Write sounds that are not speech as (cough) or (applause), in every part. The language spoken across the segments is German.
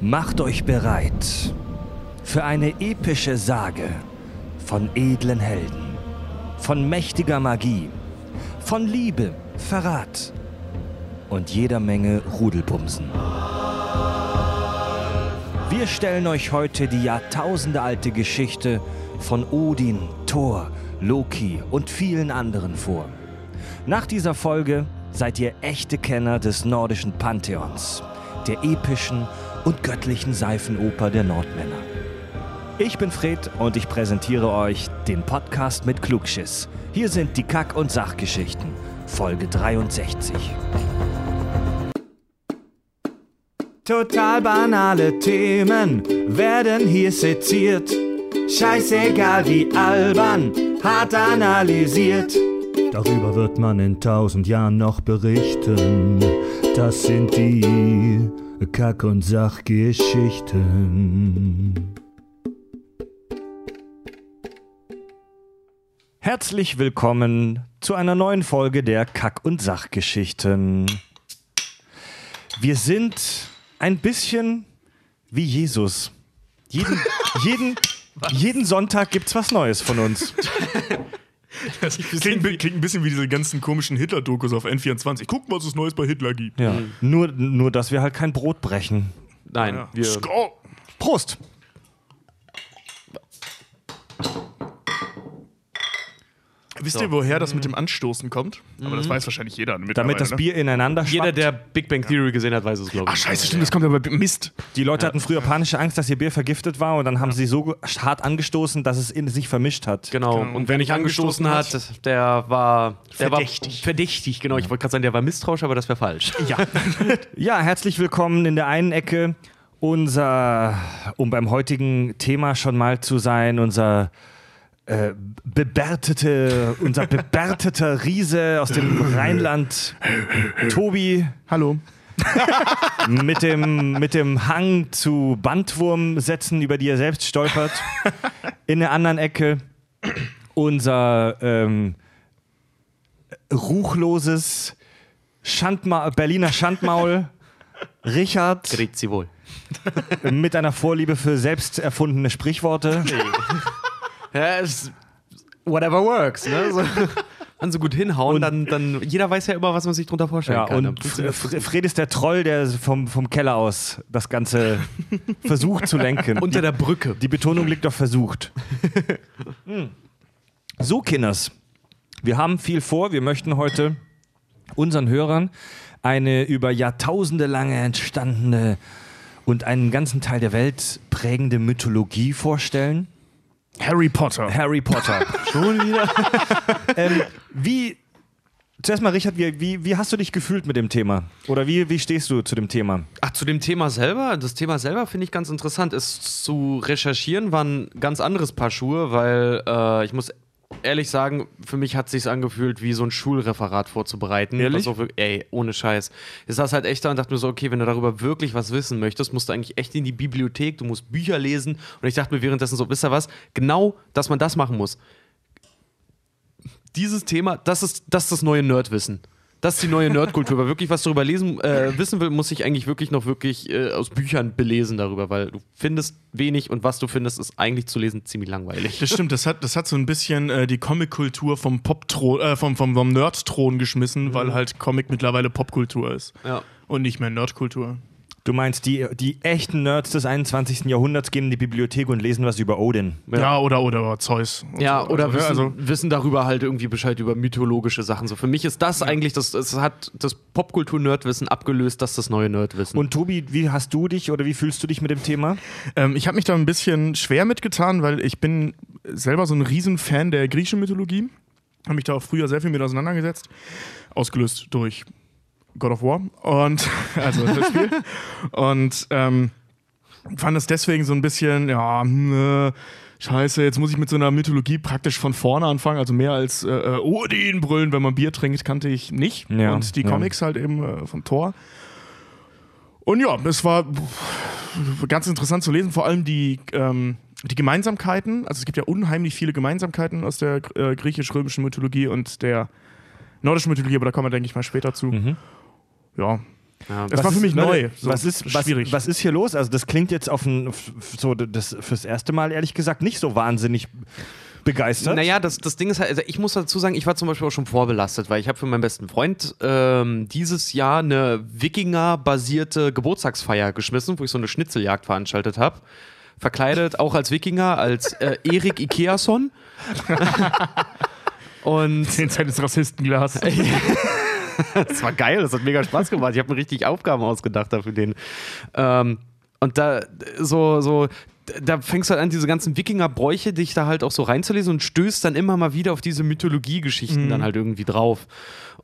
Macht euch bereit für eine epische Sage von edlen Helden, von mächtiger Magie, von Liebe, Verrat und jeder Menge Rudelbumsen. Wir stellen euch heute die jahrtausendealte Geschichte von Odin, Thor, Loki und vielen anderen vor. Nach dieser Folge seid ihr echte Kenner des nordischen Pantheons, der epischen und göttlichen Seifenoper der Nordmänner. Ich bin Fred und ich präsentiere euch den Podcast mit Klugschiss. Hier sind die Kack- und Sachgeschichten, Folge 63. Total banale Themen werden hier seziert. Scheißegal wie albern, hart analysiert. Darüber wird man in tausend Jahren noch berichten. Das sind die Kack- und Sachgeschichten. Herzlich willkommen zu einer neuen Folge der Kack- und Sachgeschichten. Wir sind ein bisschen wie Jesus. Jeden, jeden, (laughs) jeden Sonntag gibt's was Neues von uns. (laughs) (laughs) Das klingt, klingt ein bisschen wie diese ganzen komischen Hitler-Dokus auf N24. Guck, was es Neues bei Hitler gibt. Ja. Nur, nur, dass wir halt kein Brot brechen. Nein, Ja. wir. Sko- Prost! Wisst ihr, woher das mit dem Anstoßen kommt? Aber das weiß wahrscheinlich jeder. Damit das ne? Bier ineinander Jeder, schwappt. der Big Bang Theory gesehen hat, weiß es, glaube ich. Ach, scheiße, stimmt, das kommt aber Mist. Die Leute hatten früher panische Angst, dass ihr Bier vergiftet war und dann haben sie so hart angestoßen, dass es in sich vermischt hat. Genau. Genau. Und wer nicht angestoßen angestoßen hat, der war. Der Verdächtig. War verdächtig, genau. Ich wollte gerade sagen, der war misstrauisch, aber das wäre falsch. Ja. (laughs) Ja, herzlich willkommen in der einen Ecke. Unser, um beim heutigen Thema schon mal zu sein, unser äh, bebärtete, unser bebärteter Riese aus dem Rheinland, Tobi, Hallo. (laughs) mit dem, mit dem Hang zu Bandwurmsätzen, über die er selbst stolpert. In der anderen Ecke unser ähm, ruchloses Schandma Berliner Schandmaul Richard Grüezi wohl. mit einer Vorliebe für selbst erfundene Sprichworte. Ja, es, whatever works, ne? So. (laughs) Kann so gut hinhauen, dann, dann. Jeder weiß ja immer, was man sich drunter vorstellen Ja, kann. und Fred ist der Troll, der vom, vom Keller aus das Ganze versucht zu lenken. (laughs) Unter der Brücke. Die Betonung liegt auf versucht. (laughs) Hm. So, Kinders, wir haben viel vor. Wir möchten heute unseren Hörern eine über Jahrtausende lange entstandene und einen ganzen Teil der Welt prägende Mythologie vorstellen. Harry Potter. Harry Potter. (laughs) Schon wieder? (laughs) ähm, wie, zuerst mal, Richard, wie, wie, wie hast du dich gefühlt mit dem Thema? Oder wie, wie stehst du zu dem Thema? Ach, zu dem Thema selber? Das Thema selber finde ich ganz interessant. Es zu recherchieren war ein ganz anderes Paar Schuhe, weil äh, ich muss ehrlich sagen, für mich hat sich angefühlt, wie so ein Schulreferat vorzubereiten. Ehrlich? Auch ey, ohne Scheiß. Ich saß halt echt da und dachte mir so, okay, wenn du darüber wirklich was wissen möchtest, musst du eigentlich echt in die Bibliothek, du musst Bücher lesen. Und ich dachte mir währenddessen so, wisst ihr was? Genau, dass man das machen muss. Dieses Thema, das ist das, ist das neue Nerdwissen. Das ist die neue Nerdkultur. Wer wirklich was darüber lesen, äh, wissen will, muss sich eigentlich wirklich noch wirklich äh, aus Büchern belesen darüber, weil du findest wenig und was du findest, ist eigentlich zu lesen ziemlich langweilig. Das stimmt, das hat, das hat so ein bisschen äh, die Comic-Kultur vom Pop-Thron, äh, vom, vom, vom Nerd-Thron geschmissen, weil halt Comic mittlerweile Popkultur ist. Ja. Und nicht mehr Nerdkultur. Du meinst, die, die echten Nerds des 21. Jahrhunderts gehen in die Bibliothek und lesen was über Odin. Ja, oder, oder Zeus. und Ja, so. oder also, wissen, also, wissen darüber halt irgendwie Bescheid über mythologische Sachen. So für mich ist das eigentlich das, es hat das Popkultur-Nerdwissen abgelöst, das ist das neue Nerdwissen. Und Tobi, wie hast du dich oder wie fühlst du dich mit dem Thema? Ähm, ich habe mich da ein bisschen schwer mitgetan, weil ich bin selber so ein Riesenfan der griechischen Mythologie. Habe mich da auch früher sehr viel mit auseinandergesetzt. Ausgelöst durch God of War. Und, (laughs) also das Spiel. (laughs) Und ähm, fand es deswegen so ein bisschen, ja, äh, Scheiße, jetzt muss ich mit so einer Mythologie praktisch von vorne anfangen. Also mehr als äh, äh, Odin brüllen, wenn man Bier trinkt, kannte ich nicht. Ja, Und die ja. Comics halt eben äh, von Thor. Und ja, es war ganz interessant zu lesen, vor allem die, ähm, die Gemeinsamkeiten. Also es gibt ja unheimlich viele Gemeinsamkeiten aus der äh, griechisch-römischen Mythologie und der nordischen Mythologie, aber da kommen wir, denke ich, mal später zu. Mhm. Ja, Das war für mich Leute, neu. So was, ist, was, schwierig. was ist hier los? Also, das klingt jetzt auf ein, so das fürs erste Mal ehrlich gesagt nicht so wahnsinnig begeistert. Naja, das, das Ding ist halt, also ich muss dazu sagen, ich war zum Beispiel auch schon vorbelastet, weil ich habe für meinen besten Freund ähm, dieses Jahr eine Wikinger-basierte Geburtstagsfeier geschmissen, wo ich so eine Schnitzeljagd veranstaltet habe. Verkleidet auch als Wikinger, als äh, Erik Ikeason. (laughs) Und Den Zeit des Rassistenglas. (laughs) (laughs) das war geil, das hat mega Spaß gemacht. Ich habe mir richtig Aufgaben ausgedacht dafür den. Ähm, und da so, so, da fängst du halt an, diese ganzen Wikinger-Bräuche, dich da halt auch so reinzulesen und stößt dann immer mal wieder auf diese Mythologie-Geschichten dann halt irgendwie drauf.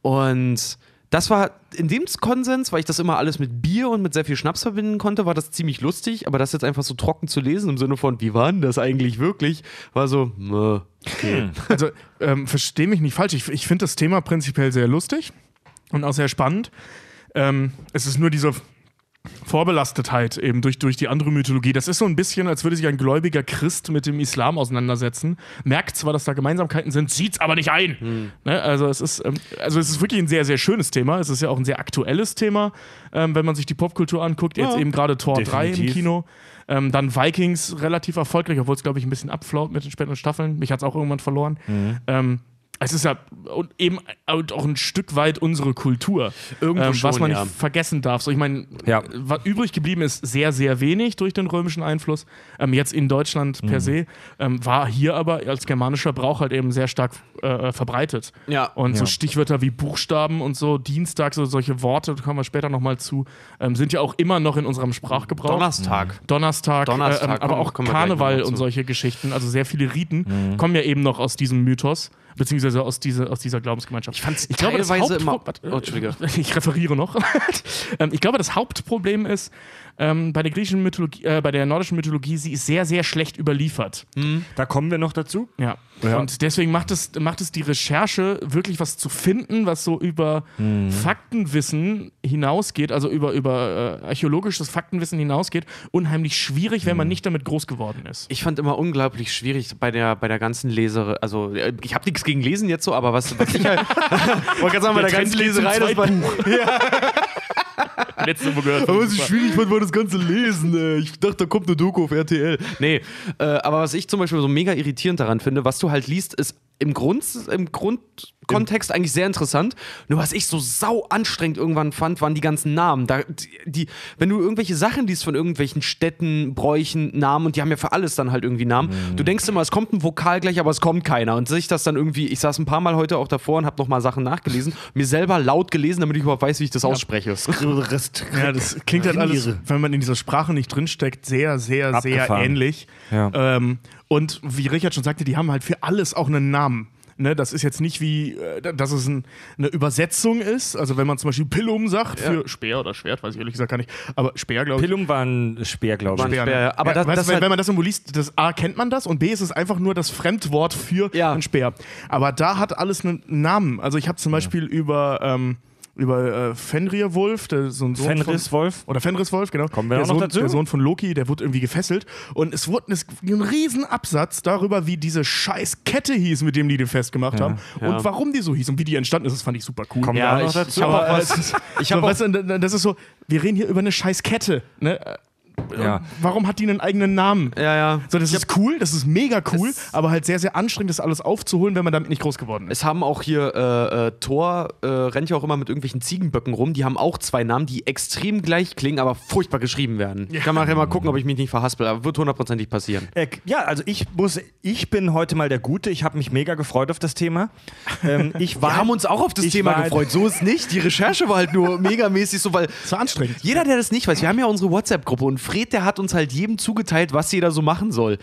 Und das war in dem Konsens, weil ich das immer alles mit Bier und mit sehr viel Schnaps verbinden konnte, war das ziemlich lustig, aber das jetzt einfach so trocken zu lesen im Sinne von, wie war denn das eigentlich wirklich, war so, meh, okay. Also, ähm, verstehe mich nicht falsch. Ich, ich finde das Thema prinzipiell sehr lustig und auch sehr spannend. Ähm, es ist nur diese Vorbelastetheit eben durch, durch die andere Mythologie. Das ist so ein bisschen, als würde sich ein gläubiger Christ mit dem Islam auseinandersetzen. Merkt zwar, dass da Gemeinsamkeiten sind, sieht's aber nicht ein. Ne? Also, es ist, ähm, also es ist wirklich ein sehr, sehr schönes Thema. Es ist ja auch ein sehr aktuelles Thema, ähm, wenn man sich die Popkultur anguckt. Jetzt Ja. eben gerade Tor 3 im Definitiv. Kino. Ähm, dann Vikings relativ erfolgreich, obwohl es, glaube ich, ein bisschen abflaut mit den späteren Staffeln. Mich hat es auch irgendwann verloren. Ähm, es ist ja und eben auch ein Stück weit unsere Kultur, ähm, was schon, man ja. nicht vergessen darf. So, ich meine, Ja. was übrig geblieben ist sehr, sehr wenig durch den römischen Einfluss. Ähm, jetzt in Deutschland Mhm. per se ähm, war hier aber als germanischer Brauch halt eben sehr stark äh, verbreitet. Ja. Und so. Stichwörter wie Buchstaben und so, Dienstag, so solche Worte, da kommen wir später nochmal zu, ähm, sind ja auch immer noch in unserem Sprachgebrauch. Donnerstag. Donnerstag, Donnerstag, äh, aber auch Karneval und solche Geschichten, also sehr viele Riten, Mhm. kommen ja eben noch aus diesem Mythos, beziehungsweise aus, diese, aus dieser Glaubensgemeinschaft. Ich fand's ich glaube, das Hauptpro- immer- Oh. (laughs) Ich referiere noch. (laughs) ähm, ich glaube, das Hauptproblem ist, ähm, bei der griechischen Mythologie, äh, bei der nordischen Mythologie, sie ist sehr, sehr schlecht überliefert. Da kommen wir noch dazu. Ja. Ja. Und deswegen macht es, macht es die Recherche, wirklich was zu finden, was so über Faktenwissen hinausgeht, also über, über äh, archäologisches Faktenwissen hinausgeht, unheimlich schwierig, wenn man nicht damit groß geworden ist. Ich fand immer unglaublich schwierig bei der, bei der ganzen Leserei. Also, äh, ich habe nichts gegen Lesen jetzt so, aber was, was ich halt. (laughs) (laughs) wollte gerade sagen, bei der, ganzen Leserei, das war. (laughs) (laughs) Letzte Woche gehört. Aber was ich schwierig fand, war das ganze Lesen. Ey. Ich dachte, da kommt eine Doku auf RTL. Nee, äh, aber was ich zum Beispiel so mega irritierend daran finde, was du halt liest, ist im, Grund, im Grundkontext eigentlich sehr interessant. Nur was ich so sau anstrengend irgendwann fand, waren die ganzen Namen. Da, die, wenn du irgendwelche Sachen liest von irgendwelchen Städten, Bräuchen, Namen, und die haben ja für alles dann halt irgendwie Namen, du denkst immer, es kommt ein Vokal gleich, aber es kommt keiner. Und sich das dann irgendwie, ich saß ein paar Mal heute auch davor und habe nochmal Sachen nachgelesen, mir selber laut gelesen, damit ich überhaupt weiß, wie ich das ausspreche. (laughs) Ja, das klingt halt alles, wenn man in dieser Sprache nicht drinsteckt, sehr, sehr, sehr Abgefahren. ähnlich. Ja. Ähm, und wie Richard schon sagte, die haben halt für alles auch einen Namen. Ne, das ist jetzt nicht wie, äh, dass es ein, eine Übersetzung ist. Also wenn man zum Beispiel Pillum sagt für Speer oder Schwert, weiß ich ehrlich gesagt gar nicht. Aber Speer, glaube ich. Pillum war ein Speer, glaube ich. Speer, Speer, ne? aber ja, das- weißt, das wenn, halt- wenn man das irgendwo liest, das A kennt man das und B ist es einfach nur das Fremdwort für Ja. ein Speer. Aber da hat alles einen Namen. Also ich habe zum Beispiel über, ähm, über äh, Fenrirwolf, der so ein Sohn von, Fenriswolf. oder Fenriswolf, genau. Kommen wir der auch noch Sohn, dazu? Der Sohn von Loki, der wurde irgendwie gefesselt. Und es wurde es- ein riesen Absatz darüber, wie diese scheiß Kette hieß, mit dem die den festgemacht haben. Ja. Und warum die so hieß und wie die entstanden ist, das fand ich super cool. Kommen wir Ja, auch noch ich- dazu. ich hab auch was- ich hab so, auch- weißt du, das ist so, wir reden hier über eine scheiß Kette. Ne? Ja. Warum hat die einen eigenen Namen? Ja, ja. So, das ist cool, das ist mega cool, aber halt sehr, sehr anstrengend, das alles aufzuholen, wenn man damit nicht groß geworden ist. Es haben auch hier äh, äh, Thor äh, rennt ja auch immer mit irgendwelchen Ziegenböcken rum. Die haben auch zwei Namen, die extrem gleich klingen, aber furchtbar geschrieben werden. Ich kann nachher mal gucken, ob ich mich nicht verhaspel, aber wird hundertprozentig passieren. Äh, ja, also ich muss, ich bin heute mal der Gute. Ich habe mich mega gefreut auf das Thema. Ähm, (laughs) ich war, Wir haben uns auch auf das Thema gefreut. So ist nicht. Die Recherche war halt nur (laughs) megamäßig so, weil Das war anstrengend. jeder, der das nicht weiß, wir haben ja unsere WhatsApp-Gruppe und Fred, der hat uns halt jedem zugeteilt, was jeder so machen soll.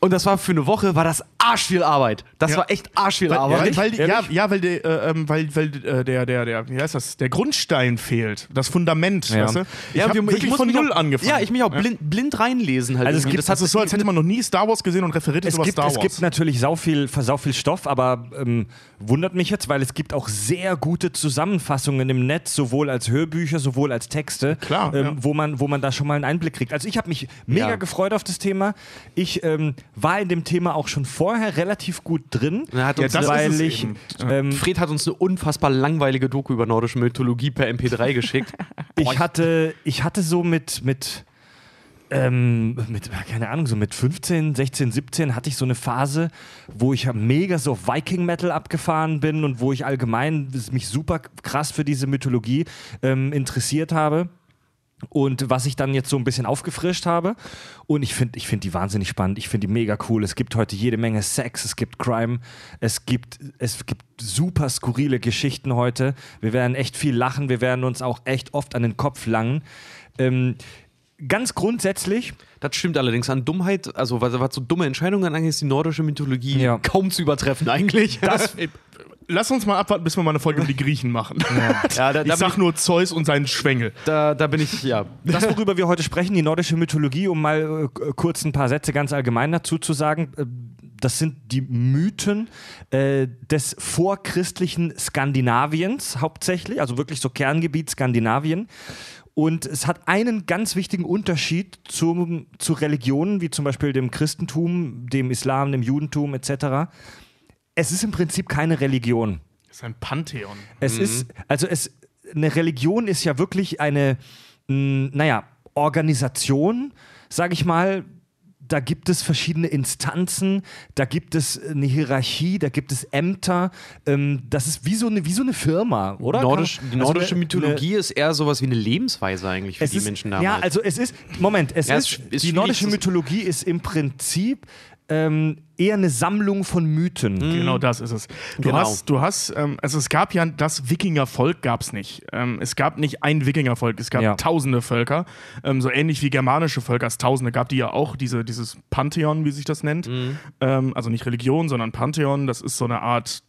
Und das war für eine Woche, war das arschviel Arbeit. Das Ja. war echt arschviel Weil, Arbeit. weil, weil, ja, ja, weil, der, äh, ähm, weil, weil äh, der, der, der, wie heißt das, der Grundstein fehlt, das Fundament, Ja. weißt du? Ich ja, wir- wirklich muss von null auch, angefangen. Ja, ich mich auch blind, blind reinlesen halt. Also es gibt- das hat Das ist so, als hätte man noch nie Star Wars gesehen und referiert es über gibt, Star es Wars. gibt natürlich sau viel, sau viel Stoff, aber ähm, wundert mich jetzt, weil es gibt auch sehr gute Zusammenfassungen im Netz, sowohl als Hörbücher, sowohl als Texte, Klar, ähm, ja. wo, man, wo man da schon mal einen Einblick kriegt. Also ich habe mich mega Ja. gefreut auf das Thema. Ich ähm, war in dem Thema auch schon vor vorher relativ gut drin, hat Ja, weil ich. Ähm, Fred hat uns eine unfassbar langweilige Doku über nordische Mythologie per MP3 (laughs) geschickt. ich hatte, ich hatte so mit, mit, ähm, mit, keine Ahnung, so mit 15, 16, 17 hatte ich so eine Phase, wo ich mega so auf Viking Metal abgefahren bin und wo ich allgemein mich super krass für diese Mythologie ähm, interessiert habe. Und was ich dann jetzt so ein bisschen aufgefrischt habe. Und ich finde ich find die wahnsinnig spannend. Ich finde die mega cool. Es gibt heute jede Menge Sex, es gibt Crime, es gibt, es gibt super skurrile Geschichten heute. Wir werden echt viel lachen, wir werden uns auch echt oft an den Kopf langen. Ähm, ganz grundsätzlich, Das stimmt allerdings. An Dummheit, also was, was so dumme Entscheidungen angeht, ist die nordische Mythologie Ja. kaum zu übertreffen eigentlich. Das, (laughs) lass uns mal abwarten, bis wir mal eine Folge (laughs) über die Griechen machen. ja, da, (laughs) Ich sag bin nur Zeus und seinen Schwengel. ich, da, da bin ich, ja. das, worüber wir heute sprechen, die nordische Mythologie, um mal äh, kurz ein paar Sätze ganz allgemein dazu zu sagen. Äh, das sind die Mythen äh, des vorchristlichen Skandinaviens hauptsächlich, also wirklich so Kerngebiet Skandinavien. Und es hat einen ganz wichtigen Unterschied zum, zu Religionen, wie zum Beispiel dem Christentum, dem Islam, dem Judentum etc. Es ist im Prinzip keine Religion. Das ist ein Pantheon. Es ist, also es, eine Religion ist ja wirklich eine, mh, naja, Organisation, sage ich mal. Da gibt es verschiedene Instanzen, da gibt es eine Hierarchie, da gibt es Ämter. Ähm, das ist wie so eine, wie so eine Firma, oder? Nordisch, die also nordische eine- Mythologie ist eher sowas wie eine Lebensweise eigentlich für es die ist, Menschen damals. Ja, also es ist, Moment, es Ja, es ist, ist die nordische Mythologie ist im Prinzip ähm, eher eine Sammlung von Mythen. Genau das ist es. Du Genau. hast, du hast, ähm, also es gab ja das Wikingervolk gab es nicht. Ähm, es gab nicht ein Wikingervolk, es gab Ja. tausende Völker, ähm, so ähnlich wie germanische Völker es tausende gab, die ja auch diese, dieses Pantheon, wie sich das nennt. Ähm, also nicht Religion, sondern Pantheon, das ist so eine Art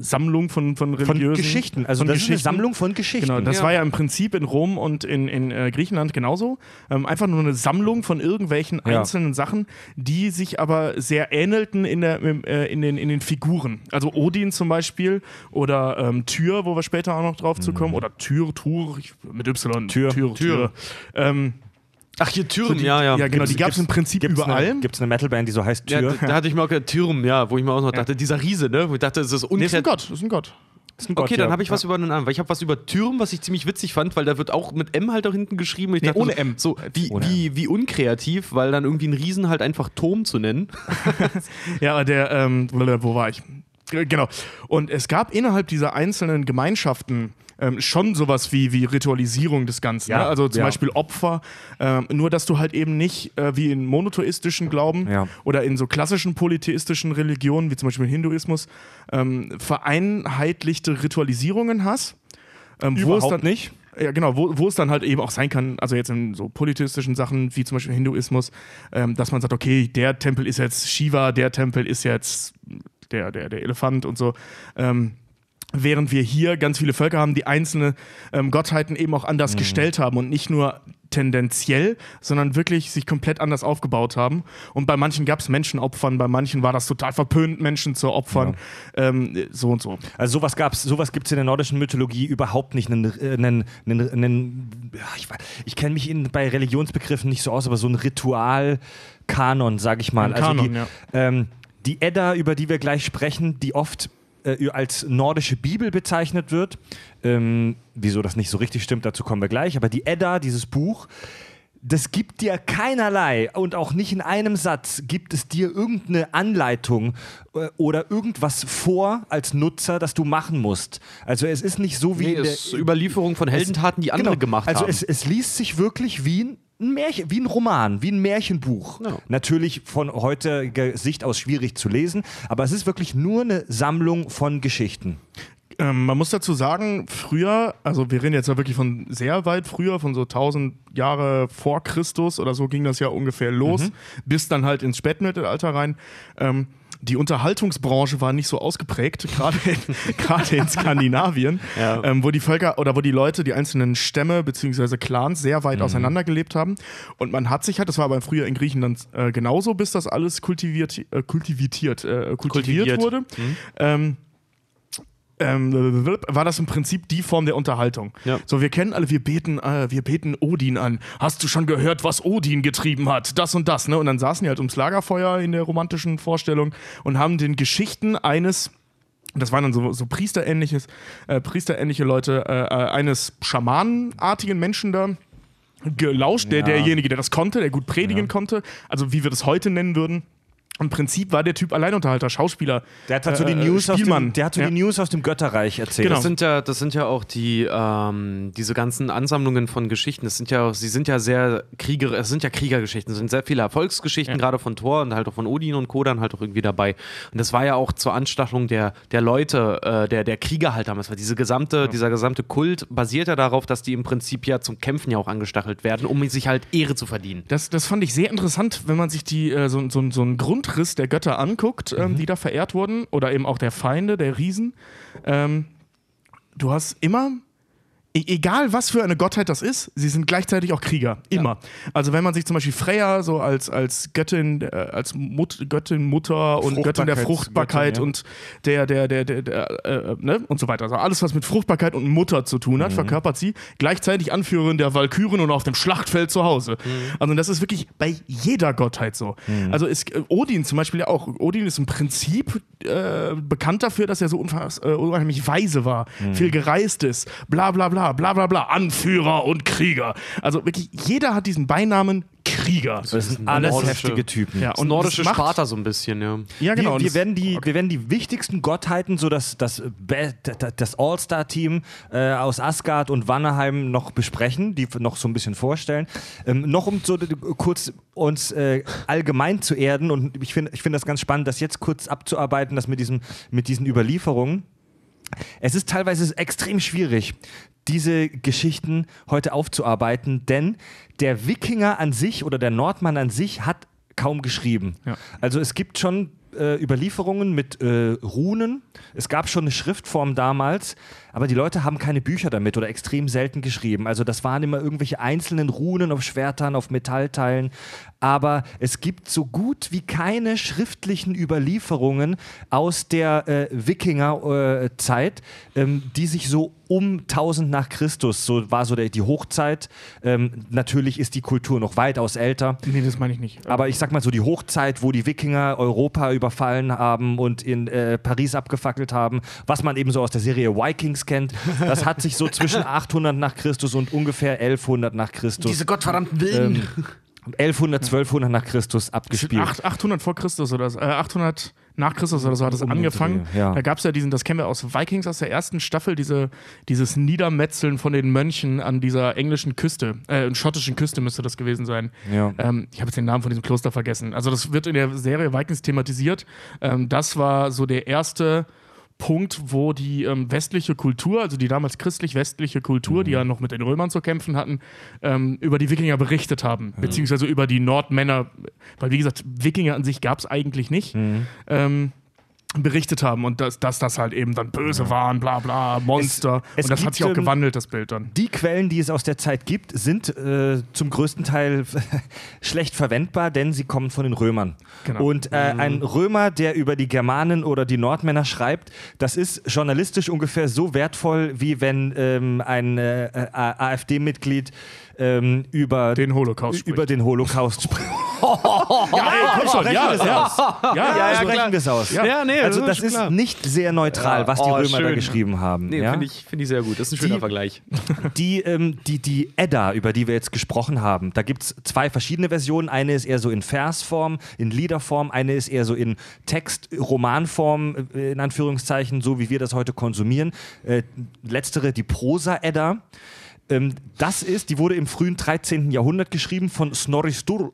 Sammlung von, von Von religiösen Geschichten. Also von das ist Geschichten. eine Sammlung von Geschichten. Genau, das Ja. war ja im Prinzip in Rom und in, in äh, Griechenland genauso. Ähm, einfach nur eine Sammlung von irgendwelchen Ja. einzelnen Sachen, die sich aber sehr ähnelten in, der, äh, in, den, in den Figuren. Also Odin zum Beispiel oder ähm, Tyr, wo wir später auch noch drauf zu kommen, oder Tyr, Tur, ich, mit Y. Mhm. Tyr. Tyr. Tyr. Ähm, Ach, hier Türen, so die, ja, ja. Ja, genau, die Gibt's- gab es im Prinzip Gibt's überall. Eine, Gibt es eine Metalband, die so heißt Ja, Tür? da, da hatte ich mir auch gedacht, Türen, ja, wo ich mir auch noch dachte, dieser Riese, ne? Wo ich dachte, es ist Nee, ist ein unkreativ. Gott, ist ein Gott. Ist ein Okay, Gott, dann ja. habe ich was über einen anderen, weil ich habe was über Türen, was ich ziemlich witzig fand, weil da wird auch mit M halt auch hinten geschrieben. Ich Nee, dachte ohne so, M. So, wie, Ohne wie, wie unkreativ, weil dann irgendwie ein Riesen halt einfach Turm zu nennen. (laughs) Ja, der, ähm, wo war ich? Genau. Und es gab innerhalb dieser einzelnen Gemeinschaften ähm, schon sowas wie, wie Ritualisierung des Ganzen. Ja, ne? Also zum ja. Beispiel Opfer. Ähm, nur, dass du halt eben nicht äh, wie in monotheistischen Glauben Ja. oder in so klassischen polytheistischen Religionen, wie zum Beispiel Hinduismus, ähm, vereinheitlichte Ritualisierungen hast. Ähm, wo es Überhaupt dann, nicht. ja, genau, wo, wo es dann halt eben auch sein kann, also jetzt in so polytheistischen Sachen wie zum Beispiel Hinduismus, ähm, dass man sagt, okay, der Tempel ist jetzt Shiva, der Tempel ist jetzt der, der, der Elefant und so. Ähm, während wir hier ganz viele Völker haben, die einzelne ähm, Gottheiten eben auch anders gestellt haben und nicht nur tendenziell, sondern wirklich sich komplett anders aufgebaut haben. Und bei manchen gab es Menschenopfern, bei manchen war das total verpönt, Menschen zu opfern, ähm, so und so. Also sowas gab's, sowas gibt es in der nordischen Mythologie überhaupt nicht. Einen, einen, einen, ja, ich, ich kenne mich in, bei Religionsbegriffen nicht so aus, aber so ein Ritualkanon, sage ich mal. Ein Kanon, die, ja. ähm, die Edda, über die wir gleich sprechen, die oft äh, als nordische Bibel bezeichnet wird. Ähm, wieso das nicht so richtig stimmt, dazu kommen wir gleich. Aber die Edda, dieses Buch, das gibt dir keinerlei und auch nicht in einem Satz gibt es dir irgendeine Anleitung äh, oder irgendwas vor als Nutzer, das du machen musst. Also es ist nicht so wie Nee, der, es ist Überlieferung von Heldentaten, die andere Genau. gemacht also haben. es, es liest sich wirklich wie ein ein Märchen, wie ein Roman, wie ein Märchenbuch. Ja. Natürlich von heutiger Sicht aus schwierig zu lesen, aber es ist wirklich nur eine Sammlung von Geschichten. Ähm, man muss dazu sagen, früher, also wir reden jetzt ja wirklich von sehr weit früher, von so 1000 Jahre vor Christus oder so ging das ja ungefähr los, bis dann halt ins Spätmittelalter rein. Ähm, die Unterhaltungsbranche war nicht so ausgeprägt, gerade in, (laughs) gerade in Skandinavien, Ja. ähm, wo die Völker oder wo die Leute, die einzelnen Stämme bzw. Clans sehr weit auseinander gelebt haben. Und man hat sich halt, das war aber früher in Griechenland äh, genauso, bis das alles kultiviert, äh, kultiviert, äh, kultiviert, Kultiviert. wurde. Ähm, ähm, war das im Prinzip die Form der Unterhaltung. Ja. So, wir kennen alle, wir beten, äh, wir beten Odin an. Hast du schon gehört, was Odin getrieben hat? Das und das, ne? Und dann saßen die halt ums Lagerfeuer in der romantischen Vorstellung und haben den Geschichten eines das waren dann so, so Priesterähnliches, äh, Priesterähnliche Leute, äh, äh, eines schamanenartigen Menschen da gelauscht, der Ja. derjenige, der das konnte, der gut predigen konnte, also wie wir das heute nennen würden. Im Prinzip war der Typ Alleinunterhalter, Schauspieler. Der hat halt so die äh, News, aus Spielmann. dem, der hat so Ja. die News aus dem Götterreich erzählt. Genau. Das sind ja, das sind ja auch die, ähm, diese ganzen Ansammlungen von Geschichten. Das sind ja auch, sie sind ja sehr Krieger, es sind ja Kriegergeschichten, es sind sehr viele Erfolgsgeschichten, gerade von Thor und halt auch von Odin und Co. dann halt auch irgendwie dabei. Und das war ja auch zur Anstachelung der, der Leute, äh, der, der Krieger halt damals. Weil diese gesamte, dieser gesamte Kult basiert ja darauf, dass die im Prinzip ja zum Kämpfen ja auch angestachelt werden, um sich halt Ehre zu verdienen. Das, das fand ich sehr interessant, wenn man sich die, äh, so, so, so einen Grundriss der Götter anguckt, ähm, die da verehrt wurden, oder eben auch der Feinde, der Riesen. Ähm, du hast immer, egal was für eine Gottheit das ist, sie sind gleichzeitig auch Krieger. Immer. Also wenn man sich zum Beispiel Freya so als, als Göttin, äh, als Mut, Göttin, Mutter und Göttin der Fruchtbarkeit Fruchtbarkeitsgöttin, ja. und der, der, der, der, der äh, ne? und so weiter. Also alles, was mit Fruchtbarkeit und Mutter zu tun hat, verkörpert sie. Gleichzeitig Anführerin der Walküren und auf dem Schlachtfeld zu Hause. Also das ist wirklich bei jeder Gottheit so. Also ist äh, Odin zum Beispiel ja auch. Odin ist im Prinzip äh, bekannt dafür, dass er so äh, unheimlich weise war, viel gereist ist, bla bla bla, bla bla bla, Anführer und Krieger. Also wirklich, jeder hat diesen Beinamen Krieger. das sind alles nordische- heftige Typen. Ja, und nordische macht- Sparta so ein bisschen, ja. Ja, genau. wir, und wir, werden die, wir werden die wichtigsten Gottheiten, so das, das, das All-Star-Team äh, aus Asgard und Wanneheim noch besprechen, die noch so ein bisschen vorstellen. Ähm, noch um so kurz uns äh, allgemein zu erden und ich finde ich find das ganz spannend, das jetzt kurz abzuarbeiten, das mit, diesem, mit diesen Überlieferungen. Es ist teilweise extrem schwierig, diese Geschichten heute aufzuarbeiten, denn der Wikinger an sich oder der Nordmann an sich hat kaum geschrieben. Ja. Also es gibt schon äh, Überlieferungen mit äh, Runen. Es gab schon eine Schriftform damals, aber die Leute haben keine Bücher damit oder extrem selten geschrieben. Also das waren immer irgendwelche einzelnen Runen auf Schwertern, auf Metallteilen. Aber es gibt so gut wie keine schriftlichen Überlieferungen aus der äh, Wikinger-Zeit, ähm, die sich so um 1000 nach Christus, so war so der, die Hochzeit. Ähm, natürlich ist die Kultur noch weitaus älter. nee, das meine ich nicht. Aber ich sag mal so die Hochzeit, wo die Wikinger Europa überfallen haben und in äh, Paris abgefackelt haben, was man eben so aus der Serie Vikings kennt, das hat sich so zwischen (laughs) 800 nach Christus und ungefähr 1100 nach Christus, gottverdammten Wilden. ähm, 1100, 1200 nach Christus abgespielt. Acht- 800 vor Christus oder äh, 800 nach Christus oder so hat es angefangen. Ja. Da gab es ja diesen, das kennen wir aus Vikings aus der ersten Staffel, diese, dieses Niedermetzeln von den Mönchen an dieser englischen Küste, äh, schottischen Küste müsste das gewesen sein. Ja. Ähm, ich habe jetzt den Namen von diesem Kloster vergessen. Also das wird in der Serie Vikings thematisiert. Ähm, das war so der erste Punkt, wo die ähm, westliche Kultur, also die damals christlich-westliche Kultur, die ja noch mit den Römern zu kämpfen hatten, ähm, über die Wikinger berichtet haben, beziehungsweise über die Nordmänner, weil wie gesagt, Wikinger an sich gab es eigentlich nicht. Ähm, berichtet haben und dass, dass das halt eben dann böse waren, bla bla, Monster. es und das hat sich auch ähm, gewandelt, das Bild dann. Die Quellen, die es aus der Zeit gibt, sind äh, zum größten Teil (laughs) schlecht verwendbar, denn sie kommen von den Römern. Genau. Und äh, ein Römer, der über die Germanen oder die Nordmänner schreibt, das ist journalistisch ungefähr so wertvoll, wie wenn ähm, ein äh, AfD-Mitglied ähm, über Den Holocaust über den Holocaust spricht. (laughs) Ja, ey, komm schon, ja, ja. Ja, Ja, ja, sprechen wir es aus. Ja, nee, also das ist ist klar. nicht sehr neutral, Ja, was die oh, Römer da schön. geschrieben haben. Nee, ja? finde ich, find ich sehr gut. Das ist ein schöner Die- Vergleich. (laughs) Die, ähm, die, die Edda, über die wir jetzt gesprochen haben, da gibt es zwei verschiedene Versionen. Eine ist eher so in Versform, in Liederform, eine ist eher so in Text, Romanform, äh, in Anführungszeichen, so wie wir das heute konsumieren. Äh, letztere, die Prosa-Edda. Ähm, das ist, die wurde im frühen 13. Jahrhundert geschrieben von Snorri Stur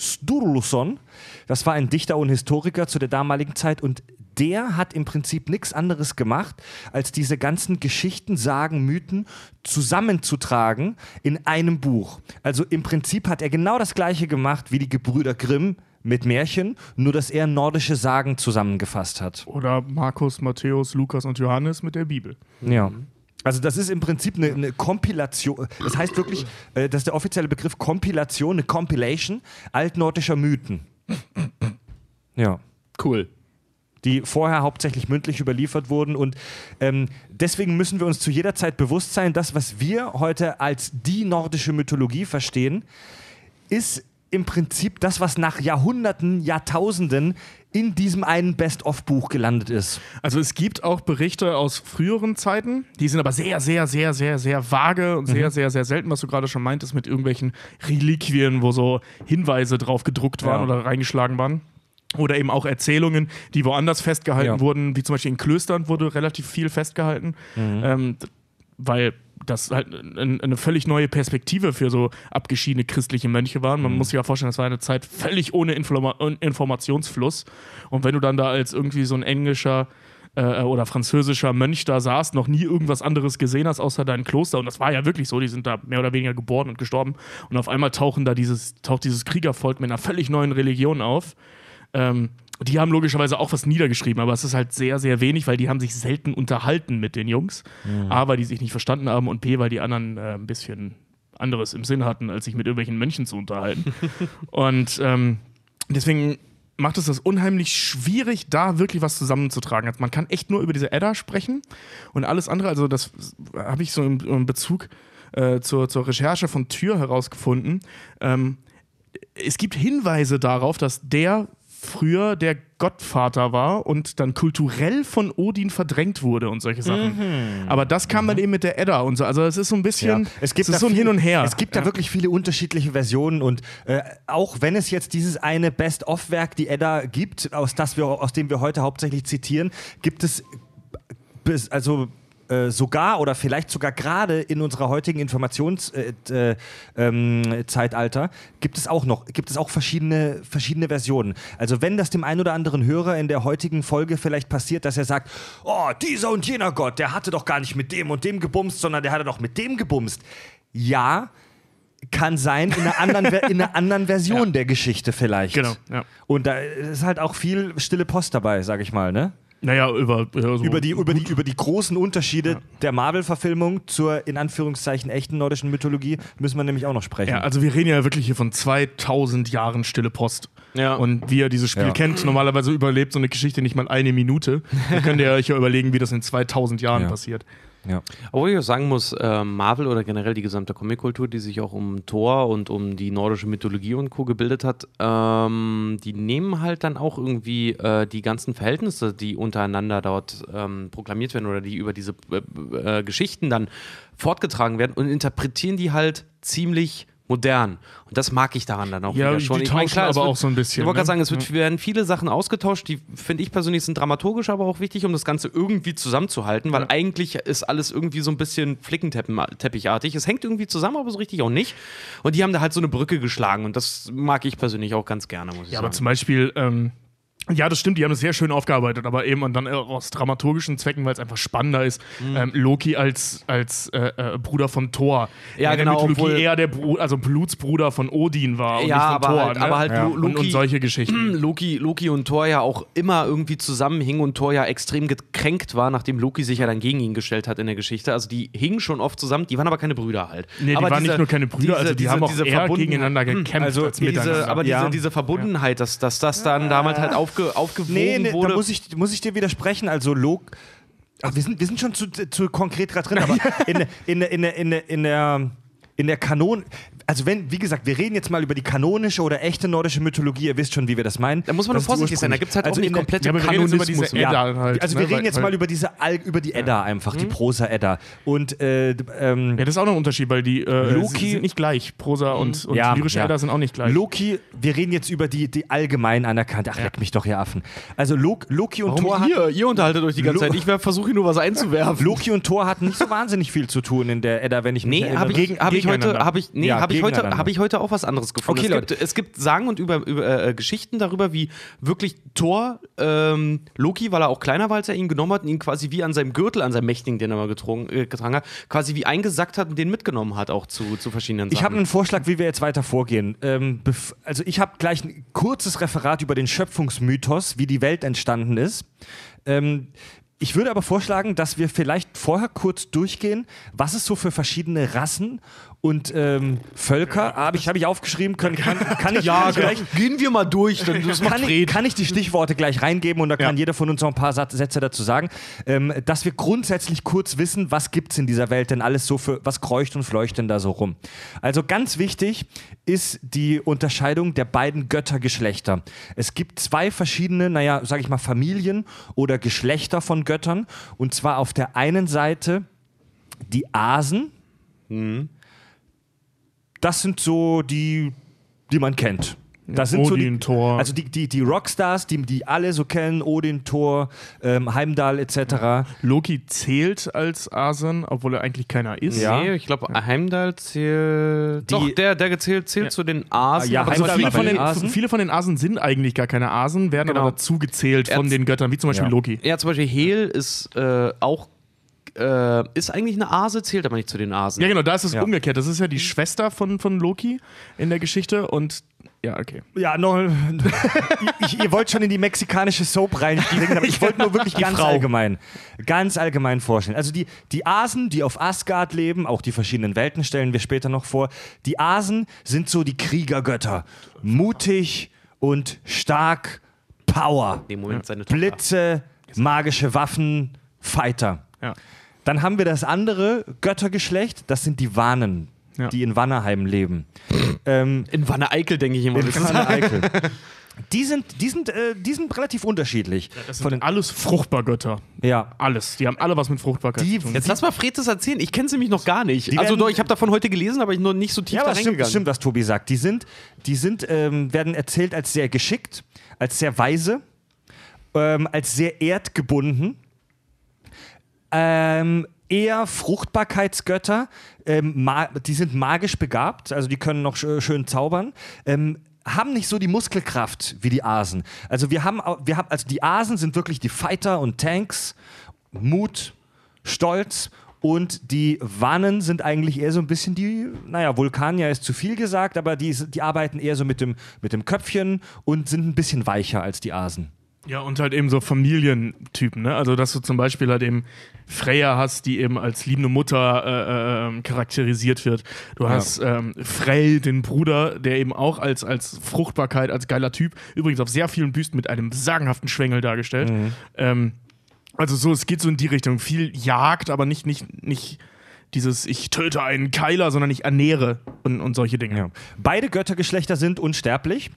Sturluson. Das war ein Dichter und Historiker zu der damaligen Zeit und der hat im Prinzip nichts anderes gemacht, als diese ganzen Geschichten, Sagen, Mythen zusammenzutragen in einem Buch. Also im Prinzip hat er genau das gleiche gemacht wie die Gebrüder Grimm mit Märchen, nur dass er nordische Sagen zusammengefasst hat. Oder Markus, Matthäus, Lukas und Johannes mit der Bibel. Ja. Also das ist im Prinzip eine, eine Kompilation. Das heißt wirklich, äh, das ist der offizielle Begriff Kompilation, eine Compilation altnordischer Mythen. Ja. Cool. die vorher hauptsächlich mündlich überliefert wurden. Und ähm, deswegen müssen wir uns zu jeder Zeit bewusst sein, das, was wir heute als die nordische Mythologie verstehen, ist im Prinzip das, was nach Jahrhunderten, Jahrtausenden in diesem einen Best-of-Buch gelandet ist. Also es gibt auch Berichte aus früheren Zeiten, die sind aber sehr, sehr, sehr, sehr, sehr vage und sehr, mhm. sehr, sehr selten, was du gerade schon meintest, mit irgendwelchen Reliquien, wo so Hinweise drauf gedruckt waren ja. oder reingeschlagen waren. Oder eben auch Erzählungen, die woanders festgehalten ja. wurden, wie zum Beispiel in Klöstern wurde relativ viel festgehalten, mhm. ähm, weil das halt eine völlig neue Perspektive für so abgeschiedene christliche Mönche waren. Man mhm. muss sich ja vorstellen, das war eine Zeit völlig ohne Informa Informationsfluss. Und wenn du dann da als irgendwie so ein englischer äh, oder französischer Mönch da saßt, noch nie irgendwas anderes gesehen hast außer dein Kloster, und das war ja wirklich so, die sind da mehr oder weniger geboren und gestorben. Und auf einmal tauchen da dieses, taucht dieses Kriegervolk mit einer völlig neuen Religion auf. Ähm, die haben logischerweise auch was niedergeschrieben, aber es ist halt sehr, sehr wenig, weil die haben sich selten unterhalten mit den Jungs. Mhm. A, weil die sich nicht verstanden haben und B, weil die anderen äh, ein bisschen anderes im Sinn hatten, als sich mit irgendwelchen Mönchen zu unterhalten. (laughs) und ähm, deswegen macht es das unheimlich schwierig, da wirklich was zusammenzutragen. Also man kann echt nur über diese Edda sprechen und alles andere, also das habe ich so im, im Bezug äh, zur, zur Recherche von Tür herausgefunden. Ähm, es gibt Hinweise darauf, dass der früher der Gottvater war und dann kulturell von Odin verdrängt wurde und solche Sachen. Mhm. Aber das kam mhm. dann eben mit der Edda und so. Also es ist so ein bisschen, ja. es, gibt es ist so ein viel, Hin und Her. Es gibt ja. da wirklich viele unterschiedliche Versionen und äh, auch wenn es jetzt dieses eine Best-of-Werk, die Edda gibt, aus, das wir, aus dem wir heute hauptsächlich zitieren, gibt es also äh, sogar oder vielleicht sogar gerade in unserer heutigen Informationszeitalter äh, äh, ähm, gibt es auch noch, gibt es auch verschiedene, verschiedene Versionen. Also wenn das dem einen oder anderen Hörer in der heutigen Folge vielleicht passiert, dass er sagt, oh, dieser und jener Gott, der hatte doch gar nicht mit dem und dem gebumst, sondern der hatte doch mit dem gebumst. Ja, kann sein in einer anderen, in einer anderen (laughs) Version ja. der Geschichte vielleicht. Genau. Ja. Und da ist halt auch viel stille Post dabei, sag ich mal, ne? Naja, über, ja, so über, die, über, die, über die großen Unterschiede ja. der Marvel-Verfilmung zur in Anführungszeichen echten nordischen Mythologie müssen wir nämlich auch noch sprechen. Ja, also wir reden ja wirklich hier von 2000 Jahren Stille Post. Ja. Und wie ihr dieses Spiel ja. kennt, normalerweise überlebt so eine Geschichte nicht mal eine Minute. Dann könnt ihr euch ja überlegen, wie das in 2000 Jahren passiert. Ja. Obwohl ich auch sagen muss, äh, Marvel oder generell die gesamte Comic-Kultur, die sich auch um Thor und um die nordische Mythologie und Co. gebildet hat, ähm, die nehmen halt dann auch irgendwie äh, die ganzen Verhältnisse, die untereinander dort ähm, proklamiert werden oder die über diese äh, äh Geschichten dann fortgetragen werden und interpretieren die halt ziemlich modern. Und das mag ich daran dann auch ja, wieder schon. Die ich meine, klar, aber wird, auch so ein bisschen. Ich wollte ne? gerade sagen, es wird, werden viele Sachen ausgetauscht, die finde ich persönlich sind dramaturgisch, aber auch wichtig, um das Ganze irgendwie zusammenzuhalten, weil ja. eigentlich ist alles irgendwie so ein bisschen flickenteppichartig. Es hängt irgendwie zusammen, aber so richtig auch nicht. Und die haben da halt so eine Brücke geschlagen und das mag ich persönlich auch ganz gerne, muss ich ja, sagen. aber zum Beispiel, ähm, ja, das stimmt, die haben es sehr schön aufgearbeitet, aber eben dann aus dramaturgischen Zwecken, weil es einfach spannender ist, mhm. ähm, Loki als, als äh, äh, Bruder von Thor. Ja, in genau. Der Mythologie eher der Bru also Blutsbruder von Odin war und ja, nicht von aber Thor. Halt, ne? Aber halt ja. Loki, und, und, solche Geschichten. (clears throat) Loki, Loki und Thor ja auch immer irgendwie zusammenhingen und Thor ja extrem gekränkt war, nachdem Loki sich ja dann gegen ihn gestellt hat in der Geschichte. Also die hingen schon oft zusammen, die waren aber keine Brüder halt. Nee, die aber waren diese, nicht nur keine Brüder, diese, also die diese, haben auch eher gegeneinander gekämpft also als diese, Aber diese, diese Verbundenheit, dass, dass das dann damals halt aufge, aufgewogen nee, nee, wurde. Da muss ich, muss ich dir widersprechen. Also Log. Ach, wir, sind, wir sind schon zu, zu konkret gerade drin, aber (laughs) in, in, in, in, in der in der Kanon, also wenn, wie gesagt, wir reden jetzt mal über die kanonische oder echte nordische Mythologie, ihr wisst schon, wie wir das meinen. Da muss man nur vorsichtig sein, da gibt es halt also auch nicht komplette ja, Kanonismus. Ja, halt, also wir ne? reden jetzt mal über diese Al über die Edda einfach, mhm. die Prosa-Edda. Und äh, ähm, Ja, das ist auch noch ein Unterschied, weil die äh, Loki sind nicht gleich. Prosa und, und ja, lyrische Edda sind auch nicht gleich. Loki, wir reden jetzt über die, die allgemein anerkannte. Ach, leck mich doch, ihr Affen. Also Lo Loki und Warum Thor. Ihr, ihr unterhaltet euch die ganze Zeit. Ich versuche nur was einzuwerfen. Loki und Thor hatten nicht so wahnsinnig viel zu tun in der Edda, wenn ich mich nee, erinnere. Nee, habe ich, hab ich heute habe ich, nee, ja, hab ich, heute, hab ich heute auch was anderes gefunden. Okay, es, gibt, es gibt Sagen und über, über äh, Geschichten darüber, wie wirklich Thor ähm, Loki, weil er auch kleiner war, als er ihn genommen hat und ihn quasi wie an seinem Gürtel, an seinem Mächtigen, den er mal getrunken, äh, getragen hat, quasi wie eingesackt hat und den mitgenommen hat, auch zu, zu verschiedenen Sachen. Ich habe einen Vorschlag, wie wir jetzt weiter vorgehen. Ähm, also ich habe gleich ein kurzes Referat über den Schöpfungsmythos, wie die Welt entstanden ist. Ähm, ich würde aber vorschlagen, dass wir vielleicht vorher kurz durchgehen, was es so für verschiedene Rassen und ähm, Völker. Habe ich, hab ich aufgeschrieben. Kann, kann, kann ich (laughs) ja, gleich, Gehen wir mal durch, dann das macht kann, ich, kann ich die Stichworte gleich reingeben und da kann Ja. jeder von uns noch ein paar Satz, Sätze dazu sagen, ähm, dass wir grundsätzlich kurz wissen, was gibt es in dieser Welt denn alles so für, was kreucht und fleucht denn da so rum. Also ganz wichtig ist die Unterscheidung der beiden Göttergeschlechter. Es gibt zwei verschiedene, naja, sag ich mal, Familien oder Geschlechter von Göttern und zwar auf der einen Seite die Asen. Das sind so die, die man kennt. Das sind so Odin, die, Thor. Also die, die, die Rockstars, die, die alle so kennen, Odin, Thor, ähm, Heimdall etc. Loki zählt als Asen, obwohl er eigentlich keiner ist. Ja. Nee, ich glaube, Heimdall zählt. Die- Doch, der, der gezählt zählt zu den Asen. Ja, zum Viele von, den, Asen? viele von den Asen sind eigentlich gar keine Asen, werden Genau. aber dazu gezählt von Er- den Göttern, wie zum Beispiel Ja. Loki. Ja, zum Beispiel Hel ist äh, auch. Äh, ist eigentlich eine Ase, zählt aber nicht zu den Asen. Ja, genau, da ist es Ja. umgekehrt. Das ist ja die Schwester von, von Loki in der Geschichte und ja, okay. Ja, noch, (laughs) ich, ihr wollt schon in die mexikanische Soap reinspringen, aber ich (laughs) wollte nur wirklich ganz Frau. allgemein, ganz allgemein vorstellen. Also die, die Asen, die auf Asgard leben, auch die verschiedenen Welten stellen wir später noch vor. Die Asen sind so die Kriegergötter. Mutig und stark, Power. Blitze, magische Waffen, Fighter. Ja. Dann haben wir das andere Göttergeschlecht, das sind die Wanen, Ja. die in Wannerheim leben. (sniffs) ähm, In Wanne Eickel denke ich immer. in das ist- Wanne Eickel. (laughs) Die sind, die, sind, äh, die sind relativ unterschiedlich. Das Von sind den, alles Fruchtbargötter. ja. Alles. Die haben alle was mit Fruchtbarkeit Die- zu tun. Jetzt lass mal Fred das erzählen. Ich kenne sie nämlich noch gar nicht. Die also werden- doch, ich habe davon heute gelesen, aber ich nur nicht so tief Ja, da aber stimmt, reingegangen. stimmt, was Tobi sagt. Die sind, die sind ähm, werden erzählt als sehr geschickt, als sehr weise, ähm, als sehr erdgebunden, ähm, eher Fruchtbarkeitsgötter. Ähm, die sind magisch begabt, also die können noch sch schön zaubern. Ähm, haben nicht so die Muskelkraft wie die Asen. Also wir haben, wir haben, also die Asen sind wirklich die Fighter und Tanks, Mut, Stolz und die Wannen sind eigentlich eher so ein bisschen die, naja, Vulkanier ist zu viel gesagt, aber die, die arbeiten eher so mit dem, mit dem Köpfchen und sind ein bisschen weicher als die Asen. Ja, und halt eben so Familientypen, ne? Also, dass du zum Beispiel halt eben Freya hast, die eben als liebende Mutter äh, äh, ähm, charakterisiert wird. Du hast ähm, Frey, den Bruder, der eben auch als, als Fruchtbarkeit, als geiler Typ, übrigens auf sehr vielen Büsten mit einem sagenhaften Schwengel dargestellt. Ähm, also so, es geht so in die Richtung. Viel Jagd, aber nicht, nicht, nicht dieses ich töte einen Keiler, sondern ich ernähre und, und solche Dinge. Beide Göttergeschlechter sind unsterblich.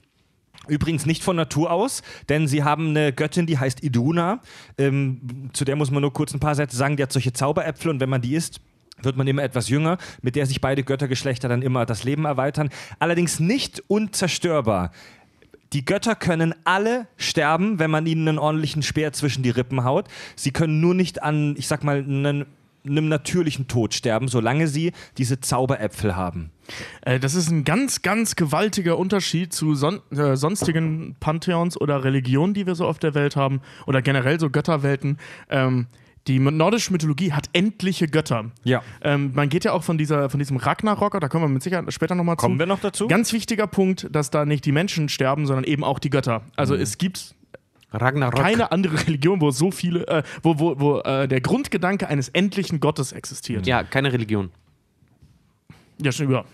Übrigens nicht von Natur aus, denn sie haben eine Göttin, die heißt Iduna. Ähm, zu der muss man nur kurz ein paar Sätze sagen. Die hat solche Zauberäpfel und wenn man die isst, wird man immer etwas jünger, mit der sich beide Göttergeschlechter dann immer das Leben erweitern. Allerdings nicht unzerstörbar. Die Götter können alle sterben, wenn man ihnen einen ordentlichen Speer zwischen die Rippen haut. Sie können nur nicht an, ich sag mal, einen, einem natürlichen Tod sterben, solange sie diese Zauberäpfel haben. Äh, das ist ein ganz, ganz gewaltiger Unterschied zu son äh, sonstigen Pantheons oder Religionen, die wir so auf der Welt haben, oder generell so Götterwelten. Ähm, die nordische Mythologie hat endliche Götter. Ja. Ähm, man geht ja auch von, dieser, von diesem Ragnarok, da kommen wir mit Sicherheit später nochmal zu. Kommen wir noch dazu? Ganz wichtiger Punkt, dass da nicht die Menschen sterben, sondern eben auch die Götter. Also es gibt Ragnarok. keine andere Religion, wo so viele, äh, wo, wo, wo äh, der Grundgedanke eines endlichen Gottes existiert. Ja, keine Religion. Ja, schon über.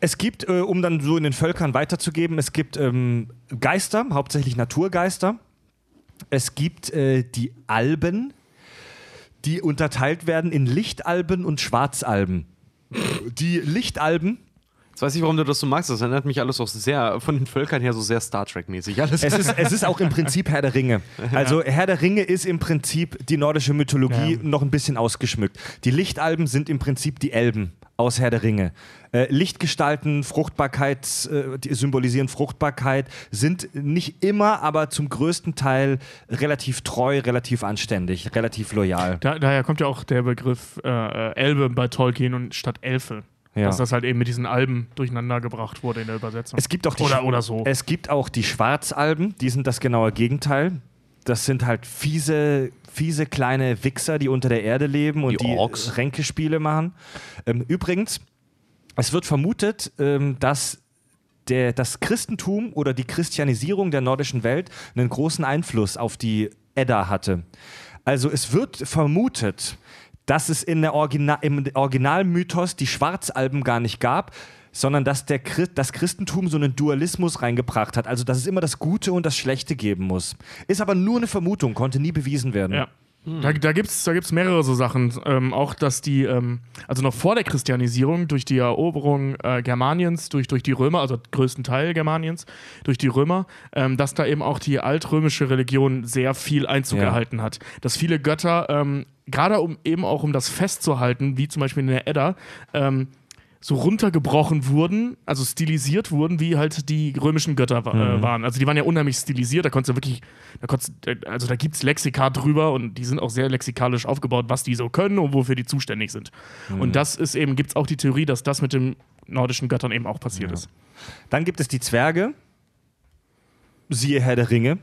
Es gibt, äh, um dann so in den Völkern weiterzugeben, es gibt ähm, Geister, hauptsächlich Naturgeister. Es gibt äh, die Alben, die unterteilt werden in Lichtalben und Schwarzalben. Die Lichtalben, Jetzt weiß ich, warum du das so magst. Das erinnert mich alles auch sehr, von den Völkern her, so sehr Star Trek-mäßig. Es ist, es ist auch im Prinzip Herr der Ringe. (laughs) Also Herr der Ringe ist im Prinzip die nordische Mythologie Ja. noch ein bisschen ausgeschmückt. Die Lichtalben sind im Prinzip die Elben aus Herr der Ringe. Äh, Lichtgestalten, Fruchtbarkeit, äh, die symbolisieren Fruchtbarkeit, sind nicht immer, aber zum größten Teil relativ treu, relativ anständig, relativ loyal. Da, daher kommt ja auch der Begriff äh, Elbe bei Tolkien und statt Elfe. Ja. Dass das halt eben mit diesen Alben durcheinander gebracht wurde in der Übersetzung. Es gibt auch die Oder- oder so. Es gibt auch die Schwarzalben, die sind das genaue Gegenteil. Das sind halt fiese, fiese kleine Wichser, die unter der Erde leben und Die die, Orks. Ränkespiele machen. Ähm, übrigens, es wird vermutet, ähm, dass der, das Christentum oder die Christianisierung der nordischen Welt einen großen Einfluss auf die Edda hatte. Also es wird vermutet, dass es in der Origina im Originalmythos die Schwarzalben gar nicht gab, sondern dass der Christ das Christentum so einen Dualismus reingebracht hat, also dass es immer das Gute und das Schlechte geben muss. Ist aber nur eine Vermutung, konnte nie bewiesen werden. Ja. Da, da gibt es da gibt's mehrere so Sachen. Ähm, auch, dass die, ähm, also noch vor der Christianisierung, durch die Eroberung äh, Germaniens, durch, durch die Römer, also größten Teil Germaniens, durch die Römer, ähm, dass da eben auch die altrömische Religion sehr viel Einzug Ja. erhalten hat. Dass viele Götter, ähm, gerade um eben auch um das festzuhalten, wie zum Beispiel in der Edda, ähm, so runtergebrochen wurden, also stilisiert wurden, wie halt die römischen Götter äh, waren. Also die waren ja unheimlich stilisiert, da konntest du wirklich, da konntest, äh, also da gibt es Lexika drüber und die sind auch sehr lexikalisch aufgebaut, was die so können und wofür die zuständig sind. Und das ist eben, gibt es auch die Theorie, dass das mit den nordischen Göttern eben auch passiert ist. Dann gibt es die Zwerge. Siehe Herr der Ringe.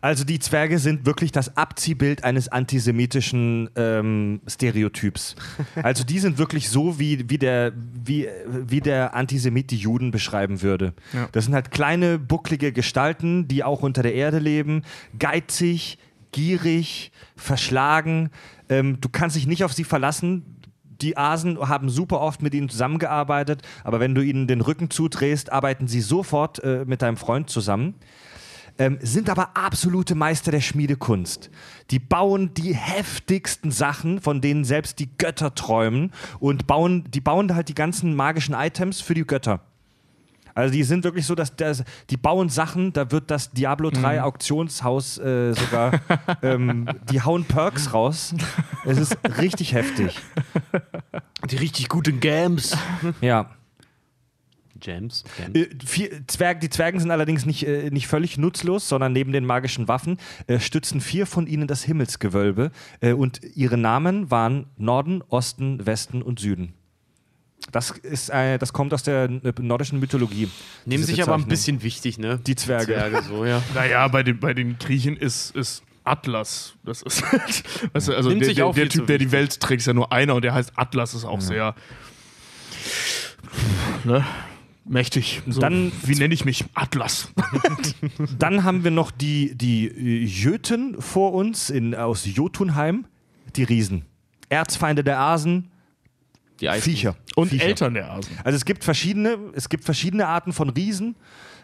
Also die Zwerge sind wirklich das Abziehbild eines antisemitischen ähm, Stereotyps. Also die sind wirklich so, wie, wie, der, wie, wie der Antisemit die Juden beschreiben würde. Ja. Das sind halt kleine, bucklige Gestalten, die auch unter der Erde leben, geizig, gierig, verschlagen. Ähm, du kannst dich nicht auf sie verlassen. Die Asen haben super oft mit ihnen zusammengearbeitet, aber wenn du ihnen den Rücken zudrehst, arbeiten sie sofort äh, mit deinem Freund zusammen. Ähm, sind aber absolute Meister der Schmiedekunst. Die bauen die heftigsten Sachen, von denen selbst die Götter träumen und bauen, die bauen halt die ganzen magischen Items für die Götter. Also die sind wirklich so, dass das, die bauen Sachen, da wird das Diablo 3 Auktionshaus äh, sogar, ähm, die hauen Perks raus. Es ist richtig heftig. Die richtig guten Games. Ja. Gems? Äh, vier, Zwerg, die Zwergen sind allerdings nicht, äh, nicht völlig nutzlos, sondern neben den magischen Waffen äh, stützen vier von ihnen das Himmelsgewölbe äh, und ihre Namen waren Norden, Osten, Westen und Süden. Das, ist, äh, das kommt aus der äh, nordischen Mythologie. Nehmen sich aber ein bisschen wichtig, ne? Die Zwerge. Zwerge so, ja. (laughs) Naja, bei den, bei den Griechen ist, ist Atlas. Das ist halt, weißt du, also Nimmt der, sich der, auch der zu Typ, der die. Welt trägt, ist ja nur einer und der heißt Atlas, ist auch sehr ne, mächtig. So, Dann- wie nenne ich mich? Atlas. (laughs) Dann haben wir noch die, die äh, Jöten vor uns in, aus Jotunheim, die Riesen. Erzfeinde der Asen, Die Eis Viecher. Und Viecher. Eltern der Asen. Also es gibt verschiedene, es gibt verschiedene Arten von Riesen.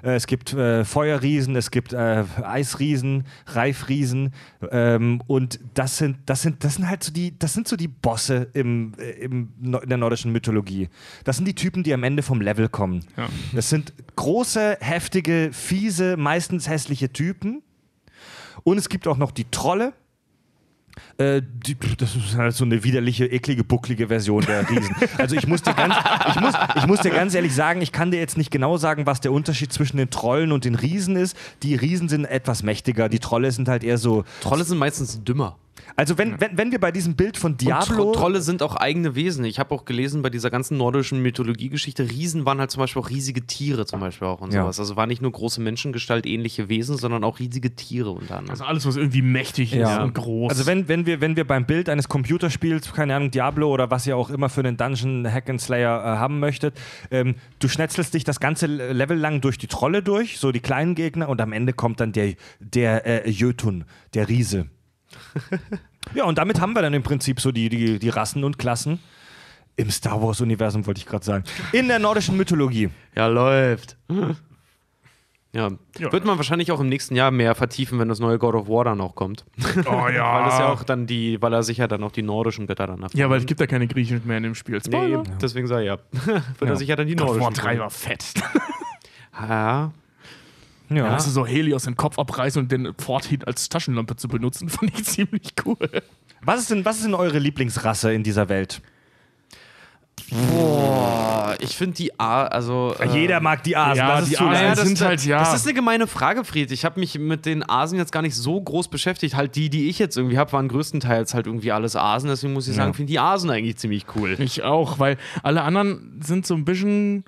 Äh, Es gibt äh, Feuerriesen, es gibt äh, Eisriesen, Reifriesen ähm, und das sind, das sind, das sind halt so die, das sind so die Bosse im, äh, im, in der nordischen Mythologie. Das sind die Typen, die am Ende vom Level kommen. Ja. Das sind große, heftige, fiese, meistens hässliche Typen. Und es gibt auch noch die Trolle. Äh, die, das ist halt so eine widerliche, eklige, bucklige Version der Riesen. Also ich muss, dir ganz, ich, muss, ich muss dir ganz ehrlich sagen, ich kann dir jetzt nicht genau sagen, was der Unterschied zwischen den Trollen und den Riesen ist. Die Riesen sind etwas mächtiger, die Trolle sind halt eher so. Trolle sind meistens dümmer. Also wenn, wenn, wenn wir bei diesem Bild von Und Diablo. Tro Trolle sind auch eigene Wesen. Ich habe auch gelesen bei dieser ganzen nordischen Mythologiegeschichte, Riesen waren halt zum Beispiel auch riesige Tiere zum Beispiel auch und Ja. sowas. Also war nicht nur große Menschengestalt ähnliche Wesen, sondern auch riesige Tiere unter anderem. Also alles, was irgendwie mächtig Ja. ist und groß. Also wenn, wenn, wir, wenn wir beim Bild eines Computerspiels, keine Ahnung, Diablo oder was ihr auch immer für einen Dungeon Hack and Slayer äh, haben möchtet, ähm, du schnetzelst dich das ganze Level lang durch die Trolle durch, so die kleinen Gegner und am Ende kommt dann der, der äh, Jötun, der Riese. (laughs) ja, und damit haben wir dann im Prinzip so die, die, die Rassen und Klassen. Im Star Wars-Universum wollte ich gerade sagen. In der nordischen Mythologie. Ja, läuft. (laughs) Ja. Ja. Wird man wahrscheinlich auch im nächsten Jahr mehr vertiefen, wenn das neue God of War dann auch kommt. (laughs) oh ja. Weil das ja auch dann die, weil er sich ja dann auch die nordischen Götter dann erfüllt. ja, weil es gibt ja keine Griechen mehr in dem Spiel. Nee, Spoiler. deswegen sei ja. Wird er sich ja dann die God of nordischen. War 3 war fett. Ja. Ja. Weißt du, so Helios den Kopf abreißen und den forthin als Taschenlampe zu benutzen, (laughs) fand ich ziemlich cool. Was, ist denn, was ist denn eure Lieblingsrasse in dieser Welt? Boah, ich finde die A, also. äh, Jeder mag die Asen. ja, das ist die Asen leicht. das, sind halt, ja. Das ist eine gemeine Frage, Fried. Ich habe mich mit den Asen jetzt gar nicht so groß beschäftigt. Halt die, die ich jetzt irgendwie habe, waren größtenteils halt irgendwie alles Asen. Deswegen muss ich sagen, finde die Asen eigentlich ziemlich cool. Ich auch, weil alle anderen sind so ein bisschen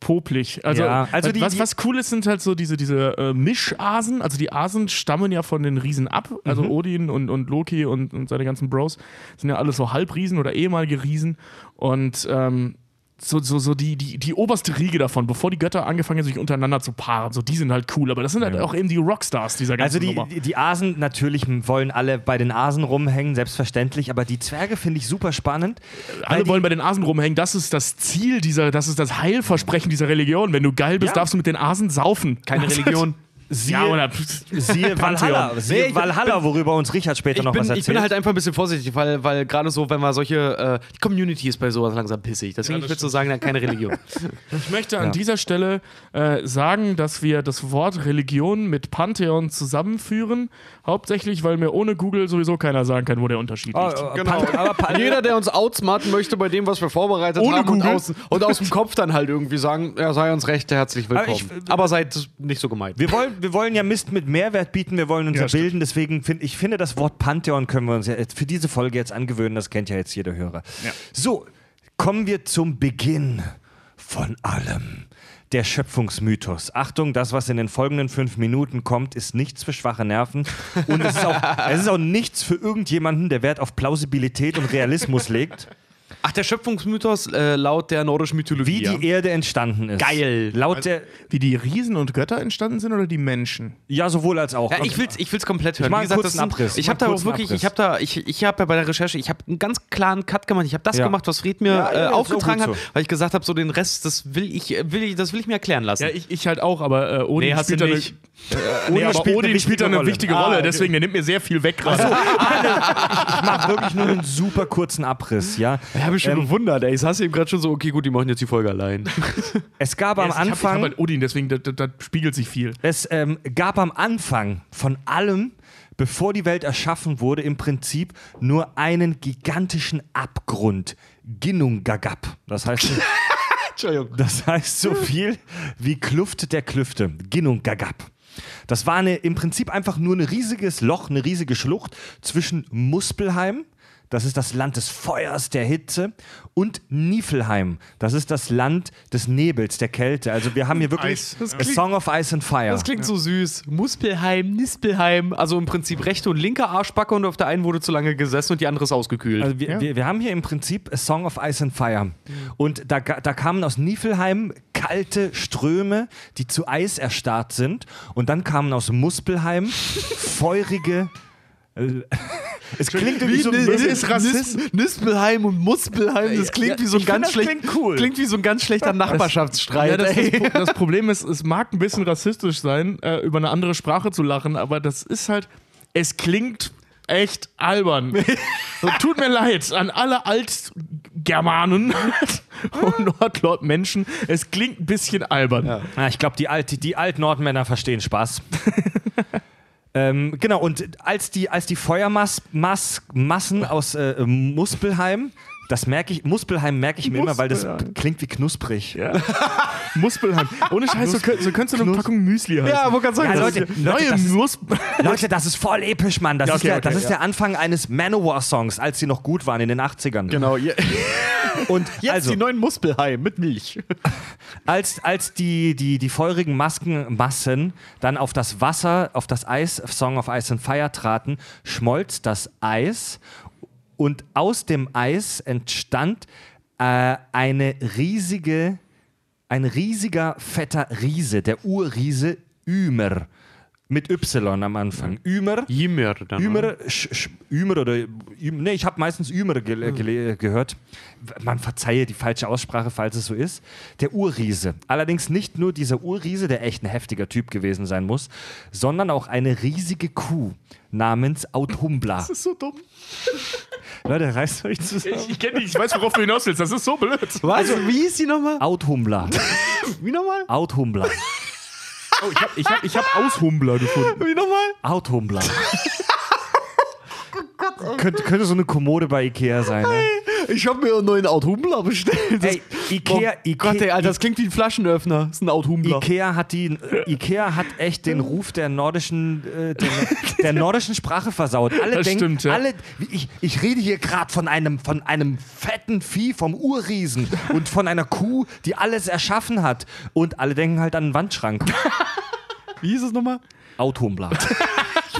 popelig. Also, Ja, also die- was, was cool ist, sind halt so diese, diese äh, Mischasen. Also die Asen stammen ja von den Riesen ab. Also Mhm. Odin und, und Loki und, und seine ganzen Bros sind ja alles so Halbriesen oder ehemalige Riesen. Und ähm, so, so, so die, die, die oberste Riege davon, bevor die Götter angefangen haben, sich untereinander zu paaren. So, die sind halt cool, aber das sind halt auch eben die Rockstars dieser ganzen Also die, Nummer. die, Asen, natürlich wollen alle bei den Asen rumhängen, selbstverständlich, aber die Zwerge finde ich super spannend. Alle wollen bei den Asen rumhängen. Das ist das Ziel dieser, das ist das Heilversprechen dieser Religion. Wenn du geil bist, Ja. darfst du mit den Asen saufen. Keine Religion. Siehe, Ja, oder siehe (laughs) Valhalla, Pantheon. siehe Nee, Valhalla, worüber uns Richard später Ich noch was bin, erzählt. ich bin halt einfach ein bisschen vorsichtig, weil, weil gerade so, wenn wir solche. Äh, die Community ist bei sowas langsam pissig. Deswegen Ja, ich würde so sagen, dann keine Religion. (laughs) Ich möchte an Ja. dieser Stelle äh, sagen, dass wir das Wort Religion mit Pantheon zusammenführen. Hauptsächlich, weil mir ohne Google sowieso keiner sagen kann, wo der Unterschied Oh, liegt. oh, Genau. Aber Jeder, der uns outsmarten möchte bei dem, was wir vorbereitet Ohne haben und Google. aus, und aus dem Kopf dann halt irgendwie sagen, ja, sei uns recht, herzlich willkommen. Aber Aber, ich- seid nicht so gemeint. Wir wollen, wir wollen ja Mist mit Mehrwert bieten, wir wollen uns ja, Ja, bilden, deswegen finde ich finde das Wort Pantheon können wir uns ja jetzt für diese Folge jetzt angewöhnen, das kennt ja jetzt jeder Hörer. Ja. So, kommen wir zum Beginn von allem. Der Schöpfungsmythos. Achtung, das, was in den folgenden fünf Minuten kommt, ist nichts für schwache Nerven. Und es ist auch, (laughs) es ist auch nichts für irgendjemanden, der Wert auf Plausibilität und Realismus legt. Ach, der Schöpfungsmythos äh, laut der nordischen Mythologie. Wie ja. die Erde entstanden ist. Geil. Laut der. Wie die Riesen und Götter entstanden sind oder die Menschen? Ja, sowohl als auch. Ja, ich will's, ich will's komplett hören. mach Wie einen gesagt, kurzen das sind- Abriss. Ich habe da einen auch kurzen wirklich, Abriss. ich habe da, ich, ich habe ja bei der Recherche, ich habe einen ganz klaren Cut gemacht. Ich habe das Ja. gemacht, was Fred mir Ja, äh, ist aufgetragen hat, so. weil ich gesagt habe, so den Rest, das will ich, äh, will ich, das will ich mir erklären lassen. Ja, ich, ich halt auch, aber äh, Odin Nee, hast spielt du da nicht. Eine, Odin nee, spielt Odin wichtige spielt da eine Rolle. wichtige Ah, Rolle, okay. deswegen, der nimmt mir sehr viel weg gerade. Ich mache wirklich nur einen super kurzen Abriss, ja. Ich habe mich schon Ähm, gewundert, ey. Ich saß eben gerade schon so, okay, gut, die machen jetzt die Folge allein. (laughs) Es gab am Ich hab- Ich Anfang, hab halt Odin, deswegen, da, da, da spiegelt sich viel. es ähm, gab am Anfang von allem, bevor die Welt erschaffen wurde, im Prinzip nur einen gigantischen Abgrund. Ginnungagap. Das heißt, (laughs) Entschuldigung. das heißt so viel wie Kluft der Klüfte. Ginnungagap. Das war eine, im Prinzip einfach nur ein riesiges Loch, eine riesige Schlucht zwischen Muspelheim, das ist das Land des Feuers, der Hitze, und Niflheim, das ist das Land des Nebels, der Kälte. Also wir haben hier wirklich A Song of Ice and Fire. Das klingt so süß. Muspelheim, Nispelheim. Also im Prinzip rechte und linke Arschbacke und auf der einen wurde zu lange gesessen und die andere ist ausgekühlt. Also wir, Ja. wir, wir haben hier im Prinzip A Song of Ice and Fire. Und da, da kamen aus Niflheim kalte Ströme, die zu Eis erstarrt sind. Und dann kamen aus Muspelheim (laughs) feurige. Äh, (laughs) es klingt irgendwie so. Das ist Rassismus. Nis Nispelheim und Muspelheim, das klingt Ja, wie so ein ganz das schlecht. klingt cool. Klingt wie so ein ganz schlechter (laughs) Nachbarschaftsstreit. Ja, das, das, das (laughs) Problem ist, es mag ein bisschen rassistisch sein, äh, über eine andere Sprache zu lachen, aber das ist halt, es klingt echt albern. so, tut mir leid an alle Altgermanen und Nordlord-Menschen. Es klingt ein bisschen albern. Ah, ich glaube, die, Alt, die Alt-Nordmänner verstehen Spaß. Ähm, genau, und als die, als die Feuermassen aus äh, Muspelheim, das merke ich, Muspelheim merke ich mir immer, weil das klingt wie knusprig. Ja. (laughs) Muspelheim. Ohne Scheiß, so, könnt- so könntest du eine Packung Müsli heißen. Ja, wo kannst du Ja, sagen, Leute, das- Leute, Neue das ist. (laughs) Leute, das ist voll episch, Mann. Das Ja, ist, okay, der, okay, das ist ja. der Anfang eines Manowar-Songs, als sie noch gut waren in den 80ern. Genau, (laughs) Und jetzt also, die neuen Muspelheim mit Milch. als, als die, die, die feurigen Masken, Massen dann auf das Wasser, auf das Eis, Song of Ice and Fire traten, schmolz das Eis und aus dem Eis entstand äh, eine riesige, ein riesiger, fetter Riese, der Urriese Ümer. Mit Y am Anfang. Ümer. Jimmer dann. Ümer, sch, sch, Ümer oder Üm, nee, ich habe meistens Ümer ge, ge, gehört. Man verzeihe die falsche Aussprache, falls es so ist. Der Urriese. Allerdings nicht nur dieser Urriese, der echt ein heftiger Typ gewesen sein muss, sondern auch eine riesige Kuh namens Authumbla. Das ist so dumm. Leute, reißt euch zusammen. Ich, ich kenne dich, ich weiß, worauf du hinaus willst. Das ist so blöd. Was? Also, wie hieß die nochmal? Authumbla. (laughs) Wie nochmal? Authumbla. Oh, ich habe ich hab, ich hab Aushumbler gefunden. Wie nochmal? Authumbla. könnte, könnte so eine Kommode bei Ikea sein. Ne? Ich habe mir einen neuen Outhumbler bestellt. Ey, Ikea, oh Gott, ey, Ikea, Alter, das klingt wie ein Flaschenöffner. Das ist ein Outhumbler. Ikea hat, die, Ikea hat echt den Ruf der nordischen, äh, der, der nordischen Sprache versaut. Alle Das denken, stimmt, ja. alle, ich, ich rede hier gerade von einem, von einem fetten Vieh, vom Urriesen und von einer Kuh, die alles erschaffen hat. Und alle denken halt an einen Wandschrank. (laughs) Wie hieß es nochmal? Autombla.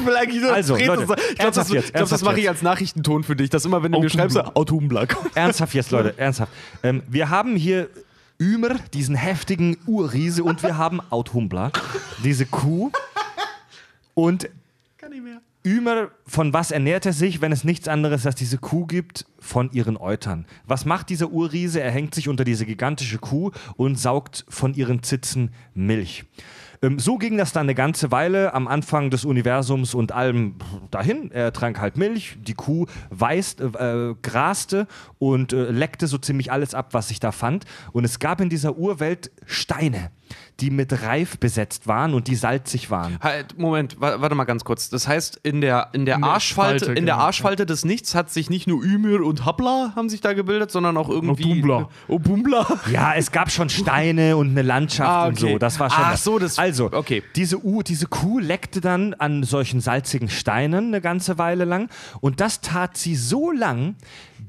Ich will eigentlich nur Also, Leute, sagen. Ich glaube, das, jetzt, ich glaub, das mache ich als Nachrichtenton für dich, dass immer, wenn du mir schreibst, so, Autumnbla kommt. (laughs) Ernsthaft jetzt, Leute, ernsthaft. Ähm, wir haben hier Ümer, diesen heftigen Urriese, und wir haben (laughs) Outhumbler, diese Kuh. Und Kann nicht mehr. Ümer, von was ernährt er sich, wenn es nichts anderes als diese Kuh gibt? Von ihren Eutern. Was macht dieser Urriese? Er hängt sich unter diese gigantische Kuh und saugt von ihren Zitzen Milch. Ähm, so ging das dann eine ganze Weile am Anfang des Universums und allem dahin. Er trank halt Milch, die Kuh weist, äh, graste und äh, leckte so ziemlich alles ab, was sich da fand. Und es gab in dieser Urwelt Steine, die mit Reif besetzt waren und die salzig waren. Halt, Moment, wa- warte mal ganz kurz. Das heißt, in der, in der, In der Arschfalte, Spalte, in der genau. Arschfalte des Nichts hat sich nicht nur Ymir und Habla haben sich da gebildet, sondern auch irgendwie. Obumbla. Obumbla. Ja, es gab schon Steine und eine Landschaft Ah, und okay. so. Das war schon. Ach was. so, das- Also, okay. diese, U, diese Kuh leckte dann an solchen salzigen Steinen eine ganze Weile lang. Und das tat sie so lang,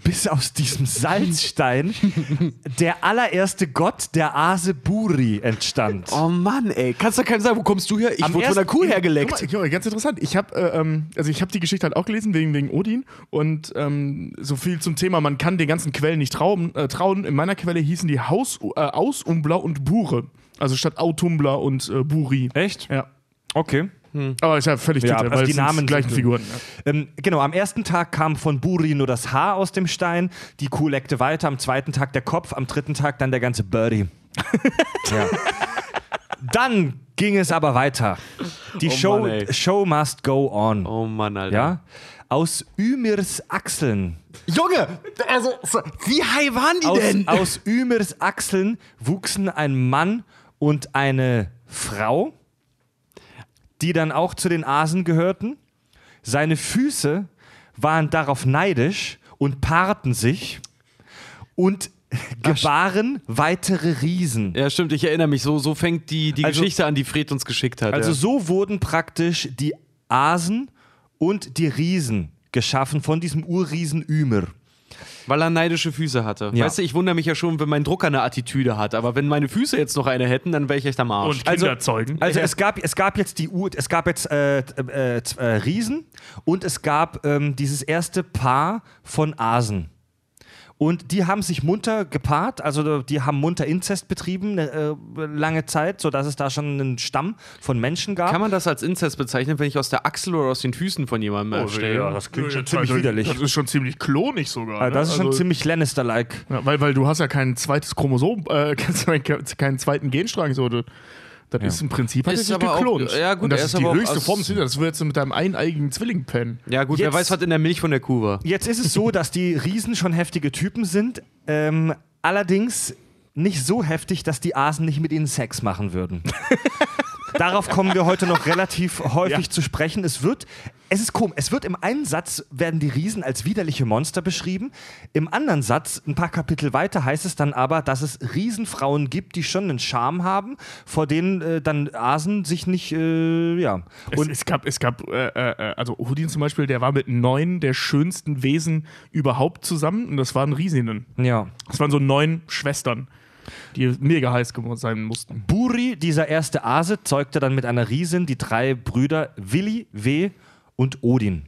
bis aus diesem Salzstein der allererste Gott, der Ase Buri, entstand. Oh Mann, ey. Kannst du keinem sagen, wo kommst du her? Ich Am wurde von der Kuh hergeleckt. Guck mal, guck mal, ganz interessant. Ich habe äh, ähm, also ich habe die Geschichte halt auch gelesen wegen, wegen Odin und ähm, so viel zum Thema, man kann den ganzen Quellen nicht trauen. Äh, trauen. In meiner Quelle hießen die Haus, äh, Ausumbler und Bure. Also statt Autumbler und äh, Buri. Echt? Ja. Okay. Aber ist ja völlig Ja, Tüte, also weil die Namen die gleichen Figuren. Ja. Ähm, genau, am ersten Tag kam von Buri nur das Haar aus dem Stein, die Kuh leckte weiter, am zweiten Tag der Kopf, am dritten Tag dann der ganze Birdie. (laughs) ja. Dann ging es aber weiter. Die Oh Show, Mann. Show must go on. Oh Mann, Alter. Ja? Aus Ümirs Achseln. Junge, also, so- wie high waren die Aus, denn? aus Ümirs Achseln wuchsen ein Mann und eine Frau, die dann auch zu den Asen gehörten. Seine Füße waren darauf neidisch und paarten sich und gebaren weitere Riesen. Ja, stimmt, ich erinnere mich. So, so fängt die, die Also- Geschichte an, die Fred uns geschickt hat. Also ja. so wurden praktisch die Asen und die Riesen geschaffen von diesem Urriesen Ümer. Weil er neidische Füße hatte. Ja. Weißt du, ich wundere mich ja schon, wenn mein Drucker eine Attitüde hat. Aber wenn meine Füße jetzt noch eine hätten, dann wäre ich echt am Arsch. Und Also- Kinder zeugen. Also es gab, es gab jetzt die Ur, es gab jetzt äh, äh, äh, Riesen und es gab ähm, dieses erste Paar von Asen. Und die haben sich munter gepaart, also die haben munter Inzest betrieben, äh, lange Zeit, sodass es da schon einen Stamm von Menschen gab. Kann man das als Inzest bezeichnen, wenn ich aus der Achsel oder aus den Füßen von jemandem Oh, erstelle? ja, das klingt schon Ja, ziemlich widerlich. Das ist schon ziemlich klonig sogar. Also das ist ne? schon Also- ziemlich Lannister-like. Ja, weil, weil du hast ja kein zweites Chromosom, äh, (laughs) keinen keinen zweiten Genstrang. So. Du- Das ist im Prinzip hat Ist er sich aber auch- geklont. ja, gut, Und das er ist ist die aber auch höchste Form des. Das wird jetzt mit deinem eineigigen Zwilling pennen. Ja, gut, wer Jetzt- weiß, was in der Milch von der Kuh war. Jetzt ist es so, dass die Riesen schon heftige Typen sind, ähm, allerdings nicht so heftig, dass die Asen nicht mit ihnen Sex machen würden. (laughs) Darauf kommen wir heute noch relativ häufig zu sprechen. Es wird, es ist komisch, es wird im einen Satz werden die Riesen als widerliche Monster beschrieben. Im anderen Satz, ein paar Kapitel weiter, heißt es dann aber, dass es Riesenfrauen gibt, die schon einen Charme haben, vor denen äh, dann Asen sich nicht, äh, ja. Und es, es gab, es gab äh, äh, also Odin zum Beispiel, der war mit neun der schönsten Wesen überhaupt zusammen und das waren Riesinnen. ja. Das waren so neun Schwestern, die mega heiß geworden sein mussten. Buri, dieser erste Ase, zeugte dann mit einer Riesin die drei Brüder Willi, Weh und Odin.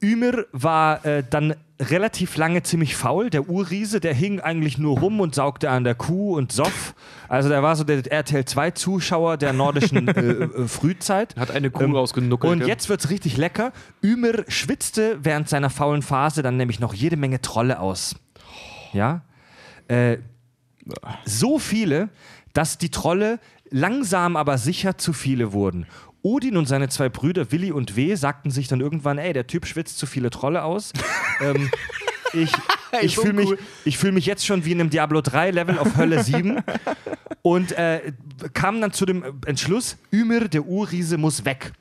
Ymir war äh, dann relativ lange ziemlich faul. Der Urriese, der hing eigentlich nur rum und saugte an der Kuh und soff. Also der war so der RTL 2-Zuschauer der nordischen äh, äh, Frühzeit. Hat eine Kuh Ähm, rausgenuckelt. Und ja. jetzt wird's richtig lecker. Ymir schwitzte während seiner faulen Phase dann nämlich noch jede Menge Trolle aus. Ja? Äh, so viele, dass die Trolle langsam aber sicher zu viele wurden. Odin und seine zwei Brüder Willi und Weh sagten sich dann irgendwann, ey, der Typ schwitzt zu viele Trolle aus. (laughs) ähm, ich ich fühle mich, ich fühl mich jetzt schon wie in einem Diablo 3 Level auf Hölle (laughs) 7 und äh, kamen dann zu dem Entschluss, Ymir, der Urriese, muss weg.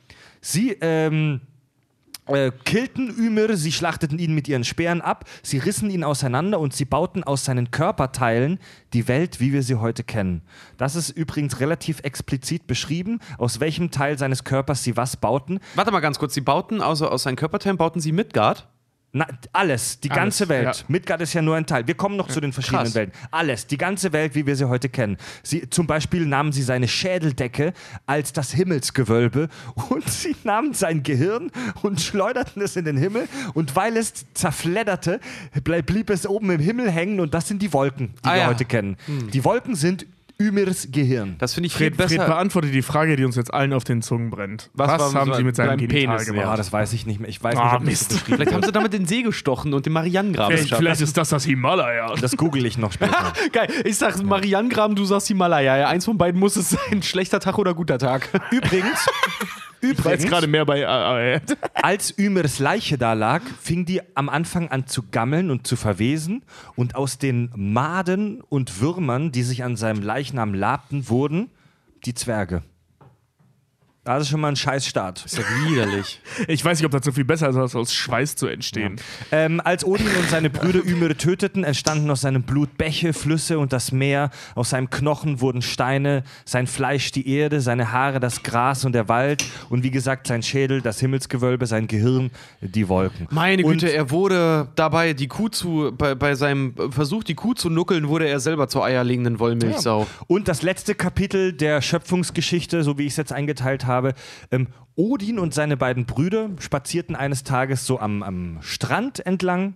Sie ähm, äh, killten Ymir, sie schlachteten ihn mit ihren Speeren ab, sie rissen ihn auseinander und sie bauten aus seinen Körperteilen die Welt, wie wir sie heute kennen. Das ist übrigens relativ explizit beschrieben, aus welchem Teil seines Körpers sie was bauten. Warte mal ganz kurz, sie bauten, außer aus seinen Körperteilen, bauten sie Midgard? Na, alles, die Alles, ganze Welt. ja. Midgard ist ja nur ein Teil. Wir kommen noch zu den verschiedenen krass. Welten. Alles, die ganze Welt, wie wir sie heute kennen. Sie, zum Beispiel nahmen sie seine Schädeldecke als das Himmelsgewölbe (laughs) und sie nahmen sein Gehirn und schleuderten es in den Himmel und weil es zerfledderte, blieb es oben im Himmel hängen und das sind die Wolken, die Ah, wir ja. heute kennen. Die Wolken sind Ümirs Gehirn. Das finde ich viel Fred, Fred besser. beantwortet die Frage, die uns jetzt allen auf den Zungen brennt. Was Was, haben Sie mit seinem Genital Penis? gemacht? Ja, das weiß ich nicht mehr. Ich weiß Ah, nicht, ob das Mist. beschrieben Vielleicht haben sie damit den See gestochen und den Marianengraben Vielleicht, geschafft. vielleicht ist das das Himalaya. Das google ich noch später. (laughs) Geil. Ich sag Marianengraben, du sagst Himalaya. Ja, eins von beiden muss es sein. Schlechter Tag oder guter Tag. Übrigens, (laughs) übrigens gerade mehr bei. Äh, (laughs) als Ümers Leiche da lag, fing die am Anfang an zu gammeln und zu verwesen und aus den Maden und Würmern, die sich an seinem Leichnam labten, wurden die Zwerge. Das ist schon mal ein Scheißstart. ist ja widerlich. (laughs) ich weiß nicht, ob das so viel besser ist, als aus Schweiß zu entstehen. Ähm, als Odin und seine Brüder Ymir töteten, entstanden aus seinem Blut Bäche, Flüsse und das Meer. Aus seinem Knochen wurden Steine, sein Fleisch die Erde, seine Haare das Gras und der Wald und wie gesagt sein Schädel das Himmelsgewölbe, sein Gehirn die Wolken. Meine Und- Güte, er wurde dabei, die Kuh zu, bei, bei seinem Versuch, die Kuh zu nuckeln, wurde er selber zur eierlegenden Wollmilchsau. Und das letzte Kapitel der Schöpfungsgeschichte, so wie ich es jetzt eingeteilt habe, ähm, Odin und seine beiden Brüder spazierten eines Tages so am, am Strand entlang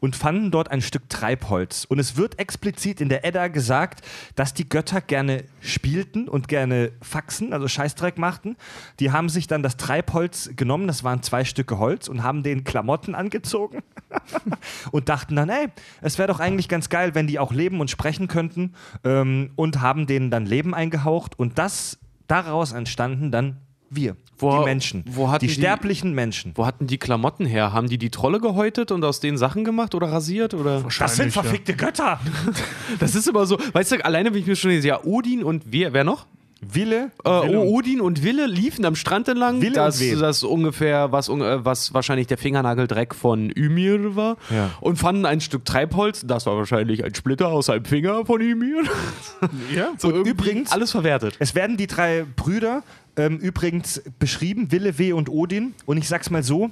und fanden dort ein Stück Treibholz. Und es wird explizit in der Edda gesagt, dass die Götter gerne spielten und gerne Faxen, also Scheißdreck machten. Die haben sich dann das Treibholz genommen, das waren zwei Stücke Holz, und haben den Klamotten angezogen (laughs) und dachten dann, ey, es wäre doch eigentlich ganz geil, wenn die auch leben und sprechen könnten ähm, und haben denen dann Leben eingehaucht und das daraus entstanden dann wir, Wo- die Menschen, die die- sterblichen Menschen. Wo hatten die Klamotten her? Haben die die Trolle gehäutet und aus denen Sachen gemacht oder rasiert? Oder? Das sind Wahrscheinlich, ja. verfickte Götter. (laughs) Das ist immer so, weißt du, alleine bin ich mir schon ja, Odin und wer, wer noch? Wille, Äh, Wille und- Odin und Wille liefen am Strand entlang. Wille das, und das ungefähr, was, äh, was wahrscheinlich der Fingernageldreck von Ymir war. Ja. Und fanden ein Stück Treibholz. Das war wahrscheinlich ein Splitter aus einem Finger von Ymir. (laughs) Ja? So Und übrigens- alles verwertet. Es werden die drei Brüder ähm, übrigens beschrieben, Wille, Weh und Odin. Und ich sag's mal so: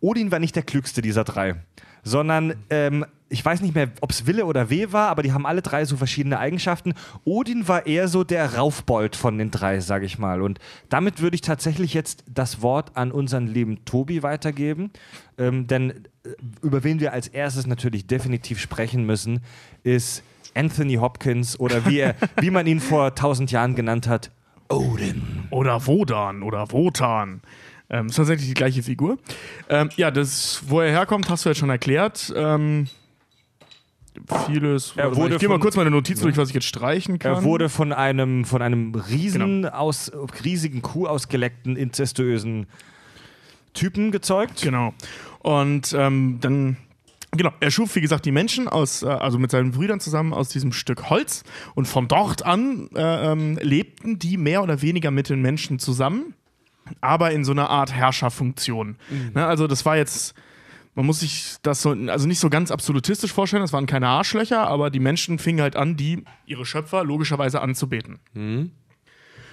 Odin war nicht der klügste dieser drei, sondern ähm, ich weiß nicht mehr, ob es Wille oder Weh war, aber die haben alle drei so verschiedene Eigenschaften. Odin war eher so der Raufbold von den drei, sage ich mal. Und damit würde ich tatsächlich jetzt das Wort an unseren lieben Tobi weitergeben. Ähm, denn äh, über wen wir als erstes natürlich definitiv sprechen müssen, ist Anthony Hopkins oder wie, er, (laughs) wie man ihn vor tausend Jahren genannt hat, Odin. Oder Wodan oder Wotan. Ähm, ist tatsächlich die gleiche Figur. Ähm, ja, das, wo er herkommt, hast du jetzt schon erklärt. Ähm, vieles. Er mal, wurde ich gehe mal kurz meine Notiz durch, was ich jetzt streichen kann. Er wurde von einem, von einem riesen Genau. aus, riesigen Kuh ausgeleckten, inzestuösen Typen gezeugt. Genau. Und ähm, dann, genau, er schuf, wie gesagt, die Menschen aus, äh, also mit seinen Brüdern zusammen aus diesem Stück Holz. Und von dort an äh, ähm, lebten die mehr oder weniger mit den Menschen zusammen, aber in so einer Art Herrscherfunktion. Ne, also das war jetzt. Man muss sich das so, also nicht so ganz absolutistisch vorstellen, das waren keine Arschlöcher, aber die Menschen fingen halt an, die ihre Schöpfer logischerweise anzubeten.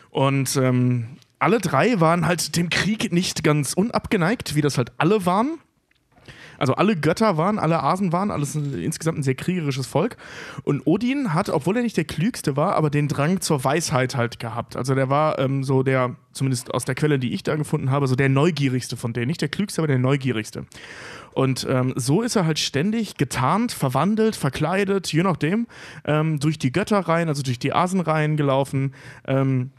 Und ähm, alle drei waren halt dem Krieg nicht ganz unabgeneigt, wie das halt alle waren. Also alle Götter waren, alle Asen waren, alles insgesamt ein sehr kriegerisches Volk. Und Odin hat, obwohl er nicht der Klügste war, aber den Drang zur Weisheit halt gehabt. Also der war ähm, so der, zumindest aus der Quelle, die ich da gefunden habe, so der Neugierigste von denen. Nicht der Klügste, aber der Neugierigste. Und ähm, so ist er halt ständig getarnt, verwandelt, verkleidet, je nachdem, ähm, durch die Götterreihen, also durch die Asenreihen gelaufen. Ähm,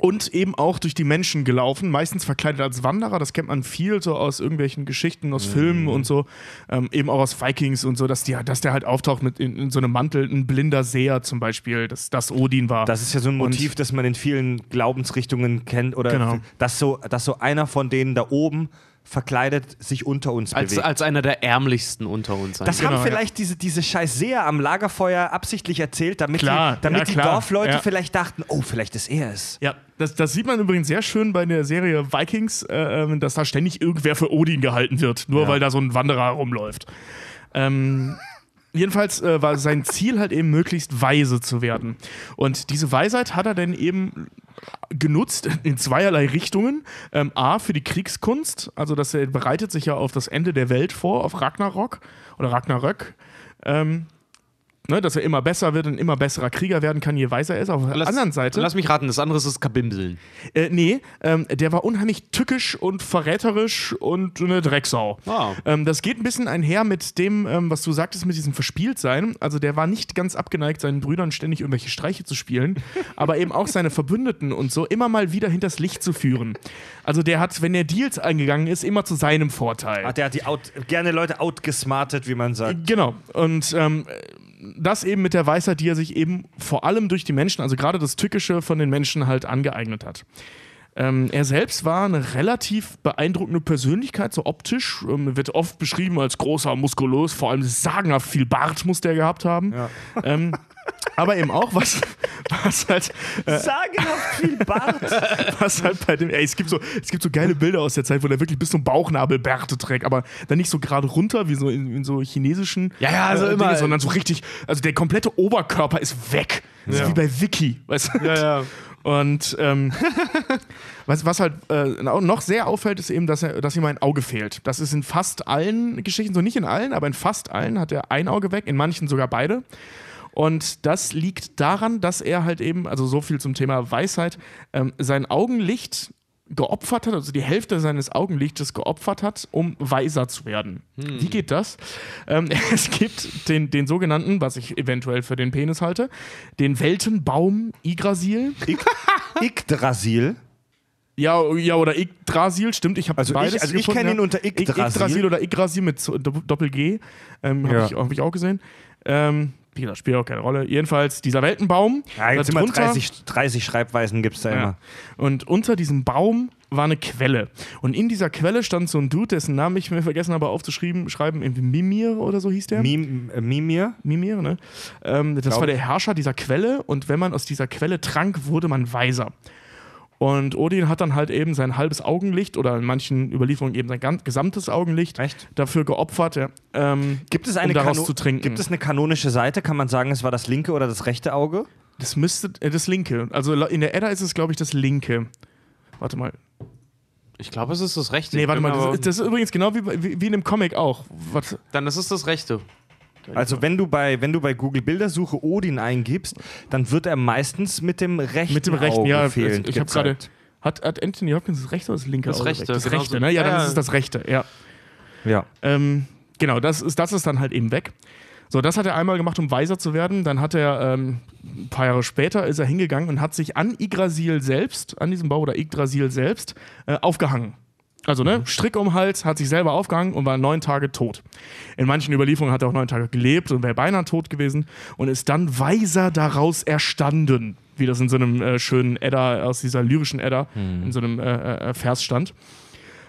und eben auch durch die Menschen gelaufen, meistens verkleidet als Wanderer. Das kennt man viel so aus irgendwelchen Geschichten, aus Filmen und so, ähm, eben auch aus Vikings und so, dass, die, dass der halt auftaucht mit in, in so einem Mantel, ein blinder Seher zum Beispiel, dass das Odin war. Das ist ja so ein Motiv, das man in vielen Glaubensrichtungen kennt oder Genau. dass, so, dass so einer von denen da oben verkleidet sich unter uns Als, bewegt. als einer der ärmlichsten unter uns. Das Genau, haben ja. vielleicht diese, diese scheiß Seher am Lagerfeuer absichtlich erzählt, damit Klar, die, damit ja, die klar, Dorfleute ja. vielleicht dachten, oh, vielleicht ist er es. ja, das, das sieht man übrigens sehr schön bei der Serie Vikings, äh, ähm, dass da ständig irgendwer für Odin gehalten wird, nur Ja. weil da so ein Wanderer rumläuft. Ähm, jedenfalls äh, war sein Ziel halt eben möglichst weise zu werden. Und diese Weisheit hat er dann eben genutzt in zweierlei Richtungen. Ähm, A, für die Kriegskunst, also dass er bereitet sich ja auf das Ende der Welt vor, auf Ragnarok oder Ragnarök. Ähm, ne, dass er immer besser wird und immer besserer Krieger werden kann, je weiser er ist. Auf der Lass- anderen Seite, Lass mich raten, das andere ist das Kabimseln. äh, nee, ähm, der war unheimlich tückisch und verräterisch und eine Drecksau. Ah. Ähm, das geht ein bisschen einher mit dem, ähm, was du sagtest, mit diesem Verspieltsein. Also der war nicht ganz abgeneigt, seinen Brüdern ständig irgendwelche Streiche zu spielen, (laughs) aber eben auch seine Verbündeten und so immer mal wieder hinters Licht zu führen. Also der hat, wenn er Deals eingegangen ist, immer zu seinem Vorteil. Ach, der hat die out, gerne Leute outgesmartet, wie man sagt. Genau. Und ähm, das eben mit der Weisheit, die er sich eben vor allem durch die Menschen, also gerade das Tückische von den Menschen halt angeeignet hat. Ähm, er selbst war eine relativ beeindruckende Persönlichkeit, so optisch. Ähm, wird oft beschrieben als großer, muskulös, vor allem sagenhaft viel Bart muss der gehabt haben. Ähm, (laughs) aber eben auch, was, was halt Sagenhaft viel Bart. (laughs) was halt bei dem, ey, es gibt so, es gibt so geile Bilder aus der Zeit, wo der wirklich bis zum Bauchnabel Bärte trägt, aber dann nicht so gerade runter, wie so in, in so chinesischen, Ja, ja, also immer- Dinge, sondern so richtig, also der komplette Oberkörper ist weg. Das ist wie bei Vicky, weißt du? Ja, ja. Und ähm, (laughs) was, was halt äh, noch sehr auffällt, ist eben, dass, er, dass ihm ein Auge fehlt. Das ist in fast allen Geschichten, so nicht in allen, aber in fast allen hat er ein Auge weg, in manchen sogar beide. Und das liegt daran, dass er halt eben, also so viel zum Thema Weisheit, ähm, sein Augenlicht geopfert hat, also die Hälfte seines Augenlichtes geopfert hat, um weiser zu werden. Wie geht das? Ähm, (laughs) es gibt den, den sogenannten, was ich eventuell für den Penis halte, den Weltenbaum Yggdrasil. (laughs) Yggdrasil. Ja, ja, oder Yggdrasil, stimmt, ich habe Also ich- beides also ich gefunden, kenne ihn unter Yg- Yggdrasil. Yggdrasil oder Yggdrasil mit Doppel-G, ähm, habe Ja. ich, hab ich auch gesehen. Ähm, wie gesagt, spielt auch keine Rolle. Jedenfalls dieser Weltenbaum. Ja, jetzt immer darunter- 30, 30 Schreibweisen gibt es da ja. immer. Und unter diesem Baum war eine Quelle. Und in dieser Quelle stand so ein Dude, dessen Namen ich mir vergessen habe aufzuschreiben, schreiben, irgendwie Mimir oder so hieß der. Mim, äh, Mimir. Mimir, ne? Ähm, das Glaub war der. Herrscher dieser Quelle und wenn man aus dieser Quelle trank, wurde man weiser. Und Odin hat dann halt eben sein halbes Augenlicht oder in manchen Überlieferungen eben sein ganz, gesamtes Augenlicht Echt? dafür geopfert, ja, ähm, Gibt es, eine um daraus Kano- zu trinken. gibt es eine kanonische Seite? Kann man sagen, es war das linke oder das rechte Auge? das müsste äh, das linke. Also in der Edda ist es, glaube ich, das linke. Warte mal. Ich glaube, es ist das rechte. Nee, warte mal. Aber- Das, ist- das ist übrigens genau wie, wie, wie in dem Comic auch. Warte. Dann ist es das rechte. Also wenn du bei, wenn du bei Google Bildersuche Odin eingibst, dann wird er meistens mit dem rechten Mit dem rechten, Auge ja. fehlend Ich habe gerade. Hat, hat Anthony Hopkins das rechte oder das linke Das Auge rechte, weg? Das genau rechte, so. ne? Ja, dann Ja, ist es das rechte, ja. Ja. Ähm, genau, das ist, das ist dann halt eben weg. So, das hat er einmal gemacht, um weiser zu werden. Dann hat er, ähm, ein paar Jahre später, ist er hingegangen und hat sich an Yggdrasil selbst, an diesem Bau oder Yggdrasil selbst, äh, aufgehangen. Also, ne, Strick um den Hals, hat sich selber aufgehangen und war neun Tage tot. In manchen Überlieferungen hat er auch neun Tage gelebt und wäre beinahe tot gewesen und ist dann weiser daraus erstanden. Wie das in so einem äh, schönen Edda, aus dieser lyrischen Edda, in so einem äh, äh, Vers stand.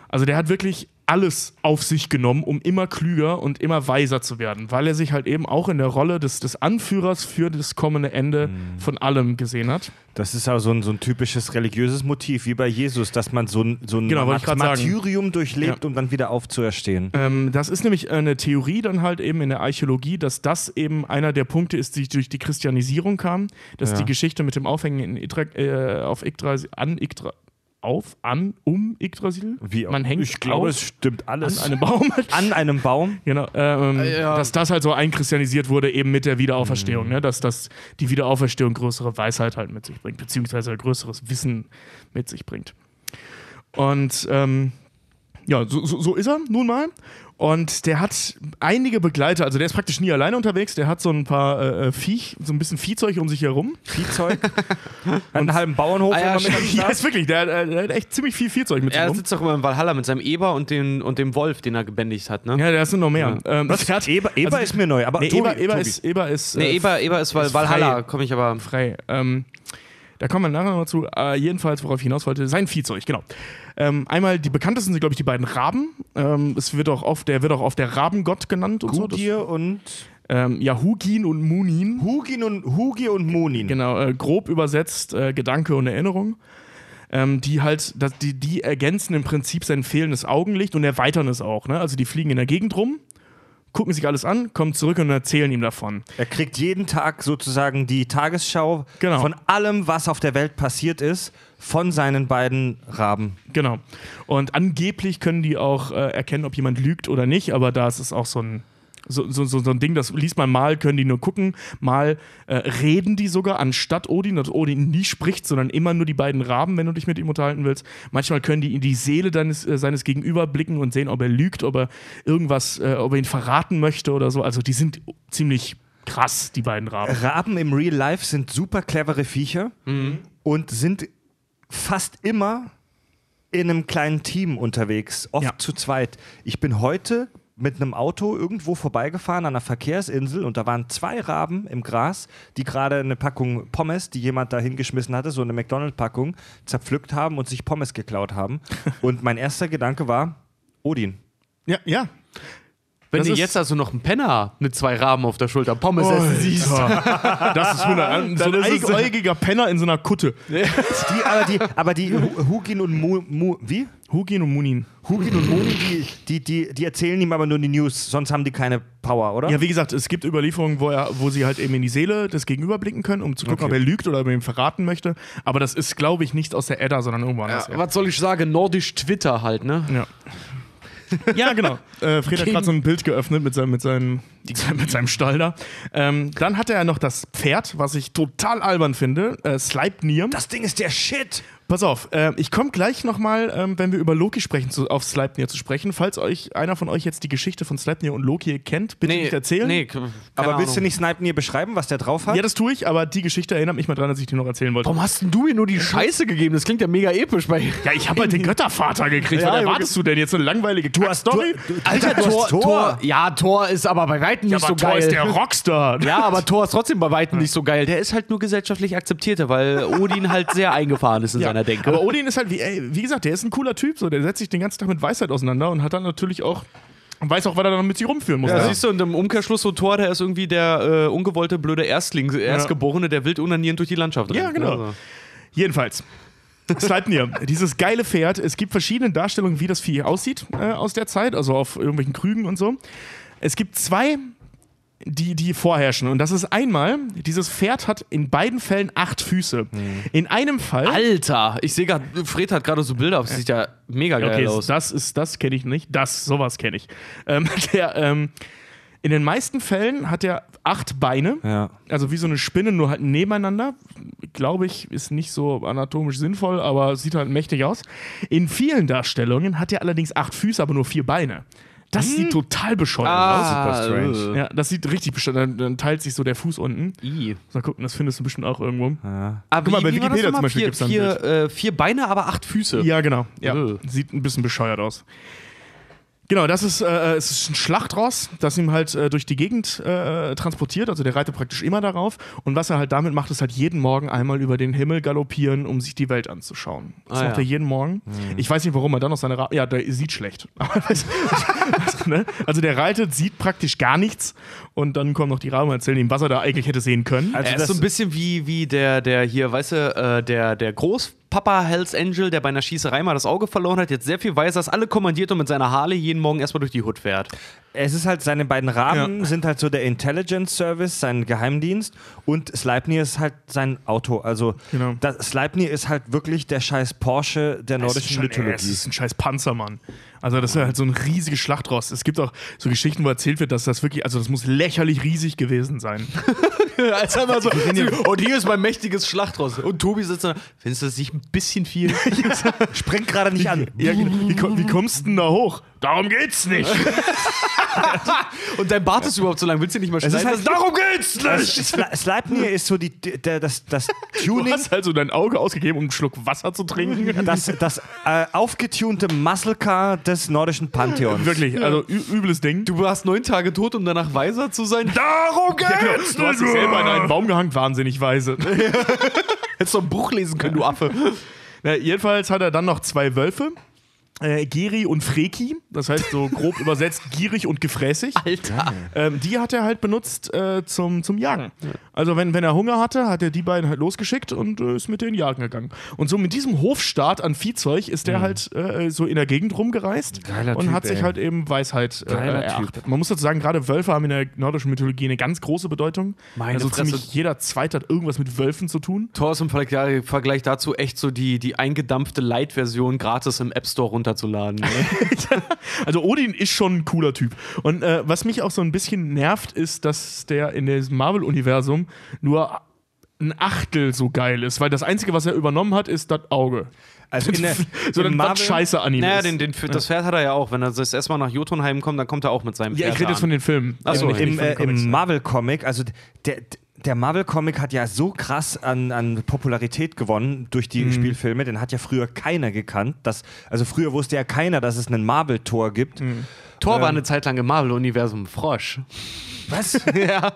Also der hat wirklich alles auf sich genommen, um immer klüger und immer weiser zu werden, weil er sich halt eben auch in der Rolle des, des Anführers für das kommende Ende Mhm. von allem gesehen hat. Das ist auch so ein, so ein typisches religiöses Motiv, wie bei Jesus, dass man so ein, so ein Genau, ich grad sagen. Martyrium durchlebt, um dann wieder aufzuerstehen. Ähm, das ist nämlich eine Theorie dann halt eben in der Archäologie, dass das eben einer der Punkte ist, die durch die Christianisierung kam, dass Ja. die Geschichte mit dem Aufhängen in Idra, äh, auf Yggdrasil, an Yggdra, auf, an, um Yggdrasil, Wie auch- man hängt ich glaube, es stimmt alles. an einem Baum. (laughs) An einem Baum. Genau, ähm, ja. dass das halt so einchristianisiert wurde, eben mit der Mhm. Wiederauferstehung, ne? dass, dass die Wiederauferstehung größere Weisheit halt mit sich bringt, beziehungsweise größeres Wissen mit sich bringt. Und ähm, ja, so, so, so ist er nun mal. Und der hat einige Begleiter, also der ist praktisch nie alleine unterwegs, der hat so ein paar äh, Viech, so ein bisschen Viehzeug um sich herum. Viehzeug. (laughs) einen halben Bauernhof Ah, ja, immer mit am (laughs) ja, ist wirklich, der, der, hat echt ziemlich viel Viehzeug mit sich Er rum. sitzt doch immer im Valhalla mit seinem Eber und, den, und dem Wolf, den er gebändigt hat, ne? Ja, der sind noch mehr. Ähm, Was? hat- Eber, Eber also- ist mir neu, aber Nee, Tobi, Eber, Eber, Tobi. ist, Eber ist. Nee, äh, Eber, Eber ist, weil ist Valhalla komme ich aber. frei. Ähm, da kommen wir nachher noch zu. Äh, jedenfalls, worauf ich hinaus wollte, sein Viehzeug, genau. Ähm, einmal die bekanntesten sind, glaube ich, die beiden Raben. Ähm, es wird auch oft, der wird auch oft der Rabengott genannt und so. Gudir und ähm, ja, Hugin und Munin. Hugin und Hugi und Munin. Genau, äh, grob übersetzt äh, Gedanke und Erinnerung. Ähm, die halt, das, die, die ergänzen im Prinzip sein fehlendes Augenlicht und erweitern es auch. Ne? Also die fliegen in der Gegend rum, gucken sich alles an, kommen zurück und erzählen ihm davon. Er kriegt jeden Tag sozusagen die Tagesschau Genau. von allem, was auf der Welt passiert ist, von seinen beiden Raben. Genau. Und angeblich können die auch äh, erkennen, ob jemand lügt oder nicht, aber da ist es auch so ein, so, so, so, ein Ding, das liest man mal, können die nur gucken, mal äh, reden die sogar anstatt Odin, dass Odin nie spricht, sondern immer nur die beiden Raben, wenn du dich mit ihm unterhalten willst. Manchmal können die in die Seele deines, äh, seines Gegenüber blicken und sehen, ob er lügt, ob er irgendwas, äh, ob er ihn verraten möchte oder so. Also die sind ziemlich krass, die beiden Raben. Raben im Real Life sind super clevere Viecher und sind fast immer in einem kleinen Team unterwegs, oft Ja. zu zweit. Ich bin heute mit einem Auto irgendwo vorbeigefahren an einer Verkehrsinsel und da waren zwei Raben im Gras, die gerade eine Packung Pommes, die jemand da hingeschmissen hatte, so eine McDonald-Packung, zerpflückt haben und sich Pommes geklaut haben. (laughs) und mein erster Gedanke war, Odin. Ja, ja. Wenn Das du jetzt also noch einen Penner mit zwei Raben auf der Schulter Pommes essen siehst. (laughs) Das ist 100, so ein eigeäugiger Penner in so einer Kutte. Die, aber die, aber die Hu- Hugin und Mu, Mu, wie? Hugin und Munin. Hugin und Moni, die, die, die, die erzählen ihm aber nur die News, sonst haben die keine Power, oder? Ja, wie gesagt, es gibt Überlieferungen, wo, er, wo sie halt eben in die Seele des Gegenüber blicken können, um zu gucken, Okay. ob er lügt oder ob er ihm verraten möchte. Aber das ist, glaube ich, nicht aus der Edda, sondern irgendwo anders. Ja, was soll ich sagen? Nordisch Twitter halt, ne? Ja. (laughs) ja, genau. Äh, Fred hat gerade so ein Bild geöffnet mit seinem, mit seinem, mit seinem Stall da. Ähm, dann hatte er noch das Pferd, was ich total albern finde, äh, Sleipnir. Das Ding ist der Shit. Pass auf, äh, ich komme gleich nochmal, ähm, wenn wir über Loki sprechen, zu, auf Sleipnir zu sprechen. Falls euch einer von euch jetzt die Geschichte von Sleipnir und Loki kennt, bitte nicht erzählen. Nee, keine Aber willst du Ahnung. nicht Snipen hier beschreiben, was der drauf hat? Ja, das tue ich, aber die Geschichte erinnert mich mal dran, dass ich die noch erzählen wollte. Warum hast denn du mir nur die Scheiße gegeben? Das klingt ja mega episch bei. Ja, ich habe halt den Göttervater gekriegt. Ja, Was erwartest du denn jetzt? So eine langweilige du hast Story? du, du, Alter, du hast Tor, Ja, Tor ist aber bei weitem nicht aber so Thor geil. ist der Rockstar. (laughs) ja, aber Thor ist trotzdem bei weitem nicht so geil. Der ist halt nur gesellschaftlich akzeptierter, weil Odin halt sehr eingefahren ist in Ja, seiner Denke. Aber Odin ist halt, wie, ey, wie gesagt, der ist ein cooler Typ. So, der setzt sich den ganzen Tag mit Weisheit auseinander und hat dann natürlich auch, und weiß auch, was er dann mit sich rumführen muss. Ja, ne? siehst du, und im Umkehrschluss so Thor, der ist irgendwie der äh, ungewollte, blöde Erstling, Erstgeborene, der wild unanierend durch die Landschaft Ja, rennt. genau. Also. Jedenfalls. Sleipnir, dieses geile Pferd. Es gibt verschiedene Darstellungen, wie das Vieh aussieht äh, aus der Zeit, also auf irgendwelchen Krügen und so. Es gibt zwei, die, die vorherrschen. Und das ist einmal, dieses Pferd hat in beiden Fällen acht Füße. In einem Fall. Alter, ich sehe gerade, Fred hat gerade so Bilder auf, das sieht ja mega geil Okay, aus. das ist, das kenne ich nicht. Das, sowas kenne ich. Ähm, (laughs) der, ähm, in den meisten Fällen hat er acht Beine. Ja. Also wie so eine Spinne, nur halt nebeneinander. Glaube ich, ist nicht so anatomisch sinnvoll, aber sieht halt mächtig aus. In vielen Darstellungen hat er allerdings acht Füße, aber nur vier Beine. Das sieht total bescheuert Ah, aus. super strange. Äh, Ja, das sieht richtig bescheuert Dann, dann teilt sich so der Fuß unten. I. Mal gucken, das findest du bestimmt auch irgendwo. Aber Guck mal, bei Wikipedia zum Beispiel vier, gibt's da ein vier, äh, vier Beine, aber acht Füße. Ja, genau. Ja. Sieht ein bisschen bescheuert aus. Genau, das ist, äh, es ist ein Schlachtross, das ihm halt äh, durch die Gegend äh, transportiert. Also der reitet praktisch immer darauf. Und was er halt damit macht, ist halt jeden Morgen einmal über den Himmel galoppieren, um sich die Welt anzuschauen. Das Ah, macht ja. er jeden Morgen. Ich weiß nicht, warum er dann noch seine Ra Ja, der sieht schlecht. (laughs) Also, ne? also der reitet, sieht praktisch gar nichts. Und dann kommen noch die Raben und erzählen ihm, was er da eigentlich hätte sehen können. Also er das- ist so ein bisschen wie, wie der, der hier, weißt du, äh, der, der Großpapa Hells Angel, der bei einer Schießerei mal das Auge verloren hat, jetzt sehr viel weiß, das alle kommandiert und mit seiner Harley jeden Morgen erstmal durch die Hut fährt. Es ist halt, seine beiden Raben sind halt so der Intelligence Service, sein Geheimdienst und Sleipnir ist halt sein Auto. Also Genau. das, Sleipnir ist halt wirklich der scheiß Porsche der ist nordischen Mythologie. Es ist ein scheiß Panzermann. Also das ist halt so ein riesiges Schlachtross. Es gibt auch so Geschichten, wo erzählt wird, dass das wirklich, also das muss lächerlich riesig gewesen sein. (laughs) Als einmal so, und hier (laughs) ist mein mächtiges Schlachtross. Und Tobi sitzt da, findest du das nicht ein bisschen viel? (laughs) Springt gerade nicht an. Ja, wie, ko- wie kommst du denn da hoch? Darum geht's nicht. (laughs) und dein Bart ist überhaupt so lang, willst du nicht mal Es ist schneiden? halt- darum geht's (laughs) nicht! Sle Sleipnir ist so die, der, das, das (laughs) Du Tuning, hast halt so dein Auge ausgegeben, um einen Schluck Wasser zu trinken. das, das äh, aufgetunte Muscle Car des nordischen Pantheons. Wirklich, also übles Ding. Du warst neun Tage tot, um danach weiser zu sein. Darum geht's! Ja, genau. Du hast dich selber in einen Baum gehangen, wahnsinnig weise. Hättest du ein Buch lesen können, du Affe. Na, jedenfalls hat er dann noch zwei Wölfe. Äh, Geri und Freki, das heißt so grob (laughs) übersetzt gierig und gefräßig. Alter. Ähm, die hat er halt benutzt äh, zum, zum Jagen. Also wenn, wenn er Hunger hatte, hat er die beiden halt losgeschickt und äh, ist mit denen jagen gegangen. Und so mit diesem Hofstaat an Viehzeug ist der halt äh, so in der Gegend rumgereist Geiler und Typ, hat sich ey. halt eben Weisheit äh, erachtet. Man muss dazu sagen, gerade Wölfe haben in der nordischen Mythologie eine ganz große Bedeutung. Meine also Fresse. ziemlich jeder Zweite hat irgendwas mit Wölfen zu tun. Tor ist im Vergleich, Vergleich dazu echt so die, die eingedampfte Light-Version gratis im App Store runterzuladen. Ne? (laughs) Also Odin ist schon ein cooler Typ. Und äh, was mich auch so ein bisschen nervt, ist, dass der in diesem Marvel-Universum nur ein Achtel so geil ist, weil das Einzige, was er übernommen hat, ist das Auge. Also in der, (laughs) so ein Marvel- scheiße Anime naja, ist. den, den, das Pferd hat er ja auch. Wenn er das erstmal nach Jotunheim kommt, dann kommt er auch mit seinem ja, Pferd ich rede jetzt an. von den Filmen. Ach so, nicht- Im, äh, den im Marvel-Comic, also der, der Marvel-Comic hat ja so krass an, an Popularität gewonnen durch Mhm. die Spielfilme, den hat ja früher keiner gekannt. Das, also früher wusste ja keiner, dass es einen Marvel-Tor gibt. Mhm. Thor war eine Zeit lang im Marvel-Universum Frosch. Was? (laughs) ja.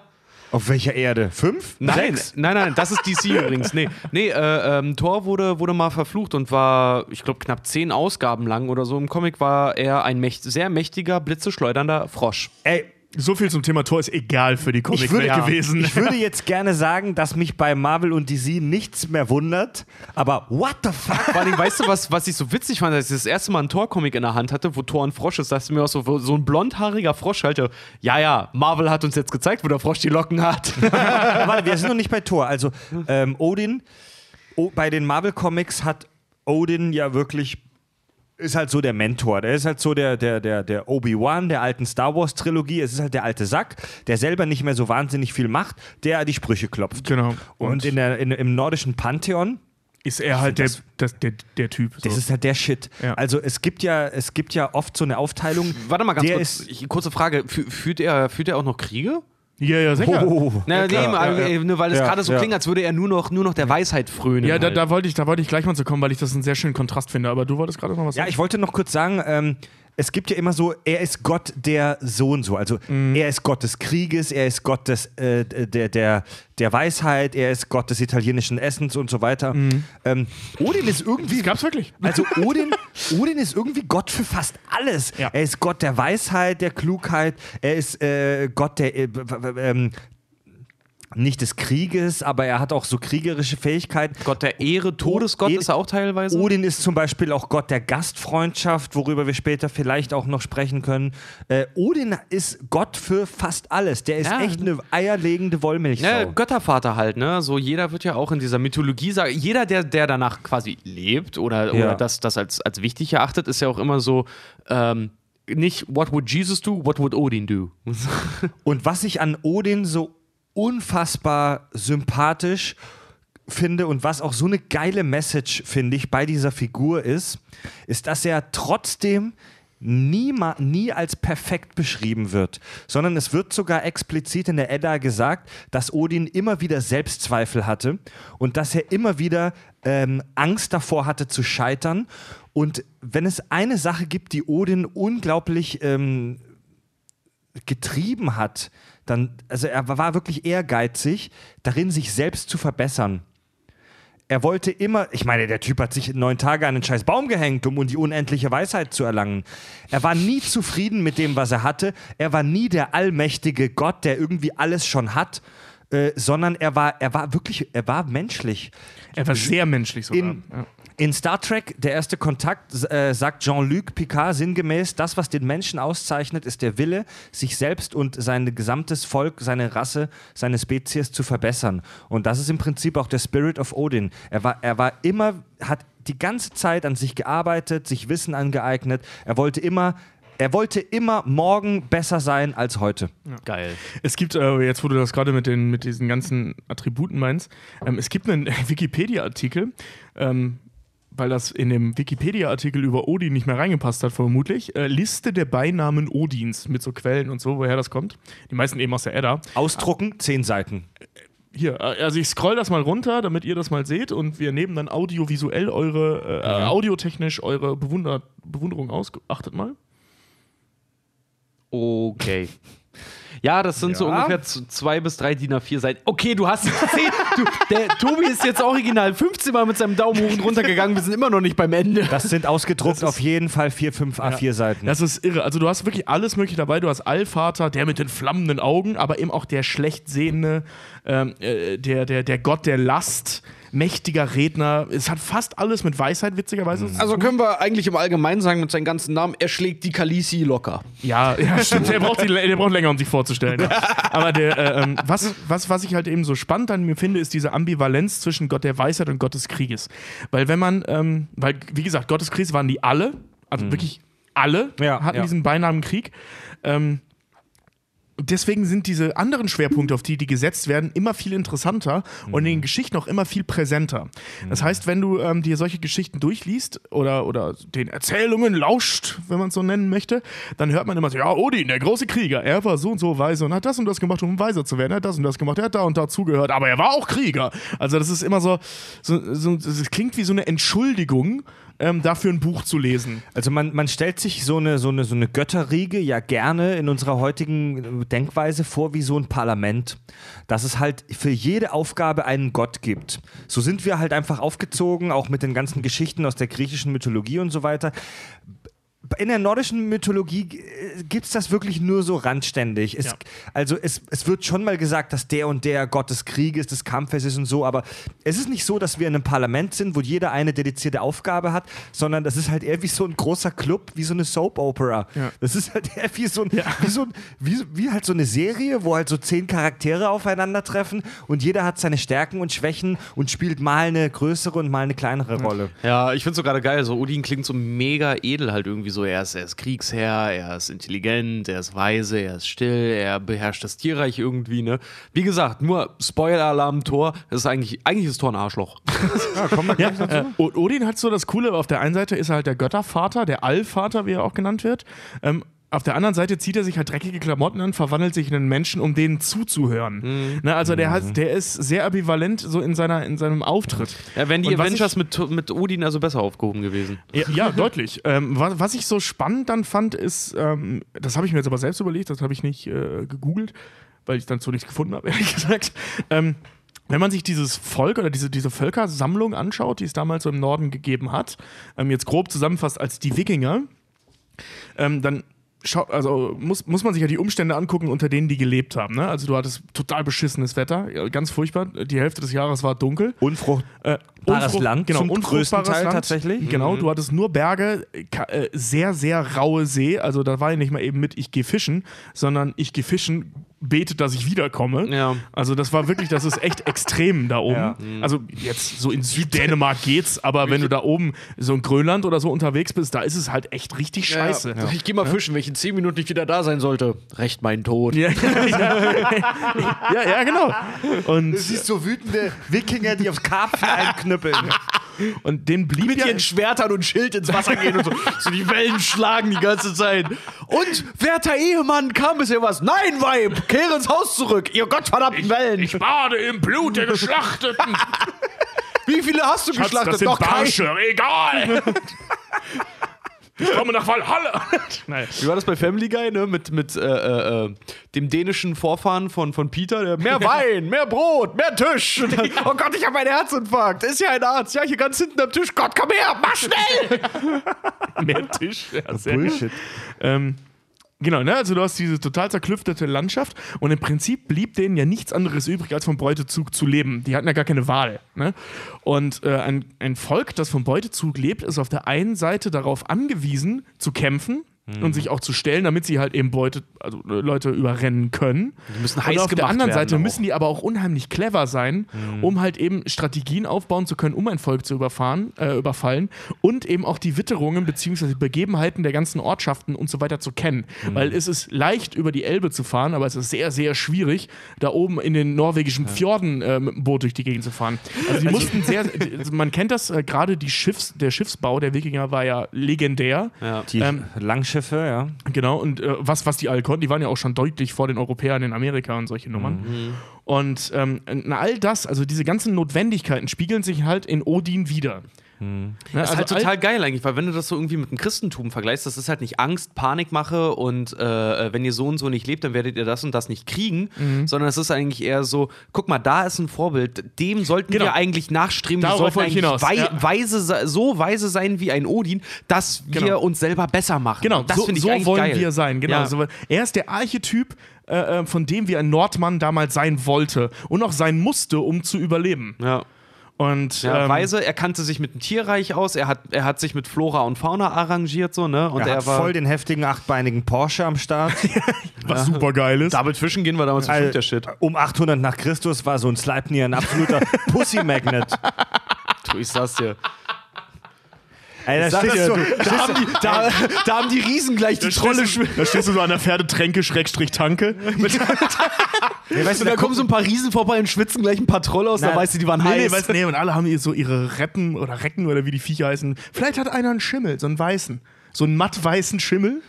Auf welcher Erde? Fünf? Nein, Sechs? nein, nein, das ist DC (laughs) übrigens. Nee, nee äh, ähm, Thor wurde, wurde mal verflucht und war, ich glaube, knapp zehn Ausgaben lang oder so. Im Comic war er ein mächt sehr mächtiger, blitzeschleudernder Frosch. Ey, so viel zum Thema Tor ist egal für die ich würde, Comic-Welt gewesen. ich würde (laughs) jetzt gerne sagen, dass mich bei Marvel und DC nichts mehr wundert, aber what the fuck? Vor allem, weißt du, was, was ich so witzig fand, als ich das erste Mal einen Thor-Comic in der Hand hatte, wo Thor ein Frosch ist, dachte ich mir auch so, so ein blondhaariger Frosch, halt, ja, ja, Marvel hat uns jetzt gezeigt, wo der Frosch die Locken hat. (laughs) Warte, wir sind noch nicht bei Thor. Also ähm, Odin, o, bei den Marvel-Comics hat Odin ja wirklich ist halt so der Mentor. Der ist halt so der, der, der, der Obi-Wan der alten Star Wars-Trilogie. Es ist halt der alte Sack, der selber nicht mehr so wahnsinnig viel macht, der die Sprüche klopft. Genau. Und, in der, in, im nordischen Pantheon ist er halt der, das- das, der, der Typ. So. Das ist halt der Shit. Ja. Also es gibt ja, es gibt ja oft so eine Aufteilung. Warte mal ganz kurz, Ist, ich, kurze Frage, Fü führt, er, führt er auch noch Kriege? Ja, ja, sicher. oh, Na, ja, nee, klar, aber, ja, ja. äh, nur weil es Ja, gerade so ja. klingt, als würde er nur noch, nur noch der Weisheit frönen. Ja, da, halt. da, wollte ich, da wollte ich gleich mal zu kommen, weil ich das einen sehr schönen Kontrast finde. Aber du wolltest gerade noch was Ja, sagen. ich wollte noch kurz sagen, ähm, es gibt ja immer so, er ist Gott der so und so. Also Mhm. er ist Gott des Krieges, er ist Gott des, äh, der, der, der Weisheit, er ist Gott des italienischen Essens und so weiter. Mhm. Ähm, Odin ist irgendwie. Das gab's wirklich. Also (laughs) Odin, Odin ist irgendwie Gott für fast alles. Ja. Er ist Gott der Weisheit, der Klugheit, er ist äh, Gott der äh, ähm, nicht des Krieges, aber er hat auch so kriegerische Fähigkeiten. Gott der Ehre, Todesgott Oh, ist er auch teilweise. Odin ist zum Beispiel auch Gott der Gastfreundschaft, worüber wir später vielleicht auch noch sprechen können. Äh, Odin ist Gott für fast alles. Der ist Ja. echt eine eierlegende Wollmilchsau. Ja, Göttervater halt, ne? So jeder wird ja auch in dieser Mythologie sagen, jeder, der, der danach quasi lebt oder, Ja. oder das, das als, als wichtig erachtet, ist ja auch immer so, ähm, nicht what would Jesus do, what would Odin do? (laughs) Und was ich an Odin so unfassbar sympathisch finde und was auch so eine geile Message, finde ich, bei dieser Figur ist, ist, dass er trotzdem nie, nie als perfekt beschrieben wird, sondern es wird sogar explizit in der Edda gesagt, dass Odin immer wieder Selbstzweifel hatte und dass er immer wieder ähm, Angst davor hatte zu scheitern. Und wenn es eine Sache gibt, die Odin unglaublich ähm, getrieben hat, dann, also er war wirklich ehrgeizig, darin sich selbst zu verbessern. Er wollte immer, ich meine, der Typ hat sich neun Tage an einen scheiß Baum gehängt, um die unendliche Weisheit zu erlangen. Er war nie zufrieden mit dem, was er hatte. Er war nie der allmächtige Gott, der irgendwie alles schon hat, äh, sondern er war, er war wirklich, er war menschlich. Er war sehr menschlich sogar. In, ja. In Star Trek, der erste Kontakt, äh, sagt Jean-Luc Picard sinngemäß, das, was den Menschen auszeichnet, ist der Wille, sich selbst und sein gesamtes Volk, seine Rasse, seine Spezies zu verbessern. Und das ist im Prinzip auch der Spirit of Odin. Er war, er war immer, hat die ganze Zeit an sich gearbeitet, sich Wissen angeeignet. Er wollte immer, er wollte immer morgen besser sein als heute. Geil. Es gibt, äh, jetzt wo du das gerade mit, den- mit diesen ganzen Attributen meinst, ähm, es gibt einen (laughs) Wikipedia-Artikel, ähm, weil das in dem Wikipedia-Artikel über Odin nicht mehr reingepasst hat, vermutlich. Äh, Liste der Beinamen Odins mit so Quellen und so, woher das kommt. Die meisten eben aus der Edda. Ausdrucken, zehn Seiten. Hier, äh, also ich scroll das mal runter, damit ihr das mal seht und wir nehmen dann audiovisuell eure, äh, Ja. audiotechnisch eure Bewunder Bewunderung aus. Achtet mal. Okay. Ja, das sind so Ja. ungefähr z- zwei bis drei DIN A4 Seiten. Okay, du hast zehn. Du, der Tobi ist jetzt original 15 Mal mit seinem Daumen hoch und runter gegangen. Wir sind immer noch nicht beim Ende. Das sind ausgedruckt auf jeden Fall vier, fünf A4-Seiten. Das ist irre. Also du hast wirklich alles mögliche dabei. Du hast Allvater, der mit den flammenden Augen, aber eben auch der schlecht sehende, ähm, äh, der, der, der Gott der Last, mächtiger Redner. Es hat fast alles mit Weisheit, witzigerweise. zu Also können wir eigentlich im Allgemeinen sagen mit seinem ganzen Namen, er schlägt die Kalisi locker. Ja, ja, stimmt. (laughs) Der braucht, die, der braucht länger, um sich vorzustellen. Ja. (laughs) Aber der, äh, ähm, was, was, was ich halt eben so spannend an mir finde, ist diese Ambivalenz zwischen Gott der Weisheit und Gott des Krieges. Weil wenn man, ähm, weil, wie gesagt, Gott des Krieges waren die alle, also wirklich alle Ja, hatten ja. diesen Beinamen Krieg. Ähm, deswegen sind diese anderen Schwerpunkte, auf die die gesetzt werden, immer viel interessanter und in den Geschichten auch immer viel präsenter. Das heißt, wenn du ähm, dir solche Geschichten durchliest oder, oder den Erzählungen lauscht, wenn man es so nennen möchte, dann hört man immer so, ja, Odin, der große Krieger, er war so und so weise und hat das und das gemacht, um weiser zu werden, er hat das und das gemacht, er hat da und da zugehört, aber er war auch Krieger. Also das ist immer so, so, so das klingt wie so eine Entschuldigung, ähm, dafür ein Buch zu lesen. Also man, man stellt sich so eine, so, eine, so eine Götterriege ja gerne in unserer heutigen Denkweise vor wie so ein Parlament, dass es halt für jede Aufgabe einen Gott gibt. So sind wir halt einfach aufgezogen, auch mit den ganzen Geschichten aus der griechischen Mythologie und so weiter. In der nordischen Mythologie gibt es das wirklich nur so randständig. Es, Ja. Also es, es wird schon mal gesagt, dass der und der Gott des Krieges, des Kampfes ist und so, aber es ist nicht so, dass wir in einem Parlament sind, wo jeder eine dedizierte Aufgabe hat, sondern das ist halt eher wie so ein großer Club, wie so eine Soap-Opera. Ja. Das ist halt eher wie so, ein, wie, so ein, wie, wie halt so eine Serie, wo halt so zehn Charaktere aufeinandertreffen und jeder hat seine Stärken und Schwächen und spielt mal eine größere und mal eine kleinere Rolle. Ja, ich finde es so gerade geil. So Odin klingt so mega edel halt irgendwie so. Er ist, er ist Kriegsherr, er ist intelligent, er ist weise, er ist still, er beherrscht das Tierreich irgendwie, ne? Wie gesagt, nur Spoiler-Alarm, Tor. Das ist eigentlich, eigentlich ist Tor ein Arschloch. (laughs) Ja, äh, O- Odin hat so das Coole, auf der einen Seite ist er halt der Göttervater, der Allvater, wie er auch genannt wird. Ähm, auf der anderen Seite zieht er sich halt dreckige Klamotten an, verwandelt sich in einen Menschen, um denen zuzuhören. Ne, also der, hat, der ist sehr ambivalent so in, seiner, in seinem Auftritt. Ja, wären die Avengers ich- mit, mit Odin also besser aufgehoben gewesen. Ja, ja deutlich. (laughs) Ähm, was, was ich so spannend dann fand, ist, ähm, das habe ich mir jetzt aber selbst überlegt, das habe ich nicht äh, gegoogelt, weil ich dann so nichts gefunden habe, (laughs) ehrlich gesagt. Ähm, wenn man sich dieses Volk oder diese, diese Völkersammlung anschaut, die es damals so im Norden gegeben hat, ähm, jetzt grob zusammenfasst als die Wikinger, ähm, dann schaut, also muss, muss man sich ja die Umstände angucken, unter denen die gelebt haben. Ne? Also du hattest total beschissenes Wetter, ganz furchtbar. Die Hälfte des Jahres war dunkel. Unfrucht. Äh, Bares unfrucht- Land genau, zum unfruchtbares größten Teil Land. tatsächlich. Genau, du hattest nur Berge, äh, sehr, sehr raue See. Also da war ja nicht mal eben mit, ich gehe fischen, sondern ich gehe fischen, betet, dass ich wiederkomme. Ja. Also das war wirklich, das ist echt extrem da oben. Ja. Also jetzt so in Süddänemark geht's, aber wenn du da oben so in Grönland oder so unterwegs bist, da ist es halt echt richtig scheiße. Ja. Ich gehe mal fischen, wenn ich in 10 Minuten nicht wieder da sein sollte. Recht mein Tod. Ja, ja, (laughs) ja, ja, genau. Und, siehst so wütende Wikinger, die auf Karpfen (laughs) einknüppeln. und den blieb Mit ja, ihren Schwertern und Schild ins Wasser gehen und so, (laughs) so die Wellen schlagen die ganze Zeit. Und, werter Ehemann, kam bisher was? Nein, Weib, kehre ins Haus zurück, ihr gottverdammten Wellen. ich bade im Blut der Geschlachteten. (laughs) Wie viele hast du Schatz, geschlachtet? das sind Noch. Barsche, egal. Ich komme nach Valhalla. Nein. Wie war das bei Family Guy, ne? Mit, mit äh, äh, äh, dem dänischen Vorfahren von, von Peter, der mehr (laughs) Wein, mehr Brot, mehr Tisch. (laughs) Dann, oh Gott, ich habe einen Herzinfarkt. Ist ja ein Arzt. Ja, hier ganz hinten am Tisch. Gott, komm her, mach schnell! Mehr Tisch. Ja, sehr Bullshit. Ähm, genau, ne? Also du hast diese total zerklüftete Landschaft und im Prinzip blieb denen ja nichts anderes übrig, als vom Beutezug zu leben. Die hatten ja gar keine Wahl. Ne? Und äh, ein, ein Volk, das vom Beutezug lebt, ist auf der einen Seite darauf angewiesen, zu kämpfen. Und sich auch zu stellen, damit sie halt eben Beute, also Leute überrennen können. Die müssen Und heiß auf der anderen Seite auch. müssen die aber auch unheimlich clever sein, um halt eben Strategien aufbauen zu können, um ein Volk zu überfahren, äh, überfallen und eben auch die Witterungen bzw. Begebenheiten der ganzen Ortschaften und so weiter zu kennen. Weil es ist leicht, über die Elbe zu fahren, aber es ist sehr, sehr schwierig, da oben in den norwegischen Fjorden äh, mit dem Boot durch die Gegend zu fahren. Also die mussten sehr, also man kennt das, äh, gerade die Schiffs, der Schiffsbau der Wikinger war ja legendär. Ja. Die Ähm, Langschiffe, ja. Genau, und äh, was, was die alle konnten, die waren ja auch schon deutlich vor den Europäern in Amerika und solche Nummern. Und ähm, na, all das, also diese ganzen Notwendigkeiten, spiegeln sich halt in Odin wieder. Ne, Das ist halt also total geil eigentlich, weil wenn du das so irgendwie mit dem Christentum vergleichst, das ist halt nicht Angst, Panikmache und äh, wenn ihr so und so nicht lebt, dann werdet ihr das und das nicht kriegen, Mhm. sondern es ist eigentlich eher so, guck mal, da ist ein Vorbild, dem sollten Genau. wir eigentlich nachstreben, wir Darauf sollten wollte ich eigentlich hinaus, wei ja. weise, se- so weise sein wie ein Odin, dass wir Genau. uns selber besser machen. Genau, das so, finde ich so wollen geil. wir sein. Genau. Ja. So, er ist der Archetyp, äh, äh, von dem wie ein Nordmann damals sein wollte und auch sein musste, um zu überleben. Ja. Und Ja, ähm, weise, er kannte sich mit dem Tierreich aus, er hat, er hat sich mit Flora und Fauna arrangiert, so, ne? Und Er er, hat war. voll den heftigen achtbeinigen Porsche am Start. (laughs) was super geil ist. Double Fischen gehen wir damals Al- bestimmt der Shit. Um 800 nach Christus war so ein Sleipnir ein absoluter (laughs) Pussy-Magnet. Du, ich sag's dir. Ey, da steht das so, du. Da haben, die, da, da haben die Riesen gleich die Trolle du- Da stehst du so an der Pferdetränke, Schrägstrich Tanke. (laughs) nee, weißt du, Und da da kommen so ein paar Riesen vorbei und schwitzen gleich ein paar Trolle aus, da Nein. weißt du, die waren Nee, nee, heiß. weißt, du, nee, und alle haben hier so ihre Reppen oder Recken oder wie die Viecher heißen. Vielleicht hat einer einen Schimmel, so einen weißen. So einen matt-weißen Schimmel.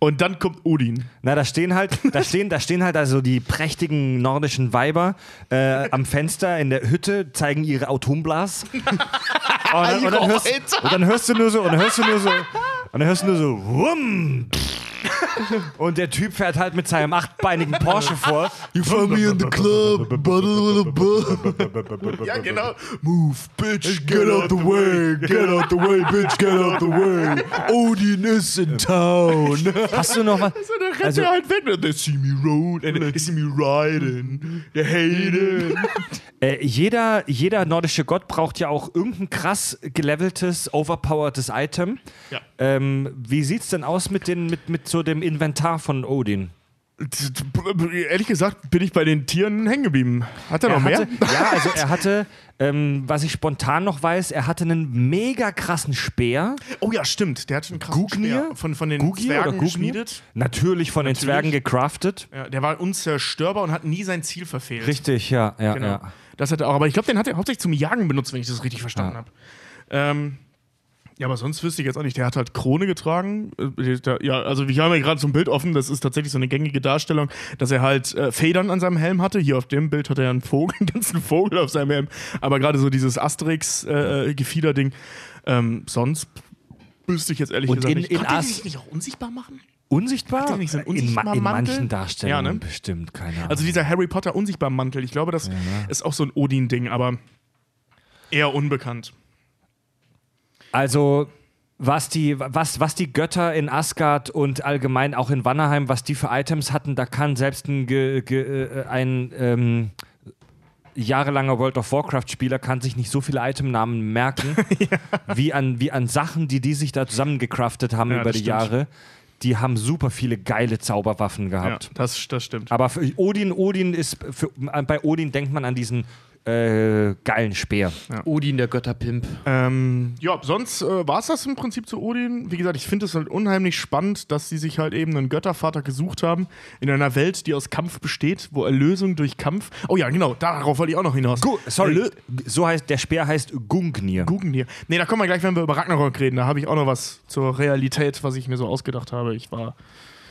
Und dann kommt Odin. Na, da stehen halt, da stehen, da stehen halt also die prächtigen nordischen Weiber äh, am Fenster in der Hütte, zeigen ihre Atomblas. (laughs) Und dann, und, dann hörst, und dann hörst du nur so, und dann hörst du nur so, und dann hörst du nur so, wumm. (laughs) Und der Typ fährt halt mit seinem achtbeinigen Porsche vor. You find me in the club. ja, genau. Move, bitch, get out the way. Get out the way, bitch, get out the way. Odin is in (laughs) town. Hast du noch was? So, dann rennt Also- er halt weg. They see me road, and they see me riding. They hate it. (laughs) Äh, jeder, jeder nordische Gott braucht ja auch irgendein krass geleveltes, overpowertes Item. Ja. Ähm, wie sieht's denn aus mit, den, mit, mit so dem Inventar von Odin? Ehrlich gesagt bin ich bei den Tieren hängen geblieben. Hat er, noch mehr? hatte, Ja, also er hatte, ähm, was ich spontan noch weiß, er hatte einen mega krassen Speer. Oh ja, stimmt. Der hat einen krassen Gugnir? Speer von, von den Gugir Zwergen Gugnir? geschmiedet. Natürlich von den Natürlich. Zwergen gecraftet. Ja, der war unzerstörbar und hat nie sein Ziel verfehlt. Richtig, ja, ja, Genau. ja. Das hat er auch. Aber ich glaube, den hat er hauptsächlich zum Jagen benutzt, wenn ich das richtig verstanden habe. Ähm, ja, aber sonst wüsste ich jetzt auch nicht. Der hat halt Krone getragen. Äh, der- Ja, also wir haben ja gerade so ein Bild offen. Das ist tatsächlich so eine gängige Darstellung, dass er halt äh, Federn an seinem Helm hatte. Hier auf dem Bild hat er einen Vogel, (laughs) einen ganzen Vogel auf seinem Helm. Aber gerade so dieses Asterix-Gefieder-Ding. ähm, sonst wüsste ich jetzt ehrlich Und gesagt in- nicht. in Konnte er As- sich nicht auch unsichtbar machen? Unsichtbar? Der nicht so einen in, ma in manchen Darstellungen Ja, ne? bestimmt, keine Ahnung. Also dieser Harry Potter unsichtbar Mantel, ich glaube, das ist auch so ein Odin-Ding, aber eher unbekannt. Also, was die, was, was die Götter in Asgard und allgemein auch in Wannerheim, was die für Items hatten, da kann selbst ein, ge, ge, äh, ein ähm, jahrelanger World of Warcraft-Spieler kann sich nicht so viele Itemnamen merken, (laughs) wie, an, wie an Sachen, die die sich da zusammengecraftet haben Ja, über die stimmt. Jahre. Die haben super viele geile Zauberwaffen Ja, gehabt. das, das stimmt. Aber für Odin, Odin ist, für, bei Odin denkt man an diesen äh, geilen Speer. Odin, der Götterpimp. Ähm, ja, sonst äh, war es das im Prinzip zu Odin. Wie gesagt, ich finde es halt unheimlich spannend, dass sie sich halt eben einen Göttervater gesucht haben in einer Welt, die aus Kampf besteht, wo Erlösung durch Kampf. Oh ja, genau, darauf wollte ich auch noch hinaus. Gu sorry, Erlö so heißt der Speer heißt Gungnir. Gucken Nee, da kommen wir gleich, wenn wir über Ragnarok reden. Da habe ich auch noch was zur Realität, was ich mir so ausgedacht habe. Ich war.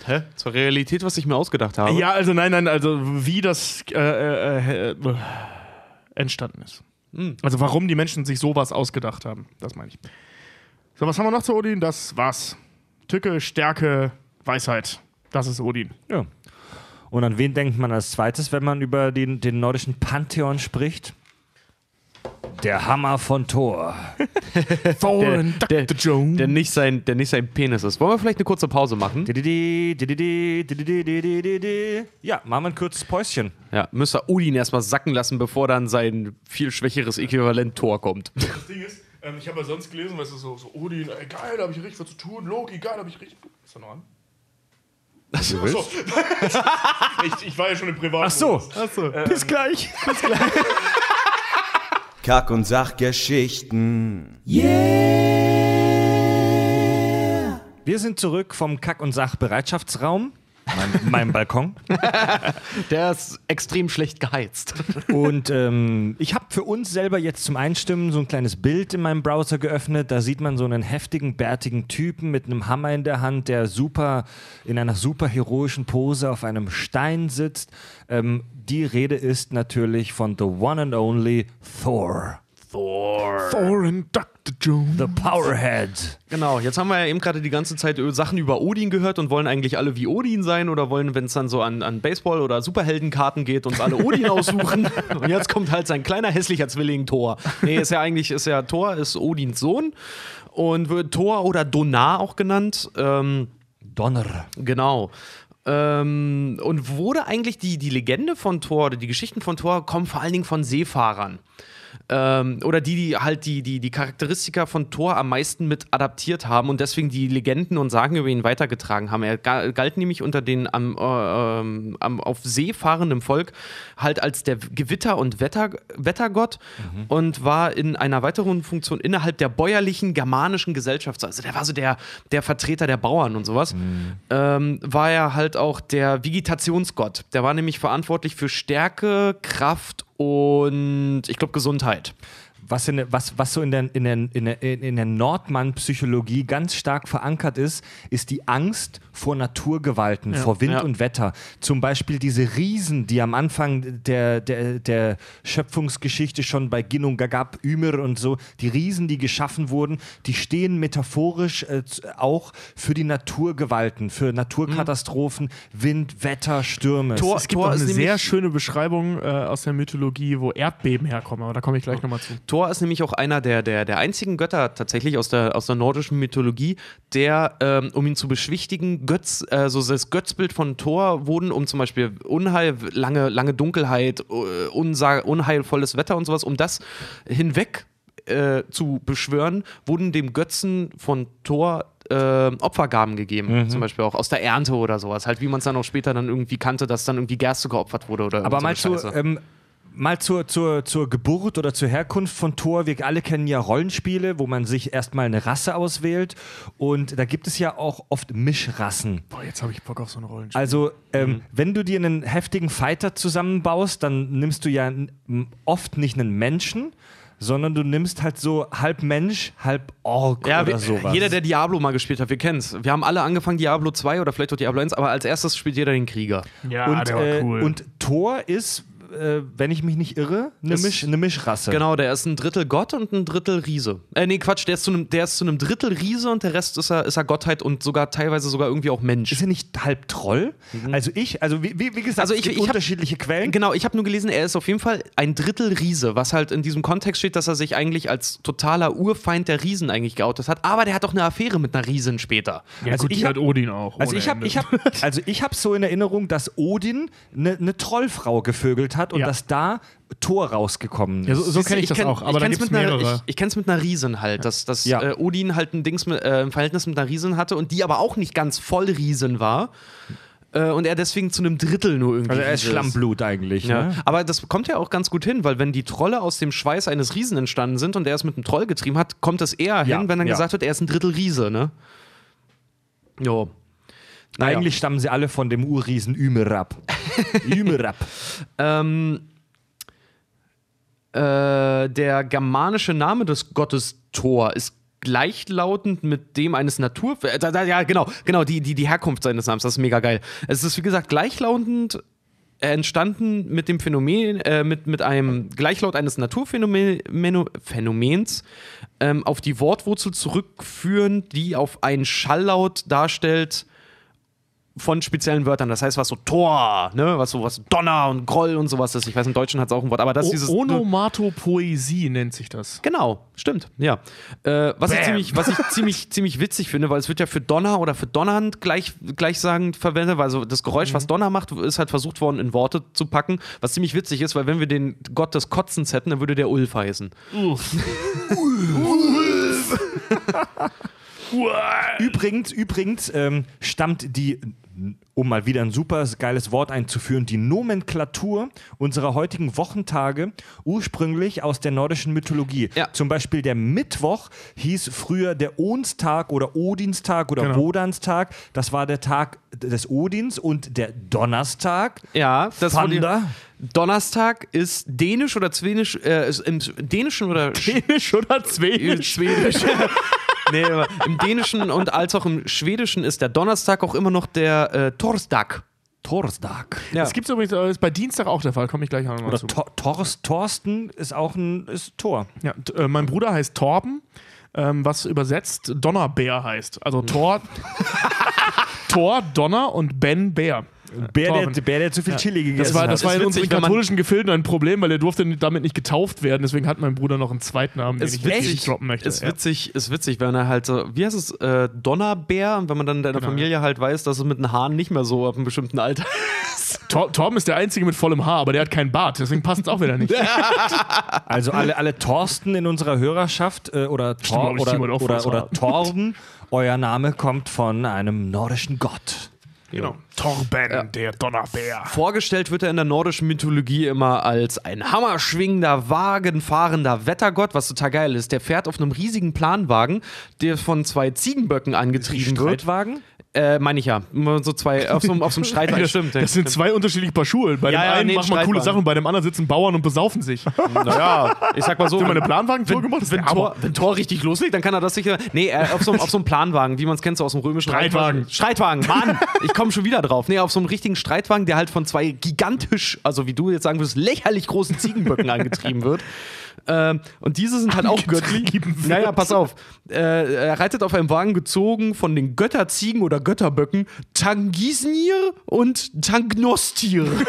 Hä? Zur Realität, was ich mir ausgedacht habe? Ja, also nein, nein, also wie das äh, äh, äh, entstanden ist. Also warum die Menschen sich sowas ausgedacht haben, das meine ich. So, was haben wir noch zu Odin? Das war's. Tücke, Stärke, Weisheit. Das ist Odin. Ja. Und an wen denkt man als zweites, wenn man über den, den nordischen Pantheon spricht? Der Hammer von Thor. Thorin, der, Dr. Jones. der, nicht sein, der nicht sein Penis ist. Wollen wir vielleicht eine kurze Pause machen? Ja, machen wir ein kurzes Päuschen. Ja, müsste Odin erstmal sacken lassen, bevor dann sein viel schwächeres Äquivalent Thor kommt. Das Ding ist, ähm, ich habe ja sonst gelesen, weißt du, so, so Odin, ey, geil, da habe ich richtig was zu tun. Loki, geil, da habe ich richtig. Ist er noch an? Du willst? So. ich, ich war ja schon im Privat. Ach so. Ach so. Bis gleich. Kack- und Sachgeschichten. Wir sind zurück vom Kack- und Sachbereitschaftsraum, mein, meinem Balkon. (laughs) Der ist extrem schlecht geheizt. Und ähm, ich habe für uns selber jetzt zum Einstimmen so ein kleines Bild in meinem Browser geöffnet. Da sieht man so einen heftigen, bärtigen Typen mit einem Hammer in der Hand, der super in einer super heroischen Pose auf einem Stein sitzt. Ähm, die Rede ist natürlich von the one and only Thor. Thorin, Dr. the Jones. The Powerhead. Genau, jetzt haben wir ja eben gerade die ganze Zeit Sachen über Odin gehört und wollen eigentlich alle wie Odin sein oder wollen, wenn es dann so an, an Baseball- oder Superheldenkarten geht, uns alle Odin (laughs) aussuchen. Und jetzt kommt halt sein kleiner hässlicher Zwilling Thor. Nee, ist ja eigentlich, ist ja Thor, ist Odins Sohn und wird Thor oder Donar auch genannt. Ähm, Donner. Genau. Ähm, und wurde eigentlich die, die Legende von Thor oder die Geschichten von Thor kommen vor allen Dingen von Seefahrern. Ähm, oder die, die halt die, die, die Charakteristika von Thor am meisten mit adaptiert haben und deswegen die Legenden und Sagen über ihn weitergetragen haben. Er ga- galt nämlich unter den am, äh, ähm, am auf See fahrenden Volk halt als der Gewitter- und Wetter, Wettergott und war in einer weiteren Funktion innerhalb der bäuerlichen germanischen Gesellschaft. Also der war so der, der Vertreter der Bauern und sowas. Ähm, war er halt auch der Vegetationsgott. Der war nämlich verantwortlich für Stärke, Kraft und ich glaube Gesundheit. Was, in, der- was, was so in der, in der, in der, in der Nordmann-Psychologie ganz stark verankert ist, ist die Angst vor Naturgewalten, vor Wind Ja. und Wetter. Zum Beispiel diese Riesen, die am Anfang der, der, der Schöpfungsgeschichte schon bei Ginnung Gagab, Ümer und so, die Riesen, die geschaffen wurden, die stehen metaphorisch äh, auch für die Naturgewalten, für Naturkatastrophen, Wind, Wetter, Stürme. Tor- Es gibt ist eine sehr schöne Beschreibung äh, aus der Mythologie, wo Erdbeben herkommen, aber da komme ich gleich nochmal zu. Thor ist nämlich auch einer der, der, der einzigen Götter tatsächlich aus der, aus der nordischen Mythologie, der, ähm, um ihn zu beschwichtigen, Götz, äh, so das Götzbild von Thor wurden, um zum Beispiel Unheil, lange, lange Dunkelheit, äh, unheilvolles Wetter und sowas, um das hinweg äh, zu beschwören, wurden dem Götzen von Thor äh, Opfergaben gegeben, zum Beispiel auch aus der Ernte oder sowas, halt wie man es dann auch später dann irgendwie kannte, dass dann irgendwie Gerste geopfert wurde oder Aber mal, so Scheiße. ähm, mal zur, zur, zur Geburt oder zur Herkunft von Thor. Wir alle kennen ja Rollenspiele, wo man sich erstmal eine Rasse auswählt. Und da gibt es ja auch oft Mischrassen. Boah, jetzt habe ich Bock auf so eine Rollenspiel. Also, ähm, Mhm. wenn du dir einen heftigen Fighter zusammenbaust, dann nimmst du ja oft nicht einen Menschen, sondern du nimmst halt so halb Mensch, halb Ork Ja, oder wir, sowas. jeder, der Diablo mal gespielt hat, wir kennen es. Wir haben alle angefangen Diablo 2 oder vielleicht auch Diablo 1, aber als erstes spielt jeder den Krieger. ja, und, der war äh, cool. und Thor ist, äh, wenn ich mich nicht irre, eine, Ist- Misch, eine Mischrasse. Genau, der ist ein Drittel Gott und ein Drittel Riese. Äh, nee, Quatsch, der ist zu einem, der ist zu einem Drittel Riese und der Rest ist er, ist er Gottheit und sogar teilweise sogar irgendwie auch Mensch. Ist er nicht halb Troll? Also ich, also wie, wie wie gesagt, Mhm. Also es ich- gibt ich hab- unterschiedliche Quellen. Genau, ich habe nur gelesen, er ist auf jeden Fall ein Drittel Riese, was halt in diesem Kontext steht, dass er sich eigentlich als totaler Urfeind der Riesen eigentlich geoutet hat. Aber der hat auch eine Affäre mit einer Riesin später. ja, also gut, ich die hab- hat Odin auch. Also ich habe ich hab, also ich hab so in Erinnerung, dass Odin eine ne Trollfrau gevögelt hat und Ja. dass da Tor rausgekommen ist. Ja, so, so kenne ich das kenn- auch, aber da gibt es mit einer- mehrere. Ich, ich kenne es mit einer Riesen halt, dass, dass Ja. äh, Odin halt ein Dings mit, äh, ein Verhältnis mit einer Riesen hatte und die aber auch nicht ganz voll Riesen war. Äh, und er deswegen zu einem Drittel nur irgendwie. also er ist Schlammblut eigentlich. Ja. Ne? Aber das kommt ja auch ganz gut hin, weil wenn die Trolle aus dem Schweiß eines Riesen entstanden sind und er es mit einem Troll getrieben hat, kommt es eher Ja, hin, wenn dann ja. gesagt wird, er ist ein Drittel Riese, ne? Jo. Naja. Eigentlich stammen sie alle von dem Urriesen Ümerab. (laughs) Ümerab. Ähm, äh, der germanische Name des Gottes Thor ist gleichlautend mit dem eines Natur... Äh, ja, genau, genau, die, die, die Herkunft seines Namens, das ist mega geil. Es ist, wie gesagt, gleichlautend äh, entstanden mit dem Phänomen, äh, mit, mit einem Gleichlaut eines Naturphänomens ähm, auf die Wortwurzel zurückführend, die auf einen Schalllaut darstellt, von speziellen Wörtern. Das heißt, was so Tor, ne, was so was Donner und Groll und sowas ist. Ich weiß, im Deutschen hat es auch ein Wort, aber das ist dieses. O Onomatopoesie nennt sich das. Genau, stimmt, ja. Äh, was ich, ziemlich, was ich ziemlich, (laughs) ziemlich witzig finde, weil es wird ja für Donner oder für Donnernd gleich, gleichsagend verwendet, weil so das Geräusch, was Donner macht, ist halt versucht worden, in Worte zu packen, was ziemlich witzig ist, weil wenn wir den Gott des Kotzens hätten, dann würde der Ulf heißen. (laughs) (laughs) Übrigens, übrigens ähm, stammt die, um mal wieder ein super geiles Wort einzuführen, die Nomenklatur unserer heutigen Wochentage ursprünglich aus der nordischen Mythologie. Ja. Zum Beispiel der Mittwoch hieß früher der Onstag oder Odinstag oder Genau. Wodanstag. Das war der Tag des Odins und der Donnerstag. Ja, das Thunder. Donnerstag ist dänisch oder zwenisch, äh, ist im Dänischen oder Dänisch oder Zwedisch? Schwedisch. (laughs) nee, aber im Dänischen und als auch im Schwedischen ist der Donnerstag auch immer noch der äh, Torstag. Torstag. Ja. Das gibt es übrigens äh, ist bei Dienstag auch der Fall, komme ich gleich auch noch mal Oder zu. Tor Torst, Torsten ist auch ein ist Tor. Ja, äh, mein Bruder heißt Torben. ähm, was übersetzt Donnerbär heißt. Also Thor, (laughs) Thor, Donner und Ben Bär. Bär, Torben. der, Bär, der zu viel Chili gegessen Das war, das hat. war in Ist unseren katholischen Gefilden ein Problem, weil er durfte damit nicht getauft werden. Deswegen hat mein Bruder noch einen Zweitnamen, den Ist ich witzig, nicht droppen möchte. ist Ja. witzig, ist witzig, wenn er halt so, wie heißt es, äh, Donnerbär, und wenn man dann in deiner Genau. Familie halt weiß, dass es mit den Haaren nicht mehr so ab einem bestimmten Alter (laughs) Tor Torben ist der Einzige mit vollem Haar, aber der hat keinen Bart, deswegen passt es auch wieder nicht. (laughs) Also alle, alle Thorsten in unserer Hörerschaft äh, oder, Tor, aber oder, oder, oder. Torben, euer Name kommt von einem nordischen Gott. Genau. Torben, der Donnerbär. Vorgestellt wird er in der nordischen Mythologie immer als ein hammerschwingender, wagenfahrender Wettergott, was total geil ist. Der fährt auf einem riesigen Planwagen, der von zwei Ziegenböcken angetrieben wird. Streitwagen? Äh, meine ich ja. So zwei, (laughs) auf so, einem- auf so einem Streitwagen. Das, Stimmt. das sind zwei unterschiedliche Paar Schuhe. Bei Ja, dem ja, einen nee, macht man coole. Sachen, bei dem anderen sitzen Bauern und besaufen sich. Naja, ich sag mal so. Haben wir eine Planwagentour gemacht? Wenn. Tor, wenn Tor richtig loslegt, dann kann er das sicher. Nee, äh, auf so, einem- auf so einem Planwagen, wie man es kennt, so aus dem römischen Streitwagen. Reich- Streitwagen, Mann! Ich komme schon wieder drauf. Nee, auf so einem richtigen Streitwagen, der halt von zwei gigantisch, also wie du jetzt sagen würdest, lächerlich großen Ziegenböcken (laughs) angetrieben wird. Ähm, und diese sind halt auch göttlich. Naja, pass auf. Äh, er reitet auf einem Wagen gezogen von den Götterziegen oder Götterböcken Tangisnir und Tangnostir. (laughs)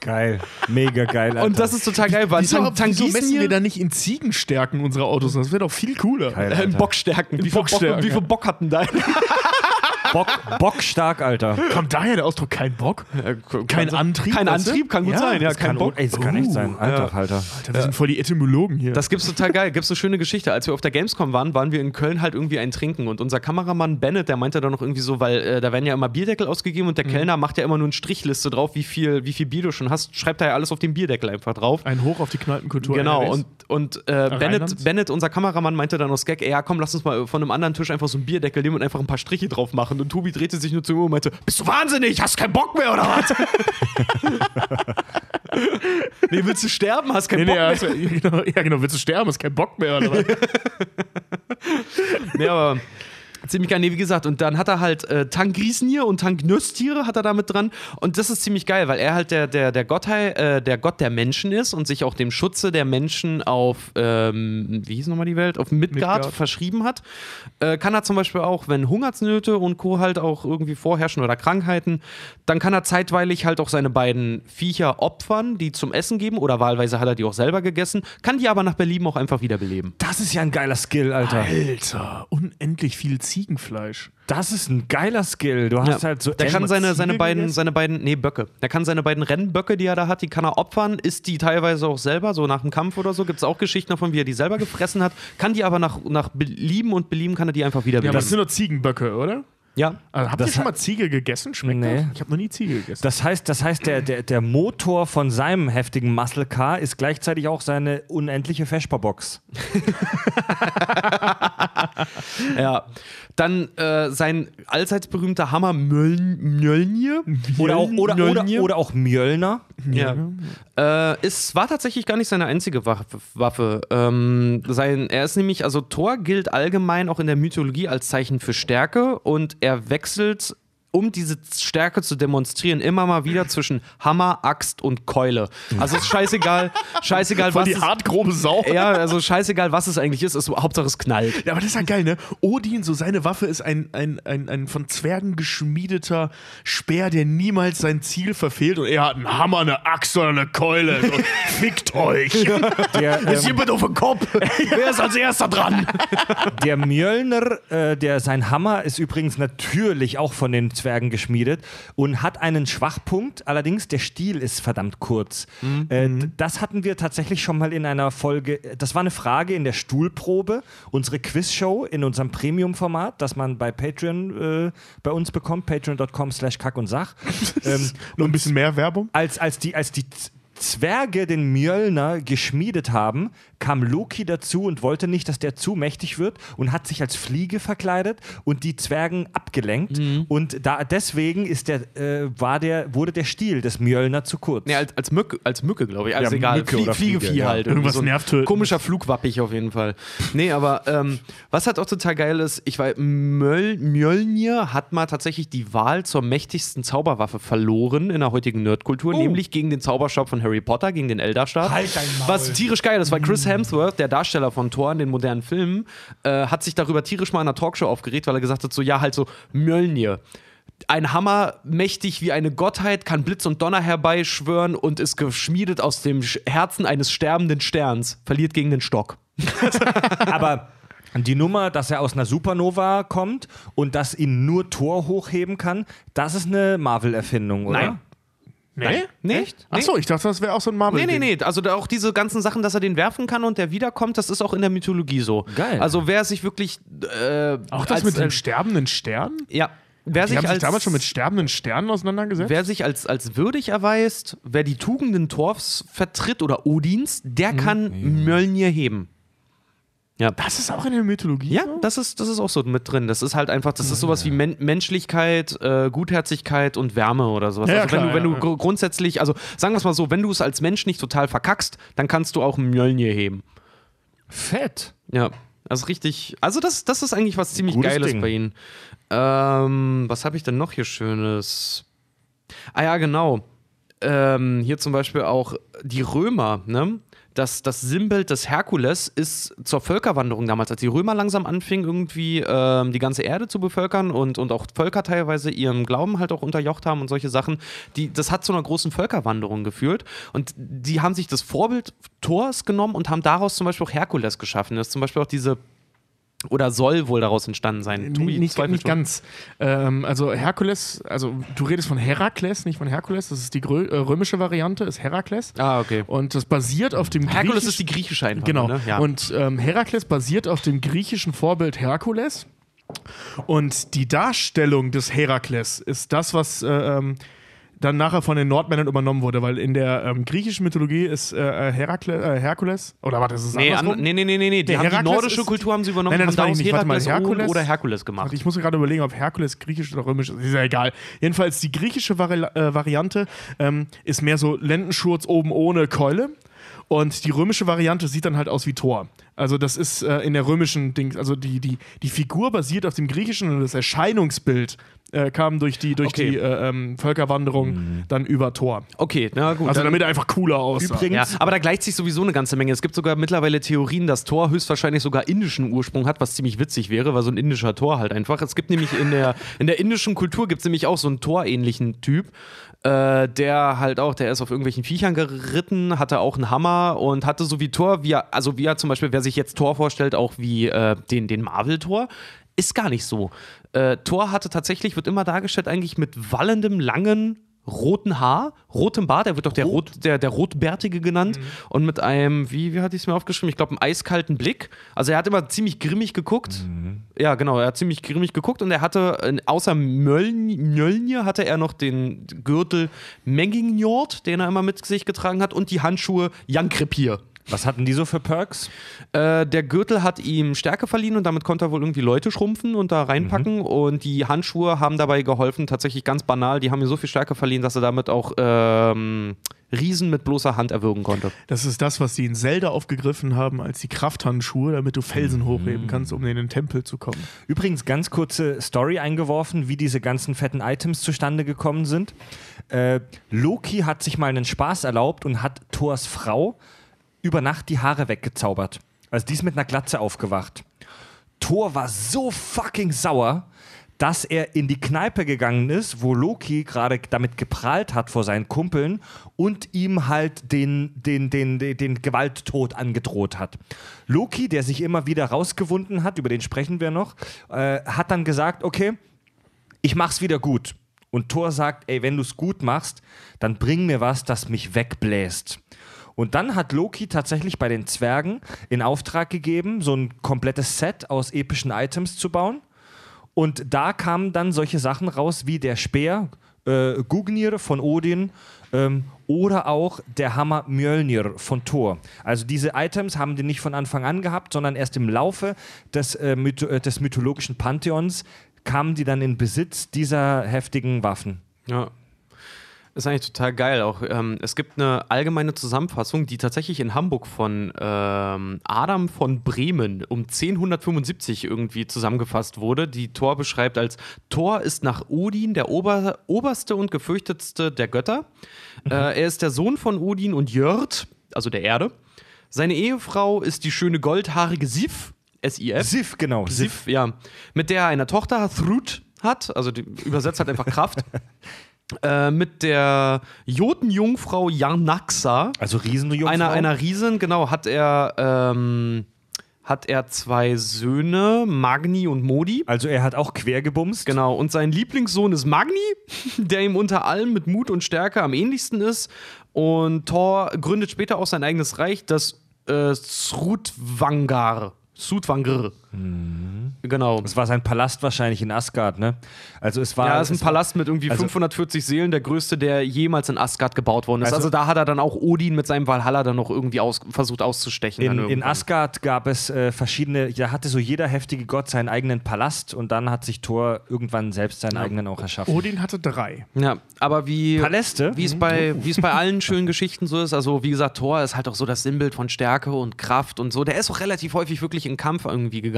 Geil. Mega geil. Alter. Und das ist total geil, weil Wieso, Tang wieso messen wir da nicht in Ziegenstärken unsere Autos? Das wäre doch viel cooler. Geil, Äh, in. Bockstärken. Wie viel Bock, Bockstärken, wie viel. Bock hatten dein? Bock, bockstark, Alter. Kommt daher der Ausdruck kein Bock? Kein Antrieb? Kein? Antrieb, kann gut Ja, sein. Ja, Das kein kann, Bock. ey, das kann echt sein. Alter, Alter. Alter, wir sind voll die Etymologen hier. Das gibt's total geil. Gibt's eine schöne Geschichte. Als wir auf der Gamescom waren, waren wir in Köln halt irgendwie ein Trinken und unser Kameramann Bennett, der meinte dann noch irgendwie so, weil äh, da werden ja immer Bierdeckel ausgegeben und der Kellner macht ja immer nur eine Strichliste drauf, wie viel, wie viel Bier du schon hast. Schreibt da ja alles auf den Bierdeckel einfach drauf. ein Hoch auf die Kneipenkultur. Genau, NRWs. und, und äh? Bennett, Bennett, unser Kameramann, meinte dann aus Gag, ey, ja komm, lass uns mal von einem anderen Tisch einfach so einen Bierdeckel nehmen und einfach ein paar Striche drauf machen. Und Tobi drehte sich nur zu mir und meinte, bist du wahnsinnig? Hast keinen Bock mehr oder was? (laughs) nee, willst du sterben? Hast keinen Nee, nee, Bock ja, mehr? also, ja, genau, willst du sterben? Ist kein Bock mehr, oder was? (laughs) Nee, aber ziemlich geil. Nee, wie gesagt, und dann hat er halt äh, Tangrisnir und Tangnöstiere hat er da mit dran. Und das ist ziemlich geil, weil er halt der, der, der, Gottheit, äh, der Gott der Menschen ist und sich auch dem Schutze der Menschen auf, ähm, wie hieß nochmal die Welt, auf Midgard, Midgard. verschrieben hat. Äh, kann er zum Beispiel auch, wenn Hungersnöte und Co. halt auch irgendwie vorherrschen oder Krankheiten, dann kann er zeitweilig halt auch seine beiden Viecher opfern, die zum Essen geben oder wahlweise hat er die auch selber gegessen, kann die aber nach Belieben auch einfach wiederbeleben. Das ist ja ein geiler Skill, Alter. Alter, unendlich viel Ziegenfleisch. Das ist ein geiler Skill. Du hast Ja. halt so. der kann seine, seine beiden, gegessen? seine beiden, nee, Böcke. Der kann seine beiden Rennböcke, die er da hat, die kann er opfern, isst die teilweise auch selber, so nach dem Kampf oder so. Gibt es auch Geschichten davon, wie er die selber gefressen hat. Kann die aber nach, nach Belieben und Belieben kann er die einfach wieder Ja, aber das sind nur Ziegenböcke, oder? Ja. Also, habt Das ihr schon mal Ziege gegessen? Schmeckt Nee. das? Ich habe noch nie Ziege gegessen. Das heißt, das heißt der, der, der Motor von seinem heftigen Muscle Car ist gleichzeitig auch seine unendliche Vesperbox. (laughs) ja. Dann äh, sein allseits berühmter Hammer Möl Mjölnir. Oder auch, oder, oder, Mjölnir. oder auch Mjölner. Ja. Äh, es war tatsächlich gar nicht seine einzige Waffe. Waffe. Ähm, sein, er ist nämlich, also Thor gilt allgemein auch in der Mythologie als Zeichen für Stärke und er wechselt, um diese Stärke zu demonstrieren, immer mal wieder zwischen Hammer, Axt und Keule. Also ist scheißegal, (laughs) scheißegal, Voll was die es, hartgrobe Sau. ja, also scheißegal, was es eigentlich ist, ist Hauptsache es knallt. Ja, aber das ist ja geil, ne? Odin, so seine Waffe ist ein, ein, ein, ein von Zwergen geschmiedeter Speer, der niemals sein Ziel verfehlt. Und er hat einen Hammer, eine Axt oder eine Keule. So, (laughs) fickt euch. Der, ähm, jemand auf den Kopf? (laughs) Wer ist als erster dran? der Mjölner, äh, der, sein Hammer ist übrigens natürlich auch von den Zwergen geschmiedet und hat einen Schwachpunkt. Allerdings, der Stiel ist verdammt kurz. Äh, d- das hatten wir tatsächlich schon mal in einer Folge. Das war eine Frage in der Stuhlprobe, unsere Quizshow in unserem Premium-Format, das man bei Patreon äh, bei uns bekommt, patreon.com slash kack und sach. (laughs) ähm, Noch ein bisschen mehr Werbung. als, als die, als die Zwerge den Mjölner geschmiedet haben, kam Loki dazu und wollte nicht, dass der zu mächtig wird und hat sich als Fliege verkleidet und die Zwergen abgelenkt. Und da, deswegen ist der, äh, war der, wurde der Stiel des Mjölner zu kurz. Nee, als, als Mücke, als Mücke glaube ich. Also Ja, egal. Mücke Flie oder Fliegevieh Fliege, ja. halt. Irgendwas so ein nervtötendes. Komischer Flugwappich auf jeden Fall. Nee, aber ähm, was halt auch total geil ist, ich weiß, Möl Mjölnir hat mal tatsächlich die Wahl zur mächtigsten Zauberwaffe verloren in der heutigen Nerdkultur, nämlich gegen den Zauberstab von Harry Harry Potter gegen den Elderstab. Halt dein Maul. Was tierisch geil ist, weil Chris Hemsworth, der Darsteller von Thor in den modernen Filmen, äh, hat sich darüber tierisch mal in einer Talkshow aufgeregt, weil er gesagt hat, so ja, halt so Mjölnir. Ein Hammer, mächtig wie eine Gottheit, kann Blitz und Donner herbeischwören und ist geschmiedet aus dem Herzen eines sterbenden Sterns, verliert gegen den Stock. (laughs) Aber die Nummer, dass er aus einer Supernova kommt und dass ihn nur Thor hochheben kann, das ist eine Marvel-Erfindung, oder? Nein. Nee? Nee, Echt? Achso, ich dachte, das wäre auch so ein Marvel. Nee, nee, nee. Also auch diese ganzen Sachen, dass er den werfen kann und der wiederkommt, das ist auch in der Mythologie so. Geil. Also wer sich wirklich. Äh, Auch das als, mit dem als, sterbenden Stern? Ja. Wer Die sich, haben sich als, damals schon mit sterbenden Sternen auseinandergesetzt? wer sich als, als würdig erweist, wer die Tugenden Thors vertritt oder Odins, der kann Mjölnir heben. Ja. das ist auch in der Mythologie Ja, so? das ist, das ist auch so mit drin. Das ist halt einfach, das ist sowas wie Men Menschlichkeit, äh, Gutherzigkeit und Wärme oder sowas. Ja, also wenn klar, du, wenn du ja. gru- grundsätzlich, also sagen wir es mal so, wenn du es als Mensch nicht total verkackst, dann kannst du auch einen Mjölnir heben. Fett. Ja, also richtig. Also das, das ist eigentlich was ziemlich Gutes Geiles Ding. bei ihnen. Ähm, was habe ich denn noch hier Schönes? Ah ja, genau. Ähm, hier zum Beispiel auch die Römer, ne? Das, das Sinnbild des Herkules ist zur Völkerwanderung damals, als die Römer langsam anfingen, irgendwie ähm, die ganze Erde zu bevölkern und, und auch Völker teilweise ihrem Glauben halt auch unterjocht haben und solche Sachen. Die, das hat zu einer großen Völkerwanderung geführt. Und die haben sich das Vorbild Thors genommen und haben daraus zum Beispiel auch Herkules geschaffen. Das ist zum Beispiel auch diese oder soll wohl daraus entstanden sein. Nee, nicht, nicht ganz. Ähm, also Herkules, also du redest von Herakles, nicht von Herkules. Das ist die grö- äh, römische Variante, ist Herakles. Ah, okay. Und das basiert auf dem Herkules ist die griechische einfach. Genau. Ne? Ja. Und ähm, Herakles basiert auf dem griechischen Vorbild Herkules. Und die Darstellung des Herakles ist das, was äh, ähm, dann nachher von den Nordmännern übernommen wurde, weil in der ähm, griechischen Mythologie ist äh, Herakle, äh, Herkules, oder warte, das ist nee, andersrum? an, nee, nee, nee, nee, nee. Die die nordische ist- Kultur haben sie übernommen Nein, nein, das meine ich nicht. Warte mal, Herkules- oder Herkules gemacht. Ich muss mir gerade überlegen, ob Herkules griechisch oder römisch ist. Ist ja egal. Jedenfalls die griechische Vari äh, Variante ähm, ist mehr so Lendenschurz oben ohne Keule. Und die römische Variante sieht dann halt aus wie Thor. Also das ist äh, in der römischen Dings, also die, die, die Figur basiert auf dem griechischen und das Erscheinungsbild äh, kam durch die, durch Okay. die äh, ähm, Völkerwanderung dann über Thor. Okay, na gut. Also damit er einfach cooler aussah. Übrigens- ja, aber da gleicht sich sowieso eine ganze Menge. Es gibt sogar mittlerweile Theorien, dass Thor höchstwahrscheinlich sogar indischen Ursprung hat, was ziemlich witzig wäre, weil so ein indischer Thor halt einfach. Es gibt nämlich in der, in der indischen Kultur gibt es nämlich auch so einen Thor-ähnlichen Typ. Äh, der halt auch, der ist auf irgendwelchen Viechern geritten, hatte auch einen Hammer und hatte so wie Thor, wie er, also wie er zum Beispiel, wer sich jetzt Thor vorstellt, auch wie äh, den, den Marvel-Tor, ist gar nicht so. Äh, Thor hatte tatsächlich, wird immer dargestellt eigentlich mit wallendem, langen, roten Haar, rotem Bart, er wird doch der, Rot, der, der Rotbärtige genannt und mit einem, wie, wie hatte ich es mir aufgeschrieben? Ich glaube, einem eiskalten Blick. Also er hat immer ziemlich grimmig geguckt. Ja, genau, er hat ziemlich grimmig geguckt und er hatte, äh, außer Mjöln- Mjölnir, hatte er noch den Gürtel Mengingjord, den er immer mit sich getragen hat und die Handschuhe Jankrepir. Was hatten die so für Perks? Äh, der Gürtel hat ihm Stärke verliehen und damit konnte er wohl irgendwie Leute schrumpfen und da reinpacken. Und die Handschuhe haben dabei geholfen, tatsächlich ganz banal. Die haben ihm so viel Stärke verliehen, dass er damit auch ähm, Riesen mit bloßer Hand erwürgen konnte. Das ist das, was die in Zelda aufgegriffen haben als die Krafthandschuhe, damit du Felsen hochheben kannst, um in den Tempel zu kommen. Übrigens, ganz kurze Story eingeworfen, wie diese ganzen fetten Items zustande gekommen sind. Äh, Loki hat sich mal einen Spaß erlaubt und hat Thors Frau über Nacht die Haare weggezaubert. Also die ist mit einer Glatze aufgewacht. Thor war so fucking sauer, dass er in die Kneipe gegangen ist, wo Loki gerade damit geprahlt hat vor seinen Kumpeln und ihm halt den, den, den, den, den Gewalttod angedroht hat. Loki, der sich immer wieder rausgewunden hat, über den sprechen wir noch, äh, hat dann gesagt, okay, ich mach's wieder gut. Und Thor sagt, ey, wenn du's gut machst, dann bring mir was, das mich wegbläst. Und dann hat Loki tatsächlich bei den Zwergen in Auftrag gegeben, so ein komplettes Set aus epischen Items zu bauen. Und da kamen dann solche Sachen raus wie der Speer, äh, Gugnir von Odin ähm, oder auch der Hammer Mjölnir von Thor. Also diese Items haben die nicht von Anfang an gehabt, sondern erst im Laufe des, äh, mytho äh, des mythologischen Pantheons kamen die dann in Besitz dieser heftigen Waffen. Ja. Ist eigentlich total geil. Auch ähm, es gibt eine allgemeine Zusammenfassung, die tatsächlich in Hamburg von ähm, Adam von Bremen um 1075 irgendwie zusammengefasst wurde, die Thor beschreibt als Thor ist nach Odin der Ober oberste und gefürchtetste der Götter. Äh, er ist der Sohn von Odin und Jörd, also der Erde. Seine Ehefrau ist die schöne goldhaarige Sif, S-I-F. Sif, genau. Sif, ja. Mit der er eine Tochter Thrud hat, also die übersetzt halt einfach Kraft. (laughs) Äh, mit der Jotenjungfrau Yarnaxa, Also Riesenjungfrau. einer, einer Riesen, genau, hat er, ähm, hat er zwei Söhne, Magni und Modi. Also er hat auch quergebumst. Genau, und sein Lieblingssohn ist Magni, (laughs) der ihm unter allem mit Mut und Stärke am ähnlichsten ist. Und Thor gründet später auch sein eigenes Reich, das äh, Srutvangar. Srutvangar. Genau. Es war sein Palast wahrscheinlich in Asgard, ne? Also es war. Ja, es ist ein Palast mit irgendwie also- 540 Seelen, der größte, der jemals in Asgard gebaut worden ist. Also, Also- da hat er dann auch Odin mit seinem Valhalla dann noch irgendwie aus, versucht auszustechen. In, in. Asgard gab es äh, verschiedene, da hatte so jeder heftige Gott seinen eigenen Palast und dann hat sich Thor irgendwann selbst seinen eigenen auch erschaffen. Odin hatte drei. Ja, aber wie. Paläste? Wie es bei, wie es bei allen (laughs) schönen Geschichten so ist, also wie gesagt, Thor ist halt auch so das Sinnbild von Stärke und Kraft und so. Der ist auch relativ häufig wirklich in Kampf irgendwie gegangen.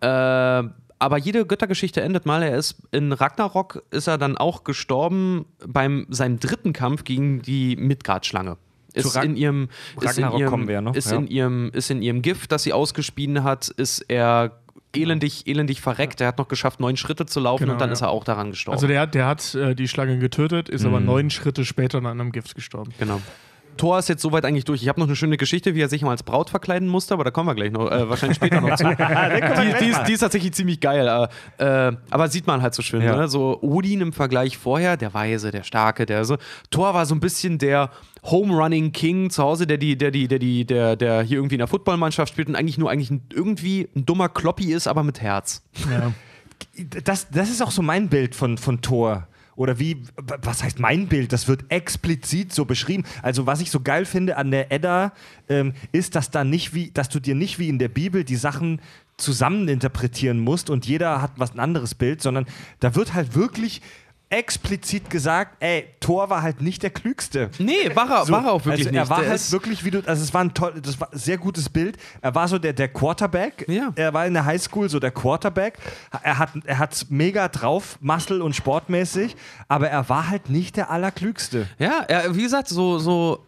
Äh, aber jede Göttergeschichte endet mal. Er ist in Ragnarok ist er dann auch gestorben beim seinem dritten Kampf gegen die Midgard-Schlange. Ist in ihrem ist in ihrem, kommen wir ja noch, ist ja. in ihrem ist in ihrem Gift, das sie ausgespien hat, ist er elendig elendig verreckt. Er hat noch geschafft, neun Schritte zu laufen Genau, und dann ja. ist er auch daran gestorben. Also der, hat- der hat äh, die Schlange getötet, ist aber neun Schritte später an einem Gift gestorben. Genau. Thor ist jetzt soweit eigentlich durch. Ich habe noch eine schöne Geschichte, wie er sich mal als Braut verkleiden musste, aber da kommen wir gleich noch, äh, wahrscheinlich später noch zu. (laughs) die, die, ist, die ist tatsächlich ziemlich geil, äh, äh, aber sieht man halt so schön. Ja. Ne? So Odin im Vergleich vorher, der Weise, der Starke, der so. Thor war so ein bisschen der Home Running King zu Hause, der die, der die, der die, der, der hier irgendwie in der Footballmannschaft spielt und eigentlich nur eigentlich ein, irgendwie ein dummer Kloppi ist, aber mit Herz. Ja. (laughs) Das, das ist auch so mein Bild von, von Thor. Oder wie, was heißt mein Bild? Das wird explizit so beschrieben. Also, was ich so geil finde an der Edda, ähm, ist, dass da nicht wie, dass du dir nicht wie in der Bibel die Sachen zusammen interpretieren musst und jeder hat was ein anderes Bild, sondern da wird halt wirklich explizit gesagt, ey, Thor war halt nicht der Klügste. Nee, war er, So, war er auch wirklich also er nicht. war Der halt wirklich, wie du, also es war ein toll, das war ein sehr gutes Bild. Er war so der, der Quarterback. Ja. Er war in der Highschool so der Quarterback. Er hat er hat's mega drauf, Muscle und sportmäßig, aber er war halt nicht der allerklügste. Ja, er, wie gesagt, so, so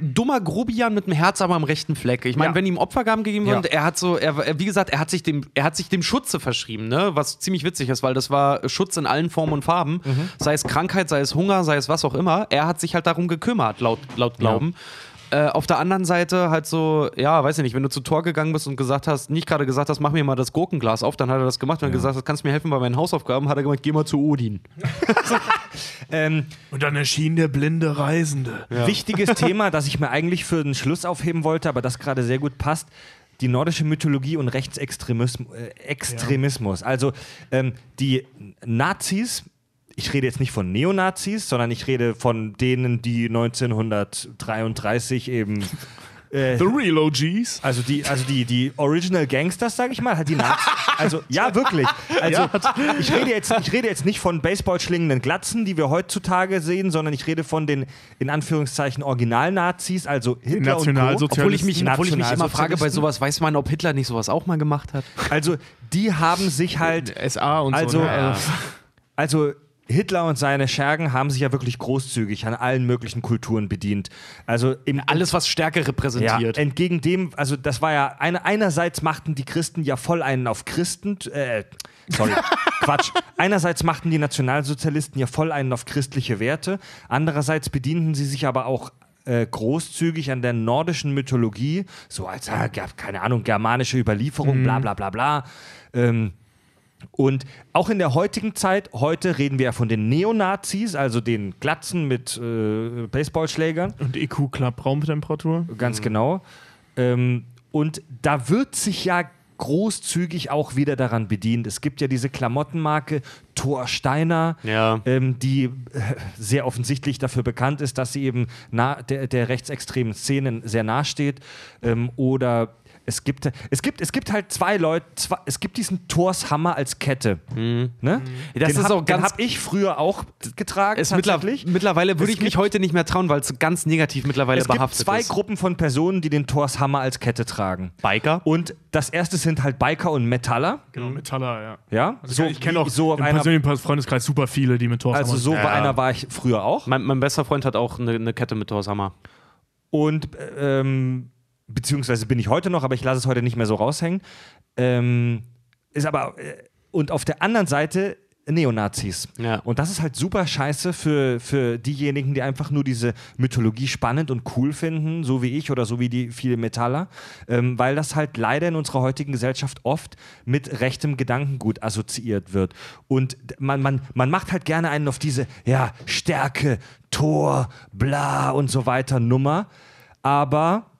dummer Grobian mit dem Herz aber am rechten Fleck. Ich meine, Ja. wenn ihm Opfergaben gegeben Ja. wurden, er hat so, er, wie gesagt, er hat sich dem, er hat sich dem Schutze verschrieben, ne? Was ziemlich witzig ist, weil das war Schutz in allen Formen und Farben. Mhm. Sei es Krankheit, sei es Hunger, sei es was auch immer. Er hat sich halt darum gekümmert, laut, laut Glauben. Äh, auf der anderen Seite halt so, ja, weiß ich nicht, wenn du zu Tor gegangen bist und gesagt hast, nicht gerade gesagt hast, mach mir mal das Gurkenglas auf, dann hat er das gemacht und hat gesagt, hast, kannst du mir helfen bei meinen Hausaufgaben, hat er gemeint, geh mal zu Odin. (laughs) (laughs) Ähm, Und dann erschien der blinde Reisende. Wichtiges Thema, das ich mir eigentlich für den Schluss aufheben wollte, aber das gerade sehr gut passt. Die nordische Mythologie und Rechtsextremismus. Äh, Extremismus. Also ähm, die Nazis, ich rede jetzt nicht von Neonazis, sondern ich rede von denen, die 1933 eben. (laughs) Äh, The Real OGs. also die, also die, die Original Gangsters, sage ich mal, halt die Nazis. Also ja, wirklich. Also ich rede jetzt, ich rede jetzt nicht von Baseballschlingenden Glatzen, die wir heutzutage sehen, sondern ich rede von den in Anführungszeichen Original-Nazis, also Hitler und Co. Obwohl ich mich, obwohl ich mich immer frage, bei sowas, weiß man, ob Hitler nicht sowas auch mal gemacht hat? Also die haben sich halt, SA und also, so. ne? also Hitler und seine Schergen haben sich ja wirklich großzügig an allen möglichen Kulturen bedient. Also im, Alles, was Stärke Ja, repräsentiert. entgegen dem, also das war ja, eine, einerseits machten die Christen ja voll einen auf Christen, äh, sorry, (laughs) Quatsch. Einerseits machten die Nationalsozialisten ja voll einen auf christliche Werte, andererseits bedienten sie sich aber auch äh, großzügig an der nordischen Mythologie, so als, äh, keine Ahnung, germanische Überlieferung, bla bla bla bla. Ähm, und auch in der heutigen Zeit, heute reden wir ja von den Neonazis, also den Glatzen mit äh, Baseballschlägern. und EQ Club Raumtemperatur. Ganz genau. Ähm, und da wird sich ja großzügig auch wieder daran bedient. Es gibt ja diese Klamottenmarke Thor Steiner, Ja. ähm, die äh, sehr offensichtlich dafür bekannt ist, dass sie eben nah, der, der rechtsextremen Szenen sehr nahe steht. Ähm, oder es gibt, es gibt, es gibt halt zwei Leute, zwei, es gibt diesen Thors Hammer als Kette. Ne? Das den ist hab, auch den ganz- habe ich früher auch getragen. Mittler tatsächlich. mittlerweile würde ich mich gibt- heute nicht mehr trauen, weil es ganz negativ mittlerweile es gibt behaftet zwei ist. Gruppen von Personen, die den Thors Hammer als Kette tragen. Biker. Und das erste sind halt Biker und Metaller. Genau, Metaller, ja. Ja, Also ich kenne auch so im einer, persönlichen Freundeskreis super viele, die mit Thor also so bei einer war ich früher auch. Mein, mein bester Freund hat auch eine, eine Kette mit Thorsammer. Und ähm, beziehungsweise bin ich heute noch, aber ich lasse es heute nicht mehr so raushängen. Ähm, ist aber äh, und auf der anderen Seite Neonazis. Ja. Und das ist halt super scheiße für, für diejenigen, die einfach nur diese Mythologie spannend und cool finden, so wie ich oder so wie die viele Metaller, ähm, weil das halt leider in unserer heutigen Gesellschaft oft mit rechtem Gedankengut assoziiert wird. Und man, man, man macht halt gerne einen auf diese, ja, Stärke, Tor, bla und so weiter Nummer. Aber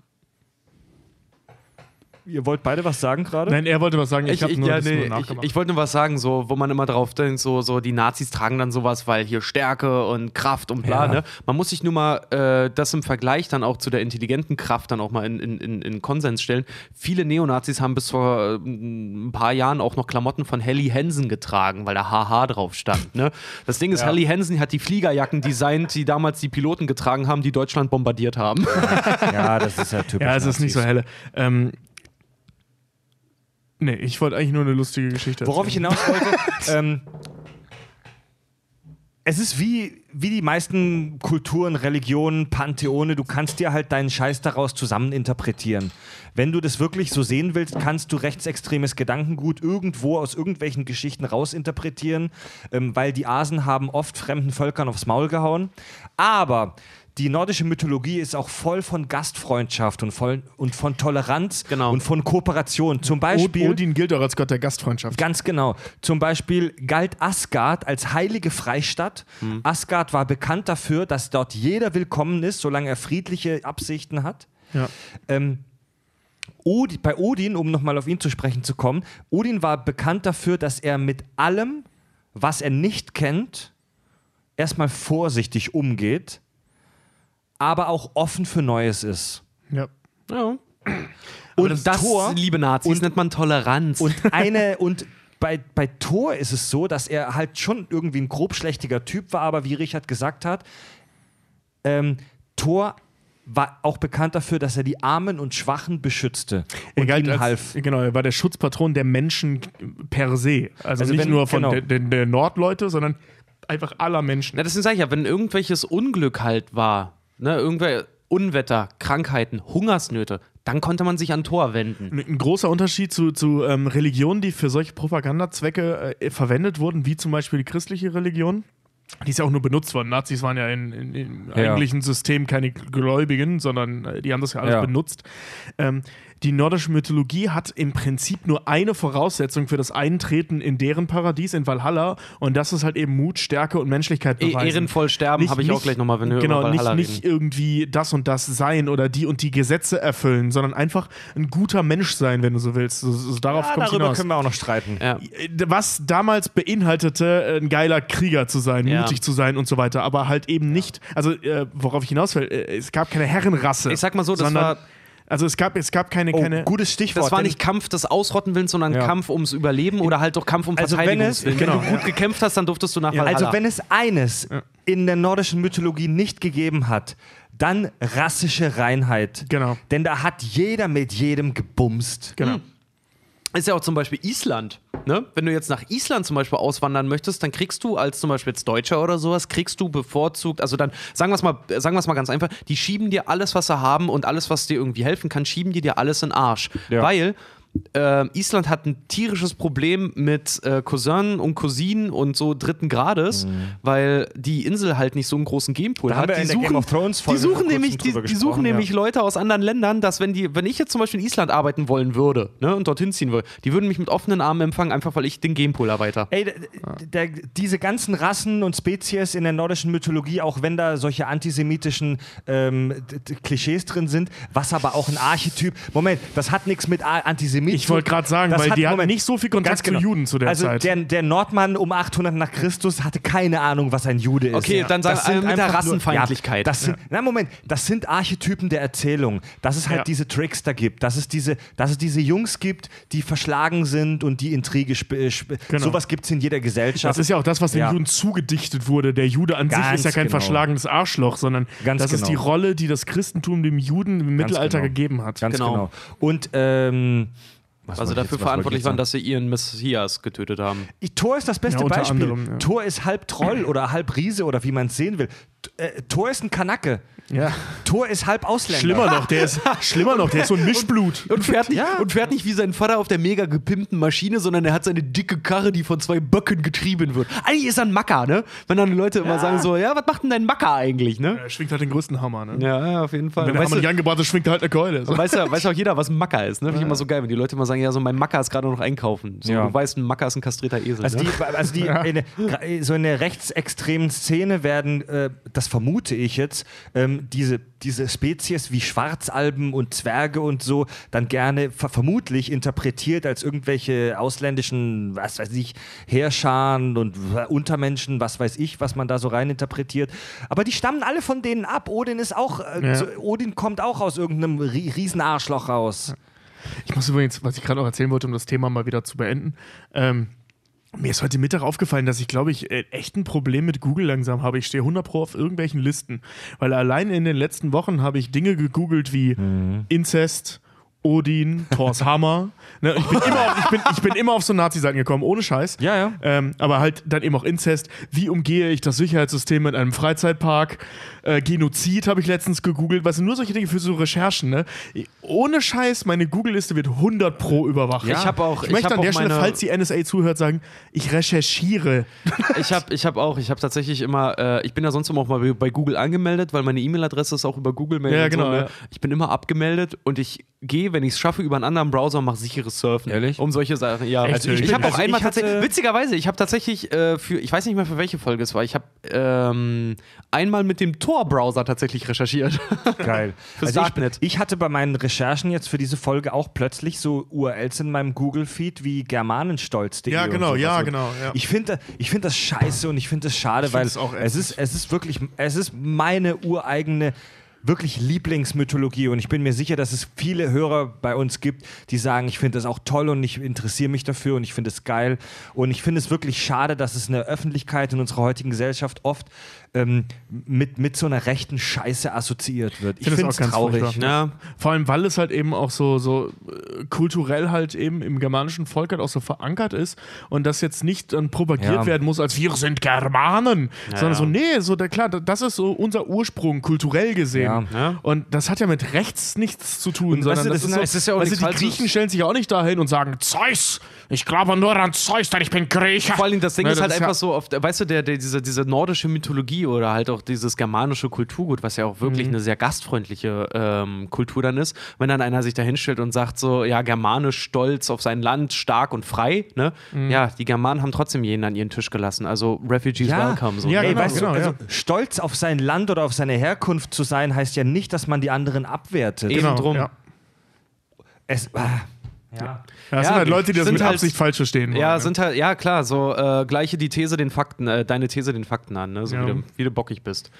ihr wollt beide was sagen gerade? Nein, er wollte was sagen, ich, Ich, habe nur, ja, das nee, nur ich, nachgemacht. ich wollte nur was sagen, so, wo man immer drauf denkt, so, so die Nazis tragen dann sowas, weil hier Stärke und Kraft und bla. Ja. Ne? Man muss sich nur mal äh, das im Vergleich dann auch zu der intelligenten Kraft dann auch mal in, in, in, in Konsens stellen. Viele Neonazis haben bis vor äh, ein paar Jahren auch noch Klamotten von Helly Hansen getragen, weil da HH drauf stand. Ne? Das Ding ist, Helly Hansen hat die Fliegerjacken designt, die damals die Piloten getragen haben, die Deutschland bombardiert haben. ja, das ist ja typisch. ja, es ist nicht so helle. Ähm, nee, ich wollte eigentlich nur eine lustige Geschichte Worauf ich erzählen. hinaus wollte, (laughs) ähm, es ist wie, wie die meisten Kulturen, Religionen, Pantheone, du kannst dir halt deinen Scheiß daraus zusammen interpretieren. Wenn du das wirklich so sehen willst, kannst du rechtsextremes Gedankengut irgendwo aus irgendwelchen Geschichten rausinterpretieren, ähm, weil die Asen haben oft fremden Völkern aufs Maul gehauen. Aber die nordische Mythologie ist auch voll von Gastfreundschaft und, voll, und von Toleranz Genau. und von Kooperation. Zum Beispiel. Odin gilt auch als Gott der Gastfreundschaft. Ganz genau. Zum Beispiel galt Asgard als heilige Freistadt. Mhm. Asgard war bekannt dafür, dass dort jeder willkommen ist, solange er friedliche Absichten hat. Ja. Ähm, Odi, bei Odin, um nochmal auf ihn zu sprechen zu kommen, Odin war bekannt dafür, dass er mit allem, was er nicht kennt, erstmal vorsichtig umgeht, aber auch offen für Neues ist. Ja. Ja. Und Und das, Thor- liebe Nazis, und- nennt man Toleranz. Und (laughs) eine und bei, bei Thor ist es so, dass er halt schon irgendwie ein grobschlächtiger Typ war, aber wie Richard gesagt hat, ähm, Thor war auch bekannt dafür, dass er die Armen und Schwachen beschützte Er und galt ihnen als, half. Genau, er war der Schutzpatron der Menschen per se. Also, Also nicht wenn- nur von genau. der, der, der Nordleute, sondern einfach aller Menschen. Na, sage ich ja, wenn irgendwelches Unglück halt war, ne, irgendwelche Unwetter, Krankheiten, Hungersnöte, dann konnte man sich an Thor wenden. Ein ein großer Unterschied zu, zu ähm, Religionen, die für solche Propagandazwecke äh, verwendet wurden, wie zum Beispiel die christliche Religion. Die ist ja auch nur benutzt worden. Nazis waren ja in, in, im Ja. eigentlichen System keine Gläubigen, sondern äh, die haben das ja alles Ja. benutzt. Ähm, die nordische Mythologie hat im Prinzip nur eine Voraussetzung für das Eintreten in deren Paradies, in Valhalla. Und das ist halt eben Mut, Stärke und Menschlichkeit E beweisen. ehrenvoll sterben habe ich auch gleich nochmal, wenn wir genau, über Valhalla nicht, nicht irgendwie das und das sein oder die und die Gesetze erfüllen, sondern einfach ein guter Mensch sein, wenn du so willst. So, so, darauf Ja, kommt darüber hinaus. können wir auch noch streiten. Ja. Was damals beinhaltete, ein geiler Krieger zu sein, Ja. mutig zu sein und so weiter, aber halt eben nicht, also äh, worauf ich hinaus will, äh, es gab keine Herrenrasse. Ich sag mal so, das sondern, war- Also es gab, es gab keine, Oh, keine gutes Stichwort. Das war nicht Kampf des Ausrottenwillens, sondern Ja. Kampf ums Überleben oder halt doch Kampf um Also wenn es- Verteidigungswillen. genau, wenn du gut gekämpft hast, dann durftest du nach Ja. Also wenn es eines in der nordischen Mythologie nicht gegeben hat, dann rassische Reinheit. Genau. Denn da hat jeder mit jedem gebumst. genau. Ist ja auch zum Beispiel Island. Ne? Wenn du jetzt nach Island zum Beispiel auswandern möchtest, dann kriegst du als zum Beispiel jetzt Deutscher oder sowas, kriegst du bevorzugt, also dann sagen wir es mal, sagen wir es mal ganz einfach, die schieben dir alles, was sie haben und alles, was dir irgendwie helfen kann, schieben die dir alles in den Arsch. Ja. Weil äh, Island hat ein tierisches Problem mit äh, Cousinen und Cousinen und so dritten Grades, weil die Insel halt nicht so einen großen Gamepool Da hat. die der suchen, die suchen nämlich, die, die suchen nämlich ja. Leute aus anderen Ländern, dass wenn die, wenn ich jetzt zum Beispiel in Island arbeiten wollen würde ne, und dorthin ziehen würde, die würden mich mit offenen Armen empfangen, einfach weil ich den Gamepool erweitere. Ey, d- der, diese ganzen Rassen und Spezies in der nordischen Mythologie, auch wenn da solche antisemitischen ähm, Klischees drin sind, was aber auch ein Archetyp. Moment, das hat nichts mit A- mit. Ich wollte gerade sagen, Das weil hat- die hatten Moment, nicht so viel Kontakt Ganz genau. zu Juden zu der also Zeit. Der, der Nordmann um 800 nach Christus hatte keine Ahnung, was ein Jude ist. Okay, dann sagen Das sind wir mit der einfach nur- Rassenfeindlichkeit. Ja, das sind, Na Moment, das sind Archetypen der Erzählung. Dass es halt Ja. diese Trickster gibt, dass es diese, dass es diese Jungs gibt, die verschlagen sind und die Intrige sp äh, Genau. Sowas gibt es in jeder Gesellschaft. Das ist ja auch das, was den Ja. Juden zugedichtet wurde. Der Jude an sich Ganz ist ja kein genau. verschlagenes Arschloch, sondern Ganz das ist die genau. Rolle, die das Christentum dem Juden im Mittelalter genau. gegeben hat. Ganz Genau. genau. Und ähm, was Also dafür jetzt- verantwortlich ich waren, dass sie ihren Messias getötet haben. Thor ist das beste Ja, Beispiel. anderem, ja. Thor ist halb Troll (clears throat) oder halb Riese oder wie man es sehen will. Äh, Thor ist ein Kanacke. Ja. Thor ist halb Ausländer. Schlimmer noch, der ist (laughs) schlimmer noch, der ist so ein Mischblut. Und fährt, nicht, Ja. und fährt nicht wie sein Vater auf der mega gepimpten Maschine, sondern er hat seine dicke Karre, die von zwei Böcken getrieben wird. Eigentlich ist er ein Macker, ne? Wenn dann die Leute immer sagen so, ja, was macht denn dein Macker eigentlich, ne? Er schwingt halt den größten Hammer, ne? Ja, ja, auf jeden Fall. Wenn der Hammer nicht angebracht ist, schwingt er halt eine Keule. So. weiß, ja, weiß auch jeder, was ein Macker ist, ne? Finde ich immer so geil, wenn die Leute immer sagen, ja, so mein Macker ist gerade noch einkaufen. So, Ja. Du weißt, ein Macker ist ein kastrierter Esel. Also ne? die, also die (laughs) in, so in der rechtsextremen Szene werden, äh, das vermute ich jetzt, ähm, diese, diese Spezies wie Schwarzalben und Zwerge und so dann gerne ver vermutlich interpretiert als irgendwelche ausländischen, was weiß ich, Heerscharen und Untermenschen, was weiß ich, was man da so rein interpretiert. Aber die stammen alle von denen ab. Odin ist auch, äh, Ja. so, Odin kommt auch aus irgendeinem Rie Riesenarschloch raus. Ich muss übrigens, was ich gerade noch erzählen wollte, um das Thema mal wieder zu beenden. Ähm, mir ist heute Mittag aufgefallen, dass ich, glaube ich, äh, echt ein Problem mit Google langsam habe. Ich stehe 100 Pro auf irgendwelchen Listen. Weil allein in den letzten Wochen habe ich Dinge gegoogelt wie Mhm. Incest, Odin, Thors Hammer. Ne, ich, bin immer auf, ich, bin, ich bin immer auf so Nazi-Seiten gekommen, ohne Scheiß. Ja, ja. Ähm, aber halt dann eben auch Inzest. Wie umgehe ich das Sicherheitssystem in einem Freizeitpark? Äh, Genozid habe ich letztens gegoogelt. Weißt du, nur solche Dinge für so Recherchen. Ne? Ohne Scheiß, meine Google-Liste wird 100 pro überwacht. Ich hab auch- Ich, ich möchte an der Stelle, meine- falls die NSA zuhört, sagen, ich recherchiere. Ich habe ich hab auch, ich habe tatsächlich immer, äh, ich bin ja sonst immer auch mal bei- Google angemeldet, weil meine E-Mail-Adresse ist auch über Google Mail. Ja, genau, So, ne? ja. Ich bin immer abgemeldet und ich gehe, wenn ich es schaffe, über einen anderen Browser und mache sicheres Surfen. Ehrlich? Um solche Sachen. Ja, Echt? also Ich ich, habe auch also einmal ich hatte- tatsächlich, witzigerweise, ich habe tatsächlich äh, für, ich weiß nicht mehr für welche Folge es war, ich habe ähm, einmal mit dem Tor-Browser tatsächlich recherchiert. (laughs) Geil. Fürs Also Darknet. ich, ich hatte bei meinen Recherchen jetzt für diese Folge auch plötzlich so URLs in meinem Google-Feed wie germanenstolz.de. Ja, genau, ja, genau, ja. Ich finde ich find das scheiße und ich finde das schade, Ich weil auch es, ist, es ist wirklich, es ist meine ureigene wirklich Lieblingsmythologie und ich bin mir sicher, dass es viele Hörer bei uns gibt, die sagen, ich finde das auch toll und ich interessiere mich dafür und ich finde es geil. Und ich finde es wirklich schade, dass es in der Öffentlichkeit in unserer heutigen Gesellschaft oft ähm, mit, mit so einer rechten Scheiße assoziiert wird. Ich find das finde auch es ganz traurig. ja. Vor allem, weil es halt eben auch so, so äh, kulturell halt eben im germanischen Volk halt auch so verankert ist und das jetzt nicht dann propagiert Ja. werden muss, als wir sind Germanen, sondern ja. so, nee, so, da, klar, das ist so unser Ursprung, kulturell gesehen. Ja. Ja. Und das hat ja mit rechts nichts zu tun, Und sondern weißt du, das das ist so, es ist ja auch weißt du, die. Griechen stellen sich auch nicht dahin und sagen, Zeus, ich glaube nur an Zeus, denn ich bin Grieche. Vor allem das Ding ist halt einfach so, oft, weißt du, der, der, diese, diese nordische Mythologie oder halt auch dieses germanische Kulturgut, was ja auch wirklich Mhm. eine sehr gastfreundliche ähm, Kultur dann ist, wenn dann einer sich da hinstellt und sagt so, ja, germanisch stolz auf sein Land, stark und frei, ne? Mhm. Ja, die Germanen haben trotzdem jeden an ihren Tisch gelassen, also Refugees Ja. welcome. So, Ja, ne? Ey, genau, weißt genau, du, also ja. stolz auf sein Land oder auf seine Herkunft zu sein, heißt ja nicht, dass man die anderen abwertet. Eben Genau, drum. ja. Es, ah, ja. Ja, das Ja, sind halt Leute, die das mit halt- Absicht falsch verstehen wollen. Ja, ne? sind halt, ja klar, so äh, gleiche die These den Fakten, äh, deine These den Fakten an, ne? So Ja. wie, du, wie du bockig bist.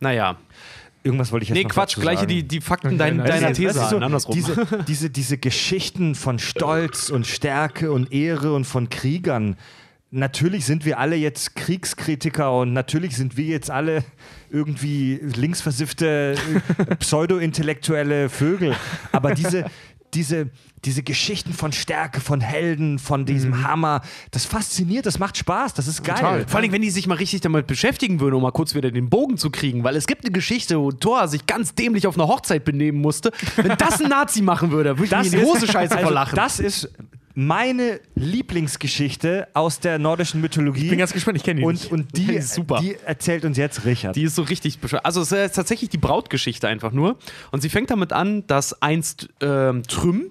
Naja. Irgendwas wollte ich jetzt Nee, noch Quatsch, dazu gleiche die, die Fakten Okay, dein, nein. deiner These du, an, andersrum. Diese, (laughs) diese, diese Geschichten von Stolz und Stärke und Ehre und von Kriegern. Natürlich sind wir alle jetzt Kriegskritiker und natürlich sind wir jetzt alle irgendwie linksversiffte, äh, (laughs) pseudo-intellektuelle Vögel. Aber diese, diese, diese Geschichten von Stärke, von Helden, von diesem Hammer, das fasziniert, das macht Spaß, das ist geil. Total. Vor allem, wenn die sich mal richtig damit beschäftigen würden, um mal kurz wieder den Bogen zu kriegen, weil es gibt eine Geschichte, wo Thor sich ganz dämlich auf einer Hochzeit benehmen musste. Wenn das ein Nazi machen würde, würde ich mir in die Hose scheiße (laughs) also, verlachen. Das ist meine Lieblingsgeschichte aus der nordischen Mythologie. Ich bin ganz gespannt, ich kenne die und, nicht. und die, Die (laughs) ist super. die erzählt uns jetzt Richard. Die ist so richtig bescheuert. Also es ist tatsächlich die Brautgeschichte einfach nur. Und sie fängt damit an, dass einst ähm, Trüm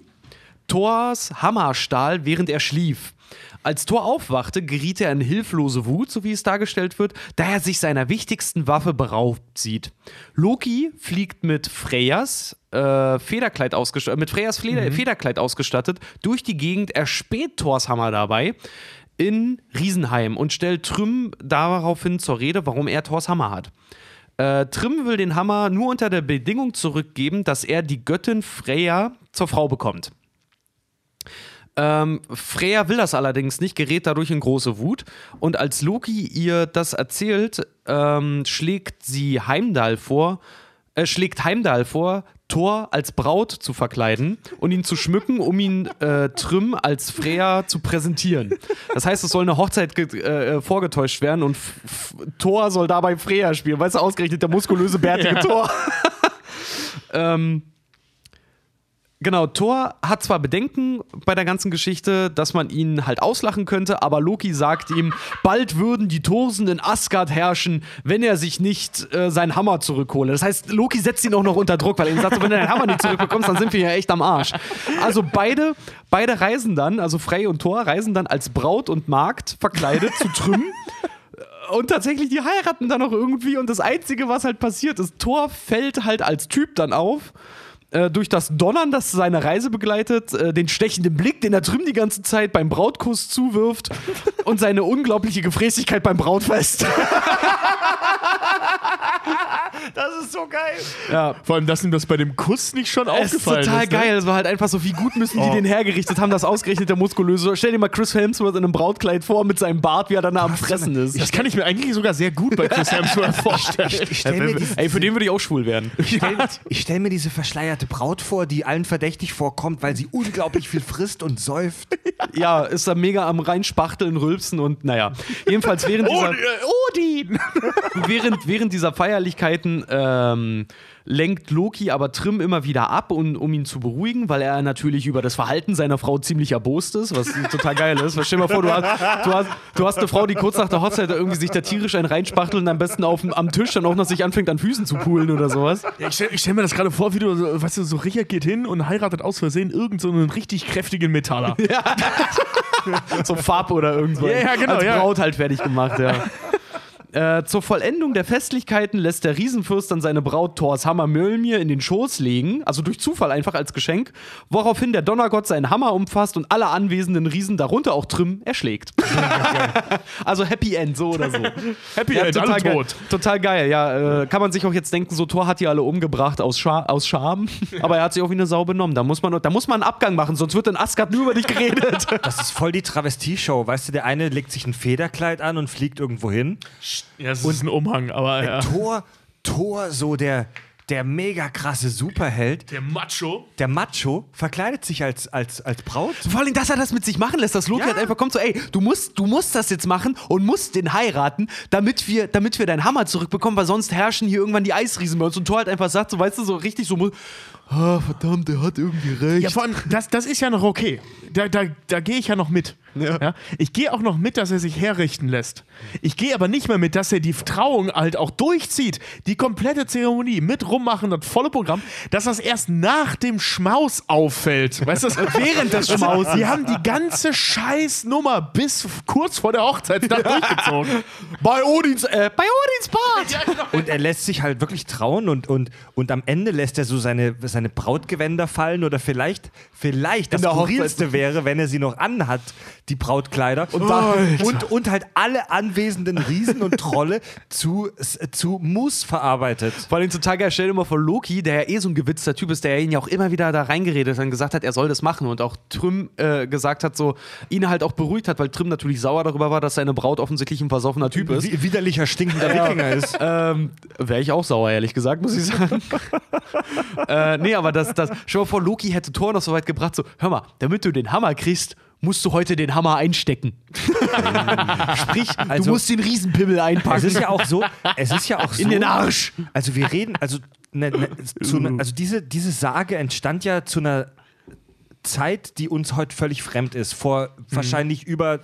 Thors Hammerstahl, während er schlief. Als Thor aufwachte, geriet er in hilflose Wut, so wie es dargestellt wird, da er sich seiner wichtigsten Waffe beraubt sieht. Loki fliegt mit Freyas äh, Federkleid ausgestattet, mit Freyas Fleder Federkleid ausgestattet durch die Gegend, erspäht Thors Hammer dabei in Riesenheim und stellt Trüm daraufhin zur Rede, warum er Thors Hammer hat. Äh, Trim will den Hammer nur unter der Bedingung zurückgeben, dass er die Göttin Freya zur Frau bekommt. Ähm, Freya will das allerdings nicht, gerät dadurch in große Wut. Und als Loki ihr das erzählt, ähm, schlägt sie Heimdall vor, äh, schlägt Heimdall vor, Thor als Braut zu verkleiden und ihn zu schmücken, um ihn äh, Trüm als Freya zu präsentieren. Das heißt, es soll eine Hochzeit ge- äh, vorgetäuscht werden und F F Thor soll dabei Freya spielen. Weißt du, ausgerechnet der muskulöse, bärtige Thor. (laughs) ähm, Genau, Thor hat zwar Bedenken bei der ganzen Geschichte, dass man ihn halt auslachen könnte, aber Loki sagt ihm, bald würden die Thorsen in Asgard herrschen, wenn er sich nicht äh, seinen Hammer zurückhole. Das heißt, Loki setzt ihn auch noch unter Druck, weil er ihm sagt, wenn du deinen Hammer nicht zurückbekommst, dann sind wir ja echt am Arsch. Also beide, beide reisen dann, also Frey und Thor reisen dann als Braut und Magd verkleidet zu Trüm. Und tatsächlich, die heiraten dann auch irgendwie. Und das Einzige, was halt passiert ist, Thor fällt halt als Typ dann auf. Äh, durch das Donnern, das seine Reise begleitet, äh, den stechenden Blick, den er Trüm die ganze Zeit beim Brautkuss zuwirft und seine unglaubliche Gefräßigkeit beim Brautfest. (laughs) Das ist so geil. ja. Vor allem, dass ihm das bei dem Kuss nicht schon Es ist aufgefallen total ist. ne? geil. Es war halt einfach so, wie gut müssen die Oh. den hergerichtet haben, das ausgerechnet der muskulöse. Stell dir mal Chris Hemsworth in einem Brautkleid vor mit seinem Bart, wie er dann am Fressen ist. Das kann ich mir eigentlich sogar sehr gut bei Chris Hemsworth (laughs) vorstellen. Ich stelle mir, die- Ey, für den würde ich auch schwul werden. ich stell, ich stell mir diese verschleierte Braut vor, die allen verdächtig vorkommt, weil sie unglaublich viel frisst und säuft. (laughs) Ja, ist da mega am reinspachteln, rülpsen und naja. Jedenfalls während dieser, Odin! (laughs) während, während dieser Feierlichkeiten ähm, lenkt Loki aber Trim immer wieder ab, um, um ihn zu beruhigen, weil er natürlich über das Verhalten seiner Frau ziemlich erbost ist, was total geil ist. Weil Stell dir mal vor, du hast, du, hast, du hast eine Frau, die kurz nach der Hochzeit irgendwie sich da tierisch einen reinspachtelt und am besten auf, dem- am Tisch dann auch noch sich anfängt, an Füßen zu poolen oder sowas. Ja, ich stelle stell mir das gerade vor, wie du, so, weißt du, so Richard geht hin und heiratet aus Versehen irgendeinen so einen richtig kräftigen Metaller. (laughs) So Farb oder irgendwas. Ja, ja, genau, Als ja. Braut halt fertig gemacht, ja. Äh, zur Vollendung der Festlichkeiten lässt der Riesenfürst dann seine Braut Thors Hammer Mjölnir in den Schoß legen, also durch Zufall einfach als Geschenk, woraufhin der Donnergott seinen Hammer umfasst und alle anwesenden Riesen, darunter auch Trim, erschlägt. (laughs) also Happy End, so oder so. Happy Ja, End, total alle geil. tot. Total geil, ja. Äh, kann man sich auch jetzt denken, so Thor hat die alle umgebracht aus, Scha aus Scham, (laughs) aber er hat sich auch wie eine Sau benommen. Da muss man, da muss man einen Abgang machen, sonst wird in Asgard nur über dich geredet. Das ist voll die Travestie-Show. Weißt du, der eine legt sich ein Federkleid an und fliegt irgendwo hin. Ja, das ist ein Umhang, aber ja. Thor, Thor, so der, der mega krasse Superheld, Der Macho. der Macho, verkleidet sich als, als, als Braut. Vor allem, dass er das mit sich machen lässt, dass Loki Ja. halt einfach kommt so, ey, du musst, du musst das jetzt machen und musst den heiraten, damit wir, damit wir deinen Hammer zurückbekommen, weil sonst herrschen hier irgendwann die Eisriesen bei uns. Und Thor halt einfach sagt, so, weißt du, so richtig so, mu- ah, verdammt, der hat irgendwie recht. Ja, vor allem, das, das ist ja noch okay. Da, da, da gehe ich ja noch mit. Ja. Ich gehe auch noch mit, dass er sich herrichten lässt. Ich gehe aber nicht mehr mit, dass er die Trauung halt auch durchzieht. Die komplette Zeremonie mit rummachen, das volle Programm, dass das erst nach dem Schmaus auffällt. Weißt du, während des (laughs) Schmaus. Die haben die ganze Scheißnummer bis kurz vor der Hochzeitstag (laughs) durchgezogen. bei Odins, äh, bei Odins Part! Und er lässt sich halt wirklich trauen und, und, und am Ende lässt er so seine, seine Brautgewänder fallen oder vielleicht, vielleicht das Skurrilste wäre, wenn er sie noch anhat, die Brautkleider. Und, und, und halt alle anwesenden Riesen und Trolle zu, zu Mus verarbeitet. Vor allem total geil, stell dir mal vor Loki, der ja eh so ein gewitzter Typ ist, der ihn ja auch immer wieder da reingeredet hat und gesagt hat, er soll das machen und auch Trüm äh, gesagt hat, so ihn halt auch beruhigt hat, weil Trüm natürlich sauer darüber war, dass seine Braut offensichtlich ein versoffener Typ ist. Wie widerlicher, stinkender Wikinger ist. Ähm, Wäre ich auch sauer, ehrlich gesagt, muss ich sagen. (laughs) äh, nee, aber das, das, mal vor, Loki hätte Thor noch so weit gebracht, so, hör mal, damit du den Hammer kriegst, musst du heute den Hammer einstecken. (laughs) Sprich, du Also- musst den Riesenpimmel einpacken. Es ist ja auch so, es ist ja auch so. in den Arsch. Also wir reden, also, ne, ne, zu, ne, also diese, diese Sage entstand ja zu einer Zeit, die uns heute völlig fremd ist, vor wahrscheinlich über,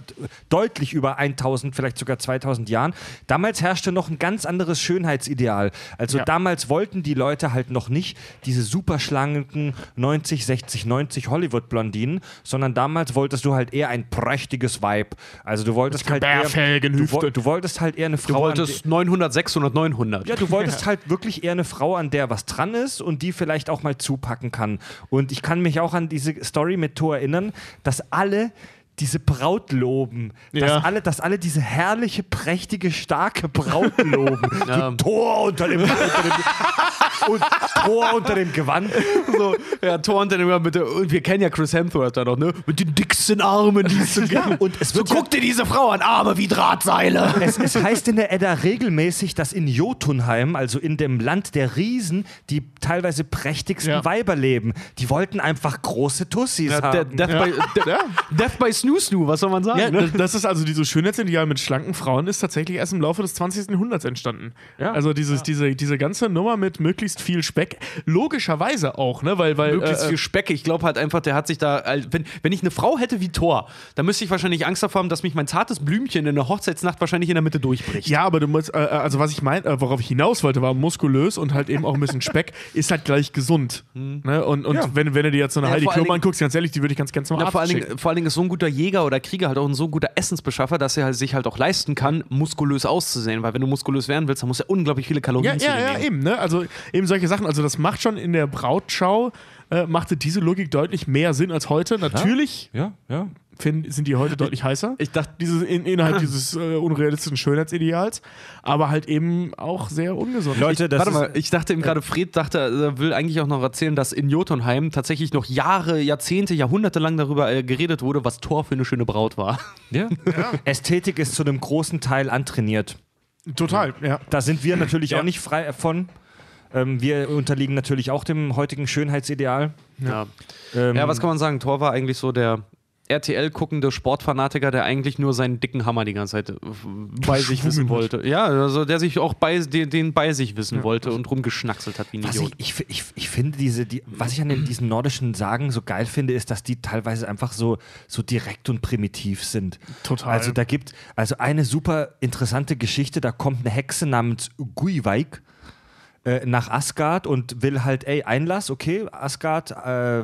deutlich über 1000, vielleicht sogar 2000 Jahren. Damals herrschte noch ein ganz anderes Schönheitsideal. Also Ja. damals wollten die Leute halt noch nicht diese super schlanken 90, 60, 90 Hollywood-Blondinen, sondern damals wolltest du halt eher ein prächtiges Vibe. Also du wolltest halt eher, du, du wolltest halt eher eine Du Frau, an wolltest 900, 600, 900. ja, du wolltest (laughs) halt wirklich eher eine Frau, an der was dran ist und die vielleicht auch mal zupacken kann. Und ich kann mich auch an diese Story mit Thor erinnern, dass alle diese Braut loben. Dass, Ja. alle, dass alle diese herrliche, prächtige, starke Braut loben. (laughs) Ja. Thor unter dem, unter dem und Thor unter dem Gewand. so, ja, Thor und dann immer mit der, und wir kennen ja Chris Hemsworth da noch, ne? Mit den dicksten Armen, die es so gibt. und es so wird ja- guck dir diese Frau an, Arme wie Drahtseile. Es, es heißt in der Edda regelmäßig, dass in Jotunheim, also in dem Land der Riesen, die teilweise prächtigsten Ja. Weiber leben. Die wollten einfach große Tussis Ja, haben. Death, by, Ja. Death by Snoo Snoo, was soll man sagen? Ja, ne? das- ist also dieses Schönheitsideal mit schlanken Frauen ist tatsächlich erst im Laufe des 20. Jahrhunderts entstanden. Ja. Also dieses, diese, diese ganze Nummer mit möglichst viel Speck, logischerweise auch, ne? Weil, weil Möglichst äh, viel Speck. Ich glaube halt einfach, der hat sich da. Wenn, wenn ich eine Frau hätte wie Thor, dann müsste ich wahrscheinlich Angst davor haben, dass mich mein zartes Blümchen in der Hochzeitsnacht wahrscheinlich in der Mitte durchbricht. Ja, aber du musst, äh, also was ich meine, äh, worauf ich hinaus wollte, war muskulös und halt eben auch ein bisschen Speck, (laughs) ist halt gleich gesund. Ne? Und, und Ja. wenn, wenn du dir jetzt so eine Ja, Heidi Klum anguckst, ganz ehrlich, die würde ich ganz gerne zum Ja, Arzt vor, allen. Dingen, vor allen Dingen ist so ein guter Jäger oder Krieger halt auch ein so guter Essensbeschaffer, dass er halt sich halt auch leisten kann, muskulös auszusehen. Weil wenn du muskulös werden willst, dann musst du ja unglaublich viele Kalorien Ja, zu ja, ja, nehmen. eben, ne? Also eben solche Sachen. Also das macht schon in der Brautschau, äh, machte diese Logik deutlich mehr Sinn als heute. Natürlich ja, ja. find, sind die heute deutlich heißer. Ich dachte, Dieses, in, innerhalb dieses äh, unrealistischen Schönheitsideals, aber halt eben auch sehr ungesund. Leute, das Warte ist, mal, ich dachte eben gerade, Fred dachte, er will eigentlich auch noch erzählen, dass in Jotunheim tatsächlich noch Jahre, Jahrzehnte, Jahrhunderte lang darüber äh, geredet wurde, was Thor für eine schöne Braut war. Ja. (laughs) Ästhetik ist zu einem großen Teil antrainiert. Total, ja. Da sind wir natürlich Ja. auch nicht frei von. Ähm, wir unterliegen natürlich auch dem heutigen Schönheitsideal. Ja. Ähm, ja, was kann man sagen? Thor war eigentlich so der RTL-guckende Sportfanatiker, der eigentlich nur seinen dicken Hammer die ganze Zeit äh, (laughs) bei sich wissen wollte. Ja, also der sich auch bei, den, den bei sich wissen wollte und rumgeschnackselt hat wie ein Was ich, Idiot. ich, ich, ich finde diese, die, was ich an den, diesen nordischen Sagen so geil finde, ist, dass die teilweise einfach so, so direkt und primitiv sind. Total. Also da gibt also eine super interessante Geschichte, da kommt eine Hexe namens Guiweik äh, nach Asgard und will halt, ey, Einlass, okay, Asgard, äh,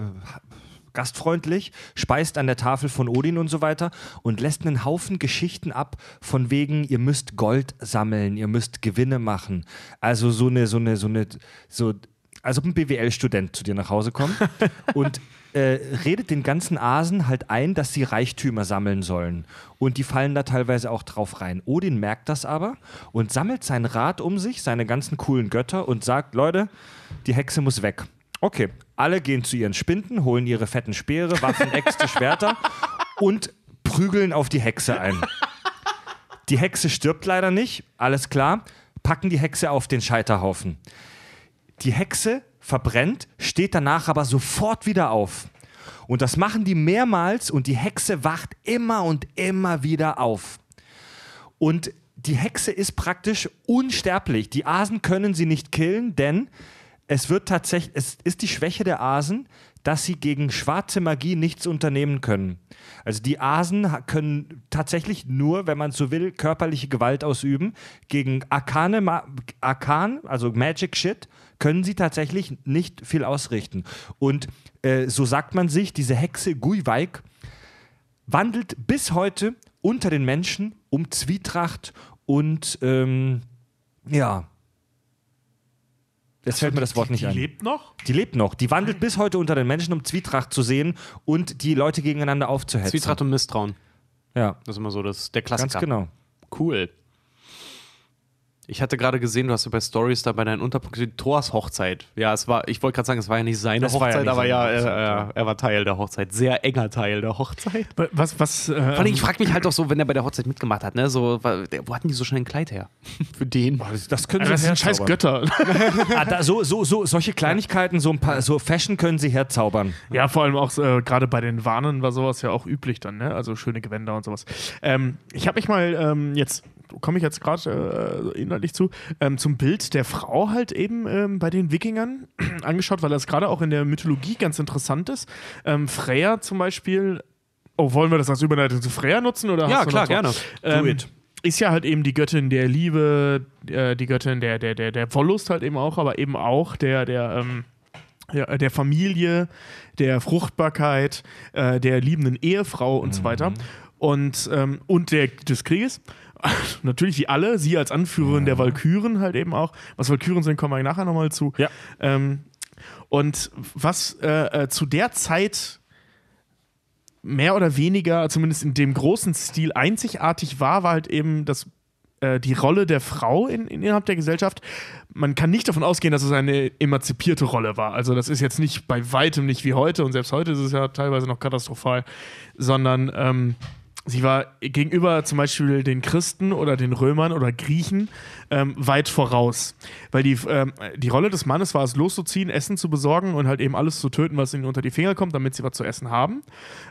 gastfreundlich, speist an der Tafel von Odin und so weiter und lässt einen Haufen Geschichten ab, von wegen, ihr müsst Gold sammeln, ihr müsst Gewinne machen. Also so eine, so eine, so eine, so, als ob ein BWL-Student zu dir nach Hause kommt (laughs) und äh, redet den ganzen Asen halt ein, dass sie Reichtümer sammeln sollen. Und die fallen da teilweise auch drauf rein. Odin merkt das aber und sammelt sein Rat um sich, seine ganzen coolen Götter und sagt, Leute, die Hexe muss weg. Okay, alle gehen zu ihren Spinden, holen ihre fetten Speere, Waffen, Äxte, Schwerter (laughs) und prügeln auf die Hexe ein. Die Hexe stirbt leider nicht, alles klar, packen die Hexe auf den Scheiterhaufen. Die Hexe verbrennt, steht danach aber sofort wieder auf. Und das machen die mehrmals und die Hexe wacht immer und immer wieder auf. Und die Hexe ist praktisch unsterblich. Die Asen können sie nicht killen, denn es wird tatsächlich, es ist die Schwäche der Asen, dass sie gegen schwarze Magie nichts unternehmen können. Also die Asen können tatsächlich nur, wenn man so will, körperliche Gewalt ausüben. Gegen Arkane, Arkan, also Magic Shit, können sie tatsächlich nicht viel ausrichten. Und äh, so sagt man sich, diese Hexe Guiweik wandelt bis heute unter den Menschen um Zwietracht und ähm, ja. Jetzt fällt mir das Wort nicht die ein. lebt noch? Die lebt noch. Die wandelt bis heute unter den Menschen, um Zwietracht zu sehen und die Leute gegeneinander aufzuhetzen. Zwietracht und Misstrauen. Ja, Das ist immer so das, der Klassiker. ganz genau. Cool. Ich hatte gerade gesehen, du hast ja bei Stories da bei deinen Unterpunkten Thors Hochzeit. Ja, es war, ich wollte gerade sagen, es war ja nicht seine Das war ja Hochzeit, nicht aber seine ja, Hochzeit, er, ja. er, er war Teil der Hochzeit. Sehr enger Teil der Hochzeit. Was, was, äh, Vor allem, ich frage mich halt auch so, wenn er bei der Hochzeit mitgemacht hat, ne, so, wo hatten die so schnell ein Kleid her? (laughs) Für den. Das, das können das sie sind scheiß. Götter. (laughs) Ah, da, so, so, so, solche Kleinigkeiten, so ein paar, so Fashion können sie herzaubern. Ja, vor allem auch äh, gerade bei den Warnen war sowas ja auch üblich dann, ne? Also schöne Gewänder und sowas. Ähm, ich habe mich mal ähm, jetzt komme ich jetzt gerade äh, inhaltlich zu, ähm, zum Bild der Frau halt eben ähm, bei den Wikingern (clears throat) angeschaut, weil das gerade auch in der Mythologie ganz interessant ist. Ähm, Freya zum Beispiel, oh, wollen wir das als Überleitung zu Freya nutzen? Oder Ja, klar, noch gerne. Ähm, ist ja halt eben die Göttin der Liebe, äh, die Göttin der, der, der, der Wollust halt eben auch, aber eben auch der, der, ähm, ja, der Familie, der Fruchtbarkeit, äh, der liebenden Ehefrau und so weiter. Und, ähm, und der, des Krieges. (laughs) Natürlich wie alle, sie als Anführerin der Walküren halt eben auch. Was Walküren sind, kommen wir nachher nochmal zu. Ja. Ähm, und was äh, äh, zu der Zeit mehr oder weniger, zumindest in dem großen Stil, einzigartig war, war halt eben das, äh, die Rolle der Frau in, in, innerhalb der Gesellschaft. Man kann nicht davon ausgehen, dass es eine emanzipierte Rolle war. Also das ist jetzt nicht bei weitem nicht wie heute und selbst heute ist es ja teilweise noch katastrophal, sondern ähm, sie war gegenüber zum Beispiel den Christen oder den Römern oder Griechen ähm, weit voraus. Weil die, ähm, die Rolle des Mannes war es, loszuziehen, Essen zu besorgen und halt eben alles zu töten, was ihnen unter die Finger kommt, damit sie was zu essen haben.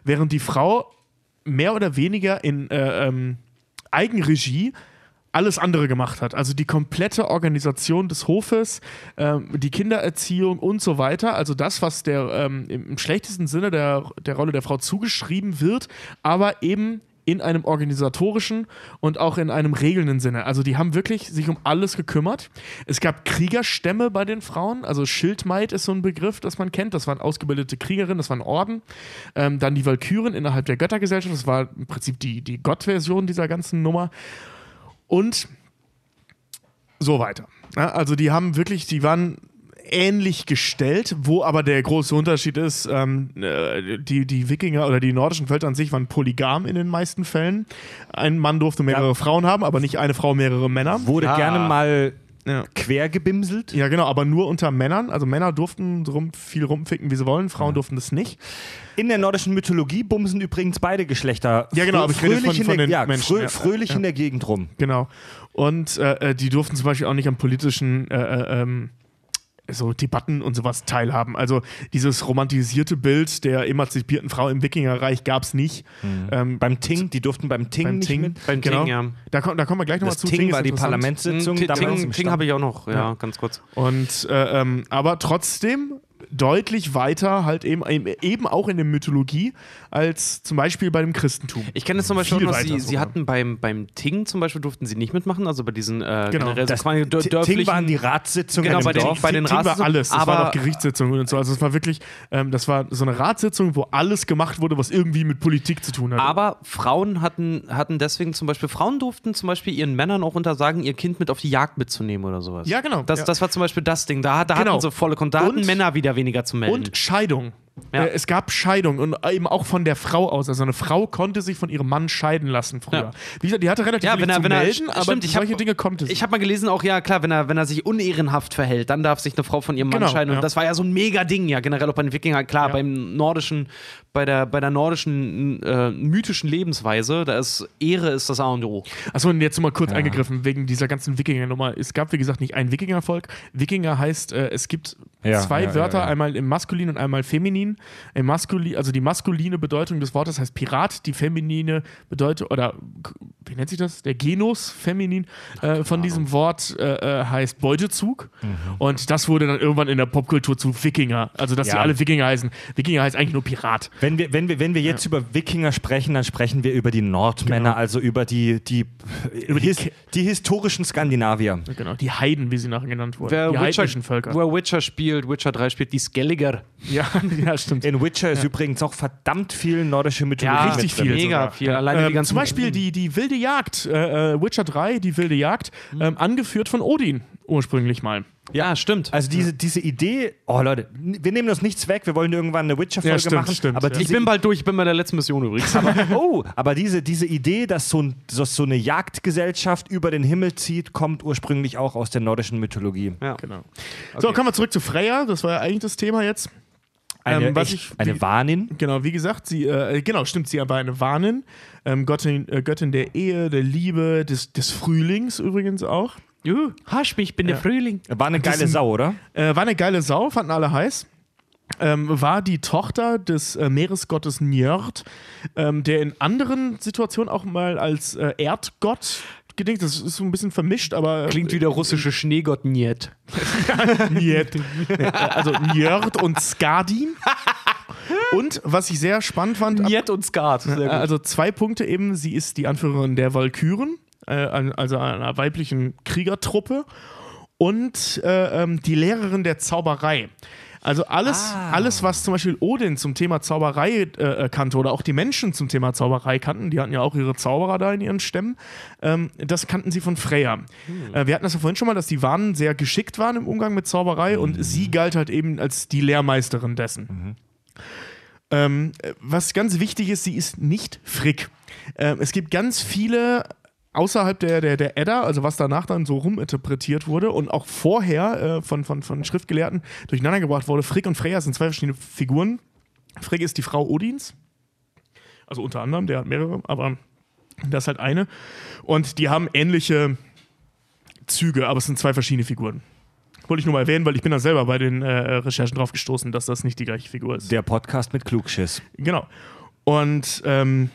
Während die Frau mehr oder weniger in äh, ähm, Eigenregie alles andere gemacht hat. Also die komplette Organisation des Hofes, ähm, die Kindererziehung und so weiter. Also das, was der ähm, im schlechtesten Sinne der, der Rolle der Frau zugeschrieben wird, aber eben in einem organisatorischen und auch in einem regelnden Sinne. Also die haben wirklich sich um alles gekümmert. Es gab Kriegerstämme bei den Frauen, also Schildmaid ist so ein Begriff, das man kennt. Das waren ausgebildete Kriegerinnen, das waren Orden. Ähm, dann die Walküren innerhalb der Göttergesellschaft, das war im Prinzip die, die Gottversion dieser ganzen Nummer. Und so weiter. Ja, also die haben wirklich, die waren ähnlich gestellt, wo aber der große Unterschied ist, ähm, äh, die, die Wikinger oder die nordischen Völker an sich waren polygam in den meisten Fällen. Ein Mann durfte mehrere Ja. Frauen haben, aber nicht eine Frau mehrere Männer. Wurde Ah. gerne mal Ja. quer gebimselt. Ja, genau, aber nur unter Männern. Also Männer durften rum, viel rumficken, wie sie wollen, Frauen durften das nicht. In der nordischen Mythologie bumsen übrigens beide Geschlechter. Ja, genau, aber ich rede fröhlich von- in von der, den ja, Menschen, frö ja. fröhlich Ja. in der Gegend rum. Genau. Und äh, äh, die durften zum Beispiel auch nicht am politischen äh, äh, ähm, so Debatten und sowas teilhaben. Also dieses romantisierte Bild der emanzipierten Frau im Wikingerreich gab es nicht. Ähm, Beim Ting, die durften beim Ting beim nicht Ting, mit. Beim genau. Ting, ja. Da, komm, da kommen wir gleich nochmal zu. Ting ist war die. Parlamentssitzung. Ting, im Ting, Ting habe ich auch noch, ja, Ja. ganz kurz. Und äh, ähm, aber trotzdem deutlich weiter halt eben eben auch in der Mythologie als zum Beispiel bei dem Christentum. Ich kenne es zum Beispiel Viel noch, sie, sie hatten beim, beim Ting zum Beispiel durften sie nicht mitmachen, also bei diesen äh, Genau. generell so Das quasi Ting waren die Ratssitzungen Genau, bei den- Dorf. bei den Ting war Ratssitzungen, alles, das aber- war auch Gerichtssitzungen und so. Also es war wirklich, ähm, das war so eine Ratssitzung, wo alles gemacht wurde, was irgendwie mit Politik zu tun hatte. Aber Frauen hatten, hatten deswegen zum Beispiel, Frauen durften zum Beispiel ihren Männern auch untersagen, ihr Kind mit auf die Jagd mitzunehmen oder sowas. Ja, genau, Das, ja. das war zum Beispiel das Ding. Da, da Genau. hatten sie volle Kon da hatten Und- Männer wieder weniger zu melden. Und Scheidung. Ja. Äh, es gab Scheidung und eben auch von der Frau aus. Also eine Frau konnte sich von ihrem Mann scheiden lassen früher. Ja. Wie gesagt, die hatte relativ ja, wenn er, zu wenn er, melden, aber stimmt, ich solche hab, Dinge konnte sie. Ich habe mal gelesen, auch ja klar, wenn er, wenn er sich unehrenhaft verhält, dann darf sich eine Frau von ihrem Mann Genau, scheiden. Und ja. das war ja so ein mega Ding, ja, generell auch bei den Wikingern. Klar, Ja. beim nordischen, bei der, bei der nordischen äh, mythischen Lebensweise, da ist Ehre ist das A und O. Achso, und jetzt mal kurz eingegriffen wegen dieser ganzen Wikinger-Nummer. Es gab, wie gesagt, nicht ein Wikingervolk. Wikinger heißt, äh, es gibt Ja, zwei ja, ja, Wörter, ja. einmal im Maskulin und einmal Feminin. Im Maskulin, also die maskuline Bedeutung des Wortes heißt Pirat, die feminine Bedeutung, oder wie nennt sich das? Der Genus feminin äh, von diesem Wort äh, äh, heißt Beutezug. Mhm. Und das wurde dann irgendwann in der Popkultur zu Wikinger. Also, dass die Ja. alle Wikinger heißen. Wikinger heißt eigentlich nur Pirat. Wenn wir, wenn wir, wenn wir jetzt über Wikinger sprechen, dann sprechen wir über die Nordmänner, Genau. also über die, die, Über die his, die historischen Skandinavier. Genau, die Heiden, wie sie nachher genannt wurden. Wer die Witcher, heidnischen Völker. wer Witcher spielt, Witcher 3 spielt, die Skelliger. Ja, (laughs) ja, stimmt. In Witcher ist übrigens auch verdammt viel nordische Mythologie. Ja, richtig viel. Mega sogar. viel. Alleine die Ähm, ganzen zum Beispiel die, die wilde Jagd, äh, äh, Witcher 3, die wilde Jagd, ähm, angeführt von Odin ursprünglich mal. Ja, stimmt. Also diese, diese Idee, oh Leute, wir nehmen uns nichts weg, wir wollen irgendwann eine Witcher-Folge Ja, stimmt, machen. stimmt, aber ja. ich bin bald durch, ich bin bei der letzten Mission übrigens. aber, oh, aber diese, diese Idee, dass so, ein, dass so eine Jagdgesellschaft über den Himmel zieht, kommt ursprünglich auch aus der nordischen Mythologie. ja. Genau. So, kommen wir zurück zu Freya. Das war ja eigentlich das Thema jetzt. Eine, Ähm, was echt, ich- eine wie- Wahnin. Genau, wie gesagt, sie, äh, genau, stimmt, sie war eine Warnin, ähm, Göttin, äh, Göttin der Ehe, der Liebe, des, des Frühlings übrigens auch. Juhu, hasch mich, ich bin Ja. der Frühling. War eine geile ist ein- Sau, oder? Äh, war eine geile Sau, fanden alle heiß. Ähm, war die Tochter des äh, Meeresgottes Njörd, ähm, der in anderen Situationen auch mal als äh, Erdgott gedingt, das ist so ein bisschen vermischt, aber. Klingt wie der russische Schneegott Niet. (laughs) Niet. (laughs) Also Njörd und Skardin. Und was ich sehr spannend fand, Niet und gut. also zwei Punkte eben, sie ist die Anführerin der Valkyren, äh, also einer weiblichen Kriegertruppe und äh, ähm, die Lehrerin der Zauberei. Also alles, Ah. alles, was zum Beispiel Odin zum Thema Zauberei äh, kannte oder auch die Menschen zum Thema Zauberei kannten, die hatten ja auch ihre Zauberer da in ihren Stämmen, ähm, das kannten sie von Freya. Äh, wir hatten das ja vorhin schon mal, dass die Wanen sehr geschickt waren im Umgang mit Zauberei und sie galt halt eben als die Lehrmeisterin dessen. Ähm, äh, was ganz wichtig ist, sie ist nicht Frick. Ähm, es gibt ganz viele außerhalb der, der, der Edda, also was danach dann so ruminterpretiert wurde und auch vorher äh, von, von, von Schriftgelehrten durcheinander gebracht wurde. Frick und Freya sind zwei verschiedene Figuren. Frick ist die Frau Odins. Also unter anderem, der hat mehrere, aber das ist halt eine. Und die haben ähnliche Züge, aber es sind zwei verschiedene Figuren. Wollte ich nur mal erwähnen, weil ich bin da selber bei den äh, Recherchen drauf gestoßen, dass das nicht die gleiche Figur ist. Der Podcast mit Klugschiss. Genau. Und ähm,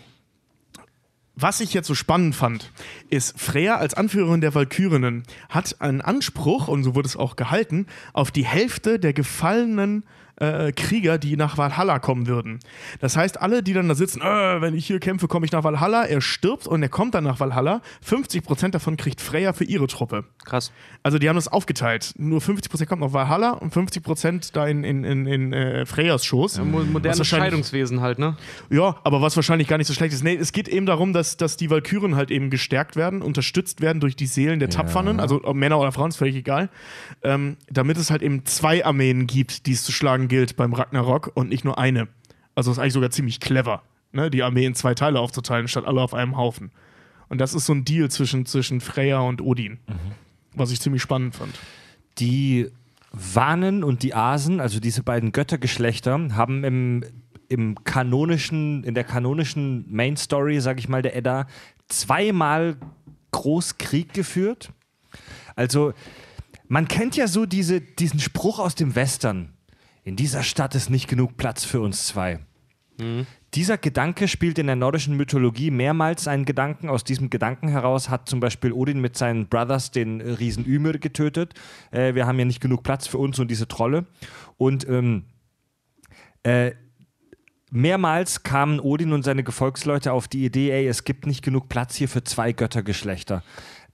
was ich jetzt so spannend fand, ist, Freya als Anführerin der Valkyrinnen hat einen Anspruch, und so wurde es auch gehalten, auf die Hälfte der gefallenen äh, Krieger, die nach Valhalla kommen würden. Das heißt, alle, die dann da sitzen, äh, wenn ich hier kämpfe, komme ich nach Valhalla, er stirbt und er kommt dann nach Valhalla. 50% davon kriegt Freya für ihre Truppe. Krass. Also die haben das aufgeteilt. Nur 50% kommt nach Valhalla und 50% da in, in, in, in äh, Freyas Schoß. Was Modernes Scheidungswesen halt, ne? ja, aber was wahrscheinlich gar nicht so schlecht ist. Nee, es geht eben darum, dass, dass die Valkyren halt eben gestärkt werden, unterstützt werden durch die Seelen der Tapfernen, also ob Männer oder Frauen, ist völlig egal. Ähm, damit es halt eben zwei Armeen gibt, die es zu schlagen gilt beim Ragnarok und nicht nur eine. Also ist eigentlich sogar ziemlich clever, ne? die Armee in zwei Teile aufzuteilen, statt alle auf einem Haufen. Und das ist so ein Deal zwischen, zwischen Freya und Odin, was ich ziemlich spannend fand. Die Wanen und die Asen, also diese beiden Göttergeschlechter, haben im, im kanonischen, in der kanonischen Main Story, sag ich mal, der Edda, zweimal Großkrieg geführt. Also, man kennt ja so diese, diesen Spruch aus dem Western. In dieser Stadt ist nicht genug Platz für uns zwei. Dieser Gedanke spielt in der nordischen Mythologie mehrmals einen Gedanken. Aus diesem Gedanken heraus hat zum Beispiel Odin mit seinen Brothers den Riesen Ymir getötet. Äh, wir haben ja nicht genug Platz für uns und diese Trolle. Und ähm, äh, mehrmals kamen Odin und seine Gefolgsleute auf die Idee, ey, es gibt nicht genug Platz hier für zwei Göttergeschlechter.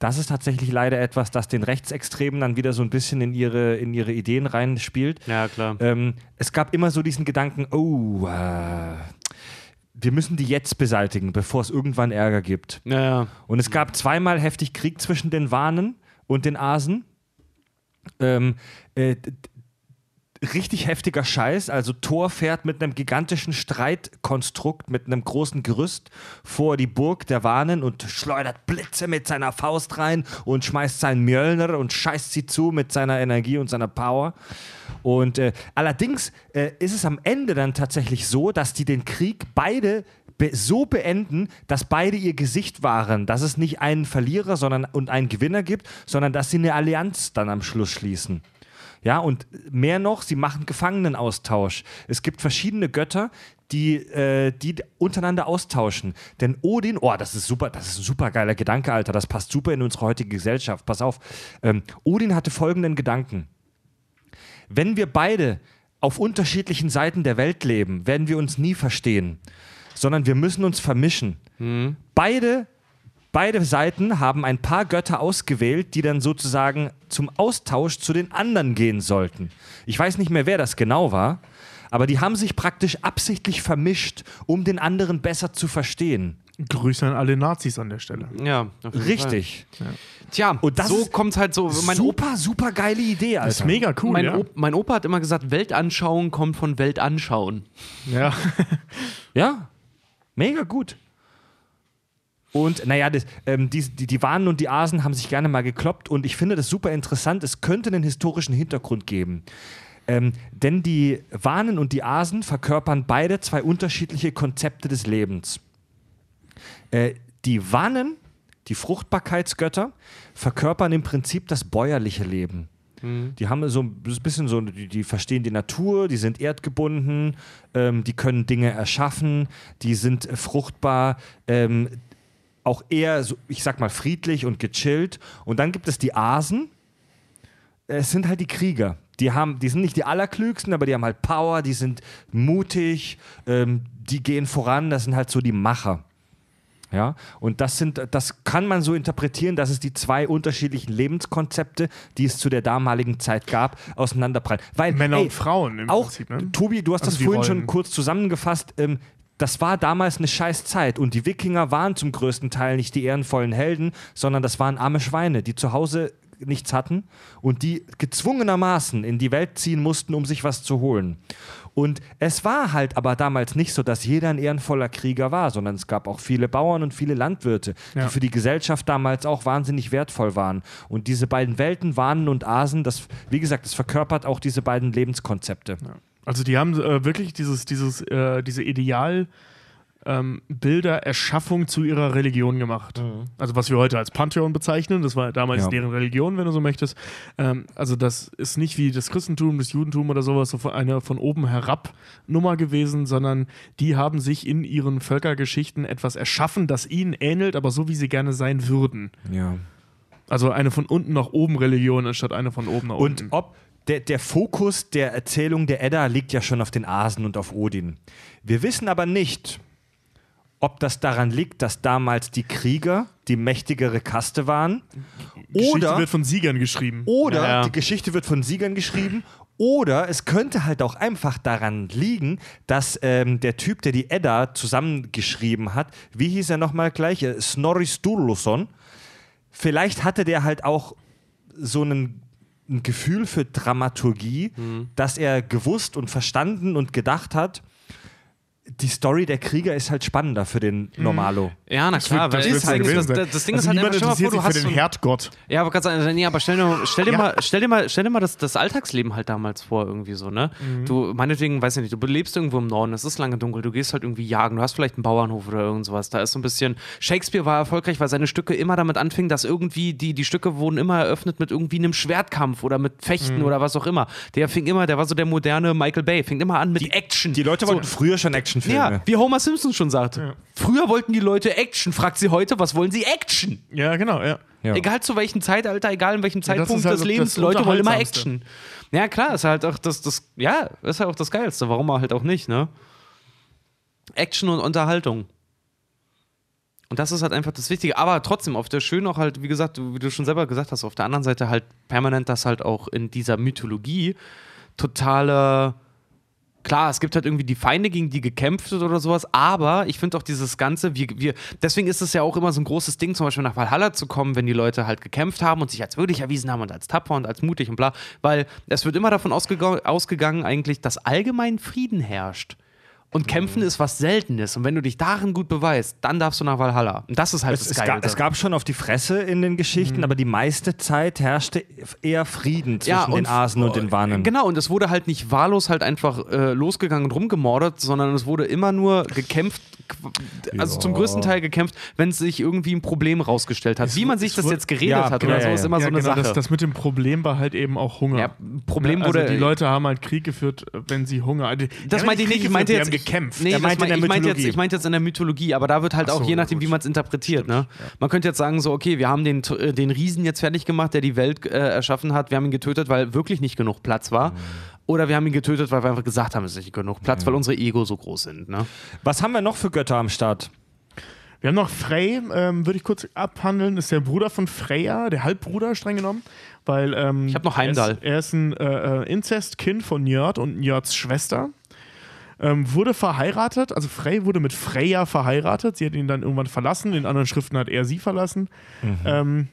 Das ist tatsächlich leider etwas, das den Rechtsextremen dann wieder so ein bisschen in ihre, in ihre Ideen reinspielt. Ja, klar. Ähm, es gab immer so diesen Gedanken, oh, äh, wir müssen die jetzt beseitigen, bevor es irgendwann Ärger gibt. Ja, ja. Und es gab zweimal heftig Krieg zwischen den Wanen und den Asen. Ähm, äh, richtig heftiger Scheiß. Also Thor fährt mit einem gigantischen Streitkonstrukt, mit einem großen Gerüst vor die Burg der Wanen und schleudert Blitze mit seiner Faust rein und schmeißt seinen Mjölner und scheißt sie zu mit seiner Energie und seiner Power. Und äh, allerdings äh, ist es am Ende dann tatsächlich so, dass die den Krieg beide be so beenden, dass beide ihr Gesicht wahren, dass es nicht einen Verlierer sondern, und einen Gewinner gibt, sondern dass sie eine Allianz dann am Schluss schließen. Ja, und mehr noch, sie machen Gefangenenaustausch. Es gibt verschiedene Götter, die, äh, die untereinander austauschen. Denn Odin, oh, das ist super, das ist ein super geiler Gedanke, Alter. Das passt super in unsere heutige Gesellschaft. Pass auf. Ähm, Odin hatte folgenden Gedanken. Wenn wir beide auf unterschiedlichen Seiten der Welt leben, werden wir uns nie verstehen, sondern wir müssen uns vermischen. Beide, beide Seiten haben ein paar Götter ausgewählt, die dann sozusagen zum Austausch zu den anderen gehen sollten. Ich weiß nicht mehr, wer das genau war, aber die haben sich praktisch absichtlich vermischt, um den anderen besser zu verstehen. Grüße an alle Nazis an der Stelle. ja auf jeden Richtig. Fall. Tja, Und das so kommt halt so. Mein, Opa, super, super geile Idee, Alter. Das ist mega cool, mein, ja. Op mein Opa hat immer gesagt, Weltanschauung kommt von Weltanschauen. ja. Ja, mega gut. Und naja, das, ähm, die, die, die Wanen und die Asen haben sich gerne mal gekloppt und ich finde das super interessant. Es könnte einen historischen Hintergrund geben. Ähm, denn die Wanen und die Asen verkörpern beide zwei unterschiedliche Konzepte des Lebens. Äh, die Wanen, die Fruchtbarkeitsgötter, verkörpern im Prinzip das bäuerliche Leben. Die haben so ein bisschen so, die, die verstehen die Natur, die sind erdgebunden, ähm, die können Dinge erschaffen, die sind fruchtbar. Ähm, auch eher, so, ich sag mal, friedlich und gechillt. Und dann gibt es die Asen. Es sind halt die Krieger. Die, haben, die sind nicht die allerklügsten, aber die haben halt Power, die sind mutig, ähm, die gehen voran, das sind halt so die Macher. Ja, und das sind, das kann man so interpretieren, dass es die zwei unterschiedlichen Lebenskonzepte, die es zu der damaligen Zeit gab, auseinanderprallen. Weil, Männer ey, und Frauen im auch, Prinzip. Ne? Tobi, du hast Also das vorhin schon Rollen. kurz zusammengefasst. Ähm, das war damals eine scheiß Zeit und die Wikinger waren zum größten Teil nicht die ehrenvollen Helden, sondern das waren arme Schweine, die zu Hause nichts hatten und die gezwungenermaßen in die Welt ziehen mussten, um sich was zu holen. Und es war halt aber damals nicht so, dass jeder ein ehrenvoller Krieger war, sondern es gab auch viele Bauern und viele Landwirte, Ja. die für die Gesellschaft damals auch wahnsinnig wertvoll waren. Und diese beiden Welten, Wanen und Asen, das, wie gesagt, das verkörpert auch diese beiden Lebenskonzepte. Also die haben äh, wirklich dieses, dieses, äh, diese Ideal ähm, Bilder Erschaffung zu ihrer Religion gemacht. Also was wir heute als Pantheon bezeichnen, das war damals Ja. deren Religion, wenn du so möchtest. Ähm, also das ist nicht wie das Christentum, das Judentum oder sowas so eine von oben herab Nummer gewesen, sondern die haben sich in ihren Völkergeschichten etwas erschaffen, das ihnen ähnelt, aber so wie sie gerne sein würden. Ja. Also eine von unten nach oben Religion anstatt eine von oben nach Und unten. ob der, der Fokus der Erzählung der Edda liegt ja schon auf den Asen und auf Odin. Wir wissen aber nicht, ob das daran liegt, dass damals die Krieger die mächtigere Kaste waren Geschichte oder, wird von Siegern geschrieben. oder Ja, die Geschichte wird von Siegern geschrieben oder es könnte halt auch einfach daran liegen, dass ähm, der Typ, der die Edda zusammengeschrieben hat, wie hieß er nochmal gleich? Äh, Snorri Sturluson. Vielleicht hatte der halt auch so einen, ein Gefühl für Dramaturgie, dass er gewusst und verstanden und gedacht hat, die Story der Krieger ist halt spannender für den Normalo. Ja, na klar, das weil das, Ding gewesen das, das Ding also ist halt einfach, stell vor, du für hast den so, Herdgott. Ja, aber ganz nee, aber stell dir, stell dir Ja. mal, stell dir mal, stell dir mal das, das Alltagsleben halt damals vor, irgendwie so, ne? Mhm. Du, meinetwegen, weiß ich nicht, du lebst irgendwo im Norden, es ist lange dunkel, du gehst halt irgendwie jagen, du hast vielleicht einen Bauernhof oder irgend sowas. Da ist so ein bisschen. Shakespeare war erfolgreich, weil seine Stücke immer damit anfingen, dass irgendwie, die, die Stücke wurden immer eröffnet mit irgendwie einem Schwertkampf oder mit Fechten Mhm. oder was auch immer. Der fing immer, der war so der moderne Michael Bay, fing immer an mit Action. Die Leute so, wollten früher schon Actionfilme. ja, wie Homer Simpson schon sagt. Früher wollten die Leute Action. Fragt sie heute, was wollen sie? Action. Ja, genau, ja. Ja. Egal zu welchem Zeitalter, egal in welchem Ja, Zeitpunkt halt des Lebens, Leute wollen immer. Action. Ja, klar, ist halt auch das, das, ja, ist halt auch das Geilste. Warum halt auch nicht, ne? Action und Unterhaltung. Und das ist halt einfach das Wichtige. Aber trotzdem, auf der schön auch halt, wie gesagt, wie du schon selber gesagt hast, auf der anderen Seite halt permanent, dass halt auch in dieser Mythologie totale. Klar, es gibt halt irgendwie die Feinde, gegen die gekämpft wird oder sowas, aber ich finde auch dieses Ganze, wir, wir, deswegen ist es ja auch immer so ein großes Ding, zum Beispiel nach Valhalla zu kommen, wenn die Leute halt gekämpft haben und sich als würdig erwiesen haben und als tapfer und als mutig und bla, weil es wird immer davon ausgega- ausgegangen eigentlich, dass allgemein Frieden herrscht. Und Kämpfen ist was Seltenes. Und wenn du dich darin gut beweist, dann darfst du nach Valhalla. Und das ist halt Es, das es, Geile. gab, es gab schon auf die Fresse in den Geschichten, aber die meiste Zeit herrschte eher Frieden zwischen den Asen und den Wanen. Genau, und es wurde halt nicht wahllos halt einfach äh, losgegangen und rumgemordet, sondern es wurde immer nur gekämpft, also zum größten Teil gekämpft, wenn sich irgendwie ein Problem rausgestellt hat. Wie man sich es das wurde- jetzt geredet Ja, hat oder so, ja, ist ja. immer ja, so eine genau, Sache. Das, das mit dem Problem war halt eben auch Hunger. ja, Problem Ne, also wurde. die Leute haben halt Krieg geführt, wenn sie Hunger. Die, das meinte ich nicht, ich meinte jetzt. Gekämpft. Nee, Er das meinte in der ich, meinte jetzt, Mythologie. ich meinte jetzt in der Mythologie, aber da wird halt Ach auch so, je nachdem, gut. wie man es interpretiert. Ne? Man könnte jetzt sagen, so, okay, wir haben den, äh, den Riesen jetzt fertig gemacht, der die Welt äh, erschaffen hat. Wir haben ihn getötet, weil wirklich nicht genug Platz war. Oder wir haben ihn getötet, weil wir einfach gesagt haben, es ist nicht genug Platz, weil unsere Ego so groß sind. Ne? Was haben wir noch für Götter am Start? Wir haben noch Frey, ähm, würde ich kurz abhandeln, ist der Bruder von Freya, der Halbbruder streng genommen. Weil, ähm, Ich hab noch er Heimdall. ist, er ist ein äh, äh, Inzestkind von Njörd und Njörds Schwester. Ähm, wurde verheiratet, also Frey wurde mit Freya verheiratet. Sie hat ihn dann irgendwann verlassen, in anderen Schriften hat er sie verlassen. Ähm,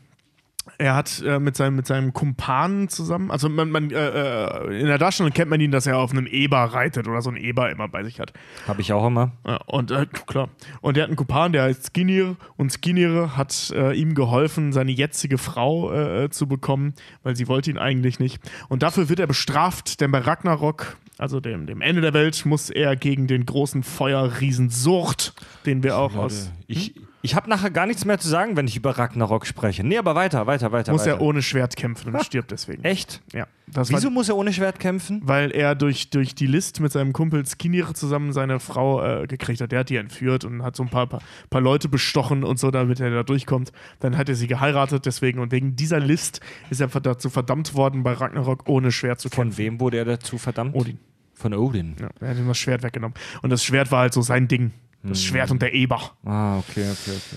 er hat äh, mit, seinem, mit seinem Kumpanen zusammen, also man, man, äh, äh, in der Darstellung kennt man ihn, dass er auf einem Eber reitet oder so ein Eber immer bei sich hat. Habe ich auch immer. Und äh, klar. Und er hat einen Kumpan, der heißt Skinir. Und Skinir hat äh, ihm geholfen, seine jetzige Frau äh, zu bekommen, weil sie wollte ihn eigentlich nicht. Und dafür wird er bestraft, denn bei Ragnarok, also dem, dem Ende der Welt, muss er gegen den großen Feuerriesen Sucht, den wir auch aus. Ich, Ich habe nachher gar nichts mehr zu sagen, wenn ich über Ragnarok spreche. Nee, aber weiter, weiter, weiter. Muss weiter. er ohne Schwert kämpfen und stirbt deswegen. Echt? Ja. Das Wieso War, muss er ohne Schwert kämpfen? weil er durch, durch die List mit seinem Kumpel Skinir zusammen seine Frau äh, gekriegt hat. Der hat die entführt und hat so ein paar, paar, paar Leute bestochen und so, damit er da durchkommt. Dann hat er sie geheiratet deswegen und wegen dieser List ist er dazu verdammt worden, bei Ragnarok ohne Schwert zu kämpfen. Von wem wurde er dazu verdammt? Odin. Von Odin. Ja, er hat ihm das Schwert weggenommen. Und das Schwert war halt so sein Ding. Das Schwert und der Eber. Ah, okay, okay, okay.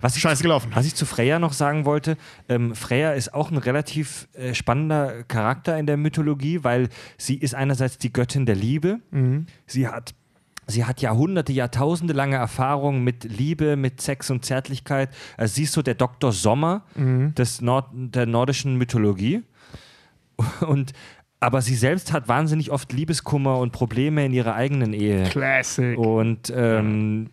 Was ich, Scheiße gelaufen. was ich zu Freya noch sagen wollte, ähm, Freya ist auch ein relativ äh, spannender Charakter in der Mythologie, weil sie ist einerseits die Göttin der Liebe. Sie hat Sie hat Jahrhunderte, Jahrtausende lange Erfahrung mit Liebe, mit Sex und Zärtlichkeit. Also sie ist so der Dr. Sommer des Nord der nordischen Mythologie. Und, aber sie selbst hat wahnsinnig oft Liebeskummer und Probleme in ihrer eigenen Ehe. Classic. Und ähm,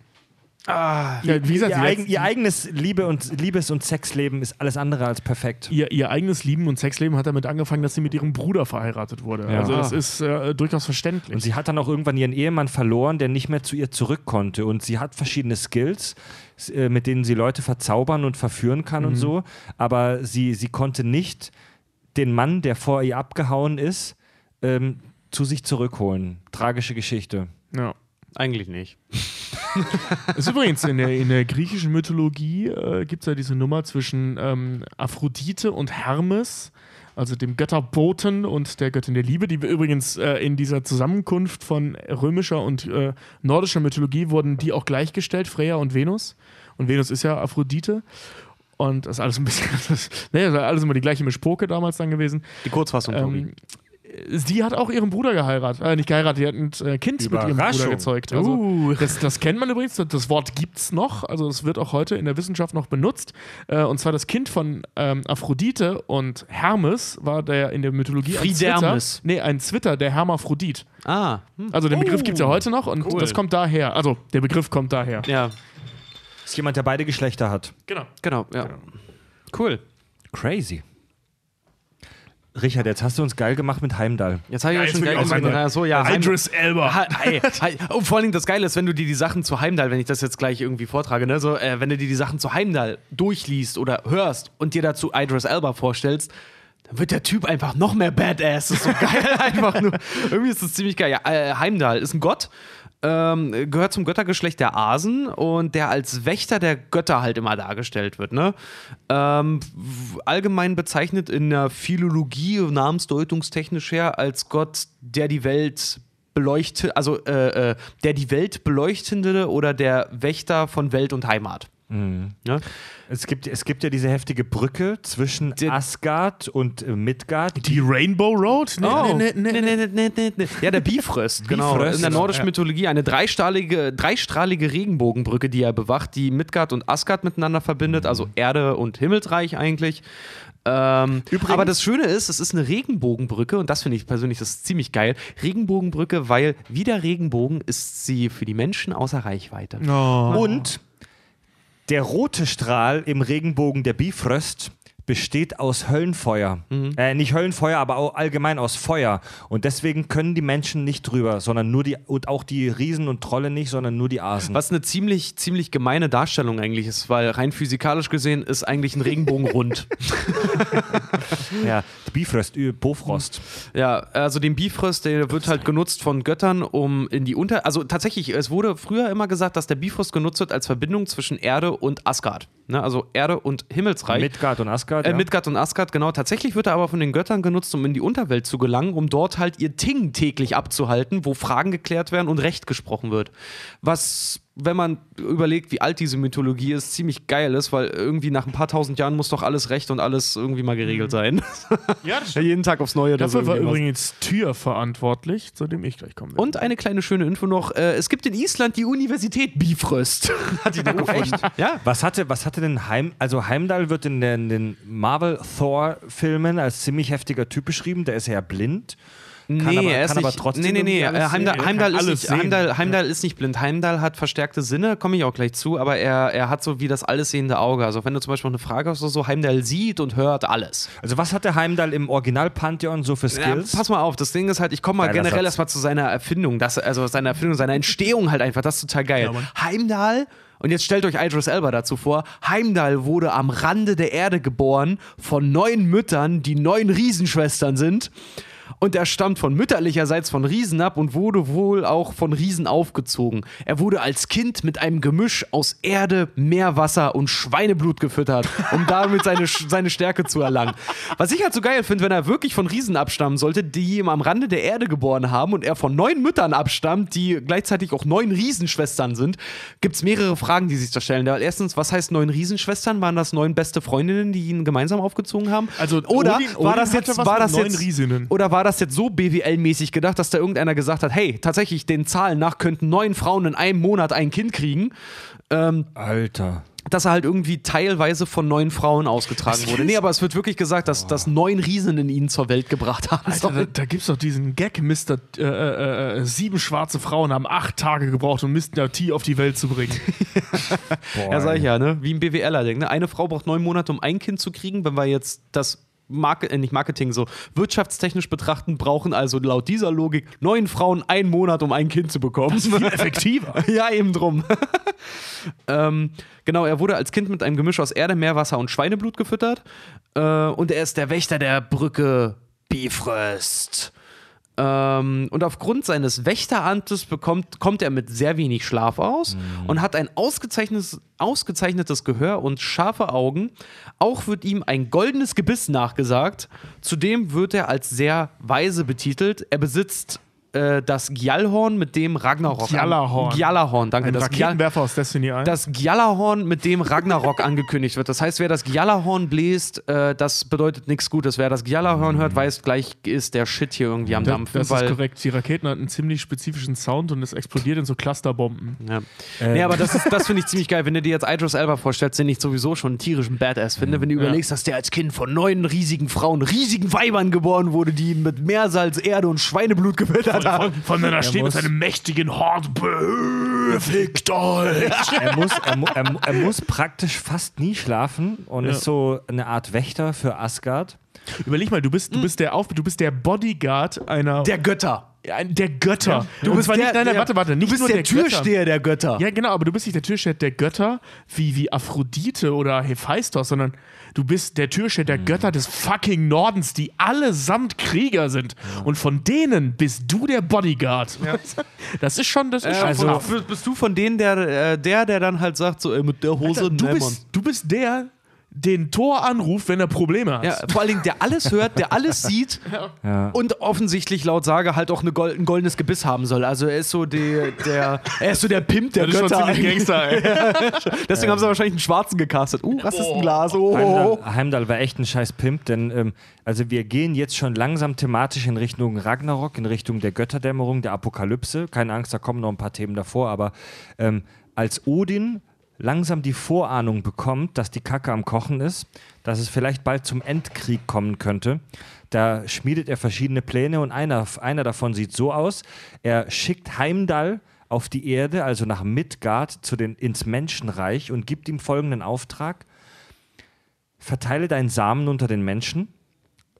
ja, wie gesagt, ihr, eigen, ihr eigenes Liebe und, Liebes- und Sexleben ist alles andere als perfekt. ihr, ihr eigenes Lieben und Sexleben hat damit angefangen, dass sie mit ihrem Bruder verheiratet wurde. Ja. Also das ist äh, durchaus verständlich. Und sie hat dann auch irgendwann ihren Ehemann verloren, der nicht mehr zu ihr zurück konnte. Und sie hat verschiedene Skills, äh, mit denen sie Leute verzaubern und verführen kann und so. Aber sie, sie konnte nicht den Mann, der vor ihr abgehauen ist, ähm, zu sich zurückholen. Tragische Geschichte. ja. Eigentlich nicht. ist übrigens in der, in der griechischen Mythologie äh, gibt es ja diese Nummer zwischen ähm, Aphrodite und Hermes, also dem Götterboten und der Göttin der Liebe, die wir übrigens äh, in dieser Zusammenkunft von römischer und äh, nordischer Mythologie wurden die auch gleichgestellt, Freya und Venus. Und Venus ist ja Aphrodite. Und das ist alles ein bisschen, (laughs) das, ne, das ist alles immer die gleiche Mischpoke damals dann gewesen. Die Kurzfassung. Ähm, sie hat auch ihren Bruder geheiratet. Äh, nicht geheiratet, die hat ein äh, Kind mit ihrem. Bruder gezeugt. Also, Uh. das, das kennt man übrigens, das, Wort gibt's noch. Also es wird auch heute in der Wissenschaft noch benutzt. Äh, und zwar das Kind von ähm, Aphrodite und Hermes war der in der Mythologie ein Zwitter. Friedermes. Nee, ein Zwitter, der Hermaphrodit. Ah, hm. Also den Begriff gibt's ja heute noch und cool. das kommt daher. Also der Begriff kommt daher. ja, Ist jemand, der beide Geschlechter hat. Genau. genau, ja. Cool. Crazy. Richard, jetzt hast du uns geil gemacht mit Heimdall. Jetzt habe ich Ja, jetzt schon geil gemacht. Ja, so, ja, Idris Elba. Ha, hey, hey. Und vor allen Dingen das Geile ist, wenn du dir die Sachen zu Heimdall, wenn ich das jetzt gleich irgendwie vortrage, ne, so, äh, wenn du dir die Sachen zu Heimdall durchliest oder hörst und dir dazu Idris Elba vorstellst, dann wird der Typ einfach noch mehr Badass. Das ist so geil, (laughs) einfach nur. Irgendwie ist das ziemlich geil. Ja, äh, Heimdall ist ein Gott. Ähm, gehört zum Göttergeschlecht der Asen und der als Wächter der Götter halt immer dargestellt wird. Ne? Ähm, allgemein bezeichnet in der Philologie, namensdeutungstechnisch her, als Gott, der die Welt beleuchtet, also äh, äh, der die Welt beleuchtende oder der Wächter von Welt und Heimat. Mhm. Ja? Es, gibt, es gibt ja diese heftige Brücke zwischen die, Asgard und äh, Midgard. Die Rainbow Road? Nee, oh. Ja, der Bifrost, (laughs) genau. Bifrost. In der nordischen ja. Mythologie eine dreistrahlige, dreistrahlige Regenbogenbrücke, die er bewacht, die Midgard und Asgard miteinander verbindet, mhm. also Erde und Himmelsreich eigentlich. Ähm, aber das Schöne ist, es ist eine Regenbogenbrücke und das finde ich persönlich das ziemlich geil. Regenbogenbrücke, weil wie der Regenbogen ist sie für die Menschen außer Reichweite. Oh. Und der rote Strahl im Regenbogen der Bifröst besteht aus Höllenfeuer. Äh, nicht Höllenfeuer, aber allgemein aus Feuer. Und deswegen können die Menschen nicht drüber, sondern nur die, und auch die Riesen und Trolle nicht, sondern nur die Asen. Was eine ziemlich, ziemlich gemeine Darstellung eigentlich ist, weil rein physikalisch gesehen ist eigentlich ein Regenbogen (laughs) rund. Ja, äh, Bofrost. Ja, also den Bifrost, der wird halt genutzt von Göttern, um in die Unter... Also tatsächlich, es wurde früher immer gesagt, dass der Bifrost genutzt wird als Verbindung zwischen Erde und Asgard. Ne? Also Erde und Himmelsreich. Midgard und Asgard. Äh, ja. Midgard und Asgard, genau. Tatsächlich wird er aber von den Göttern genutzt, um in die Unterwelt zu gelangen, um dort halt ihr Ting täglich abzuhalten, wo Fragen geklärt werden und Recht gesprochen wird. Was, wenn man überlegt, wie alt diese Mythologie ist, ziemlich geil ist, weil irgendwie nach ein paar tausend Jahren muss doch alles Recht und alles irgendwie mal geregelt sein. Ja, das (laughs) Ja, jeden Tag aufs Neue. das Dafür war übrigens Tyr verantwortlich, zu dem ich gleich kommen werde. Und eine kleine schöne Info noch: äh, Es gibt in Island die Universität Bifröst. (laughs) Hat die da gefunden. Ja. Was hatte, was hatte denn Heim, also Heimdall wird in den, den Marvel-Thor-Filmen als ziemlich heftiger Typ beschrieben, der ist ja blind. Kann, nee, aber, er ist kann aber nicht, trotzdem. nee, nee, nee. Heimdall. Heimdall, ist nicht. Heimdall, Heimdall ist nicht blind. Heimdall hat verstärkte Sinne, komme ich auch gleich zu, aber er, er hat so wie das alles sehende Auge. Also wenn du zum Beispiel eine Frage hast oder so, Heimdall sieht und hört alles. Also, was hat der Heimdall im Original-Pantheon so für Ja, Skills? pass mal auf, das Ding ist halt, ich komme mal Geiler generell Satz. erstmal zu seiner Erfindung, das, also seiner Erfindung, seiner Entstehung halt einfach, das ist total geil. Heimdall, und jetzt stellt euch Idris Elba dazu vor, Heimdall wurde am Rande der Erde geboren von neun Müttern, die neun Riesenschwestern sind. Und er stammt von mütterlicherseits von Riesen ab und wurde wohl auch von Riesen aufgezogen. Er wurde als Kind mit einem Gemisch aus Erde, Meerwasser und Schweineblut gefüttert, um damit seine, seine Stärke zu erlangen. Was ich halt so geil finde, wenn er wirklich von Riesen abstammen sollte, die ihm am Rande der Erde geboren haben und er von neun Müttern abstammt, die gleichzeitig auch neun Riesenschwestern sind, gibt es mehrere Fragen, die sich da stellen. Erstens, was heißt neun Riesenschwestern? Waren das neun beste Freundinnen, die ihn gemeinsam aufgezogen haben? Also oder Odin- war Odin das jetzt, war das neun jetzt, Riesinnen. oder war das jetzt so BWL-mäßig gedacht, dass da irgendeiner gesagt hat, hey, tatsächlich, den Zahlen nach könnten neun Frauen in einem Monat ein Kind kriegen, Alter. dass er halt irgendwie teilweise von neun Frauen ausgetragen wurde. Nee, aber es wird wirklich gesagt, dass, dass neun Riesen in ihn zur Welt gebracht haben Alter, da, da gibt's doch diesen Gag, Mr. Äh, äh, äh, sieben schwarze Frauen haben acht Tage gebraucht, um Mr. T auf die Welt zu bringen. (laughs) Boah, Ja, sag ich ja, ne? Wie ein BWLer denkt. Ne? Eine Frau braucht neun Monate, um ein Kind zu kriegen. Wenn wir jetzt das Marke, äh, nicht Marketing, so wirtschaftstechnisch betrachten, brauchen also laut dieser Logik neun Frauen einen Monat, um ein Kind zu bekommen. Viel (laughs) effektiver. ja, eben drum. (laughs) ähm, genau, er wurde als Kind mit einem Gemisch aus Erde, Meerwasser und Schweineblut gefüttert. Äh, und er ist der Wächter der Brücke Bifröst. Ähm, und aufgrund seines Wächteramtes bekommt, kommt er mit sehr wenig Schlaf aus und hat ein ausgezeichnetes, ausgezeichnetes Gehör und scharfe Augen. Auch wird ihm ein goldenes Gebiss nachgesagt. Zudem wird er als sehr weise betitelt. Er besitzt äh, das Gjallhorn, mit dem Ragnarok. Gjallahorn. Gjallahorn, danke. Ein das Raketenwerfer aus Destiny 1. das Gjallahorn, mit dem Ragnarok (laughs) angekündigt wird. Das heißt, wer das Gjallahorn bläst, äh, das bedeutet nichts Gutes. Wer das Gjallahorn hört, weiß, gleich ist der Shit hier irgendwie am das, Dampfen. das ist weil, korrekt. Die Raketen hatten einen ziemlich spezifischen Sound und es explodiert in so Clusterbomben. Ja. nee, aber das, ist- das finde ich ziemlich geil. Wenn du dir jetzt Idris Elba vorstellst, den ich sowieso schon einen tierischen Badass finde, wenn du überlegst, dass der als Kind von neun riesigen Frauen, riesigen Weibern geboren wurde, die mit Meersalz, Erde und Schweineblut gefüttert haben. Von, von einer steht mit seinem mächtigen Hort. Fickt euch! (laughs) Er muss, er, mu- er, er muss praktisch fast nie schlafen und Ja. ist so eine Art Wächter für Asgard. Überleg mal, du bist, du bist der Auf, du bist der Bodyguard einer Der Götter. Der Götter. Du Und bist zwar der, nicht, nein, nein, der, warte, warte, nicht du bist nur der, der, Götter. Türsteher der Götter. Ja, genau, aber du bist nicht der Türsteher der Götter wie, wie Aphrodite oder Hephaistos, sondern du bist der Türsteher der Götter des fucking Nordens, die allesamt Krieger sind. Und von denen bist du der Bodyguard. (laughs) Das ist schon, das ist schon Also, bist du von denen, der, äh, der, der dann halt sagt, so, ey, mit der Hose, Alter, du, nee, bist, du bist der, den Tor anruft, wenn er Probleme hat. Ja, vor allen Dingen, der alles hört, der alles sieht (laughs) Ja. und offensichtlich laut Sage halt auch eine Gol ein goldenes Gebiss haben soll. Also er ist so die, der, er ist so der Pimp der Das ist schon Götter. ziemlich Gangster, ey. (laughs) Deswegen haben sie wahrscheinlich einen Schwarzen gecastet. Uh, Rassistenglas. Oh. Heimdall, Heimdall war echt ein scheiß Pimp, denn ähm, also wir gehen jetzt schon langsam thematisch in Richtung Ragnarok, in Richtung der Götterdämmerung, der Apokalypse. Keine Angst, da kommen noch ein paar Themen davor, aber ähm, als Odin langsam die Vorahnung bekommt, dass die Kacke am Kochen ist, dass es vielleicht bald zum Endkrieg kommen könnte, da schmiedet er verschiedene Pläne und einer, einer davon sieht so aus, er schickt Heimdall auf die Erde, also nach Midgard, zu den, ins Menschenreich und gibt ihm folgenden Auftrag verteile deinen Samen unter den Menschen.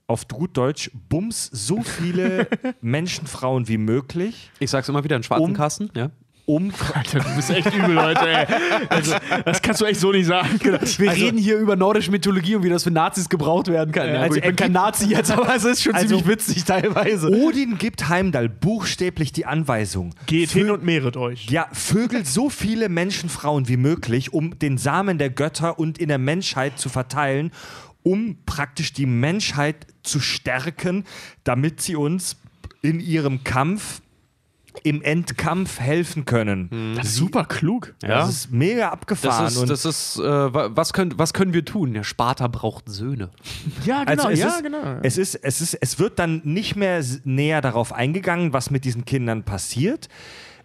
Auf gut Deutsch, bums so viele (laughs) Menschenfrauen wie möglich, Ich sag's immer wieder, einen schwarzen Um- Kasten. Ja. Um. (laughs) Alter, du bist echt übel heute, ey. Also, das kannst du echt so nicht sagen. Wir reden hier über nordische Mythologie und wie das für Nazis gebraucht werden kann. Ja, also also ich bin kein Nazi jetzt, aber es ist schon Also- ziemlich witzig teilweise. Odin gibt Heimdall buchstäblich die Anweisung. Geht Vö- hin und mehret euch. Ja, vögelt so viele Menschenfrauen wie möglich, um den Samen der Götter und in der Menschheit zu verteilen, um praktisch die Menschheit zu stärken, damit sie uns in ihrem Kampf, im Endkampf helfen können. Das ist super klug. Ja. Das ist mega abgefahren. Das ist, das ist äh, wa- was, können, was können wir tun? Der Sparta braucht Söhne. Ja, genau, Also es, ja, ist, genau. es, ist, es, ist, es wird dann nicht mehr näher darauf eingegangen, was mit diesen Kindern passiert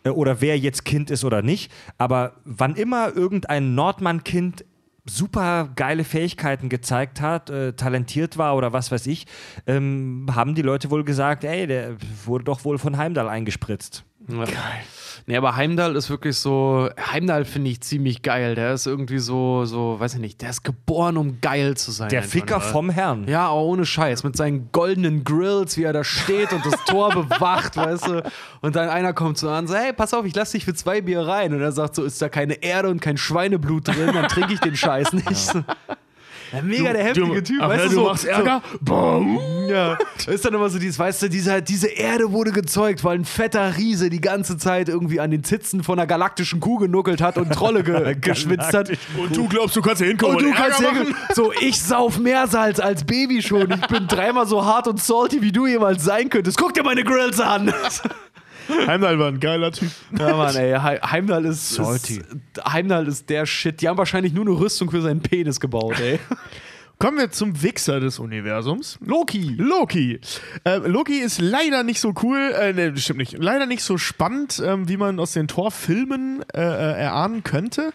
äh, oder wer jetzt Kind ist oder nicht. Aber wann immer irgendein Nordmann-Kind super geile Fähigkeiten gezeigt hat, äh, talentiert war oder was weiß ich, ähm, haben die Leute wohl gesagt, ey, der wurde doch wohl von Heimdall eingespritzt. Ja. Geil. Nee, aber Heimdall ist wirklich so. Heimdall finde ich ziemlich geil. Der ist irgendwie so, so, weiß ich nicht, der ist geboren, um geil zu sein. Der einfach, Ficker ne? vom Herrn. Ja, aber ohne Scheiß. Mit seinen goldenen Grills, wie er da steht und das Tor (laughs) bewacht, weißt du. Und dann einer kommt so an und sagt: Hey, pass auf, ich lass dich für zwei Bier rein. Und er sagt so: Ist da keine Erde und kein Schweineblut drin, dann trinke ich den Scheiß nicht. Ja, (laughs) mega der heftige du, Typ, ach, weißt du, du so, machst Ärger? Boom. ja, ist dann immer so dieses, weißt du, diese, diese Erde wurde gezeugt, weil ein fetter Riese die ganze Zeit irgendwie an den Zitzen von einer galaktischen Kuh genuckelt hat und Trolle (laughs) ge geschwitzt hat. Und du glaubst, du kannst hier hinkommen Und du kannst Ärger ja, machen? so, ich sauf Meersalz als Baby schon. Ich bin dreimal so hart und salty, wie du jemals sein könntest. Guck dir meine Grills an. (laughs) Heimdall war ein geiler Typ. Ja, Mann, ey. He- Heimdall ist, ist. Heimdall ist der Shit. Die haben wahrscheinlich nur eine Rüstung für seinen Penis gebaut, ey. (laughs) Kommen wir zum Wichser des Universums. Loki. Loki. Äh, Loki ist leider nicht so cool, äh, ne, stimmt nicht, leider nicht so spannend, ähm, wie man aus den Torfilmen äh, äh, erahnen könnte.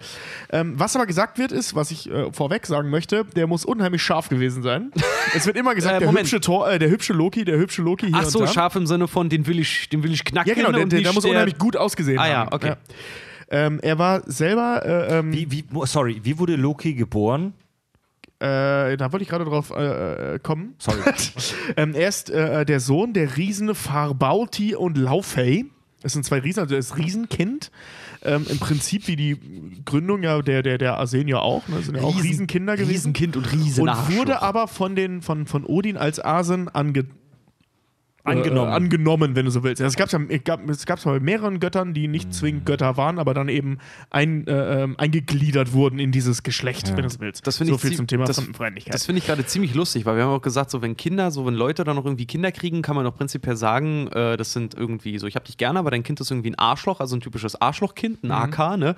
Ähm, was aber gesagt wird, ist, was ich äh, vorweg sagen möchte, der muss unheimlich scharf gewesen sein. (laughs) es wird immer gesagt, Äh, der, hübsche Tor, äh, der hübsche Loki, der hübsche Loki hier Ach so, scharf im Sinne von, den will ich, den will ich knacken. Ja, genau, der, der, der muss unheimlich gut ausgesehen Ah, ja, haben. okay. Ähm, er war selber, äh, ähm, Wie, wie, sorry, wie wurde Loki geboren? Äh, da wollte ich gerade drauf äh, äh, kommen. Sorry. (laughs) Ähm, er ist äh, der Sohn der Riesen Farbauti und Laufey. Das sind zwei Riesen, also er ist Riesenkind. Ähm, Im Prinzip wie die Gründung ja der, der, der Arsenier auch. Ne? Das sind ja auch Riesen- Riesenkinder gewesen. Riesenkind und Riesen. und wurde aber von, den, von, von Odin als Asen ange Angenommen. Äh, angenommen, wenn du so willst. Es gab ja, es gab, es bei mehreren Göttern, die nicht zwingend Götter waren, aber dann eben ein, äh, ähm, eingegliedert wurden in dieses Geschlecht, wenn du so willst. Das finde so ich viel zum Thema das- Fremdenfeindlichkeit. Das finde ich gerade ziemlich lustig, weil wir haben auch gesagt, so wenn Kinder, so wenn Leute dann noch irgendwie Kinder kriegen, kann man doch prinzipiell sagen, äh, das sind irgendwie so, ich hab dich gerne, aber dein Kind ist irgendwie ein Arschloch, also ein typisches Arschlochkind, Mhm. ein AK, ne?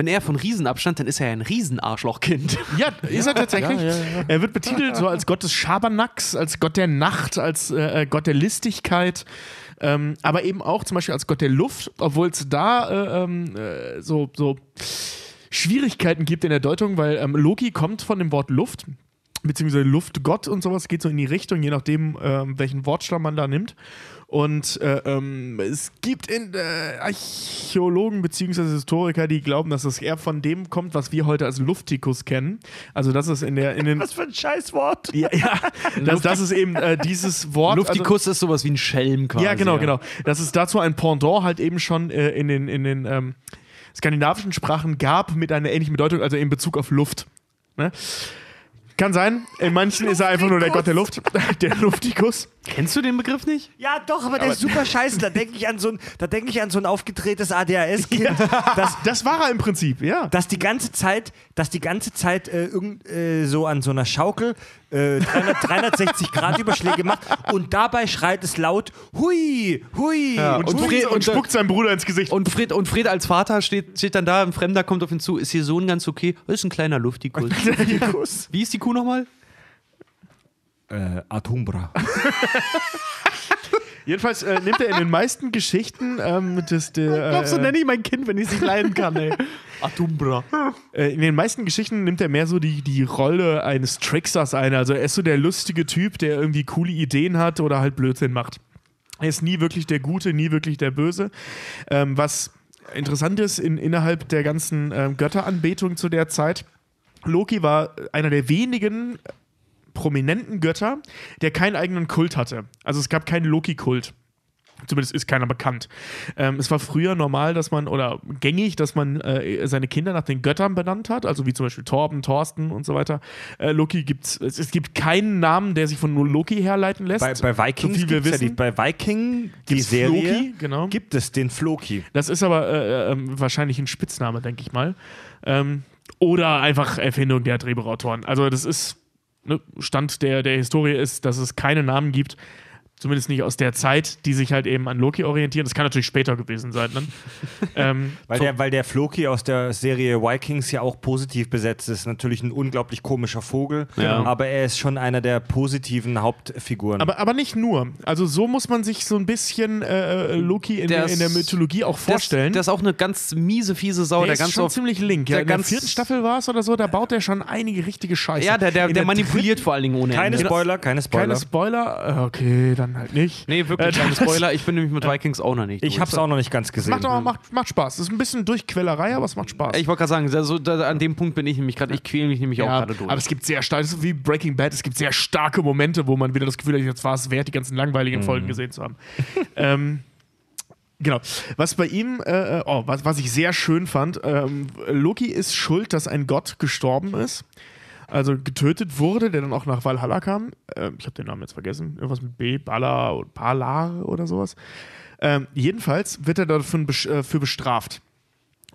Wenn er von Riesen abstand, dann ist er ja ein Riesenarschlochkind. (laughs) Ja, ist er tatsächlich. Er wird betitelt so als Gott des Schabernacks, als Gott der Nacht, als äh, Gott der Listigkeit. Ähm, aber eben auch zum Beispiel als Gott der Luft, obwohl es da äh, ähm, äh, so, so Schwierigkeiten gibt in der Deutung, weil ähm, Loki kommt von dem Wort Luft, beziehungsweise Luftgott und sowas, geht so in die Richtung, je nachdem, ähm, welchen Wortstamm man da nimmt. Und äh, ähm, es gibt in, äh, Archäologen bzw. Historiker, die glauben, dass es eher von dem kommt, was wir heute als Luftikus kennen. Also das ist in der in den Was für ein Scheißwort. ja, ja (laughs) das, das ist eben äh, dieses Wort. Luftikus ist sowas wie ein Schelm quasi. Also, ja, genau, genau. Dass es dazu ein Pendant halt eben schon äh, in den, in den ähm, skandinavischen Sprachen gab mit einer ähnlichen Bedeutung, also in Bezug auf Luft. Ne? Kann sein. In manchen ist er einfach nur der Gott der Luft, (laughs) der Luftikus. Kennst du den Begriff nicht? Ja, doch, aber der ist super scheiße. Da denke ich an so ein, da denke ich an so ein aufgedrehtes ADHS-Kind, das, Das war er im Prinzip, ja. das die ganze Zeit, das die ganze Zeit äh, irgend, äh, so an so einer Schaukel äh, 300, 360 (laughs) Grad Überschläge macht und dabei schreit es laut Hui, Hui. Und, und spuckt, Fred- und und- spuckt seinem Bruder ins Gesicht. Und Fred, und Fred als Vater steht, steht dann da, ein Fremder kommt auf ihn zu, ist ihr Sohn ganz okay? Ist (laughs) ein kleiner Luftikus. Wie ist die Kuh nochmal? Äh, Atumbra. (laughs) Jedenfalls äh, nimmt er in den meisten Geschichten ähm, das, der, Glaubst du, äh, nenne ich mein Kind, wenn ich es nicht leiden kann, ey. (laughs) Atumbra. Äh, in den meisten Geschichten nimmt er mehr so die, die Rolle eines Tricksers ein. Also er ist so der lustige Typ, der irgendwie coole Ideen hat oder halt Blödsinn macht. Er ist nie wirklich der Gute, nie wirklich der Böse. Ähm, was interessant ist in, innerhalb der ganzen ähm, Götteranbetung zu der Zeit, Loki war einer der wenigen prominenten Götter, der keinen eigenen Kult hatte. Also es gab keinen Loki-Kult. Zumindest ist keiner bekannt. Ähm, es war früher normal, dass man, oder gängig, dass man äh, seine Kinder nach den Göttern benannt hat, also wie zum Beispiel Torben, Thorsten und so weiter. Äh, Loki gibt's, es, es gibt keinen Namen, der sich von nur Loki herleiten lässt. Bei, bei Vikings so wir gibt's ja wissen. die, bei Viking, die Gibt's Serie, Floki, genau. gibt es den Floki. Das ist aber äh, ähm, wahrscheinlich ein Spitzname, denke ich mal. Ähm, oder einfach Erfindung der Drehbuchautoren. Also das ist, Stand der, der Historie ist, dass es keine Namen gibt. Zumindest nicht aus der Zeit, die sich halt eben an Loki orientieren. Das kann natürlich später gewesen sein. Dann. (laughs) ähm, Weil der, weil der Floki aus der Serie Vikings ja auch positiv besetzt ist. Natürlich ein unglaublich komischer Vogel, Ja. aber er ist schon einer der positiven Hauptfiguren. aber, aber nicht nur. Also so muss man sich so ein bisschen äh, Loki in Der in der Mythologie auch vorstellen. Der ist, der ist auch eine ganz miese, fiese Sau. der der ist ganz schon oft, ziemlich link. Ja, der in der vierten Staffel war es oder so, da baut er schon einige richtige Scheiße. Ja, der, der, manipuliert dritten- vor allen Dingen ohne keine Ende. Spoiler, keine Spoiler. Keine Spoiler? Äh, Okay, dann halt nicht. Nee, wirklich Äh, Spoiler. Ich bin nämlich mit Vikings auch noch nicht. ich hab's auch noch nicht ganz gesehen. Macht, aber, macht, macht Spaß. Das ist ein bisschen Durchquälerei, aber es macht Spaß. Ich wollte gerade sagen, da, so, da, an dem Punkt bin ich nämlich gerade, ich quäle mich nämlich auch Ja, gerade durch. aber es gibt sehr stark, das ist wie Breaking Bad, es gibt sehr starke Momente, wo man wieder das Gefühl hat, jetzt war es wert, die ganzen langweiligen Folgen gesehen zu haben. (laughs) ähm, genau. Was bei ihm, äh, äh, oh, was, was ich sehr schön fand, ähm, Loki ist schuld, dass ein Gott gestorben ist. Also getötet wurde, der dann auch nach Valhalla kam. Ähm, ich habe den Namen jetzt vergessen. Irgendwas mit B, Bala oder Palar oder sowas. Ähm, jedenfalls wird er dafür äh, bestraft.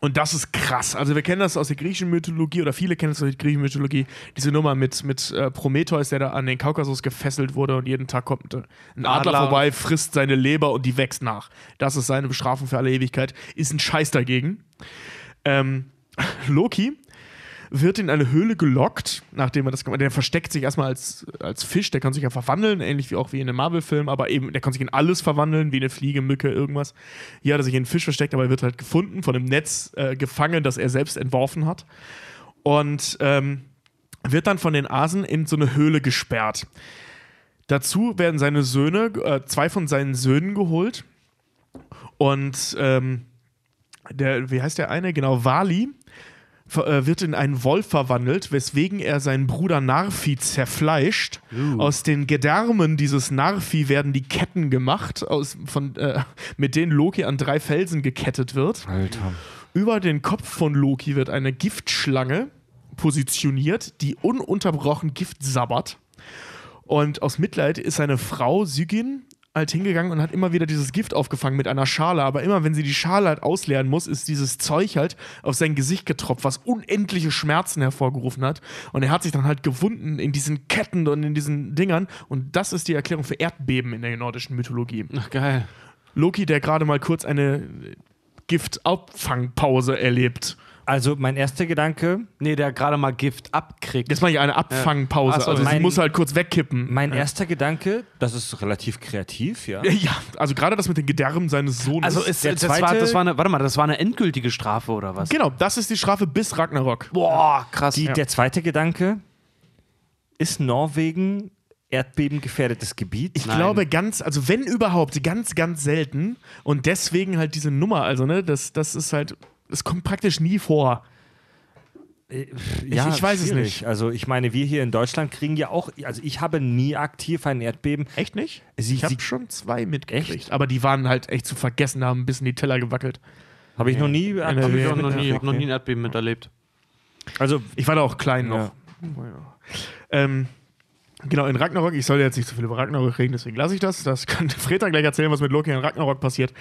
Und das ist krass. Also wir kennen das aus der griechischen Mythologie oder viele kennen das aus der griechischen Mythologie. Diese Nummer mit, mit äh, Prometheus, der da an den Kaukasus gefesselt wurde und jeden Tag kommt ein Adler, Adler. vorbei, frisst seine Leber und die wächst nach. Das ist seine Bestrafung für alle Ewigkeit. Ist ein Scheiß dagegen. Ähm, (laughs) Loki wird in eine Höhle gelockt, nachdem er das gemacht hat. Der versteckt sich erstmal als, als Fisch, der kann sich ja verwandeln, ähnlich wie auch wie in einem Marvel-Film, aber eben, der kann sich in alles verwandeln, wie eine Fliege, Mücke, irgendwas. Hier hat er sich in einen Fisch versteckt, aber er wird halt gefunden, von einem Netz äh, gefangen, das er selbst entworfen hat. Und ähm, wird dann von den Asen in so eine Höhle gesperrt. Dazu werden seine Söhne, äh, zwei von seinen Söhnen geholt. Und ähm, der, wie heißt der eine? Genau, Wali wird in einen Wolf verwandelt, weswegen er seinen Bruder Narfi zerfleischt. Aus den Gedärmen dieses Narfi werden die Ketten gemacht, aus, von, äh, mit denen Loki an drei Felsen gekettet wird. Alter. Über den Kopf von Loki wird eine Giftschlange positioniert, die ununterbrochen Gift sabbert. Und aus Mitleid ist seine Frau Sygin halt hingegangen und hat immer wieder dieses Gift aufgefangen mit einer Schale. Aber immer, wenn sie die Schale halt ausleeren muss, ist dieses Zeug halt auf sein Gesicht getropft, was unendliche Schmerzen hervorgerufen hat. Und er hat sich dann halt gewunden in diesen Ketten und in diesen Dingern. Und das ist die Erklärung für Erdbeben in der nordischen Mythologie. Ach, geil. Loki, der gerade mal kurz eine Giftabfangpause erlebt. Also mein erster Gedanke, Nee, der gerade mal Gift abkriegt. Jetzt mache ich eine Abfangpause. So, also sie mein- muss halt kurz wegkippen. mein erster Gedanke, das ist relativ kreativ, ja. ja, also gerade das mit den Gedärmen seines Sohnes. also ist, Der das, war, zweite- das war eine, warte mal, das war eine endgültige Strafe oder was? genau, das ist die Strafe bis Ragnarok. Boah, krass. Die, Der zweite Gedanke, ist Norwegen erdbebengefährdetes Gebiet? Ich Nein. glaube ganz, also wenn überhaupt, ganz, ganz selten. Und deswegen halt diese Nummer, also ne, das, das ist halt, es kommt praktisch nie vor. ja, ich weiß es schwierig. nicht. Also ich meine, wir hier in Deutschland kriegen ja auch, also ich habe nie aktiv ein Erdbeben. Echt nicht? Sie- ich habe schon zwei mitgekriegt. Echt? Aber die waren halt echt zu vergessen, haben ein bisschen die Teller gewackelt. Habe ich noch nie Hab ich auch Okay. noch nie, hab noch nie ein Erdbeben miterlebt. Also Ich war da auch klein noch. Ja. Ähm, genau, in Ragnarok, ich soll jetzt nicht so viel über Ragnarok reden, deswegen lasse ich das. Das kann Fred dann gleich erzählen, was mit Loki in Ragnarok passiert.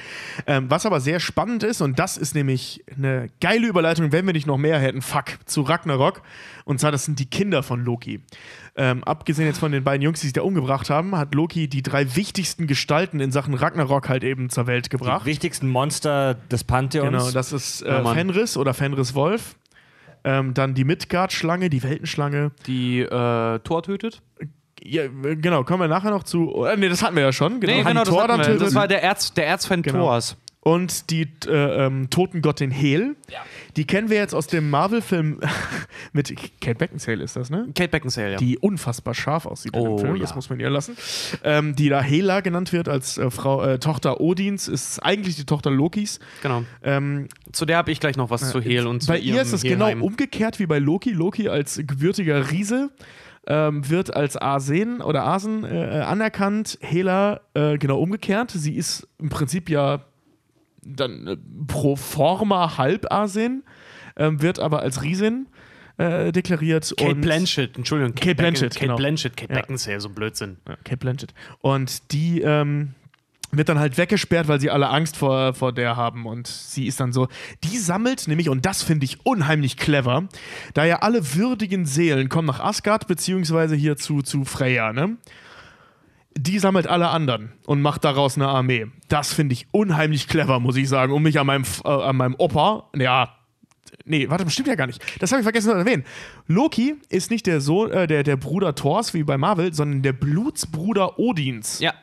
Ähm, was aber sehr spannend ist, und das ist nämlich eine geile Überleitung, wenn wir nicht noch mehr hätten, fuck, zu Ragnarok. Und zwar, das sind die Kinder von Loki. Ähm, abgesehen jetzt von den beiden Jungs, die sich da umgebracht haben, hat Loki die drei wichtigsten Gestalten in Sachen Ragnarok halt eben zur Welt die gebracht. wichtigsten Monster des Pantheons. Genau, das ist äh, Mann. Fenris oder Fenris Wolf. Ähm, dann die Midgard-Schlange, die Weltenschlange. Die äh, Tor tötet? Ja, genau, kommen wir nachher noch zu. Äh, nee, das hatten wir ja schon. Genau, Nee, genau, das, Thor dann tötet. das war der, Erz, der Erzfeind Genau. Thors. Und die äh, ähm, Totengottin Hel. Die kennen wir jetzt aus dem Marvel-Film (laughs) mit Kate Beckinsale ist das, ne? Kate Beckinsale, ja. Die unfassbar scharf aussieht in Oh, dem Film, das ja. muss man ihr lassen. Ähm, die da Hela genannt wird als äh, Frau, äh, Tochter Odins, ist eigentlich die Tochter Lokis. genau. Ähm, Zu der habe ich gleich noch was zu Hel und zu bei ihr ist es genau umgekehrt wie bei Loki. Loki als gebürtiger Riese ähm, wird als Arsen oder Asen äh, anerkannt. Hela äh, genau umgekehrt. Sie ist im Prinzip ja dann äh, pro forma halb Arsen, ähm, wird aber als Riesin äh, deklariert. Kate und Blanchett, Entschuldigung. Kate Blanchett, Kate genau. Blanchett, Kate Ja. Beckinsale, so Blödsinn. Ja, Kate Blanchett. Und die ähm, wird dann halt weggesperrt, weil sie alle Angst vor, vor der haben. Und sie ist dann so, die sammelt nämlich, und das finde ich unheimlich clever, da ja alle würdigen Seelen kommen nach Asgard, beziehungsweise hier zu, zu Freya, ne? Die sammelt alle anderen und macht daraus eine Armee. Das finde ich unheimlich clever, muss ich sagen, um mich an meinem, äh, an meinem Opa, ja, nee, warte, stimmt ja gar nicht. Das habe ich vergessen zu erwähnen. Loki ist nicht der Sohn, äh, der, der Bruder Thors wie bei Marvel, sondern der Blutsbruder Odins. Ja.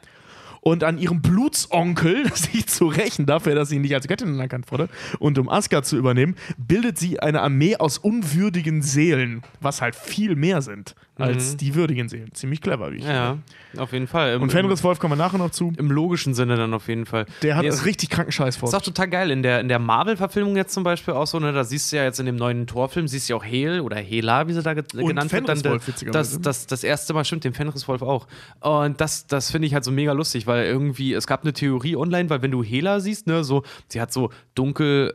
Und an ihrem Blutsonkel, (laughs) sich zu rächen dafür, dass sie nicht als Göttin anerkannt wurde und um Asgard zu übernehmen, bildet sie eine Armee aus unwürdigen Seelen, was halt viel mehr sind als die würdigen Seelen. Ziemlich clever, wie ich Mhm. Ja, finde. auf jeden Fall. Im, Und Fenris Wolf kommen wir nachher noch zu. im, logischen Sinne dann auf jeden Fall. Der hat Nee, es- richtig kranken Scheiß vor. ist auch total geil. In der, in der Marvel-Verfilmung jetzt zum Beispiel auch so, ne, da siehst du ja jetzt in dem neuen Torfilm, siehst du ja auch Hel oder Hela, wie sie da ge genannt wird. Dann witzigerweise. das, das, das erste Mal stimmt, den Fenriswolf auch. Und das, das finde ich halt so mega lustig, weil irgendwie, es gab eine Theorie online, weil wenn du Hela siehst, ne, so, sie hat so dunkel,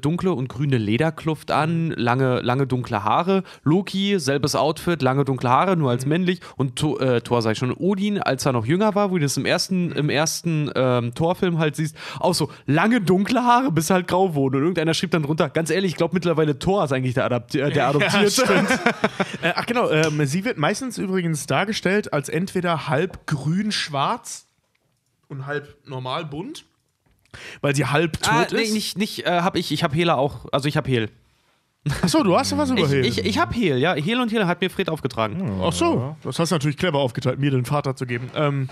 dunkle und grüne Lederkluft an, lange, lange dunkle Haare. Loki, selbes Outfit, lange dunkle Haare, nur als männlich. Und Thor, äh, Thor sag ich schon, Odin, als er noch jünger war, wo du das im ersten, im ersten ähm, Torfilm halt siehst, auch so lange dunkle Haare, bis er halt grau wurde. Und irgendeiner schrieb dann drunter, ganz ehrlich, ich glaube mittlerweile Thor ist eigentlich der, Adapti äh, der Adoptierte. (laughs) Äh, ach genau, ähm, sie wird meistens übrigens dargestellt als entweder halb grün-schwarz und halb normal bunt, weil sie halb tot Ah, nee, ist. nicht, nicht äh, hab ich, ich hab Hela auch, also ich hab Hel. Achso, du hast ja was über Ich, Hel. ich, ich hab Hel, ja. Hel und Hel hat mir Fred aufgetragen. Ach so, das hast du natürlich clever aufgeteilt, mir den Vater zu geben. Ähm,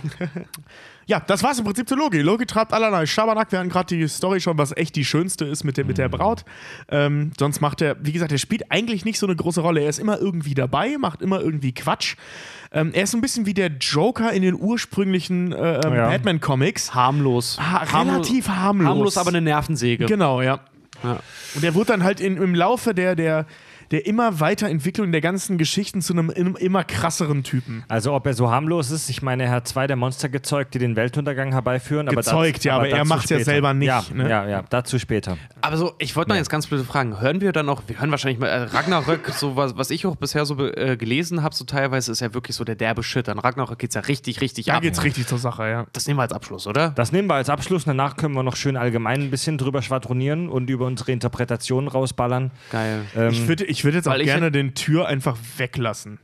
(laughs) ja, das war's im Prinzip zu Loki. Loki treibt allerlei Schabernack. Wir hatten gerade die Story schon, was echt die schönste ist mit der, mit der Braut. Ähm, sonst macht er, wie gesagt, er spielt eigentlich nicht so eine große Rolle. Er ist immer irgendwie dabei, macht immer irgendwie Quatsch. Ähm, er ist so ein bisschen wie der Joker in den ursprünglichen äh, ähm, Ja. Batman-Comics. Harmlos. Ha relativ harmlos. Harmlos, aber eine Nervensäge. Genau, ja. Ja. Und er wird dann halt in, im Laufe der, der, der immer Weiterentwicklung der ganzen Geschichten zu einem im- immer krasseren Typen. Also ob er so harmlos ist, ich meine, er hat zwei der Monster gezeugt, die den Weltuntergang herbeiführen. Aber Gezeugt, dazu- ja, aber er dazu macht's ja selber nicht, Ja, ne? ja, ja, dazu später. Aber so, ich wollte mal jetzt ganz blöde fragen. Hören wir dann auch, wir hören wahrscheinlich mal äh, Ragnarök, so was, was ich auch bisher so äh, gelesen habe, so teilweise ist ja wirklich so der derbe Shit. An Ragnarök geht's ja richtig, richtig Da ab. geht's richtig zur Sache, ja. Das nehmen wir als Abschluss, oder? Das nehmen wir als Abschluss. Danach können wir noch schön allgemein ein bisschen drüber schwadronieren und über unsere Interpretationen rausballern. Geil. Ähm, Ich würde ich würd jetzt auch Weil ich- gerne den Tür einfach weglassen.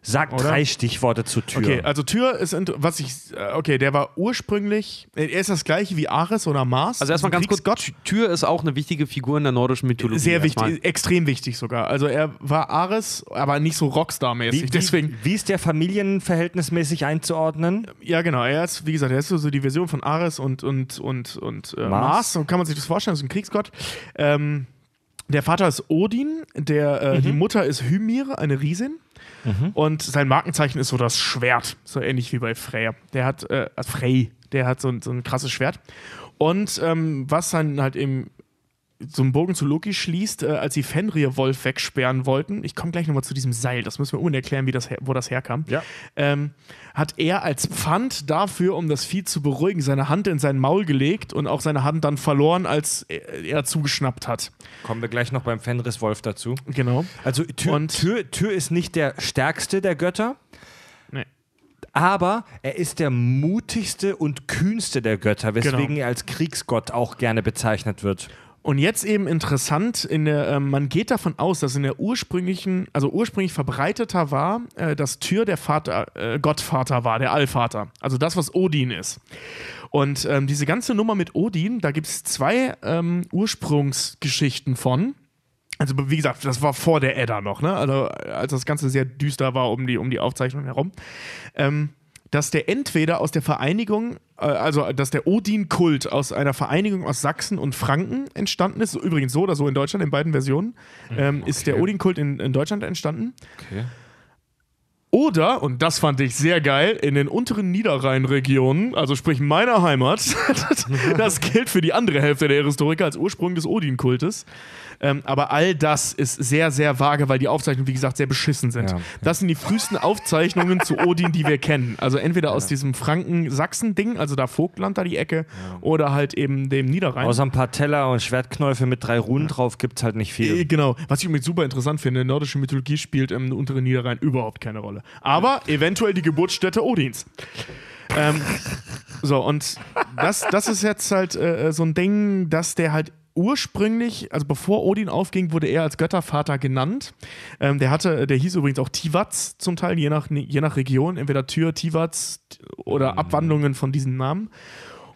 sag oder? drei Stichworte zur Tür. Okay, also Tür ist, was ich, äh, okay, der war ursprünglich, äh, er ist das gleiche wie Ares oder Mars. Also erstmal ganz kurz, Kriegsgott. Tür ist auch eine wichtige Figur in der nordischen Mythologie. Sehr erstmal. wichtig, extrem wichtig sogar. Also er war Ares, aber nicht so Rockstar-mäßig. Wie, wie, Deswegen, wie ist der familienverhältnismäßig einzuordnen? ja genau, er ist, wie gesagt, er ist so, so die Version von Ares und, und, und, und äh, Mars. Mars. So kann man sich das vorstellen, das ist ein Kriegsgott. Ähm, der Vater ist Odin, der, äh, Mhm. die Mutter ist Hymir, eine Riesin. Und sein Markenzeichen ist so das Schwert, so ähnlich wie bei Freyr. Der hat, äh, Frey, der hat so ein, so ein krasses Schwert. Und ähm, was dann halt eben so einen Bogen zu Loki schließt, äh, als sie Fenrir-Wolf wegsperren wollten, ich komme gleich nochmal zu diesem Seil, das müssen wir unten erklären, wie das wo das herkam, Ja. ähm, hat er als Pfand dafür, um das Vieh zu beruhigen, seine Hand in sein Maul gelegt und auch seine Hand dann verloren, als er, er zugeschnappt hat. Kommen wir gleich noch beim Fenriswolf dazu. Genau. Also Tür, Und- Tür, Tür ist nicht der stärkste der Götter, Nee. aber er ist der mutigste und kühnste der Götter, weswegen Genau. er als Kriegsgott auch gerne bezeichnet wird. Und jetzt eben interessant, in der, ähm, man geht davon aus, dass in der ursprünglichen, also ursprünglich verbreiteter war, äh, dass Tyr der Vater, äh, Gottvater war, der Allvater. Also das, was Odin ist. Und ähm, diese ganze Nummer mit Odin, da gibt es zwei ähm, Ursprungsgeschichten von. Also wie gesagt, das war vor der Edda noch, ne? Also als das Ganze sehr düster war um die, um die Aufzeichnung herum. Ähm, dass der entweder aus der Vereinigung, äh, also dass der Odin-Kult aus einer Vereinigung aus Sachsen und Franken entstanden ist, übrigens so oder so in Deutschland, in beiden Versionen, ähm, ist der Odin-Kult in, in Deutschland entstanden. Okay. Oder, und das fand ich sehr geil, in den unteren Niederrhein-Regionen, also sprich meiner Heimat, (laughs) das gilt für die andere Hälfte der Historiker als Ursprung des Odin-Kultes. Ähm, aber all das ist sehr, sehr vage, weil die Aufzeichnungen, wie gesagt, sehr beschissen sind. Ja. Das sind die frühesten Aufzeichnungen zu Odin, die wir kennen. Also entweder aus diesem Franken-Sachsen-Ding, also da Vogtland, da die Ecke, oder halt eben dem Niederrhein. Außer ein paar Teller und Schwertknäufe mit drei Runen drauf gibt es halt nicht Äh, viel. Genau, was ich übrigens super interessant finde, nordische Mythologie spielt im unteren Niederrhein überhaupt keine Rolle. Aber eventuell die Geburtsstätte Odins. ähm, so, und das, das ist jetzt halt äh, so ein Ding, dass der halt ursprünglich, also bevor Odin aufging, wurde er als Göttervater genannt. Ähm, der hatte, der hieß übrigens auch Tivats zum Teil, je nach, je nach Region, entweder Tür, Tivats oder Abwandlungen von diesem Namen.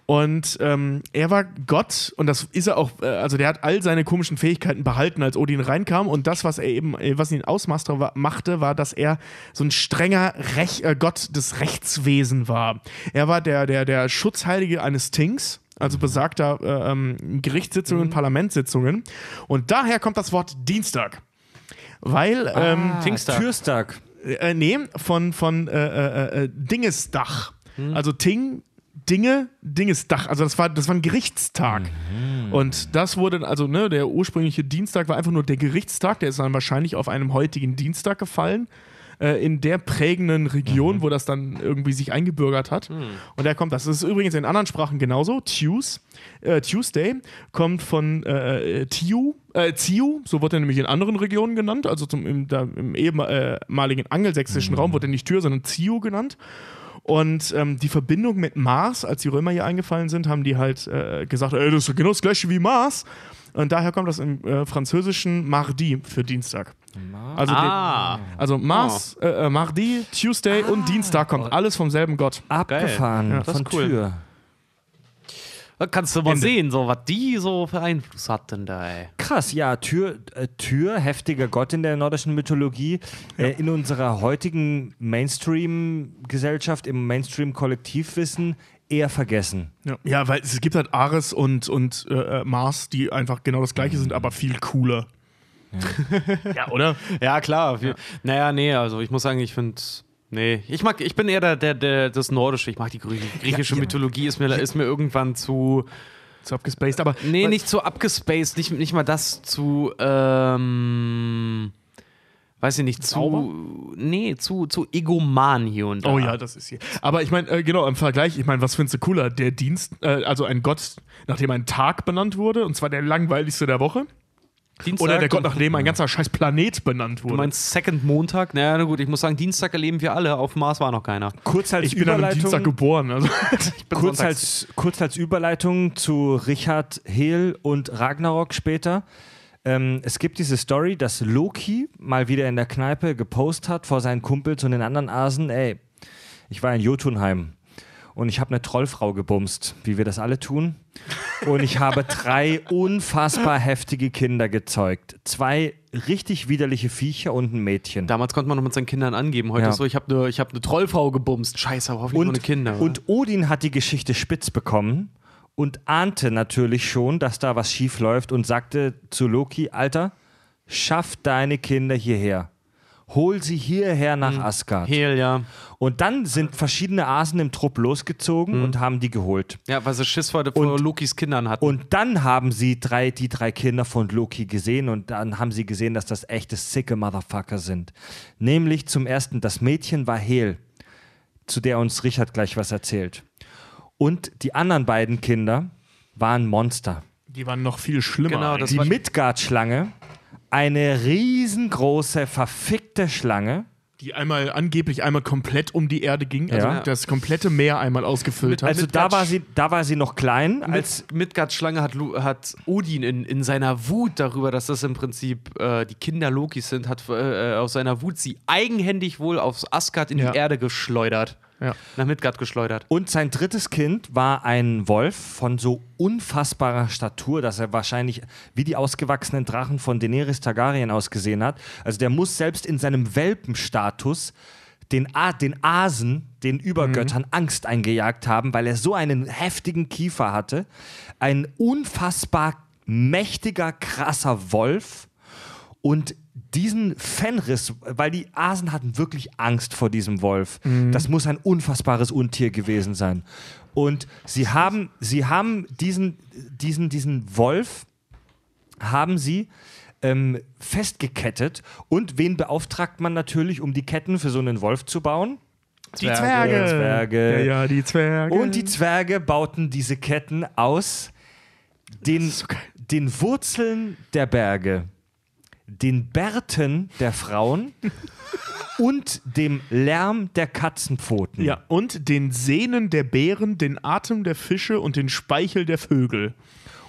Und ähm, er war Gott und das ist er auch, äh, also der hat all seine komischen Fähigkeiten behalten, als Odin reinkam. Und das, was er eben, äh, was ihn ausmachte, war, machte, war, dass er so ein strenger Rech, äh, Gott des Rechtswesen war. Er war der, der, der Schutzheilige eines Tings. Also besagter äh, ähm, Gerichtssitzungen, Parlamentssitzungen. Und daher kommt das Wort Dienstag. Weil, ähm, Ah, Tingstag. Türstag. äh, nee, von, von äh, äh, äh, Dingesdach. Also Ting, Dinge, Dingesdach. Also das war, das war ein Gerichtstag. Und das wurde, also ne, der ursprüngliche Dienstag war einfach nur der Gerichtstag. Der ist dann wahrscheinlich auf einem heutigen Dienstag gefallen. Äh, in der prägenden Region, wo das dann irgendwie sich eingebürgert hat. Und da kommt das. Das ist übrigens in anderen Sprachen genauso. Tues, äh, Tuesday kommt von äh, äh, Tiu, äh, Ziu, so wird er nämlich in anderen Regionen genannt. Also zum, im, da, im ehemaligen angelsächsischen Raum wird er nicht Tür, sondern Ziu genannt. Und ähm, die Verbindung mit Mars, als die Römer hier eingefallen sind, haben die halt äh, gesagt, ey, das ist genau das gleiche wie Mars. Und daher kommt das im äh, Französischen Mardi für Dienstag. Also, Ah. die, also Mars, äh, äh, Mardi, Tuesday und Dienstag kommt alles vom selben Gott. Abgefahren Ja, das von ist cool. Tür. Da kannst du mal Ende. sehen, so was die so für Einfluss hatten da, ey. Krass, ja, Tür, äh, Tür, heftiger Gott in der nordischen Mythologie. Äh, in unserer heutigen Mainstream-Gesellschaft, im Mainstream-Kollektivwissen eher vergessen. Ja, ja, weil es gibt halt Ares und, und äh, Mars, die einfach genau das gleiche sind, aber viel cooler. Ja, (laughs) oder? Ja, klar. Wir, Naja, nee, also ich muss sagen, ich finde. Nee, ich mag, ich bin eher der, der, der das Nordische. Ich mag die griechische Ja, ja. Mythologie, ist mir, ist mir irgendwann zu. Zu abgespaced, aber Nee, nicht zu abgespaced, nicht, nicht mal das zu. Ähm, weiß ich nicht, zu. Nee, zu, zu egoman hier und da. Oh ja, das ist hier. Aber ich meine, äh, genau, im Vergleich, ich meine, was findest du cooler? Der Dienst, äh, also ein Gott, nachdem ein Tag benannt wurde, und zwar der langweiligste der Woche? Dienstag Oder der Gott, und- nachdem ein ganzer scheiß Planet benannt wurde? Du meinst Second Montag? Naja, na gut, ich muss sagen, Dienstag erleben wir alle. Auf dem Mars war noch keiner. Kurz als ich bin am Überleitung. Dienstag geboren. Also. (laughs) kurz, als, kurz als Überleitung zu Richard Hehl und Ragnarok später. Ähm, es gibt diese Story, dass Loki mal wieder in der Kneipe gepostet hat vor seinen Kumpels und den anderen Asen, ey, ich war in Jotunheim und ich habe eine Trollfrau gebumst, wie wir das alle tun. Und ich habe drei unfassbar heftige Kinder gezeugt. Zwei richtig widerliche Viecher und ein Mädchen. Damals konnte man noch mit seinen Kindern angeben. Heute Ja. ist so, ich habe eine hab ne Trollfrau gebumst. Scheiße, aber hoffentlich nur eine Kinder. und Odin hat die Geschichte spitz bekommen und ahnte natürlich schon, dass da was schief läuft und sagte zu Loki: Alter, schaff deine Kinder hierher. Hol sie hierher nach Asgard. Hehl, ja. Und dann sind verschiedene Asen im Trupp losgezogen und haben die geholt. Ja, weil sie Schiss vor, vor Und- Lokis Kindern hatten. Und dann haben sie drei, die drei Kinder von Loki gesehen und dann haben sie gesehen, dass das echte sicke Motherfucker sind. Nämlich zum ersten, das Mädchen war Hel, zu der uns Richard gleich was erzählt. Und die anderen beiden Kinder waren Monster. Die waren noch viel schlimmer. Genau, das Die Midgard-Schlange, eine riesengroße, verfickte Schlange. die einmal angeblich einmal komplett um die Erde ging, also Ja. das komplette Meer einmal ausgefüllt hat. Also da war, sie, da war sie noch klein, als Mit, Midgards Schlange hat, hat Odin in, in seiner Wut darüber, dass das im Prinzip äh, die Kinder Lokis sind, hat äh, aus seiner Wut sie eigenhändig wohl aufs Asgard in Ja. die Erde geschleudert. Ja. Nach Midgard geschleudert. Und sein drittes Kind war ein Wolf von so unfassbarer Statur, dass er wahrscheinlich wie die ausgewachsenen Drachen von Daenerys Targaryen ausgesehen hat. Also der muss selbst in seinem Welpenstatus den, A den Asen, den Übergöttern, Angst eingejagt haben, weil er so einen heftigen Kiefer hatte. Ein unfassbar mächtiger, krasser Wolf. Und diesen Fenris, weil die Asen hatten wirklich Angst vor diesem Wolf. Das muss ein unfassbares Untier gewesen sein. Und sie haben, sie haben diesen, diesen, diesen Wolf, haben sie ähm, festgekettet. Und wen beauftragt man natürlich, um die Ketten für so einen Wolf zu bauen? die Zwerge. Zwerge. Ja, ja, die Zwerge. Und die Zwerge bauten diese Ketten aus den, so den Wurzeln der Berge, den Bärten der Frauen und dem Lärm der Katzenpfoten. ja, und den Sehnen der Bären, den Atem der Fische und den Speichel der Vögel.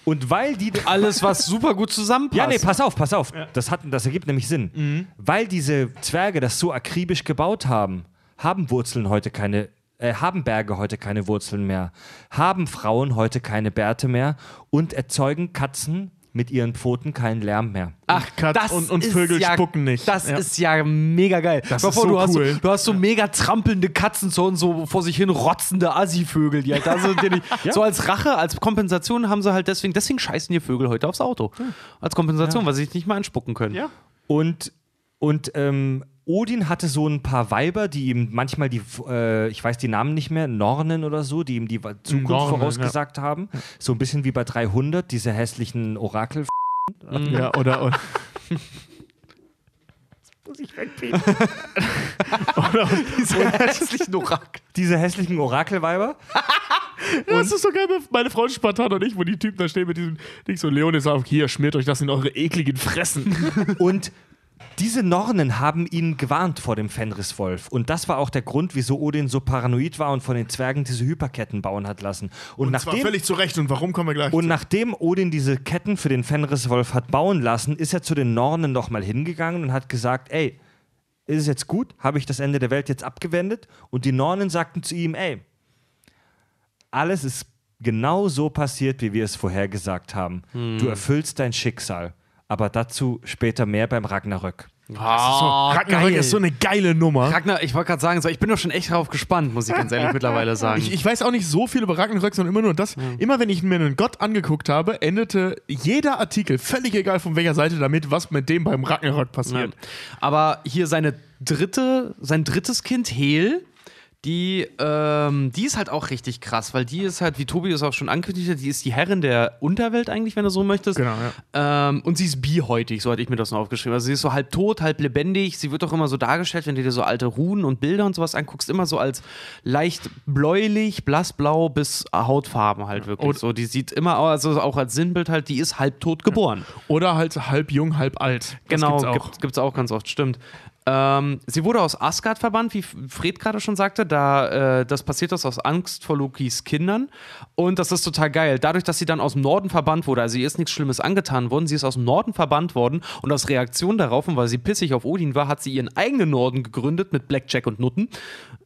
Und weil die. (laughs) Alles, was super gut zusammenpasst. Ja, nee, pass auf, pass auf. Das, hat, das ergibt nämlich Sinn. Weil diese Zwerge das so akribisch gebaut haben, haben Wurzeln heute keine, äh, haben Berge heute keine Wurzeln mehr, haben Frauen heute keine Bärte mehr und erzeugen Katzen mit ihren Pfoten keinen Lärm mehr. Ach, Katz und- und Vögel ja, spucken nicht. Das Ja. ist ja mega geil. Das Stell ist vor, so du, hast cool. so, du hast so mega trampelnde Katzenzonen, so vor sich hin rotzende Assi-Vögel, die halt da sind. Die nicht, (laughs) So als Rache, als Kompensation haben sie halt deswegen, deswegen scheißen die Vögel heute aufs Auto. Als Kompensation, weil sie sich nicht mal anspucken können. Ja. Und, und ähm, Odin hatte so ein paar Weiber, die ihm manchmal die, äh, ich weiß die Namen nicht mehr, Nornen oder so, die ihm die Zukunft Nornen, vorausgesagt haben. So ein bisschen wie bei 300, diese hässlichen Orakel. Ja, oder, oder, (laughs) (laughs) Diese hässlichen Orakel. Diese hässlichen Orakelweiber. (laughs) das ist so geil, meine Freundin Spartan und ich, wo die Typen da stehen mit diesem Ding so, Leon ist auf, hier, schmiert euch das in eure ekligen Fressen. Und diese Nornen haben ihn gewarnt vor dem Fenriswolf. Und das war auch der Grund, wieso Odin so paranoid war und von den Zwergen diese Hyperketten bauen hat lassen. Und, Und zwar nachdem, völlig zu Recht. Und warum kommen wir gleich und zu. nachdem Odin diese Ketten für den Fenriswolf hat bauen lassen, ist er zu den Nornen nochmal hingegangen und hat gesagt, ey, ist es jetzt gut? Habe ich das Ende der Welt jetzt abgewendet? Und die Nornen sagten zu ihm, ey, alles ist genau so passiert, wie wir es vorhergesagt haben. Du erfüllst dein Schicksal. Aber dazu später mehr beim Ragnarök. Ah, Ragnarök ist so eine geile Nummer. Ragnar, ich wollte gerade sagen, so, ich bin doch schon echt drauf gespannt, muss ich ganz ehrlich (laughs) mittlerweile sagen. Ich, ich weiß auch nicht so viel über Ragnarök, sondern immer nur das. Immer wenn ich mir einen Gott angeguckt habe, endete jeder Artikel, völlig egal von welcher Seite, damit, was mit dem beim Ragnarök Ja. passiert. Aber hier seine dritte, sein drittes Kind, Hel, die, ähm, die ist halt auch richtig krass, weil die ist halt, wie Tobi es auch schon ankündigt hat, die ist die Herrin der Unterwelt eigentlich, wenn du so möchtest. Genau, ja. Ähm, und sie ist bihäutig, so hatte ich mir das noch aufgeschrieben. Also sie ist so halb tot, halb lebendig. Sie wird auch immer so dargestellt, wenn du dir so alte Runen und Bilder und sowas anguckst, immer so als leicht bläulich, blassblau bis Hautfarben halt wirklich. Und- so, die sieht immer, also auch als Sinnbild halt, die ist halb tot geboren. Oder halt halb jung, halb alt. Das Genau, gibt's auch. gibt's auch ganz oft, stimmt. Ähm, sie wurde aus Asgard verbannt, wie Fred gerade schon sagte. Da, äh, das passiert das aus Angst vor Lokis Kindern. Und das ist total geil. Dadurch, dass sie dann aus dem Norden verbannt wurde, also ihr ist nichts Schlimmes angetan worden, sie ist aus dem Norden verbannt worden und aus Reaktion darauf, und weil sie pissig auf Odin war, hat sie ihren eigenen Norden gegründet mit Blackjack und Nutten.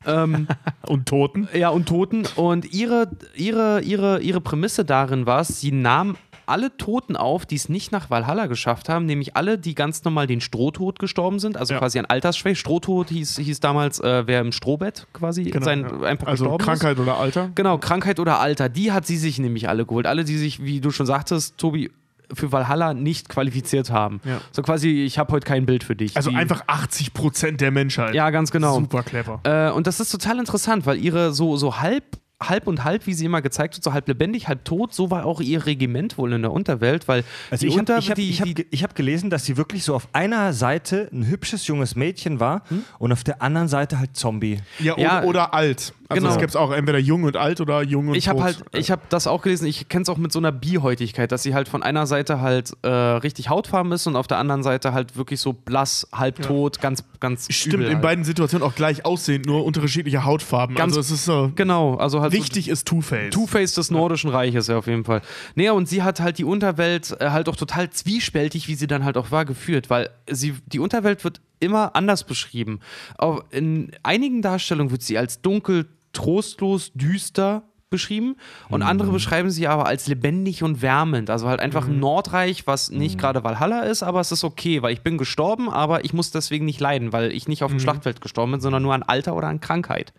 Ähm, (laughs) Und Toten. ja, und Toten. Und ihre, ihre, ihre, ihre Prämisse darin war es, sie nahm alle Toten auf, die es nicht nach Valhalla geschafft haben, nämlich alle, die ganz normal den Strohtod gestorben sind, also Ja. quasi an Altersschwäche. Strohtod hieß, hieß damals, äh, wer im Strohbett quasi sein, Genau, ja. einfach Also gestorben ist. Krankheit oder Alter. Genau, Krankheit oder Alter, die hat sie sich nämlich alle geholt. Alle, die sich, wie du schon sagtest, Tobi, für Valhalla nicht qualifiziert haben. Ja. So quasi, ich habe heute kein Bild für dich. Also Die- einfach 80 Prozent der Menschheit. Ja, ganz genau. Super clever. Äh, und das ist total interessant, weil ihre so, so halb, halb und halb, wie sie immer gezeigt wird, so halb lebendig, halb tot, so war auch ihr Regiment wohl in der Unterwelt, weil Also die ich habe hab, hab, hab gelesen, dass sie wirklich so auf einer Seite ein hübsches junges Mädchen war Hm? und auf der anderen Seite halt Zombie. Ja, Ja, oder, oder alt. Also genau. es gibt auch entweder jung und alt oder jung und ich habe tot. halt, ich habe das auch gelesen, ich kenne es auch mit so einer Bihäutigkeit, dass sie halt von einer Seite halt äh, richtig hautfarben ist und auf der anderen Seite halt wirklich so blass, halbtot, ganz, ganz Stimmt, übel in halt. beiden Situationen auch gleich aussehend, nur unterschiedliche Hautfarben. Ganz- also es ist so. Genau, also halt so Wichtig ist Two-Face. Two-Face des nordischen Reiches, ja, auf jeden Fall. Naja, und sie hat halt die Unterwelt äh, halt auch total zwiespältig, wie sie dann halt auch war, geführt, weil sie, die Unterwelt wird immer anders beschrieben. Auch in einigen Darstellungen wird sie als dunkel, trostlos, düster beschrieben und andere beschreiben sie aber als lebendig und wärmend. Also halt einfach ein Nordreich, was nicht gerade Valhalla ist, aber es ist okay, weil ich bin gestorben, aber ich muss deswegen nicht leiden, weil ich nicht auf dem Schlachtfeld gestorben bin, sondern nur an Alter oder an Krankheit.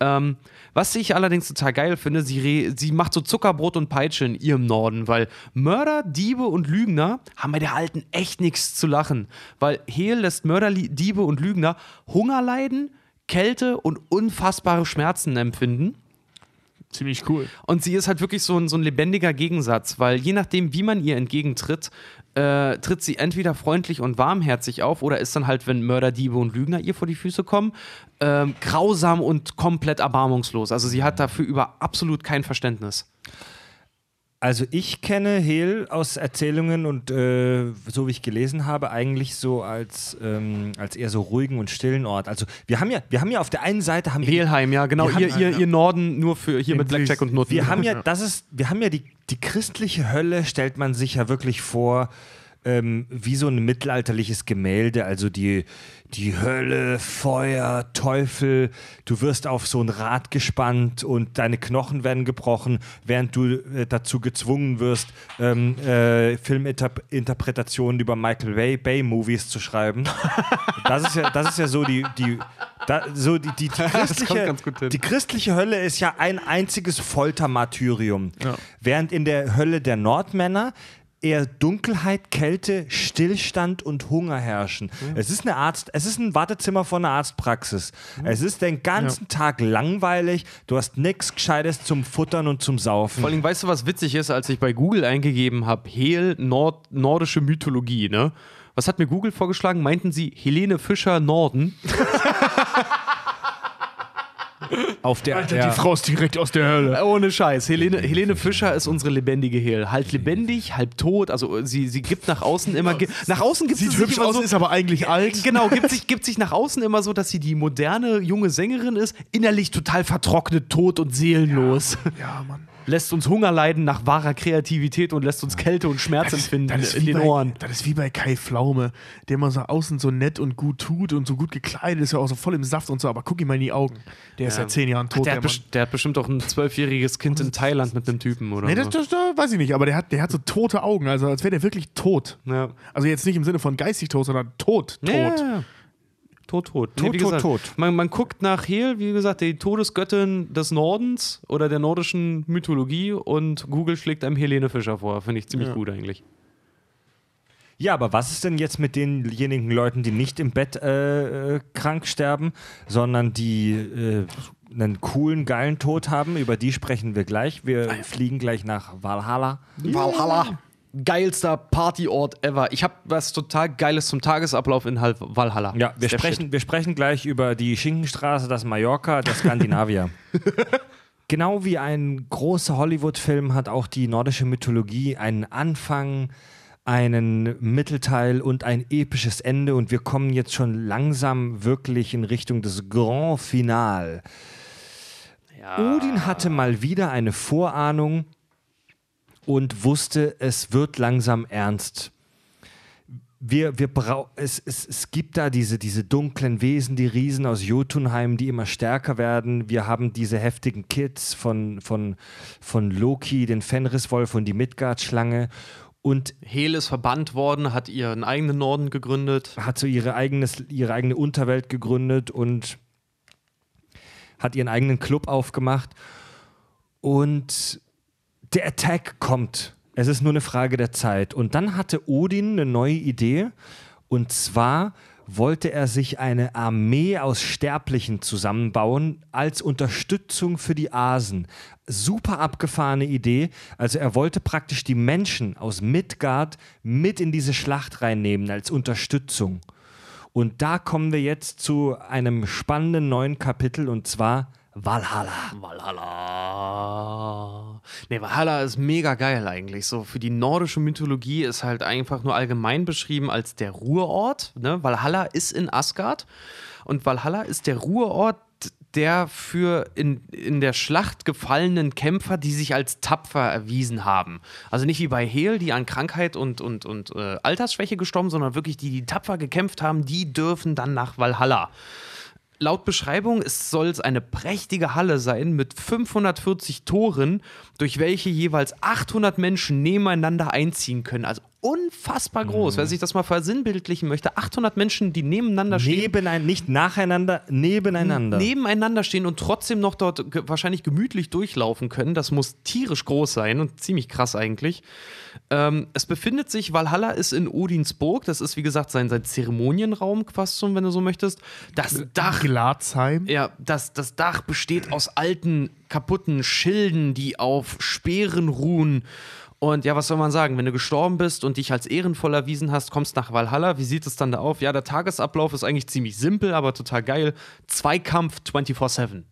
Ähm, was ich allerdings total geil finde, sie, sie macht so Zuckerbrot und Peitsche in ihrem Norden, weil Mörder, Diebe und Lügner haben bei der Alten echt nichts zu lachen. Weil Hel lässt Mörder, Diebe und Lügner Hunger leiden, Kälte und unfassbare Schmerzen empfinden. Ziemlich cool. Und sie ist halt wirklich so ein, so ein lebendiger Gegensatz, weil je nachdem, wie man ihr entgegentritt, äh, tritt sie entweder freundlich und warmherzig auf oder ist dann halt, wenn Mörder, Diebe und Lügner ihr vor die Füße kommen, ähm, grausam und komplett erbarmungslos. Also sie hat dafür über absolut kein Verständnis. Also ich kenne Hel aus Erzählungen und äh, so wie ich gelesen habe, eigentlich so als, ähm, als eher so ruhigen und stillen Ort. Also wir haben ja, wir haben ja auf der einen Seite haben Helheim, ja, genau. Wir haben- Ihr, ihr, ihr Norden nur für hier mit Blackjack und Nutten. Wir haben ja, das ist, wir haben ja die, die christliche Hölle, stellt man sich ja wirklich vor, ähm, wie so ein mittelalterliches Gemälde, also die, die Hölle, Feuer, Teufel, du wirst auf so ein Rad gespannt und deine Knochen werden gebrochen, während du äh, dazu gezwungen wirst, ähm, äh, Filminterpretationen über Michael Bay, Bay Movies zu schreiben. (laughs) Das ist ja, das ist ja so die, die, da, so die, die, die, (laughs) christliche, die christliche Hölle ist ja ein einziges Foltermartyrium. Während in der Hölle der Nordmänner eher Dunkelheit, Kälte, Stillstand und Hunger herrschen. Es ist eine Arzt, es ist ein Wartezimmer von einer Arztpraxis. Es ist den ganzen Tag langweilig, du hast nichts Gescheites zum Futtern und zum Saufen. Vor allem, weißt du, was witzig ist, als ich bei Google eingegeben habe, Hel, Nord, nordische Mythologie, ne? Was hat mir Google vorgeschlagen? Meinten sie Helene Fischer Norden? (laughs) auf der, Alter, ja. die Frau ist direkt aus der Hölle. Ohne Scheiß. Helene, Helene Fischer ist unsere lebendige Hel. Halb lebendig, halb tot. Also sie, sie gibt nach außen immer. ge- Nach außen gibt sie Sieht sich hübsch immer aus, so. ist aber eigentlich alt. Genau, gibt sich, gibt sich nach außen immer so, dass sie die moderne junge Sängerin ist, innerlich total vertrocknet, tot und seelenlos. Ja, Mann. Lässt uns Hunger leiden nach wahrer Kreativität und lässt uns Kälte und Schmerz empfinden das ist in wie den bei, Ohren. Das ist wie bei Kai Pflaume, der immer so außen so nett und gut tut und so gut gekleidet ist, ja auch so voll im Saft und so, aber guck ihm mal in die Augen. Der ist Ja. seit zehn Jahren tot, Der der, hat, Mann. best- der hat bestimmt auch ein zwölfjähriges Kind in Thailand mit einem Typen oder Nee, das, das, das weiß ich nicht, aber der hat, der hat so tote Augen, also als wäre der wirklich tot. Ja. Also jetzt nicht im Sinne von geistig tot, sondern tot, tot. Ja. Tot, tot. Tot, wie tot, gesagt, tot. Man, man guckt nach Hel, wie gesagt, die Todesgöttin des Nordens oder der nordischen Mythologie und Google schlägt einem Helene Fischer vor. Finde ich ziemlich gut eigentlich. Ja, aber was ist denn jetzt mit denjenigen Leuten, die nicht im Bett äh, äh, krank sterben, sondern die äh, einen coolen, geilen Tod haben? Über die sprechen wir gleich. Wir fliegen gleich nach Valhalla. Valhalla. Geilster Partyort ever. Ich habe was total Geiles zum Tagesablauf in Hal- Valhalla. Ja, wir sprechen, wir sprechen gleich über die Schinkenstraße, das Mallorca, der Skandinavier. (laughs) genau wie ein großer Hollywood-Film hat auch die nordische Mythologie einen Anfang, einen Mittelteil und ein episches Ende. Und wir kommen jetzt schon langsam wirklich in Richtung des Grand Final. Odin hatte mal wieder eine Vorahnung und wusste, es wird langsam ernst wir, wir brau es, es, es gibt da diese, diese dunklen Wesen, die Riesen aus Jotunheim, die immer stärker werden. Wir haben diese heftigen Kids von, von, von Loki, den Fenriswolf und die Midgard-Schlange. Und Hel ist verbannt worden, hat ihren eigenen Norden gegründet. hat so ihre, eigenes, ihre eigene Unterwelt gegründet und hat ihren eigenen Club aufgemacht. Und der Attack kommt. Es ist nur eine Frage der Zeit. Und dann hatte Odin eine neue Idee. Und zwar wollte er sich eine Armee aus Sterblichen zusammenbauen als Unterstützung für die Asen. Super abgefahrene Idee. Also er wollte praktisch die Menschen aus Midgard mit in diese Schlacht reinnehmen als Unterstützung. Und da kommen wir jetzt zu einem spannenden neuen Kapitel und zwar Valhalla. Valhalla. Nee, Valhalla ist mega geil eigentlich. So für die nordische Mythologie ist halt einfach nur allgemein beschrieben als der Ruheort. Ne? Valhalla ist in Asgard und Valhalla ist der Ruheort der für in, in der Schlacht gefallenen Kämpfer, die sich als tapfer erwiesen haben. Also nicht wie bei Hel, die an Krankheit und, und, und äh, Altersschwäche gestorben, sondern wirklich die, die tapfer gekämpft haben, die dürfen dann nach Valhalla. Laut Beschreibung es soll es eine prächtige Halle sein mit 540 Toren, durch welche jeweils 800 Menschen nebeneinander einziehen können. Also unfassbar groß. Wer sich das mal versinnbildlichen möchte, 800 Menschen, die nebeneinander stehen. Nebeneinander, nicht nacheinander, nebeneinander. Nebeneinander stehen und trotzdem noch dort wahrscheinlich gemütlich durchlaufen können. Das muss tierisch groß sein und ziemlich krass eigentlich. Ähm, es befindet sich, Valhalla ist in Odinsburg. Das ist, wie gesagt, sein, sein Zeremonienraum, fast schon, wenn du so möchtest. Das Dach Glatzheim. ja, das, das Dach besteht aus alten, kaputten Schilden, die auf Speeren ruhen. Und ja, was soll man sagen? Wenn du gestorben bist und dich als ehrenvoll erwiesen hast, kommst nach Valhalla. Wie sieht es dann da auf? Ja, der Tagesablauf ist eigentlich ziemlich simpel, aber total geil. Zweikampf 24-7.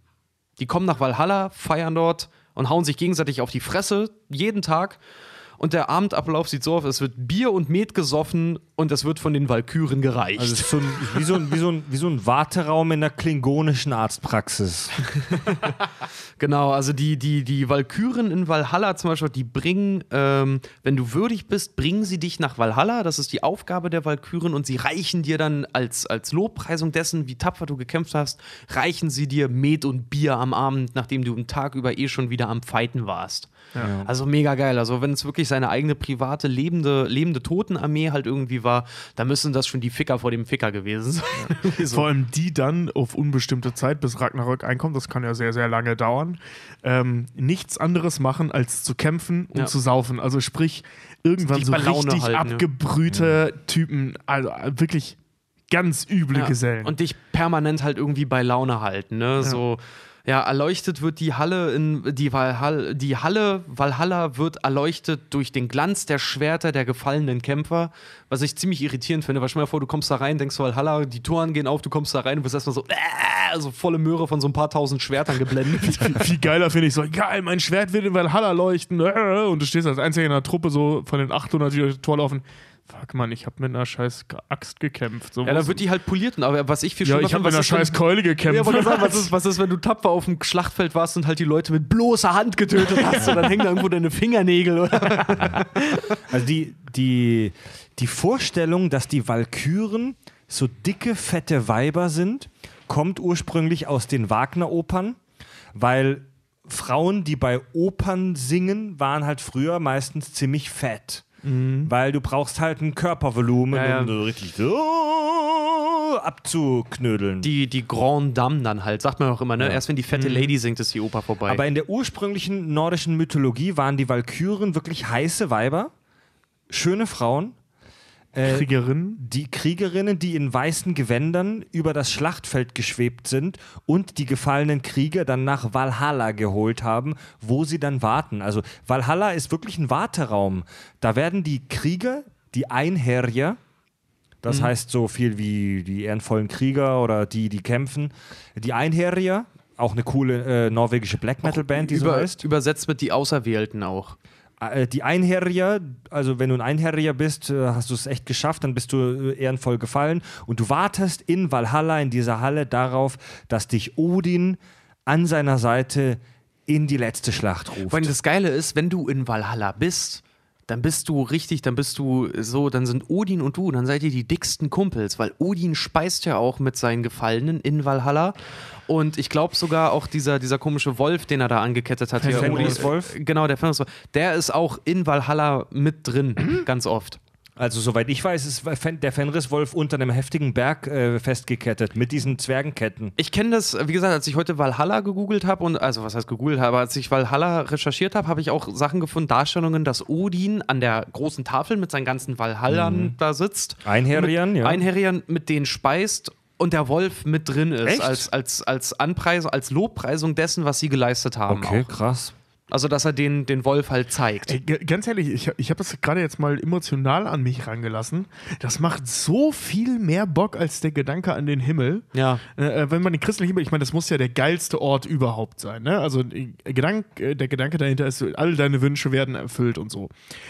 Die kommen nach Valhalla, feiern dort, und hauen sich gegenseitig auf die Fresse jeden Tag. Und der Abendablauf sieht so aus, es wird Bier und Met gesoffen und es wird von den Walküren gereicht. Also so ein, wie, so ein, wie, so ein, wie so ein Warteraum in der klingonischen Arztpraxis. (laughs) Genau, also die, die, die Walküren in Valhalla zum Beispiel, die bringen, ähm, wenn du würdig bist, bringen sie dich nach Valhalla. Das ist die Aufgabe der Walküren und sie reichen dir dann als, als Lobpreisung dessen, wie tapfer du gekämpft hast, reichen sie dir Met und Bier am Abend, nachdem du einen Tag über eh schon wieder am Fighten warst. Also mega geil. Also wenn es wirklich seine eigene private lebende, lebende Totenarmee halt irgendwie war, dann müssen das schon die Ficker vor dem Ficker gewesen sein. (laughs) Irgendwie so. Vor allem die dann auf unbestimmte Zeit, bis Ragnarök einkommt, das kann ja sehr, sehr lange dauern, ähm, nichts anderes machen, als zu kämpfen und Ja. zu saufen. Also sprich, irgendwann so richtig halten, ja. abgebrühte Typen, also äh, wirklich ganz üble Ja. Gesellen. Und dich permanent halt irgendwie bei Laune halten, ne? So, ja, erleuchtet wird die Halle in die Valhalla, die Halle Valhalla wird erleuchtet durch den Glanz der Schwerter der gefallenen Kämpfer, was ich ziemlich irritierend finde, weil stell mal vor, du kommst da rein, denkst Valhalla, die Toren gehen auf, du kommst da rein und bist erstmal so, äh, so volle Möhre von so ein paar tausend Schwertern geblendet. (laughs) Viel geiler finde ich so, geil, mein Schwert wird in Valhalla leuchten. äh, Und du stehst als einziger in der Truppe so von den 800, die durch das Tor laufen. Fuck, Mann, ich habe mit einer scheiß Axt gekämpft. So, ja, da wird die halt poliert, aber was ich viel ja schlimmer ich habe finde, mit einer wenn- scheiß Keule gekämpft. Ja, sagen, was ist, (laughs) was ist, wenn du tapfer auf dem Schlachtfeld warst und halt die Leute mit bloßer Hand getötet hast und dann hängen da irgendwo deine Fingernägel oder (laughs) Also die, die, die Vorstellung, dass die Walküren so dicke, fette Weiber sind, kommt ursprünglich aus den Wagner-Opern, weil Frauen, die bei Opern singen, waren halt früher meistens ziemlich fett. Weil du brauchst halt ein Körpervolumen, Ja, ja. um so richtig so abzuknödeln. die, die Grand Dame dann halt, sagt man auch immer, ne? Erst wenn die fette Lady singt, ist die Oper vorbei. Aber in der ursprünglichen nordischen Mythologie waren die Walküren wirklich heiße Weiber, schöne Frauen, äh, Kriegerin. die Kriegerinnen, die in weißen Gewändern über das Schlachtfeld geschwebt sind und die gefallenen Krieger dann nach Valhalla geholt haben, wo sie dann warten. Also Valhalla ist wirklich ein Warteraum. Da werden die Krieger, die Einherjer, das heißt so viel wie die ehrenvollen Krieger oder die, die kämpfen, die Einherjer, auch eine coole äh, norwegische Black Metal Band, die so Über, heißt. übersetzt mit die Auserwählten auch. Äh, Die Einherjer, also wenn du ein Einherjer bist, äh, hast du es echt geschafft, dann bist du äh, ehrenvoll gefallen und du wartest in Valhalla, in dieser Halle, darauf, dass dich Odin an seiner Seite in die letzte Schlacht ruft. Allem das Geile ist, wenn du in Valhalla bist, dann bist du richtig, dann bist du so, dann sind Odin und du, dann seid ihr die dicksten Kumpels, weil Odin speist ja auch mit seinen Gefallenen in Valhalla. Und ich glaube sogar auch dieser, dieser komische Wolf, den er da angekettet hat. hier, Fenriswolf? Genau, der Fenriswolf. Der ist auch in Valhalla mit drin, (clears throat) ganz oft. Also soweit ich weiß, ist der Fenriswolf unter einem heftigen Berg äh, festgekettet mit diesen Zwergenketten. Ich kenne das, wie gesagt, als ich heute Valhalla gegoogelt habe und, also was heißt gegoogelt habe, als ich Valhalla recherchiert habe, habe ich auch Sachen gefunden, Darstellungen, dass Odin an der großen Tafel mit seinen ganzen Valhallern da sitzt. Einherjern, ja. Einherjern mit denen speist und der Wolf mit drin ist, Echt? als, als, als Anpreisung, als Lobpreisung dessen, was sie geleistet haben. Okay, Auch. krass. Also, dass er den, den Wolf halt zeigt. Ey, ganz ehrlich, ich, ich habe das gerade jetzt mal emotional an mich rangelassen. Das macht so viel mehr Bock als der Gedanke an den Himmel. Ja. Äh, wenn man den christlichen Himmel, ich meine, das muss ja der geilste Ort überhaupt sein. Ne? Also äh, Gedank, äh, der Gedanke dahinter ist, all deine Wünsche werden erfüllt und so.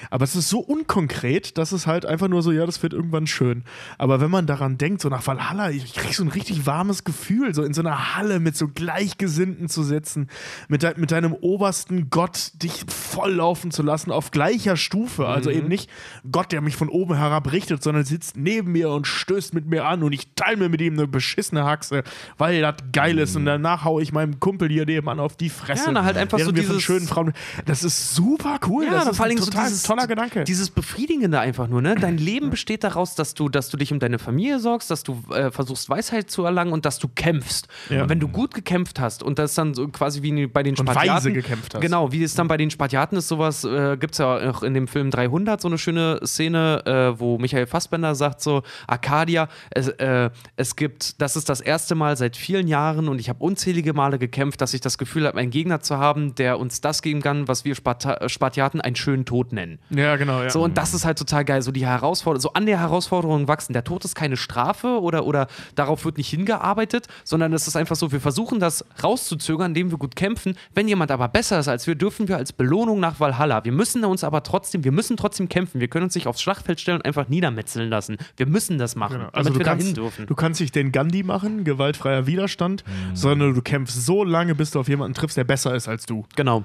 Aber es ist so unkonkret, dass es halt einfach nur so, ja, das wird irgendwann schön. Aber wenn man daran denkt, so nach Valhalla, ich krieg so ein richtig warmes Gefühl, so in so einer Halle mit so Gleichgesinnten zu sitzen, mit, de mit deinem obersten Gott dich volllaufen zu lassen auf gleicher Stufe. Also eben nicht Gott, der mich von oben herab richtet, sondern sitzt neben mir und stößt mit mir an und ich teile mir mit ihm eine beschissene Haxe, weil das geil ist und danach haue ich meinem Kumpel hier nebenan auf die Fresse. Ja, na, halt einfach so wir dieses- schönen Frauen. Das ist super cool. Ja, das ist vor allem ein so total dieses, toller Gedanke. Dieses Befriedigende einfach nur, ne? Dein Leben besteht daraus, dass du, dass du dich um deine Familie sorgst, dass du äh, versuchst, Weisheit zu erlangen und dass du kämpfst. Ja. Und wenn du gut gekämpft hast und das dann so quasi wie bei den Und Spartiaten. weise gekämpft hast. Genau, wie es dann bei den Spartiaten ist, sowas äh, gibt es ja auch in dem Film 300 so eine schöne Szene, äh, wo Michael Fassbender sagt so, Arcadia, es, äh, es gibt, das ist das erste Mal seit vielen Jahren und ich habe unzählige Male gekämpft, dass ich das Gefühl habe, einen Gegner zu haben, der uns das geben kann, was wir Sparta Spartiaten einen schönen Tod nennen. ja, genau. Ja. So, und das ist halt total geil. So die Herausforderung, so an der Herausforderung wachsen. Der Tod ist keine Strafe oder, oder darauf wird nicht hingearbeitet, sondern es ist einfach so, wir versuchen das rauszuzögern, indem wir gut kämpfen. Wenn jemand aber besser ist als wir dürfen wir als Belohnung nach Valhalla. Wir müssen uns aber trotzdem, wir müssen trotzdem kämpfen. Wir können uns nicht aufs Schlachtfeld stellen und einfach niedermetzeln lassen. Wir müssen das machen, Genau. damit Also du wir dahin kannst, dürfen. du kannst nicht den Gandhi machen, gewaltfreier Widerstand, Mhm. sondern du kämpfst so lange, bis du auf jemanden triffst, der besser ist als du. genau.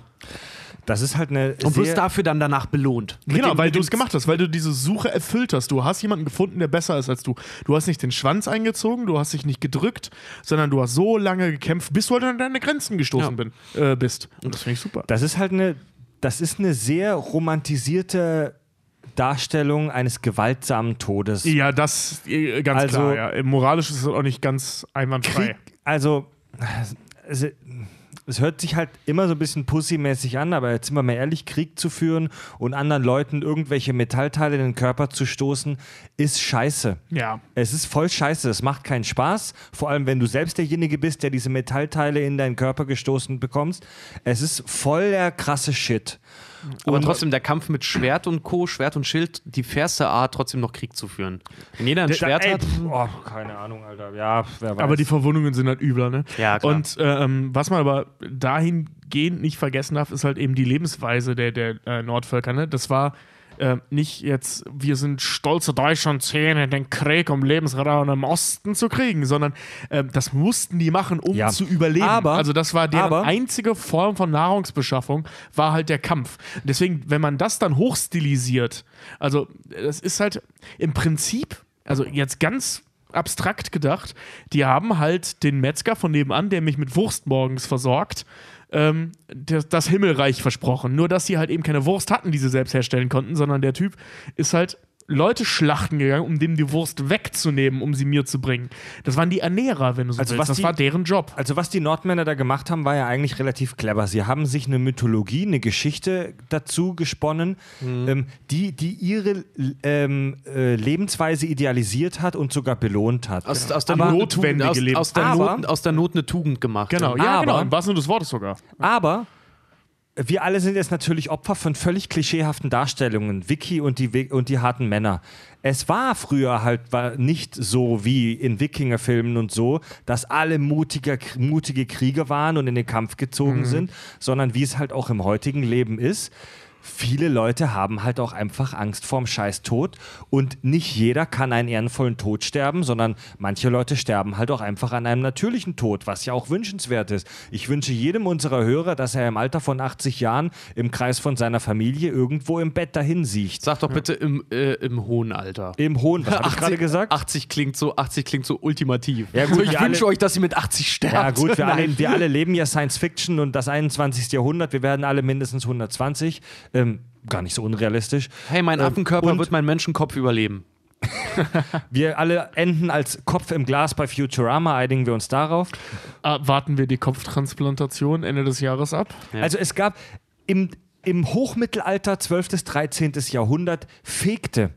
Das ist halt eine Und wirst dafür dann danach belohnt. Genau, dem- weil du es gemacht hast, weil du diese Suche erfüllt hast. Du hast jemanden gefunden, der besser ist als du. Du hast nicht den Schwanz eingezogen, du hast dich nicht gedrückt, sondern du hast so lange gekämpft, bis du halt an deine Grenzen gestoßen Ja. bin, äh, bist. Und das finde ich super. Das ist halt eine, das ist eine sehr romantisierte Darstellung eines gewaltsamen Todes. Ja, das äh, ganz Also- klar. Ja. Moralisch ist es auch nicht ganz einwandfrei. Krieg, also es, hört sich halt immer so ein bisschen pussymäßig an, aber jetzt sind wir mal ehrlich, Krieg zu führen und anderen Leuten irgendwelche Metallteile in den Körper zu stoßen, ist scheiße. Ja. Es ist voll scheiße, es macht keinen Spaß, vor allem wenn du selbst derjenige bist, der diese Metallteile in deinen Körper gestoßen bekommst. Es ist voll der krasse Shit. Aber Und- trotzdem der Kampf mit Schwert und Co., Schwert und Schild, die fairste Art, trotzdem noch Krieg zu führen. Wenn jeder ein Schwert Ey, hat. pf, oh, keine Ahnung, Alter. Ja, wer weiß. Aber die Verwundungen sind halt übler, ne? Ja, klar. Und ähm, was man aber dahingehend nicht vergessen darf, ist halt eben die Lebensweise der, der äh, Nordvölker, ne? Das war äh, nicht jetzt, wir sind stolze Deutsche und Zähne, den Krieg um Lebensraum im Osten zu kriegen, sondern äh, das mussten die machen, um Ja. zu überleben. Aber- also das war deren aber- einzige Form von Nahrungsbeschaffung, war halt der Kampf. Deswegen, wenn man das dann hochstilisiert, also das ist halt im Prinzip, also jetzt ganz abstrakt gedacht, die haben halt den Metzger von nebenan, der mich mit Wurst morgens versorgt, ähm, das, das Himmelreich versprochen. Nur, dass sie halt eben keine Wurst hatten, die sie selbst herstellen konnten, sondern der Typ ist halt Leute schlachten gegangen, um dem die Wurst wegzunehmen, um sie mir zu bringen. Das waren die Ernährer, wenn du so Also willst. was Das die- war deren Job. Also was die Nordmänner da gemacht haben, war ja eigentlich relativ clever. Sie haben sich eine Mythologie, eine Geschichte dazu gesponnen, ähm, die, die ihre ähm, äh, Lebensweise idealisiert hat und sogar belohnt hat. Aus, aus, der Aber Not Tugend, aus, aus, der Aber- Not, aus der Not eine Tugend gemacht. Genau, ja, Aber- genau, im wahrsten Sinne des Wortes sogar. Aber wir alle sind jetzt natürlich Opfer von völlig klischeehaften Darstellungen. Vicky und die, und die harten Männer. Es war früher halt war nicht so wie in Wikingerfilmen und so, dass alle mutiger, mutige Krieger waren und in den Kampf gezogen sind, sondern wie es halt auch im heutigen Leben ist. Viele Leute haben halt auch einfach Angst vorm scheiß Tod und nicht jeder kann einen ehrenvollen Tod sterben, sondern manche Leute sterben halt auch einfach an einem natürlichen Tod, was ja auch wünschenswert ist. Ich wünsche jedem unserer Hörer, dass er im Alter von 80 Jahren im Kreis von seiner Familie irgendwo im Bett dahin siecht. Sag doch bitte im, äh, im hohen Alter. Im hohen, was habe ich gerade gesagt? 80 klingt so, 80 klingt so ultimativ. Ja, gut, ich wünsche alle- euch, dass ihr mit 80 sterbt. Ja gut, wir (laughs) alle, wir alle leben ja Science Fiction und das 21. Jahrhundert, wir werden alle mindestens 120. Ähm, gar nicht so unrealistisch. Hey, mein Ähm, Affenkörper wird meinen Menschenkopf überleben. (laughs) Wir alle enden als Kopf im Glas bei Futurama, einigen wir uns darauf. Ah, warten wir die Kopftransplantation Ende des Jahres ab. Ja. Also es gab im, im Hochmittelalter, 12. bis 13. Jahrhundert, fegte,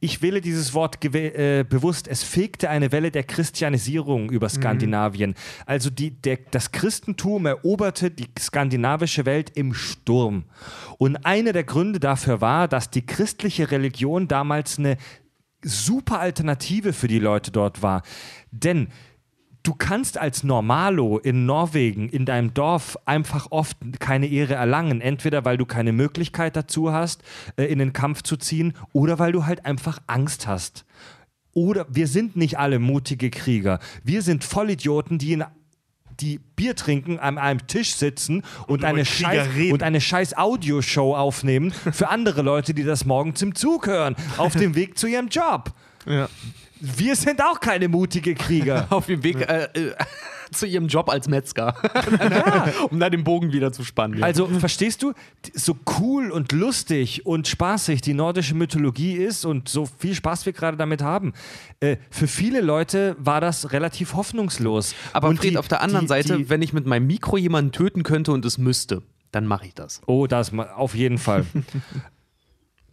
ich wähle dieses Wort äh, bewusst, es fegte eine Welle der Christianisierung über Skandinavien. Also die, der, das Christentum eroberte die skandinavische Welt im Sturm. Und einer der Gründe dafür war, dass die christliche Religion damals eine super Alternative für die Leute dort war. Denn du kannst als Normalo in Norwegen, in deinem Dorf, einfach oft keine Ehre erlangen. Entweder weil du keine Möglichkeit dazu hast, äh, in den Kampf zu ziehen, oder weil du halt einfach Angst hast. Oder wir sind nicht alle mutige Krieger. Wir sind Vollidioten, die in die Bier trinken, an einem Tisch sitzen und, über eine, scheiß, reden. und eine scheiß Audioshow aufnehmen (laughs) für andere Leute, die das morgens im Zug hören, auf dem Weg zu ihrem Job. Ja. Wir sind auch keine mutige Krieger. (laughs) Auf dem Weg äh, äh, (laughs) zu ihrem Job als Metzger. (laughs) um da den Bogen wieder zu spannen. Also, verstehst du, so cool und lustig und spaßig die nordische Mythologie ist und so viel Spaß wir gerade damit haben, äh, für viele Leute war das relativ hoffnungslos. Aber und Fred, die- auf der anderen die, Seite, die, wenn ich mit meinem Mikro jemanden töten könnte und es müsste, dann mache ich das. Oh, das auf jeden Fall.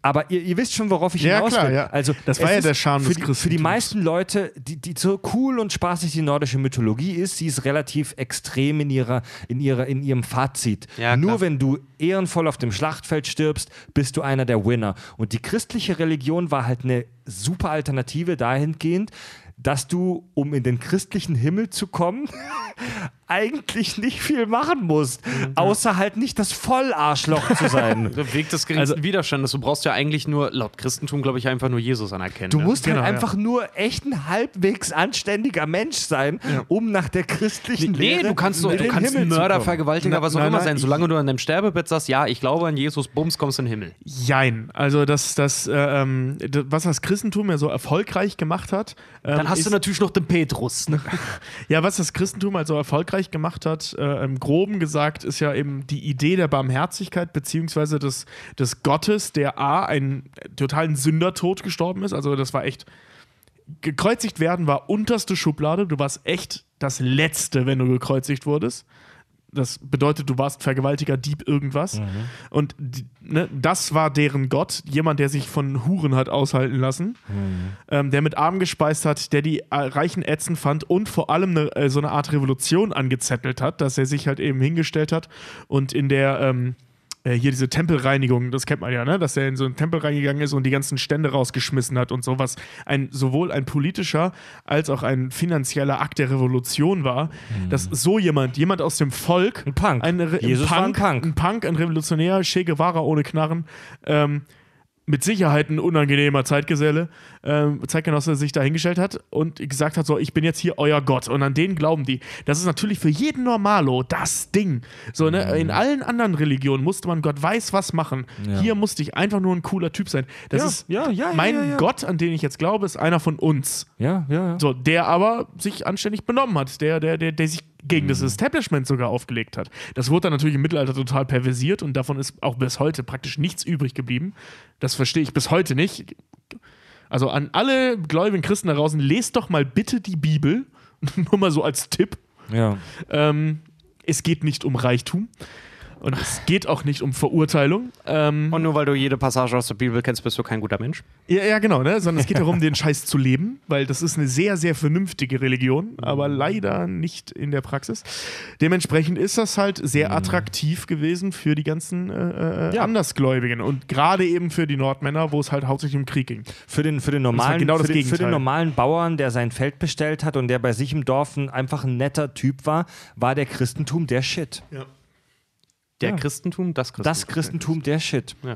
Aber ihr, ihr wisst schon, worauf ich Ja, hinaus klar, will. ja. Also, Das war ja der Charme für des die, Für die meisten Leute, die, die so cool und spaßig die nordische Mythologie ist, sie ist relativ extrem in, ihrer, in, ihrer, in ihrem Fazit. Ja, Nur klar. wenn du ehrenvoll auf dem Schlachtfeld stirbst, bist du einer der Winner. Und die christliche Religion war halt eine super Alternative dahingehend, dass du, um in den christlichen Himmel zu kommen, (laughs) eigentlich nicht viel machen musst, Mhm. außer halt nicht das Vollarschloch zu sein. (laughs) Der Weg des geringsten Widerstandes. Du brauchst ja eigentlich nur, laut Christentum, glaube ich, einfach nur Jesus anerkennen. Du ne? musst Genau, halt ja. einfach nur echt ein halbwegs anständiger Mensch sein, um nach der christlichen Nee, Lehre du kannst, du den kannst Himmel zu Mörder. Vergewaltiger, Na- was auch nein, immer nein, sein. Solange du an deinem Sterbebett sagst, ja, ich glaube an Jesus, bums, kommst in den Himmel. Jein. Also das, das, äh, ähm, d- was das Christentum ja so erfolgreich gemacht hat. Ähm, Dann hast du natürlich noch den Petrus. Ne? (laughs) Ja, was das Christentum also erfolgreich gemacht hat, äh, im Groben gesagt, ist ja eben die Idee der Barmherzigkeit, beziehungsweise des, des Gottes, der A, einen totalen Sündertod gestorben ist. Also das war echt. Gekreuzigt werden war unterste Schublade. Du warst echt das Letzte, wenn du gekreuzigt wurdest. Das bedeutet, du warst Vergewaltiger, Dieb, irgendwas. Und die, ne, das war deren Gott, jemand, der sich von Huren hat aushalten lassen, ähm, der mit Armen gespeist hat, der die äh, Reichen ätzend fand und vor allem eine, äh, so eine Art Revolution angezettelt hat, dass er sich halt eben hingestellt hat und in der ähm, äh, hier diese Tempelreinigung, das kennt man ja, ne? dass er in so einen Tempel reingegangen ist und die ganzen Stände rausgeschmissen hat und sowas. Ein, sowohl ein politischer als auch ein finanzieller Akt der Revolution war, dass so jemand, jemand aus dem Volk, Ein Punk. ein, Re Jesus war ein Punk. ein Punk, ein Revolutionär, Che Guevara ohne Knarren, ähm, mit Sicherheit ein unangenehmer Zeitgeselle, ähm, Zeitgenosse sich da hingestellt hat und gesagt hat, so, ich bin jetzt hier euer Gott und an den glauben die. Das ist natürlich für jeden Normalo das Ding. So, ne? Mhm. In allen anderen Religionen musste man Gott weiß was machen. Ja. Hier musste ich einfach nur ein cooler Typ sein. Das Ja, ist ja, ja, mein. Gott, an den ich jetzt glaube, ist einer von uns. Ja, ja, ja. So, der aber sich anständig benommen hat, der, der, der, der sich gegen das Establishment sogar aufgelegt hat. Das wurde dann natürlich im Mittelalter total perversiert und davon ist auch bis heute praktisch nichts übrig geblieben. Das verstehe ich bis heute nicht. Also an alle gläubigen Christen da draußen, lest doch mal bitte die Bibel. (laughs) Nur mal so als Tipp. ja. Ähm, es geht nicht um Reichtum. Und es geht auch nicht um Verurteilung. Ähm, Und nur weil du jede Passage aus der Bibel kennst, bist du kein guter Mensch. Ja, ja, genau, ne? Sondern es geht darum, den Scheiß zu leben, weil das ist eine sehr, sehr vernünftige Religion, aber leider nicht in der Praxis. Dementsprechend ist das halt sehr attraktiv gewesen für die ganzen äh, äh, Ja. Andersgläubigen und gerade eben für die Nordmänner, wo es halt hauptsächlich um Krieg ging. Für den, für, den normalen, halt genau das für, den, für den normalen Bauern, der sein Feld bestellt hat und der bei sich im Dorf ein, einfach ein netter Typ war, war der Christentum der Shit. Der Ja. Christentum, das Christentum. Das Christentum der Shit. Ja.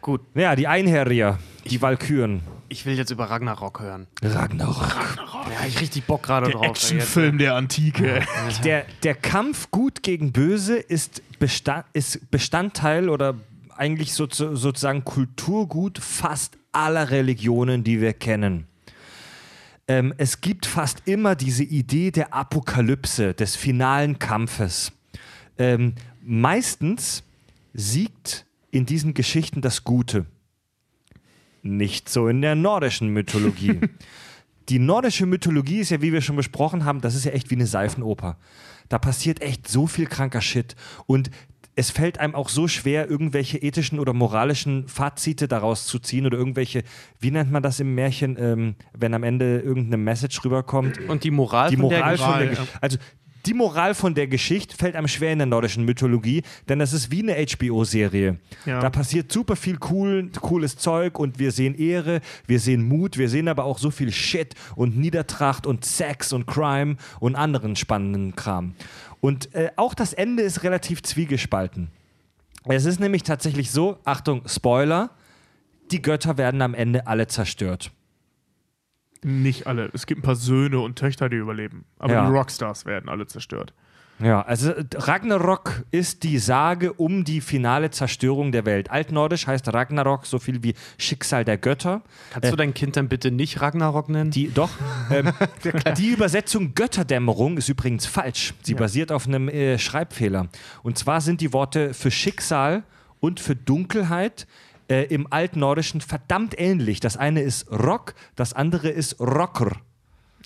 Gut, Ja, die Einherrier, die Walküren. ich will jetzt über Ragnarok hören. Ragnarok. Ja, ich richtig Bock gerade drauf. Actionfilm der Antike. Der, der Kampf gut gegen böse ist, Bestand, ist Bestandteil oder eigentlich so, sozusagen Kulturgut fast aller Religionen, die wir kennen. Ähm, es gibt fast immer diese Idee der Apokalypse, des finalen Kampfes. Ähm, meistens siegt in diesen Geschichten das Gute. Nicht so in der nordischen Mythologie. (laughs) Die nordische Mythologie ist ja, wie wir schon besprochen haben, das ist ja echt wie eine Seifenoper. Da passiert echt so viel kranker Shit. Und es fällt einem auch so schwer, irgendwelche ethischen oder moralischen Fazite daraus zu ziehen oder irgendwelche, wie nennt man das im Märchen, ähm, wenn am Ende irgendeine Message rüberkommt. Und die Moral Die von der Moral von der Moral, Geschichte. Also die Moral von der Geschichte fällt einem schwer in der nordischen Mythologie, denn das ist wie eine HBO-Serie. Ja. Da passiert super viel cool, cooles Zeug und wir sehen Ehre, wir sehen Mut, wir sehen aber auch so viel Shit und Niedertracht und Sex und Crime und anderen spannenden Kram. Und äh, auch das Ende ist relativ zwiegespalten. Es ist nämlich tatsächlich so, Achtung, Spoiler, die Götter werden am Ende alle zerstört. Nicht alle. Es gibt ein paar Söhne und Töchter, die überleben. Aber Ja. die Rockstars werden alle zerstört. Ja, also äh, Ragnarok ist die Sage um die finale Zerstörung der Welt. Altnordisch heißt Ragnarok so viel wie Schicksal der Götter. Kannst du dein Kind dann bitte nicht Ragnarok nennen? Die, doch, (laughs) ähm, die Übersetzung Götterdämmerung ist übrigens falsch. Sie basiert auf einem äh, Schreibfehler. Und zwar sind die Worte für Schicksal und für Dunkelheit äh, im Altnordischen verdammt ähnlich. Das eine ist Rock, das andere ist Rocker.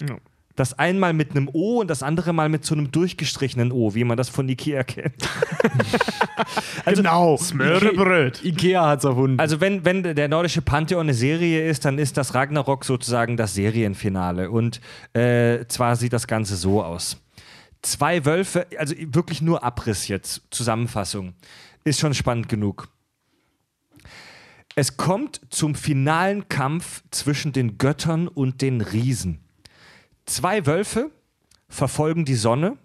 Ja. Das einmal mit einem O und das andere mal mit so einem durchgestrichenen O, wie man das von Ikea kennt. (laughs) Also, genau. Smörrebröt. Ikea hat's erfunden. Also wenn, wenn der nordische Pantheon eine Serie ist, dann ist das Ragnarok sozusagen das Serienfinale. Und äh, zwar sieht das Ganze so aus. Zwei Wölfe, also wirklich nur Abriss jetzt, Zusammenfassung, ist schon spannend genug. Es kommt zum finalen Kampf zwischen den Göttern und den Riesen. Zwei Wölfe verfolgen die Sonne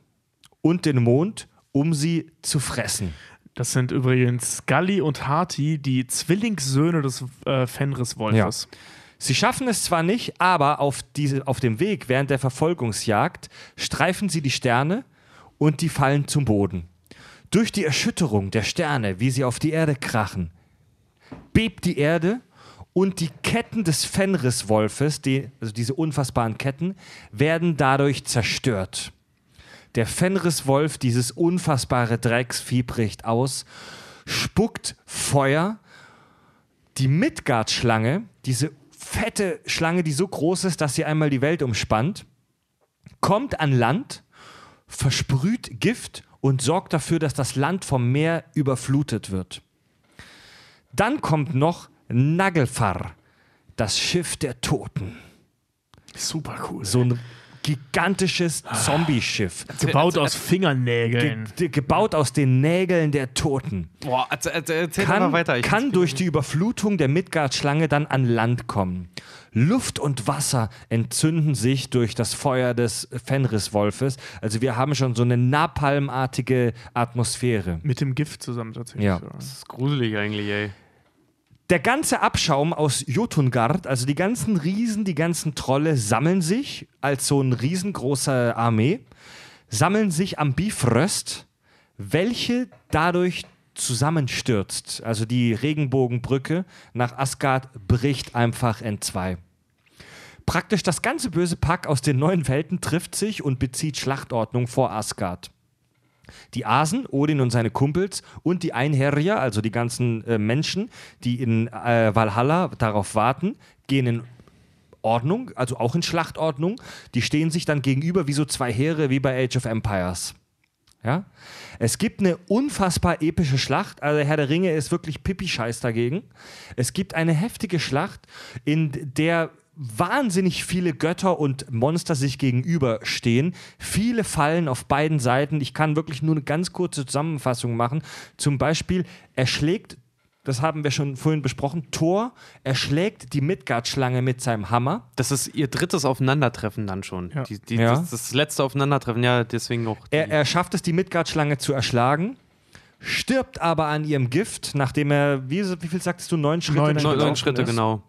und den Mond, um sie zu fressen. Das sind übrigens Scully und Harty, die Zwillingssöhne des äh, Fenris-Wolfes. Sie schaffen es zwar nicht, aber auf, diese, auf dem Weg während der Verfolgungsjagd streifen sie die Sterne und die fallen zum Boden. Durch die Erschütterung der Sterne, wie sie auf die Erde krachen, bebt die Erde und die Ketten des Fenriswolfes, die, also diese unfassbaren Ketten, werden dadurch zerstört. Der Fenriswolf, dieses unfassbare Drecksvieh, bricht aus, spuckt Feuer. Die Midgard-Schlange, diese fette Schlange, die so groß ist, dass sie einmal die Welt umspannt, kommt an Land, versprüht Gift und sorgt dafür, dass das Land vom Meer überflutet wird. Dann kommt noch Nagelfar, das Schiff der Toten. Super cool. So ein gigantisches Zombie-Schiff. Gebaut aus Fingernägeln. Ge gebaut aus den Nägeln der Toten. Boah, erzähl, erzähl, erzähl Kann, mal weiter. Ich kann durch die Überflutung der Midgard-Schlange dann an Land kommen. Luft und Wasser entzünden sich durch das Feuer des Fenriswolfes. Also wir haben schon so eine napalmartige Atmosphäre. Mit dem Gift zusammen tatsächlich. Ja. das ist gruselig eigentlich, ey. Der ganze Abschaum aus Jotungard, also die ganzen Riesen, die ganzen Trolle, sammeln sich als so eine riesengroße Armee, sammeln sich am Bifröst, welche dadurch zusammenstürzt. Also die Regenbogenbrücke nach Asgard bricht einfach in zwei. Praktisch das ganze böse Pack aus den neuen Welten trifft sich und bezieht Schlachtordnung vor Asgard. Die Asen, Odin und seine Kumpels und die Einherjer, also die ganzen äh, Menschen, die in äh, Valhalla darauf warten, gehen in Ordnung, also auch in Schlachtordnung. Die stehen sich dann gegenüber wie so zwei Heere, wie bei Age of Empires. Ja? Es gibt eine unfassbar epische Schlacht. Also Herr der Ringe ist wirklich Pipi-Scheiß dagegen. Es gibt eine heftige Schlacht, in der wahnsinnig viele Götter und Monster sich gegenüberstehen. Viele fallen auf beiden Seiten. Ich kann wirklich nur eine ganz kurze Zusammenfassung machen. Zum Beispiel erschlägt, das haben wir schon vorhin besprochen, Thor erschlägt die Midgard-Schlange mit seinem Hammer. Das ist ihr drittes Aufeinandertreffen dann schon. Ja. Die, die, Ja. Das, das letzte Aufeinandertreffen, ja, deswegen auch. Er, er schafft es, die Midgard-Schlange zu erschlagen, stirbt aber an ihrem Gift, nachdem er, wie, wie viel sagtest du, neun Schritte? Neun neun, Schritte, ist? genau.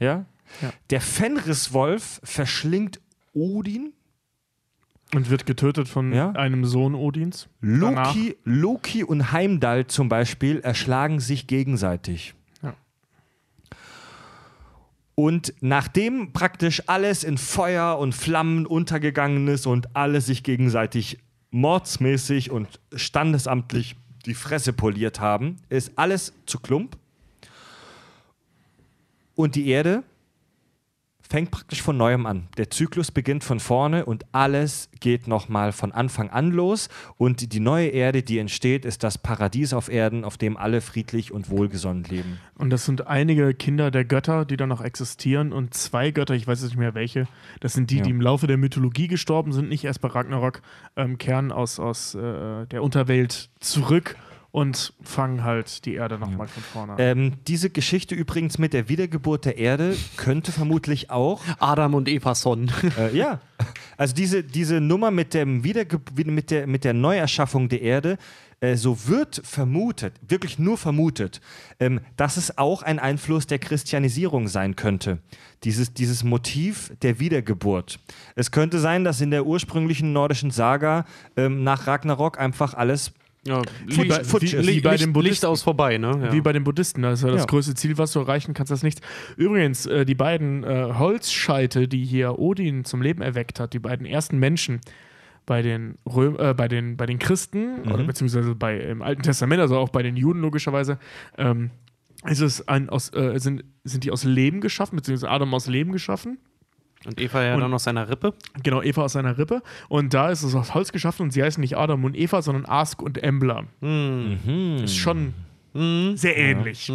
Ja? Ja. Der Fenriswolf verschlingt Odin, Und wird getötet von Ja. einem Sohn Odins. Loki, Loki und Heimdall zum Beispiel erschlagen sich gegenseitig. Ja. Und nachdem praktisch alles in Feuer und Flammen untergegangen ist und alle sich gegenseitig mordsmäßig und standesamtlich die Fresse poliert haben, ist alles zu Klump. Und die Erde fängt praktisch von neuem an. Der Zyklus beginnt von vorne und alles geht nochmal von Anfang an los. Und die neue Erde, die entsteht, ist das Paradies auf Erden, auf dem alle friedlich und wohlgesonnen leben. Und das sind einige Kinder der Götter, die da noch existieren. Und zwei Götter, ich weiß jetzt nicht mehr welche, das sind die, Ja. die im Laufe der Mythologie gestorben sind, nicht erst bei Ragnarok, ähm, kehren aus, aus äh, der Unterwelt zurück und fangen halt die Erde nochmal von vorne an. Ähm, diese Geschichte übrigens mit der Wiedergeburt der Erde könnte vermutlich auch Adam und Eva Son. Äh, ja, also diese, diese Nummer mit, dem Wiederge mit, der, mit der Neuerschaffung der Erde, äh, so wird vermutet, wirklich nur vermutet, ähm, dass es auch ein Einfluss der Christianisierung sein könnte. Dieses, dieses Motiv der Wiedergeburt. Es könnte sein, dass in der ursprünglichen nordischen Saga ähm, nach Ragnarok einfach alles Ja, Wie bei- Licht, wie- wie bei Licht, den Buddhisten. Licht aus vorbei, ne? Ja. Wie bei den Buddhisten, das ist ja das Ja. größte Ziel, was du erreichen kannst, das nichts. Übrigens, äh, die beiden äh, Holzscheite, die hier Odin zum Leben erweckt hat, die beiden ersten Menschen bei den, Röm äh, bei den, bei den Christen Mhm. oder beziehungsweise bei, im Alten Testament, also auch bei den Juden logischerweise, ähm, ist es ein, aus, äh, sind, sind die aus Leben geschaffen, beziehungsweise Adam aus Leben geschaffen. Und Eva ja Und- dann aus seiner Rippe. Genau, Eva aus seiner Rippe. Und da ist es aus Holz geschaffen und sie heißen nicht Adam und Eva, sondern Ask und Embla. Mhm. Ist schon sehr ähnlich.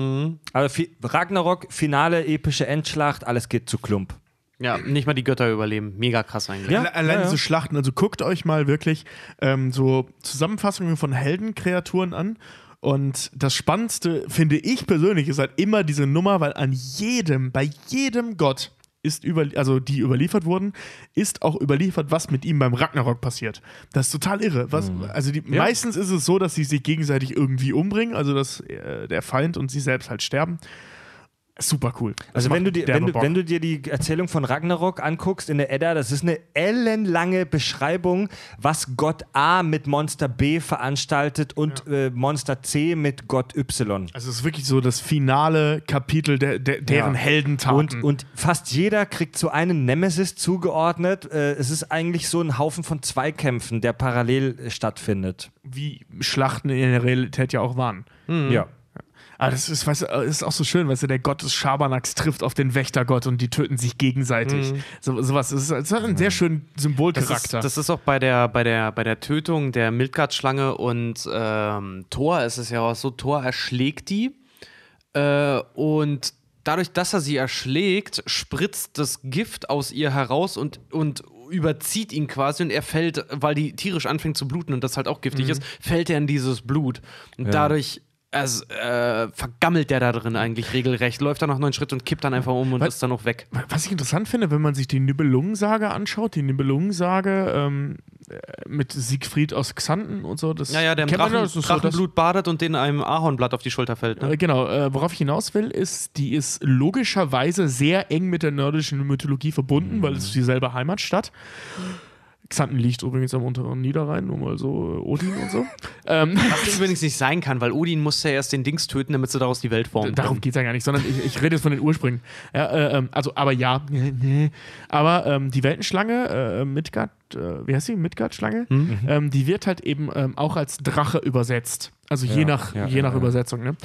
Also fi Ragnarok, finale epische Endschlacht, alles geht zu Klump. Ja, nicht mal die Götter überleben. Mega krass eigentlich. Ja. Alle- Allein ja, ja. diese Schlachten, also guckt euch mal wirklich ähm, so Zusammenfassungen von Heldenkreaturen an Und das Spannendste, finde ich persönlich, ist halt immer diese Nummer, weil an jedem, bei jedem Gott ist über, also die überliefert wurden, ist auch überliefert, was mit ihm beim Ragnarok passiert. Das ist total irre. Was, also die, meistens ist es so, dass sie sich gegenseitig irgendwie umbringen, also dass äh, der Feind und sie selbst halt sterben. Super cool. Das Also wenn du, dir, wenn, du, wenn du dir die Erzählung von Ragnarok anguckst in der Edda, das ist eine ellenlange Beschreibung, was Gott A mit Monster B veranstaltet und äh, Monster C mit Gott Y. also es ist wirklich so das finale Kapitel der, der, deren Ja. Heldentaten. Und, und fast jeder kriegt so einen Nemesis zugeordnet. Äh, es ist eigentlich so ein Haufen von Zweikämpfen, der parallel äh, stattfindet. wie Schlachten in der Realität ja auch waren. Ja. Aber das ist, weißt du, das ist auch so schön, weißt du, der Gott des Schabernacks trifft auf den Wächtergott und die töten sich gegenseitig. So, sowas. Das ist, das hat einen sehr schönen Das Symbolcharakter. ist, das ist auch bei der, bei der, bei der Tötung der Midgard-Schlange und ähm, Thor ist es ja auch so, Thor erschlägt die äh, und dadurch, dass er sie erschlägt, spritzt das Gift aus ihr heraus und, und überzieht ihn quasi und er fällt, weil die tierisch anfängt zu bluten und das halt auch giftig ist, fällt er in dieses Blut. Und dadurch also, äh, vergammelt der da drin eigentlich regelrecht, läuft dann noch neun Schritt und kippt dann einfach um und Was- ist dann auch weg. Was ich interessant finde, wenn man sich die Nibelungensage anschaut, die Nibelungensage ähm, äh, mit Siegfried aus Xanten und so, das Ja, ja, der kennt man Drachen, ja, das ist so Drachenblut badet und den einem Ahornblatt auf die Schulter fällt. Ne? Äh, Genau, äh, worauf ich hinaus will, ist, die ist logischerweise sehr eng mit der nordischen Mythologie verbunden, weil es ist dieselbe Heimatstadt. Xanten liegt übrigens am unteren Niederrhein, nur mal so äh, Odin und so. (laughs) ähm, Was übrigens nicht sein kann, weil Odin musste ja erst den Dings töten, damit sie daraus die Welt formen. darum geht es ja gar nicht, sondern ich, ich rede jetzt von den Ursprüngen. Ja, äh, ähm, also, aber ja, (laughs) aber ähm, die Weltenschlange, äh, Midgard, äh, wie heißt sie? Midgard-Schlange, ähm, die wird halt eben ähm, auch als Drache übersetzt. Also je Ja, nach, ja, je ja, nach ja. Übersetzung. Ne?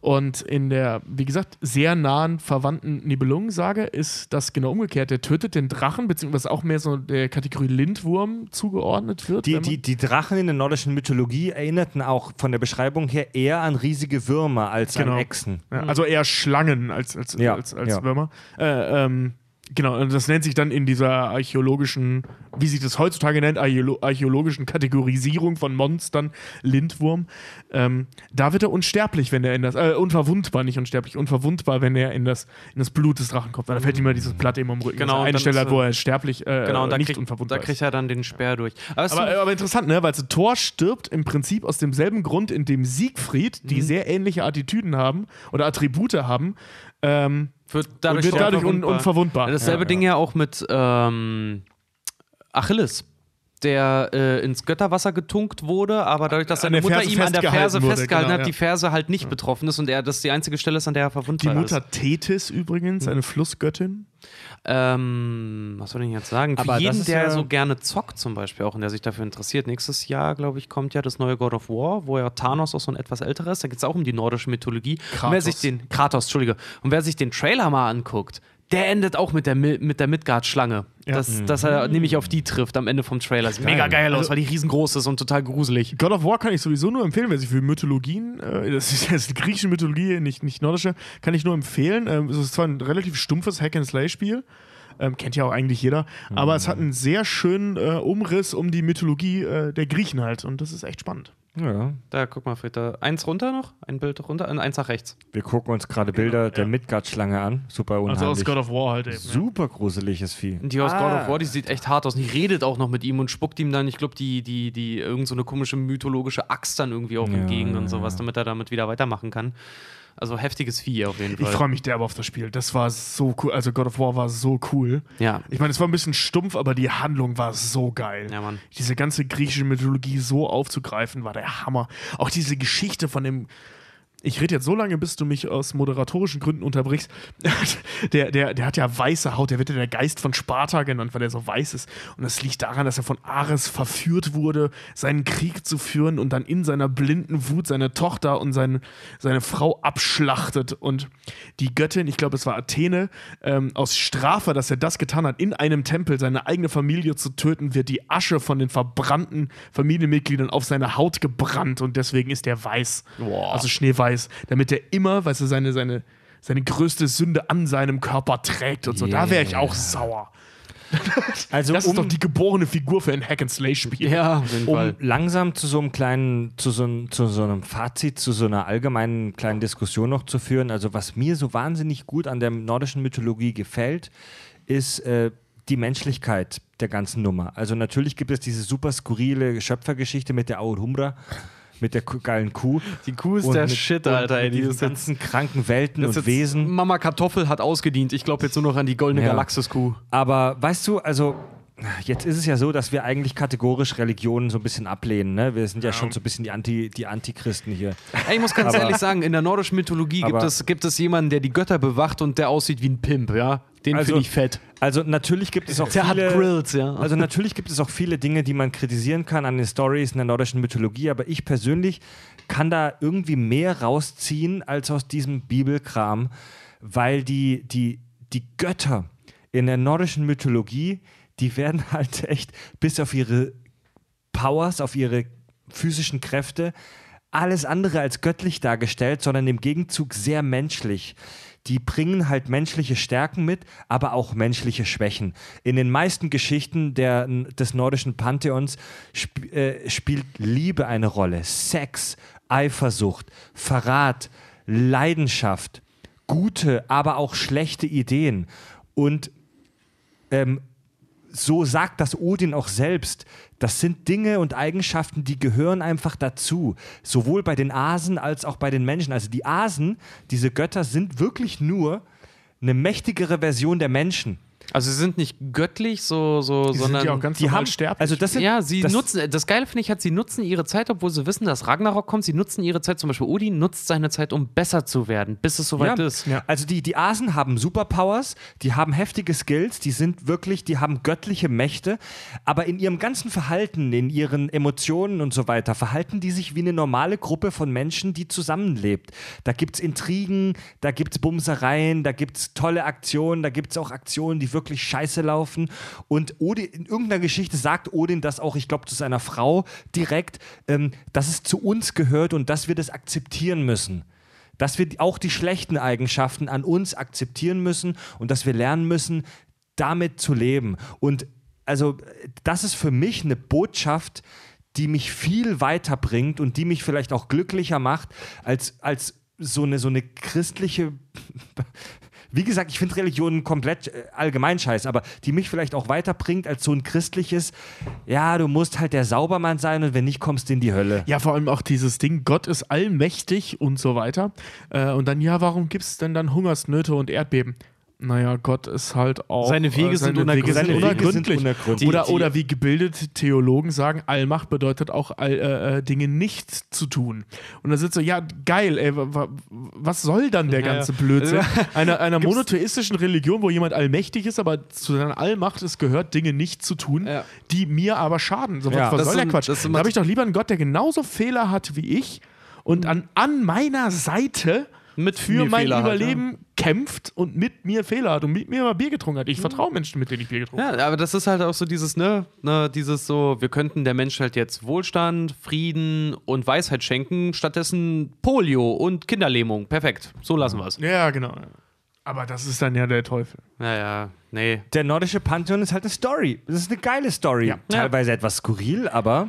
Und in der, wie gesagt, sehr nahen verwandten Nibelungensage ist das genau umgekehrt. Der tötet den Drachen, beziehungsweise auch mehr so der Kategorie Lindwurm zugeordnet wird. Die, die, die Drachen in der nordischen Mythologie erinnerten auch von der Beschreibung her eher an riesige Würmer als Genau. an Echsen. Ja, also eher Schlangen als, als, Ja, als, als ja. Würmer. Äh, ähm, genau, und das nennt sich dann in dieser archäologischen, wie sich das heutzutage nennt, archäolo archäologischen Kategorisierung von Monstern, Lindwurm. Ähm, da wird er unsterblich, wenn er in das, äh, unverwundbar, nicht unsterblich, unverwundbar, wenn er in das, in das Blut des Drachen kommt. Weil da fällt ihm immer dieses Blatt eben am Rücken. Genau, und eine Stelle ist wo er- er sterblich, äh, Genau, und da, nicht kriegt, unverwundbar da kriegt er dann den Speer durch. Aber, Aber, aber interessant, ne? Weil so Thor stirbt im Prinzip aus demselben Grund, in dem Siegfried, Mhm. die sehr ähnliche Attitüden haben oder Attribute haben, ähm, wird und dadurch, wird doch dadurch un unverwundbar. unverwundbar. Dasselbe Ja, Ding ja auch mit ähm, Achilles. Der äh, ins Götterwasser getunkt wurde, aber dadurch, dass seine Mutter Ferse ihm an der Ferse wurde, festgehalten genau, hat, ja. die Ferse halt nicht betroffen ist und er das die einzige Stelle ist, an der er Die verwundbar Mutter ist. Tethys übrigens, eine Flussgöttin. Ähm, was soll ich denn jetzt sagen? Für Aber das jeden, ist der ja- so gerne zockt zum Beispiel auch und der sich dafür interessiert, nächstes Jahr, glaube ich, kommt ja das neue God of War, wo ja Thanos auch so ein etwas älterer ist. Da geht es auch um die nordische Mythologie. Und wer Kratos. sich den, Kratos, Entschuldige. Und wer sich den Trailer mal anguckt, der endet auch mit der, Mi- mit der Midgard-Schlange. Ja. Dass, dass er nämlich auf die trifft am Ende vom Trailer. Sieht mega geil aus, Also- weil die riesengroß ist und total gruselig. God of War kann ich sowieso nur empfehlen, wer sich für Mythologien, äh, das ist (laughs) jetzt griechische Mythologie, nicht, nicht nordische, kann ich nur empfehlen. Ähm, es ist zwar ein relativ stumpfes Hack-and-Slay-Spiel, ähm, kennt ja auch eigentlich jeder, aber es hat einen sehr schönen äh, Umriss um die Mythologie äh, der Griechen halt und das ist echt spannend. Ja. Da, guck mal, Frieda. Eins runter noch? Ein Bild runter? und Eins nach rechts. Wir gucken uns gerade Bilder der ja. Midgard-Schlange an. Super unheimlich. Also aus God of War halt eben. Super gruseliges Vieh. Und die aus God Ah. of War, die sieht echt hart aus. Und die redet auch noch mit ihm und spuckt ihm dann, ich glaube, die, die, die, irgend so eine komische mythologische Axt dann irgendwie auch Ja, entgegen ja, und sowas, ja. damit er damit wieder weitermachen kann. Also heftiges Vieh auf jeden Ich Fall. freue mich derbe auf das Spiel. Das war so cool. Also God of War war so cool. Ja. Ich meine, es war ein bisschen stumpf, aber die Handlung war so geil. Ja, Mann. Diese ganze griechische Mythologie so aufzugreifen, war der Hammer. Auch diese Geschichte von dem. Ich rede jetzt so lange, bis du mich aus moderatorischen Gründen unterbrichst. (laughs) Der, der, der hat ja weiße Haut, der wird ja der Geist von Sparta genannt, weil er so weiß ist. Und das liegt daran, dass er von Ares verführt wurde, seinen Krieg zu führen und dann in seiner blinden Wut seine Tochter und seine, seine Frau abschlachtet. Und die Göttin, ich glaube, es war Athene, ähm, aus Strafe, dass er das getan hat, in einem Tempel seine eigene Familie zu töten, wird die Asche von den verbrannten Familienmitgliedern auf seine Haut gebrannt und deswegen ist er weiß. Boah. Also schneeweiß, damit er immer, weißt du, seine, seine, seine größte Sünde an seinem Körper trägt und so. Da wäre ich auch sauer. (laughs) Also Das um, ist doch die geborene Figur für ein Hack-and-Slay-Spiel. Ja, auf jeden um Fall. langsam zu so einem kleinen, zu so, einem- zu so einem Fazit, zu so einer allgemeinen kleinen Diskussion noch zu führen. Also was mir so wahnsinnig gut an der nordischen Mythologie gefällt, ist äh, die Menschlichkeit der ganzen Nummer. Also natürlich gibt es diese super skurrile Schöpfergeschichte mit der Aurumra, mit der geilen Kuh. Die Kuh ist Und der mit- Shit, Alter. Ey, Mit die diesen ist jetzt, ganzen kranken Welten und Wesen. Mama Kartoffel hat ausgedient. Ich glaube jetzt nur noch an die goldene Ja. Galaxis-Kuh. Aber weißt du, also jetzt ist es ja so, dass wir eigentlich kategorisch Religionen so ein bisschen ablehnen. Ne? Wir sind ja schon so ein bisschen die, Anti, die Antichristen hier. Ich muss ganz Aber- ehrlich sagen, in der nordischen Mythologie gibt Aber- es, gibt es jemanden, der die Götter bewacht und der aussieht wie ein Pimp, ja? Den Also- finde ich fett. Also natürlich gibt es auch Der viele, hat Grills, ja. Also natürlich gibt es auch viele Dinge, die man kritisieren kann an den Stories in der nordischen Mythologie, aber ich persönlich kann da irgendwie mehr rausziehen als aus diesem Bibelkram, weil die, die, die Götter in der nordischen Mythologie, die werden (laughs) halt echt bis auf ihre Powers, auf ihre physischen Kräfte, alles andere als göttlich dargestellt, sondern im Gegenzug sehr menschlich. Die bringen halt menschliche Stärken mit, aber auch menschliche Schwächen. In den meisten Geschichten der, des nordischen Pantheons sp äh, spielt Liebe eine Rolle. Sex, Eifersucht, Verrat, Leidenschaft, gute, aber auch schlechte Ideen. Und ähm, so sagt das Odin auch selbst. Das sind Dinge und Eigenschaften, die gehören einfach dazu. Sowohl bei den Asen als auch bei den Menschen. Also die Asen, diese Götter, sind wirklich nur eine mächtigere Version der Menschen. Also sie sind nicht göttlich, so, so Die sondern sind ja auch ganz Die haben, sterblich. also das sind, ja, sie das, nutzen, das Geile finde ich hat, sie nutzen ihre Zeit, obwohl sie wissen, dass Ragnarok kommt, sie nutzen ihre Zeit, zum Beispiel Odin nutzt seine Zeit, um besser zu werden, bis es soweit Ja, ist. Also die, die Asen haben Superpowers, die haben heftige Skills, die sind wirklich, die haben göttliche Mächte, aber in ihrem ganzen Verhalten, in ihren Emotionen und so weiter, verhalten die sich wie eine normale Gruppe von Menschen, die zusammenlebt. Da gibt es Intrigen, da gibt es Bumsereien, da gibt es tolle Aktionen, da gibt es auch Aktionen, die wirklich scheiße laufen. Und Odin, in irgendeiner Geschichte sagt Odin das auch, ich glaube, zu seiner Frau direkt, ähm, dass es zu uns gehört und dass wir das akzeptieren müssen dass wir auch die schlechten Eigenschaften an uns akzeptieren müssen und dass wir lernen müssen, damit zu leben. Und also das ist für mich eine Botschaft, die mich viel weiterbringt und die mich vielleicht auch glücklicher macht als, als so eine, so eine christliche. Wie gesagt, ich finde Religionen komplett äh, allgemein scheiße, aber die mich vielleicht auch weiterbringt als so ein christliches, ja, du musst halt der Saubermann sein und wenn nicht, kommst du in die Hölle. Ja, vor allem auch dieses Ding, Gott ist allmächtig und so weiter. Äh, und dann, ja, warum gibt es denn dann Hungersnöte und Erdbeben? Naja, Gott ist halt auch. Seine Wege äh, seine Wege unergründlich. sind Seine Wege sind unergründlich. unergründlich. Oder, oder wie gebildete Theologen sagen, Allmacht bedeutet auch all, äh, äh, Dinge nicht zu tun. Und da sitzt so, ja, geil, ey, wa- wa- was soll dann der ganze ja. Blödsinn? (laughs) Einer, einer monotheistischen Religion, wo jemand allmächtig ist, aber zu seiner Allmacht es gehört, Dinge nicht zu tun, Ja. die mir aber schaden. So, was, Ja. was Das soll der Quatsch? Da habe ich doch lieber einen Gott, der genauso Fehler hat wie ich und an, an meiner Seite Mit für mir mein Fehler hat, Überleben kämpft und mit mir Fehler hat und mit mir mal Bier getrunken hat. Ich vertraue Menschen, mit denen ich Bier getrunken habe. Ja, aber das ist halt auch so dieses, ne, ne, dieses so, wir könnten der Mensch halt jetzt Wohlstand, Frieden und Weisheit schenken, stattdessen Polio und Kinderlähmung. Perfekt. So lassen wir es. Ja, genau. Aber das ist dann ja der Teufel. Naja, nee. der nordische Pantheon ist halt eine Story. Das ist eine geile Story. Ja. Teilweise etwas skurril, aber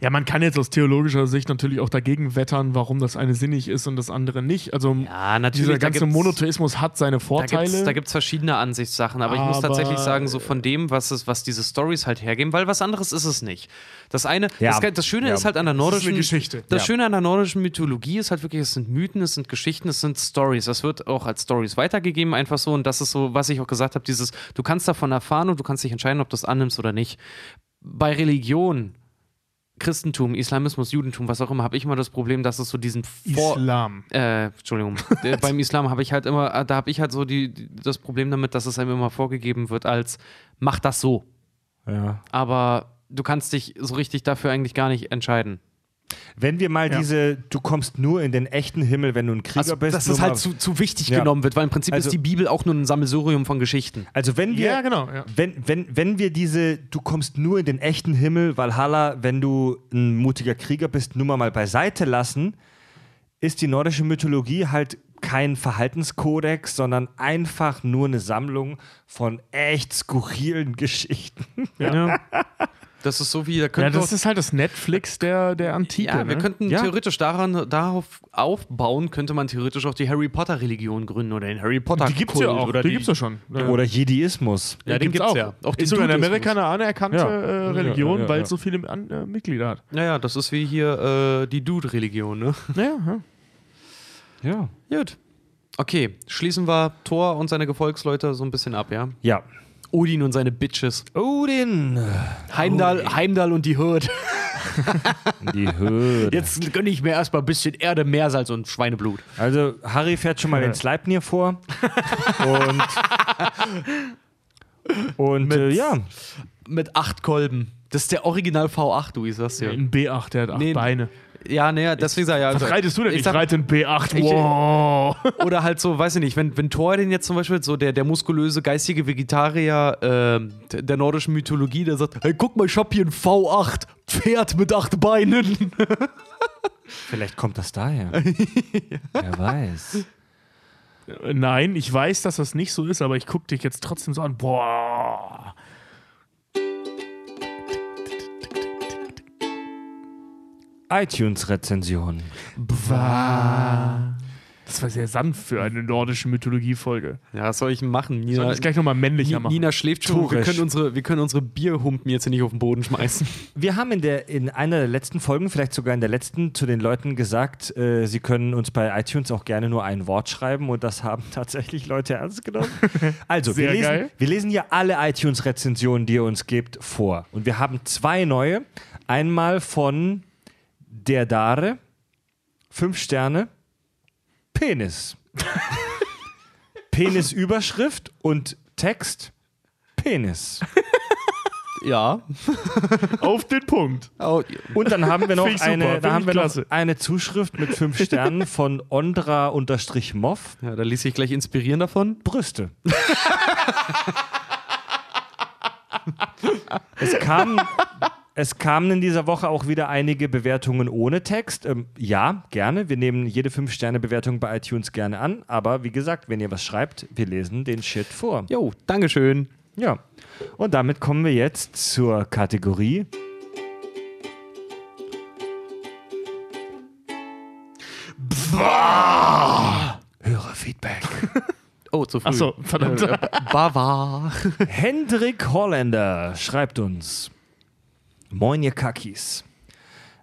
Ja, man kann jetzt aus theologischer Sicht natürlich auch dagegen wettern, warum das eine sinnig ist und das andere nicht. Also Ja, natürlich, dieser ganze gibt's- Monotheismus hat seine Vorteile. da gibt's verschiedene Ansichtssachen, aber, ich muss Aber- tatsächlich sagen, so von dem, was, es, was diese Stories halt hergeben, weil was anderes ist es nicht. Das eine, Ja. das, das Schöne Ja. ist halt an der nordischen Geschichte. Das Ja. Schöne an der nordischen Mythologie ist halt wirklich, es sind Mythen, es sind Geschichten, es sind Stories. Das wird auch als Stories weitergegeben, einfach so. Und das ist so, was ich auch gesagt habe: dieses, du kannst davon erfahren und du kannst dich entscheiden, ob du es annimmst oder nicht. Bei Religion, Christentum, Islamismus, Judentum, was auch immer, habe ich immer das Problem, dass es so diesen Vor Islam. äh, Entschuldigung. (laughs) Äh, Beim Islam habe ich halt immer, äh, da habe ich halt so die, die, das Problem damit, dass es einem immer vorgegeben wird als mach das so. ja. Aber du kannst dich so richtig dafür eigentlich gar nicht entscheiden. Wenn wir mal Ja. diese, du kommst nur in den echten Himmel, wenn du ein Krieger Also, bist. dass es Nummer- halt zu, zu wichtig Ja. genommen wird, weil im Prinzip Also- ist die Bibel auch nur ein Sammelsurium von Geschichten. also wenn wir, Ja, genau. Wenn, wenn, wenn wir diese, du kommst nur in den echten Himmel, Valhalla, wenn du ein mutiger Krieger bist, Nummer mal beiseite lassen, ist die nordische Mythologie halt kein Verhaltenskodex, sondern einfach nur eine Sammlung von echt skurrilen (laughs) Geschichten. Ja. Das ist so wie, da Ja, das ist halt das Netflix der, der Antike. ja, wir ne? könnten Ja. theoretisch daran, darauf aufbauen, könnte man theoretisch auch die Harry Potter Religion gründen oder den Harry Potter die gibt's ja auch. Oder die, die, gibt's ja schon. Ja. Oder Jediismus. Ja, den gibt's ja. Auch Auch den ist sogar in. Amerika eine anerkannte Ja. äh, Ja, Religion, ja, ja, weil ja. es so viele an, äh, Mitglieder hat. Naja, das ist wie hier äh, die Dude-Religion, ne? Ja, ja. Ja. Gut. Okay, schließen wir Thor und seine Gefolgsleute so ein bisschen ab, ja? Ja. Odin und seine Bitches. Odin. Heimdall, Heimdall und die Hürde. (laughs) Die Höhe. Jetzt gönne ich mir erstmal ein bisschen Erde, Meersalz und Schweineblut. Also Harry fährt schon mal den Sleipnir (laughs) vor. Und, und äh, ja, Mit acht Kolben. Das ist der Original V8, du, ich sag's dir. Ein B8, der hat acht Nee, Beine. Ja, naja, deswegen sag ich ja. Was also- reitest du denn? ich Ich, sag- reite ein B8. Ich- Wow. Oder halt so, weiß ich nicht, wenn, wenn Thor den jetzt zum Beispiel, so der, der muskulöse, geistige Vegetarier d- der nordischen Mythologie, der sagt, hey, guck mal, ich hab hier ein V8, Pferd mit acht Beinen. (laughs) vielleicht kommt das daher. (laughs) Wer weiß. Nein, ich weiß, dass das nicht so ist, aber ich gucke dich jetzt trotzdem so an. Boah. iTunes-Rezension. Das war sehr sanft für eine nordische Mythologie-Folge. Ja, was soll ich machen? Sollen Nina, das gleich nochmal männlicher Ni- machen? Nina schläft schon. Wir können, unsere, wir können unsere Bierhumpen jetzt hier nicht auf den Boden schmeißen. Wir haben in, der, in einer der letzten Folgen, vielleicht sogar in der letzten, zu den Leuten gesagt, äh, sie können uns bei iTunes auch gerne nur ein Wort schreiben und das haben (laughs) tatsächlich Leute ernst genommen. (laughs) Also, wir Sehr lesen, geil. wir lesen ja alle iTunes-Rezensionen, die ihr uns gebt, vor. Und wir haben zwei neue. Einmal von der Dare, fünf Sterne, Penis. Penis-Überschrift und Text, Penis. (laughs) Ja. Auf den Punkt. Oh, Und dann haben wir noch, ich super, eine, dann haben ich wir noch eine Zuschrift mit fünf Sternen von Ondra-Moff. ja, da ließ sich gleich inspirieren davon. Brüste. es, kam, es kamen in dieser Woche auch wieder einige Bewertungen ohne Text. Ähm, ja, gerne. Wir nehmen jede 5-Sterne-Bewertung bei iTunes gerne an. Aber wie gesagt, wenn ihr was schreibt, wir lesen den Shit vor. Jo, Dankeschön. Ja. Und damit kommen wir jetzt zur Kategorie. Hörerfeedback. (laughs) Oh, zu früh. Achso, verdammt. Äh, Bava. Hendrik Holländer schreibt uns: Moin, ihr Kackis.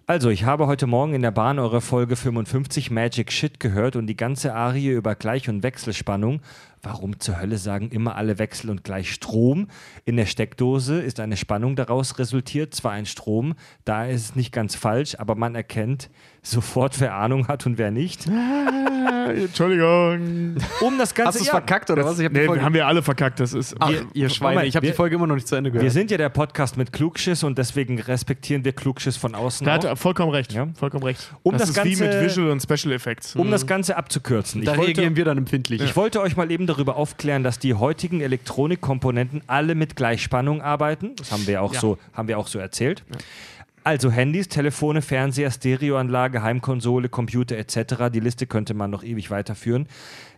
Also, ich habe heute Morgen in der Bahn eure Folge 55 Magic Shit gehört und die ganze Arie über Gleich- und Wechselspannung. Warum zur Hölle sagen immer alle Wechsel und Gleichstrom? In der Steckdose ist eine Spannung daraus resultiert, zwar ein Strom, da ist es nicht ganz falsch, aber man erkennt sofort, wer Ahnung hat und wer nicht. Entschuldigung. Um das Ganze Hast du es ja, verkackt oder was? Ich hab Nee, Folge- haben wir alle verkackt. Das ist. Ach, ihr Schweine, Moment, ich habe wir- die Folge immer noch nicht zu Ende Wir gehört. sind ja der Podcast mit Klugschiss und deswegen respektieren wir Klugschiss von außen. Da auch. hat er vollkommen recht. Ja. Vollkommen recht. Um das, das ist wie Ganze- mit Visual und Special Effects. Um das Ganze abzukürzen. da ich, wollte, reagieren wir dann empfindlich. ich wollte euch mal eben darüber aufklären, dass die heutigen Elektronikkomponenten alle mit Gleichspannung arbeiten. Das haben wir auch, Ja. so, haben wir auch so erzählt. Also Handys, Telefone, Fernseher, Stereoanlage, Heimkonsole, Computer etc. Die Liste könnte man noch ewig weiterführen.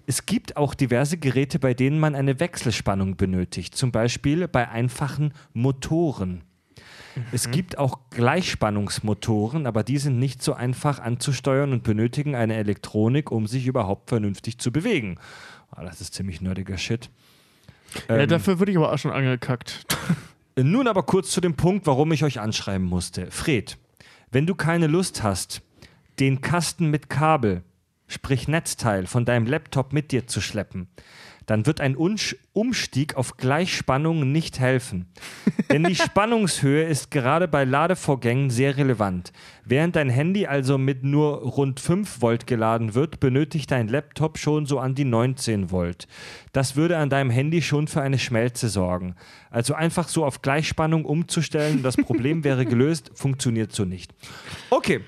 Es gibt auch diverse Geräte, bei denen man eine Wechselspannung benötigt. Zum Beispiel bei einfachen Motoren. Es gibt auch Gleichspannungsmotoren, aber die sind nicht so einfach anzusteuern und benötigen eine Elektronik, um sich überhaupt vernünftig zu bewegen. Ah, das ist ziemlich nerdiger Shit. ja, Ähm, dafür würde ich aber auch schon angekackt. (laughs) nun aber kurz zu dem Punkt, warum ich euch anschreiben musste. Fred, wenn du keine Lust hast, den Kasten mit Kabel, sprich Netzteil, von deinem Laptop mit dir zu schleppen, dann wird ein Umstieg auf Gleichspannung nicht helfen. (laughs) Denn die Spannungshöhe ist gerade bei Ladevorgängen sehr relevant. Während dein Handy also mit nur rund 5 Volt geladen wird, benötigt dein Laptop schon so an die 19 Volt. Das würde an deinem Handy schon für eine Schmelze sorgen. Also einfach so auf Gleichspannung umzustellen, das Problem wäre gelöst, funktioniert so nicht. Okay.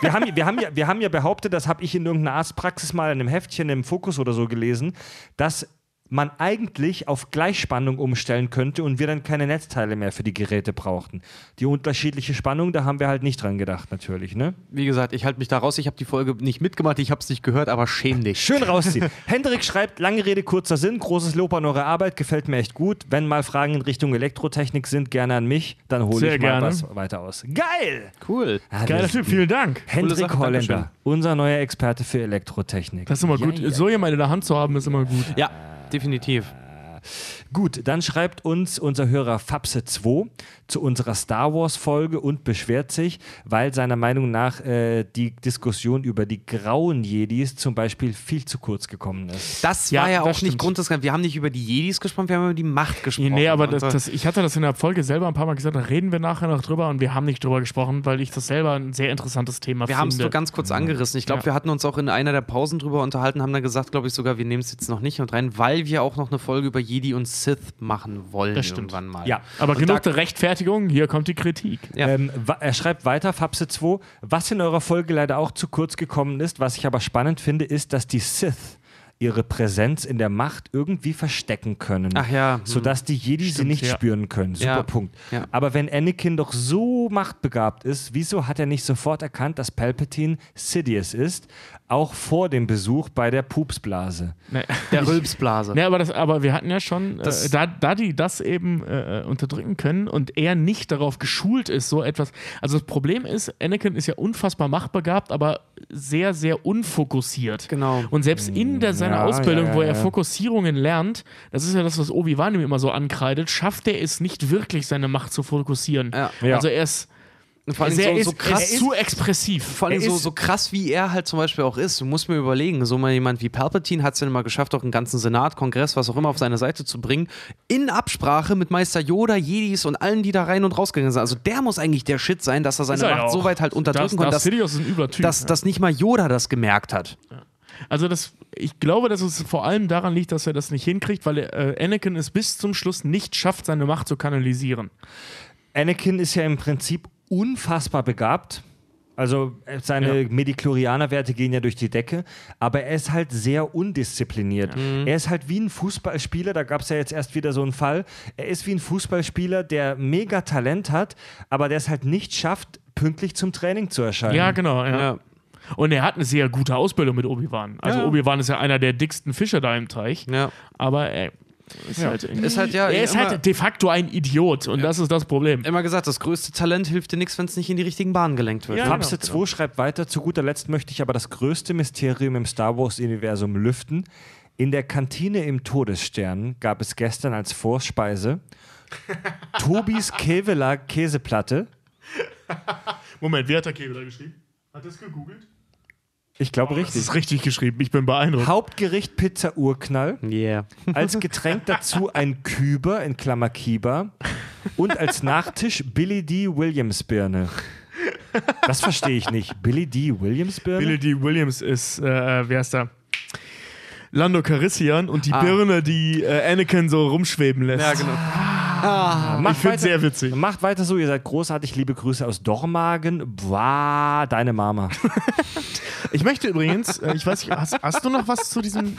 Wir haben, wir haben, ja, wir haben ja behauptet, das habe ich in irgendeiner Arztpraxis mal in einem Heftchen im Fokus oder so gelesen, dass man eigentlich auf Gleichspannung umstellen könnte und wir dann keine Netzteile mehr für die Geräte brauchten. Die unterschiedliche Spannung, da haben wir halt nicht dran gedacht, natürlich, ne? Wie gesagt, ich halte mich da raus. Ich habe die Folge nicht mitgemacht, ich habe es nicht gehört, aber schäm dich. Schön rausziehen. (laughs) Hendrik schreibt, lange Rede, kurzer Sinn, großes Lob an eure Arbeit, gefällt mir echt gut. Wenn mal Fragen in Richtung Elektrotechnik sind, gerne an mich, dann hole ich mal gerne. was weiter aus. Geil! Cool. Ah, Geiler Typ, vielen Dank. Hendrik Sache, Holländer, Dankeschön. unser neuer Experte für Elektrotechnik. Das ist immer Ja, gut. ja. So jemand in der Hand zu haben, ist immer gut. Ja, definitiv. Gut, dann schreibt uns unser Hörer Fapse2 zu unserer Star Wars Folge und beschwert sich, weil seiner Meinung nach äh, die Diskussion über die grauen Jedis zum Beispiel viel zu kurz gekommen ist. Das Ja, war ja das auch nicht. Grund des Ganzen. Wir haben nicht über die Jedis gesprochen, wir haben über die Macht gesprochen. Nee, aber das, so- das, ich hatte das in der Folge selber ein paar Mal gesagt, da reden wir nachher noch drüber und wir haben nicht drüber gesprochen, weil ich das selber ein sehr interessantes Thema wir haben es finde. nur ganz kurz angerissen. Ich glaube, Ja. wir hatten uns auch in einer der Pausen drüber unterhalten, haben dann gesagt, glaube ich sogar, wir nehmen es jetzt noch nicht mit rein, weil wir auch noch eine Folge über Jedi und Sith machen wollen Das stimmt. irgendwann mal. Ja. aber Und genug der Rechtfertigung, hier kommt die Kritik. Ja. Ähm, er schreibt weiter, Fapse2, was in eurer Folge leider auch zu kurz gekommen ist, was ich aber spannend finde, ist, dass die Sith ihre Präsenz in der Macht irgendwie verstecken können. Ach ja, hm. Sodass die Jedi sie Stimmt, nicht ja. spüren können. Super Ja. Punkt. Ja. Aber wenn Anakin doch so machtbegabt ist, wieso hat er nicht sofort erkannt, dass Palpatine Sidious ist? Auch vor dem Besuch bei der Pupsblase. Nee. (laughs) Der Rülpsblase. Nee, aber, das, aber wir hatten ja schon, Das- äh, da, da die das eben äh, unterdrücken können und er nicht darauf geschult ist, so etwas. Also das Problem ist, Anakin ist ja unfassbar machtbegabt, aber sehr, sehr unfokussiert. Genau. Und selbst in der, seiner Ja, Ausbildung, ja, ja, wo er ja. Fokussierungen lernt, das ist ja das, was Obi-Wan ihm immer so ankreidet, schafft er es nicht wirklich, seine Macht zu fokussieren. Ja. Ja. Also er ist, vor allem so, ist, so krass. er ist zu expressiv. Vor allem so, so krass, wie er halt zum Beispiel auch ist. Du musst mir überlegen, so mal jemand wie Palpatine hat es ja mal geschafft, auch einen ganzen Senat, Kongress, was auch immer auf seine Seite zu bringen, in Absprache mit Meister Yoda, Jedis und allen, die da rein und rausgegangen sind. Also der muss eigentlich der Shit sein, dass er seine Ist er Macht auch. so weit halt unterdrücken das, konnte, das dass, Sidious ist ein übler Typ. dass, ja. dass nicht mal Yoda das gemerkt hat. Also das, ich glaube, dass es vor allem daran liegt, dass er das nicht hinkriegt, weil äh, Anakin es bis zum Schluss nicht schafft, seine Macht zu kanalisieren. Anakin ist ja im Prinzip unfassbar begabt. Also äh, seine Ja. Mediklorianer-Werte gehen ja durch die Decke, aber er ist halt sehr undiszipliniert. Er ist halt wie ein Fußballspieler, da gab es ja jetzt erst wieder so einen Fall, er ist wie ein Fußballspieler, der mega Talent hat, aber der es halt nicht schafft, pünktlich zum Training zu erscheinen. Ja, genau. Ja. Ja. Und er hat eine sehr gute Ausbildung mit Obi-Wan. Also Ja. Obi-Wan ist ja einer der dicksten Fische da im Teich. Ja. Aber er ist, halt, Ist halt ja er ist halt de facto ein Idiot und das ist das Problem. Immer gesagt, das größte Talent hilft dir nichts, wenn es nicht in die richtigen Bahnen gelenkt wird. Ja. Fapse genau, 2 schreibt weiter, zu guter Letzt möchte ich aber das größte Mysterium im Star Wars-Universum lüften. In der Kantine im Todesstern gab es gestern als Vorspeise (laughs) Tobis Keveler Käseplatte. Moment, wie hat der Kebler geschrieben? Hat er es gegoogelt? Ich glaube Das richtig. ist richtig geschrieben. Ich bin beeindruckt. Hauptgericht Pizza Urknall. Yeah. Als Getränk (laughs) dazu ein Küber in Klammer Kiba. Und als Nachtisch Billy D. Williams Birne. Das verstehe ich nicht. Billy D. Williams Birne? Billy D. Williams ist, äh, wer ist da? Lando Carissian und die Ah. Birne, die äh, Anakin so rumschweben lässt. Ja, genau. Macht Ich finde sehr witzig. Macht weiter so, ihr seid großartig. Liebe Grüße aus Dormagen. Boah, deine Mama. (laughs) Ich möchte übrigens, äh, ich weiß nicht, hast, hast du noch was zu diesem,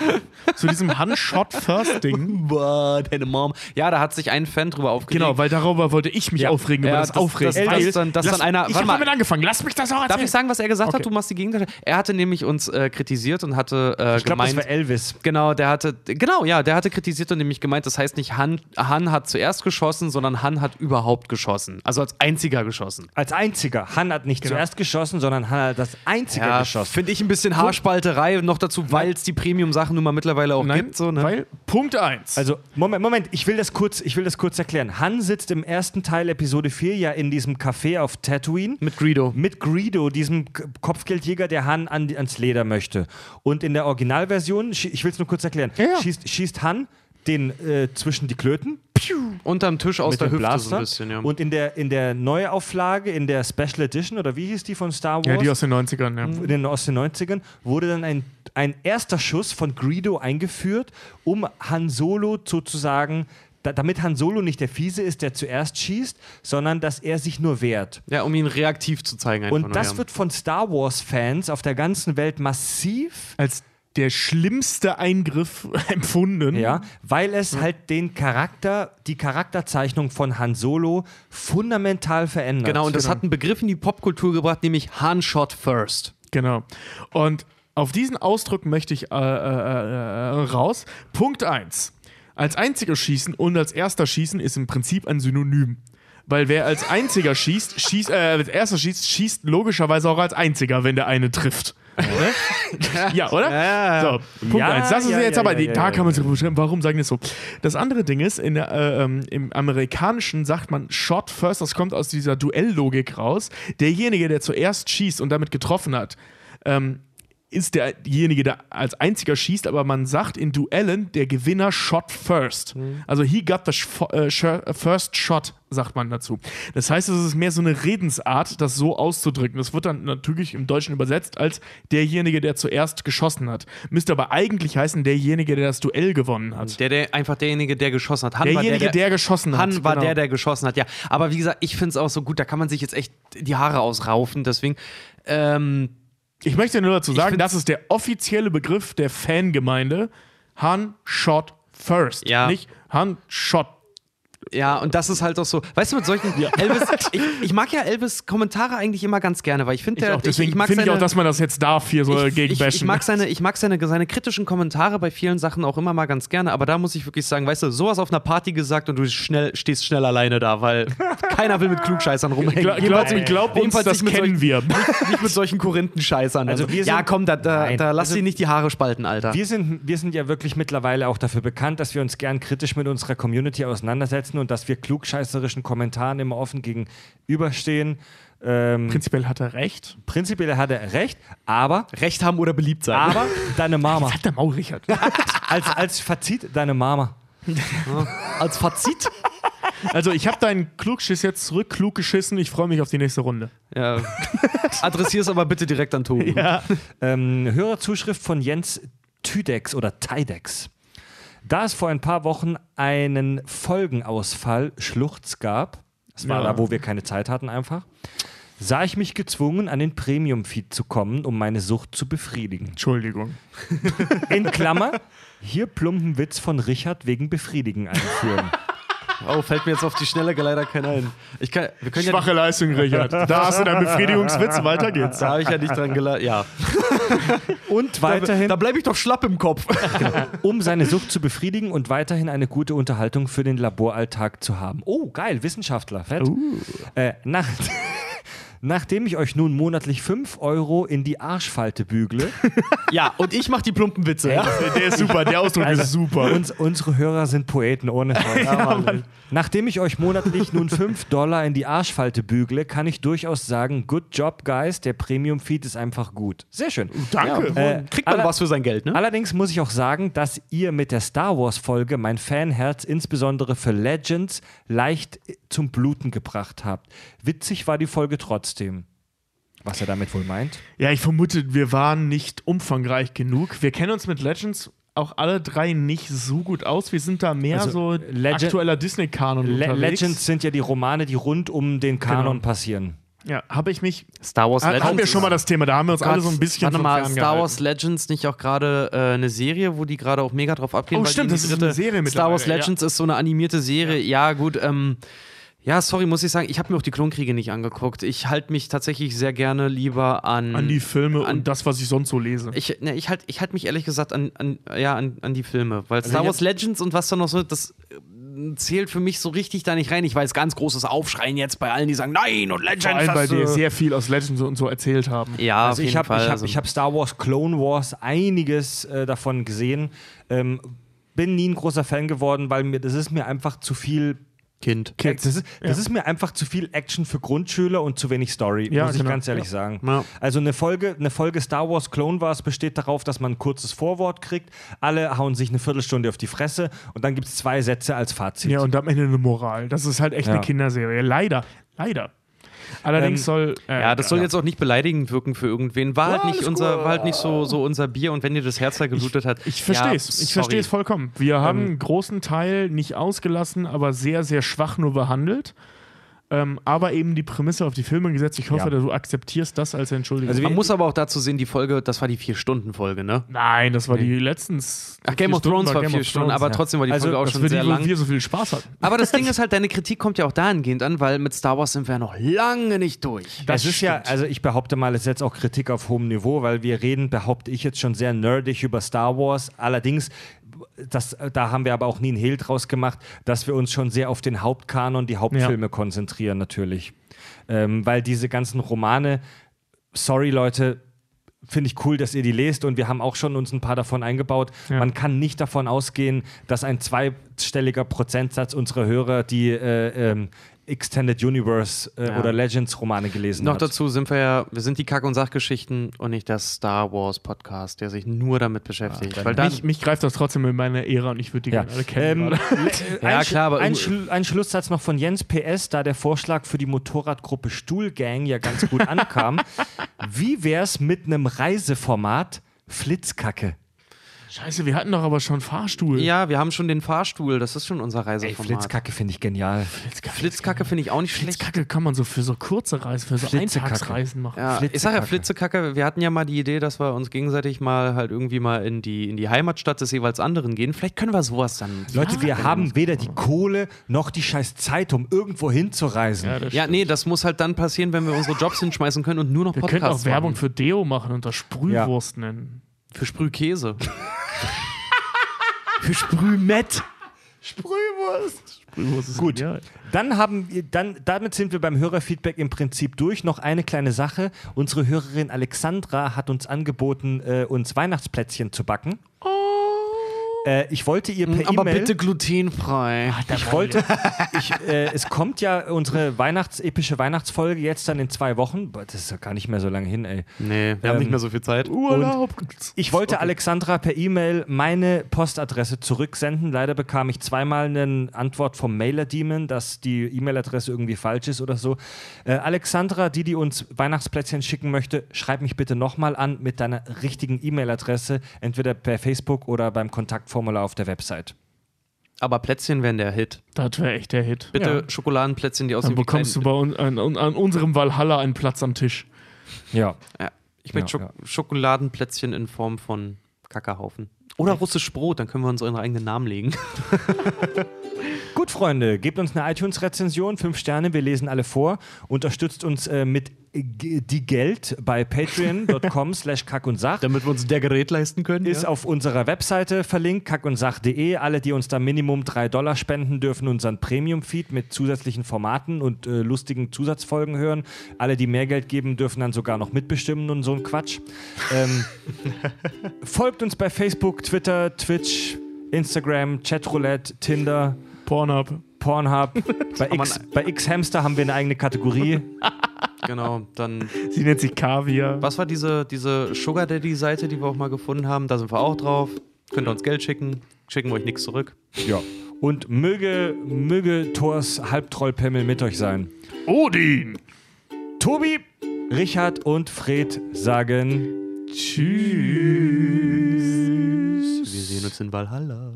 zu diesem One-Shot-First-Ding? Boah, deine Mom. Ja, da hat sich ein Fan drüber aufgeregt. Genau, weil darüber wollte ich mich Ja. aufregen, über Ja, das, das- Aufregen. das- weil, das dann- das lass, dann einer- ich habe damit angefangen, lass mich das auch erzählen. Darf ich sagen, was er gesagt Okay. hat? Du machst die Gegenseite. Er hatte nämlich uns äh, kritisiert und hatte äh, Ich glaube, das gemeint. war Elvis. Genau, der hatte, genau, ja, der hatte kritisiert und nämlich gemeint, das heißt nicht Han, Han hat zuerst geschossen, sondern Han hat überhaupt geschossen. Also als einziger geschossen. Als einziger. Han hat nicht Genau. zuerst geschossen, sondern Han hat das einzige Ja, geschossen. finde ich ein bisschen Haarspalterei. Noch dazu, weil es die Premium-Sachen nun mal mittlerweile auch Nein, gibt. So, ne? weil Punkt 1. Also, Moment, Moment, ich will das kurz, ich will das kurz erklären. Han sitzt im ersten Teil Episode 4 ja in diesem Café auf Tatooine. Mit Greedo. Mit Greedo, diesem Kopfgeldjäger, der Han an, ans Leder möchte. Und in der Originalversion, ich will es nur kurz erklären, Ja, ja. Schießt, schießt Han den äh, zwischen die Klöten Unterm Tisch aus der Hüfte Blaster. so ein bisschen, ja. Und in der, in der Neuauflage, in der Special Edition, oder wie hieß die von Star Wars? ja, die aus den 90ern, ja. in den, aus den 90ern, wurde dann ein, ein erster Schuss von Greedo eingeführt, um Han Solo sozusagen, da, damit Han Solo nicht der Fiese ist, der zuerst schießt, sondern dass er sich nur wehrt. ja, um ihn reaktiv zu zeigen. Einfach Und nur, das ja. wird von Star Wars-Fans auf der ganzen Welt massiv Als der schlimmste Eingriff (laughs) empfunden. Ja, weil es halt den Charakter, die Charakterzeichnung von Han Solo fundamental verändert. Genau, und das Genau. hat einen Begriff in die Popkultur gebracht, nämlich Han Shot First. Genau. Und auf diesen Ausdruck möchte ich äh, äh, äh, raus. Punkt 1. Als einziger schießen und als erster schießen ist im Prinzip ein Synonym. Weil wer als einziger schießt, schießt äh, als erster schießt, schießt logischerweise auch als einziger, wenn der eine trifft. Ne? (laughs) ja, oder? So, Punkt Ja, 1. Das ist ja, jetzt ja, aber, ja, die, ja, da ja, kann man sich beschreiben, warum sagen die das so? Das andere Ding ist, in äh, ähm, im Amerikanischen sagt man Shot first, das kommt aus dieser Duelllogik raus. Derjenige, der zuerst schießt und damit getroffen hat, ähm, ist derjenige, der als einziger schießt, aber man sagt in Duellen, der Gewinner shot first. Also he got the äh, sh- first shot, sagt man dazu. Das heißt, es ist mehr so eine Redensart, das so auszudrücken. Das wird dann natürlich im Deutschen übersetzt als derjenige, der zuerst geschossen hat. Müsste aber eigentlich heißen, derjenige, der das Duell gewonnen hat. Der, der, einfach derjenige, der geschossen hat. Han Derjenige, war der geschossen hat, Han war genau. der, der geschossen hat, ja. Aber wie gesagt, ich finde es auch so gut, da kann man sich jetzt echt die Haare ausraufen. Deswegen, ähm, Ich möchte nur dazu sagen, das ist der offizielle Begriff der Fangemeinde. Han shot first. Ja. Nicht Han shot Ja, und das ist halt auch so. Weißt du, mit solchen. (laughs) Elvis, ich, ich mag ja Elvis Kommentare eigentlich immer ganz gerne, weil ich finde, Ich der. auch, deswegen ich, mag finde ich seine- auch, dass man das jetzt darf hier so ich, gegen ich, ich mag, seine, ich mag seine, seine kritischen Kommentare bei vielen Sachen auch immer mal ganz gerne, aber da muss ich wirklich sagen, weißt du, sowas auf einer Party gesagt und du schnell, stehst schnell alleine da, weil (laughs) keiner will mit Klugscheißern rumhängen. Gla glaub, Jedenfalls- glaub uns, jedenfalls das nicht mit kennen solchen, wir. (laughs) Nicht mit solchen Korinthenscheißern. Also Also, wir ja, komm, da, da, Nein. da lass Also- dir nicht die Haare spalten, Alter. Wir sind, wir sind ja wirklich mittlerweile auch dafür bekannt, dass wir uns gern kritisch mit unserer Community auseinandersetzen und dass wir klugscheißerischen Kommentaren immer offen gegenüberstehen. Ähm, Prinzipiell hat er recht. prinzipiell hat er recht, aber, Recht haben oder beliebt sein. aber deine (laughs) Mama. Hat der Maul, Richard. (laughs) Als, als Fazit deine Mama. als Fazit. (laughs) Also, ich habe deinen Klugschiss jetzt zurück klug geschissen. Ich freue mich auf die nächste Runde. Ja. Adressier es aber bitte direkt an Tobi. Ja. Ähm, Hörerzuschrift von Jens Tüdex oder Tidex. Da es vor ein paar Wochen einen Folgenausfall Schluchz gab, das war Ja. da, wo wir keine Zeit hatten einfach, sah ich mich gezwungen, an den Premium-Feed zu kommen, um meine Sucht zu befriedigen. Entschuldigung. In Klammer, hier plumpen Witz von Richard wegen Befriedigen einführen. (laughs) Oh, fällt mir jetzt auf die Schnelle leider keiner ein. Ich kann, wir können Schwache Leistung, Richard. Da hast du deinen Befriedigungswitz. (laughs) Weiter geht's. Ja, da habe ich ja nicht dran geladen. Ja. (laughs) Und weiterhin, Da bleibe ich doch schlapp im Kopf. (laughs) um seine Sucht zu befriedigen und weiterhin eine gute Unterhaltung für den Laboralltag zu haben. Oh, geil, Wissenschaftler, fett. Äh, nach, nachdem ich euch nun monatlich 5 Euro in die Arschfalte bügle, (laughs) Ja, und ich mache die plumpen Witze. Ja? Der ist super. Der Ausdruck ist super. uns, unsere Hörer sind Poeten ohne Scheiß. (laughs) Nachdem ich euch monatlich nun 5 Dollar in die Arschfalte bügle, kann ich durchaus sagen, good job, guys, der Premium-Feed ist einfach gut. Sehr schön. Danke. Äh, Kriegt man was für sein Geld, ne? Allerdings muss ich auch sagen, dass ihr mit der Star Wars-Folge mein Fanherz insbesondere für Legends leicht zum Bluten gebracht habt. Witzig war die Folge trotzdem. Was er damit wohl meint? Ja, ich vermute, wir waren nicht umfangreich genug. Wir kennen uns mit Legends auch alle drei nicht so gut aus. Wir sind da mehr Also, so Legend- aktueller Disney-Kanon Le unterwegs. Legends sind ja die Romane, die rund um den Kanon Genau. passieren. Ja, habe ich mich. Star Wars Ha- Haben wir schon mal das Thema, da haben wir uns alle so ein bisschen Warte von mal, Star. Wars Legends nicht auch gerade äh, eine Serie, wo die gerade auch mega drauf abgehen? Oh, weil stimmt, die das ist eine Serie Star Wars Legends ist so eine animierte Serie. Ja, gut. Ähm, ja, sorry, muss ich sagen, ich habe mir auch die Klonkriege nicht angeguckt. Ich halte mich tatsächlich sehr gerne lieber an. An die Filme an- und das, was ich sonst so lese. ich, ne, ich halte ich halt mich ehrlich gesagt an, an, ja, an, an die Filme. Weil Star Also ich Wars Legends und was da noch so, das äh, zählt für mich so richtig da nicht rein. Ich weiß, ganz großes Aufschreien jetzt bei allen, die sagen, nein, und Legends. Vor allem, weil äh, sehr viel aus Legends und so erzählt haben. Ja, Also auf ich jeden habe Fall. ich hab, also- ich hab Star Wars, Clone Wars, einiges äh, davon gesehen. Ähm, bin nie ein großer Fan geworden, weil mir das ist mir einfach zu viel Kind. Das, ist, das ist mir einfach zu viel Action für Grundschüler und zu wenig Story, Ja, muss ich genau. ganz ehrlich sagen. Ja. Also eine Folge, eine Folge Star Wars Clone Wars besteht darauf, dass man ein kurzes Vorwort kriegt, alle hauen sich eine Viertelstunde auf die Fresse und dann gibt es zwei Sätze als Fazit. Ja, und am Ende eine Moral. Das ist halt echt Ja. eine Kinderserie. Leider. Leider. Allerdings Ähm, soll. äh, Ja, das soll jetzt auch nicht beleidigend wirken für irgendwen. War halt nicht unser, war halt nicht so, so unser Bier und wenn dir das Herz da geblutet hat. Ich verstehe es. ja, ich verstehe es vollkommen. Wir haben einen großen Teil nicht ausgelassen, aber sehr, sehr schwach nur behandelt. Ähm, aber eben die Prämisse auf die Filme gesetzt. Ich hoffe, Ja. du akzeptierst das als Entschuldigung. Also Man wir- muss aber auch dazu sehen, die Folge, das war die Vier-Stunden-Folge, ne? Nein, das war Nee. die letztens. Ach, Game of Thrones war Game vier Stunden, aber ja. trotzdem war die Also, Folge auch Das schon die, sehr wo lang. wir so viel Spaß hatten. Aber das Ding ist halt, deine Kritik kommt ja auch dahingehend an, weil mit Star Wars sind wir ja noch lange nicht durch. Das ist ja, also ich behaupte mal, es ist jetzt auch Kritik auf hohem Niveau, weil wir reden, behaupte ich jetzt schon sehr nerdig über Star Wars. Allerdings, das, da haben wir aber auch nie einen Hehl draus gemacht, dass wir uns schon sehr auf den Hauptkanon, die Hauptfilme konzentrieren natürlich. Ähm, weil diese ganzen Romane, sorry Leute, finde ich cool, dass ihr die lest und wir haben auch schon uns ein paar davon eingebaut. Ja. Man kann nicht davon ausgehen, dass ein zweistelliger Prozentsatz unserer Hörer die äh, ähm, Extended Universe äh, Ja. oder Legends Romane gelesen Noch hat. dazu sind wir ja, wir sind die Kack- und Sachgeschichten und nicht der Star Wars Podcast, der sich nur damit beschäftigt. dann weil dann, Mich, mich greift das trotzdem in meine Ära und ich würde die Ja. gerne alle kennen. Ähm. (laughs) Ja, ein, klar, aber ein, Schlu ein Schlusssatz noch von Jens PS, da der Vorschlag für die Motorradgruppe Stuhlgang ja ganz gut ankam. (laughs) Wie wär's mit einem Reiseformat Flitzkacke? Scheiße, wir hatten doch aber schon Fahrstuhl. ja, wir haben schon den Fahrstuhl, das ist schon unser Ey, Reiseformat. Flitzkacke finde ich genial. Flitzkacke. Flitzkacke finde ich auch nicht schlecht. Flitzkacke kann man so für so kurze Reisen, für so Flitzekacke. Eintagsreisen machen. Ja, ich sag ja Flitzekacke, wir hatten ja mal die Idee, dass wir uns gegenseitig mal halt irgendwie mal in die, in die Heimatstadt des jeweils anderen gehen. Vielleicht können wir sowas dann. Leute, wir haben weder die Kohle noch die scheiß Zeit, um irgendwo hinzureisen. Ja, Ja, nee, das muss halt dann passieren, wenn wir unsere Jobs hinschmeißen können und nur noch Wir Podcasts könnten auch Werbung machen. für Deo machen und das Sprühwurst nennen. Für Sprühkäse. für Sprühmett. Sprühwurst. Sprühwurst ist Gut. genial. Dann haben wir, dann, damit sind wir beim Hörerfeedback im Prinzip durch. Noch eine kleine Sache. Unsere Hörerin Alexandra hat uns angeboten, äh, uns Weihnachtsplätzchen zu backen. Äh, ich wollte ihr per Aber E-Mail. bitte glutenfrei. Ich wollte, ich, äh, es kommt ja unsere Weihnachts epische Weihnachtsfolge jetzt dann in zwei Wochen. Das ist ja gar nicht mehr so lange hin, ey. Nee, wir haben Ähm, nicht mehr so viel Zeit. Urlaub. Ich wollte Alexandra per E-Mail meine Postadresse zurücksenden. Leider bekam ich zweimal eine Antwort vom Mailer Demon, dass die E-Mail-Adresse irgendwie falsch ist oder so. Äh, Alexandra, die, die uns Weihnachtsplätzchen schicken möchte, schreib mich bitte nochmal an mit deiner richtigen E-Mail-Adresse, entweder per Facebook oder beim Kontaktformular auf der Website. Aber Plätzchen wären der Hit. Das wäre echt der Hit. Bitte Schokoladenplätzchen, die Dann aussehen wie bekommst du bei uns an, an, an unserem Valhalla einen Platz am Tisch. Ja. Ja, ich möchte Ja, Schok Schokoladenplätzchen in Form von Kackerhaufen. Oder russisch Brot, dann können wir unseren eigenen Namen legen. (laughs) Gut, Freunde, gebt uns eine iTunes-Rezension, fünf Sterne, wir lesen alle vor. Unterstützt uns äh, mit die Geld bei patreon.com (laughs) slash kack und sach. Damit wir uns der Gerät leisten können. Ist auf unserer Webseite verlinkt, kackundsach.de. Alle, die uns da Minimum 3 Dollar spenden, dürfen unseren Premium-Feed mit zusätzlichen Formaten und äh, lustigen Zusatzfolgen hören. Alle, die mehr Geld geben, dürfen dann sogar noch mitbestimmen und so ein Quatsch. Ähm, (laughs) folgt uns bei Facebook, Twitter, Twitch, Instagram, Chatroulette, Tinder, Pornhub. Pornhub. (laughs) Bei X, bei X-Hamster haben wir eine eigene Kategorie. Genau, dann. (laughs) Sie nennt sich Kaviar. Was war diese, diese Sugar Daddy-Seite, die wir auch mal gefunden haben? Da sind wir auch drauf. Könnt ihr uns Geld schicken. Schicken wir euch nichts zurück. Ja. Und möge, möge Thors Halbtrollpimmel mit euch sein. Odin. Tobi, Richard und Fred sagen Tschüss. Wir sehen uns in Valhalla.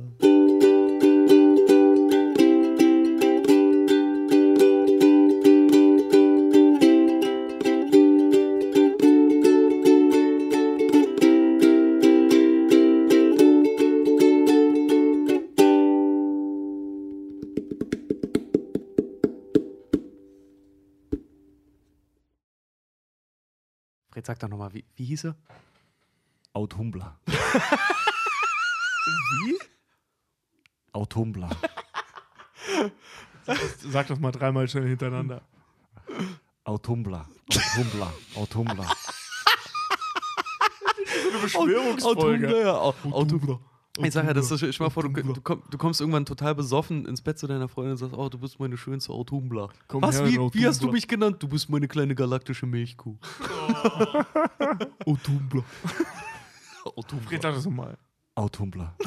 Fred, sag doch nochmal, wie, wie hieß er? Authumbler. (laughs) Wie? Authumbler. Sag das mal dreimal schnell hintereinander. Authumbler. Authumbler. Authumbler. Beschwörungsfolge. ja. Autobler. Ich sag ja, das ist, dir mal vor, du, du, komm- du kommst irgendwann total besoffen ins Bett zu deiner Freundin und sagst, oh, du bist meine schönste Autumbler. Komm Was, her, wie, Autumbler. wie hast du mich genannt? Du bist meine kleine galaktische Milchkuh. (laughs) Otumbler. Autumbler. Red das mal. Authumbler. (laughs)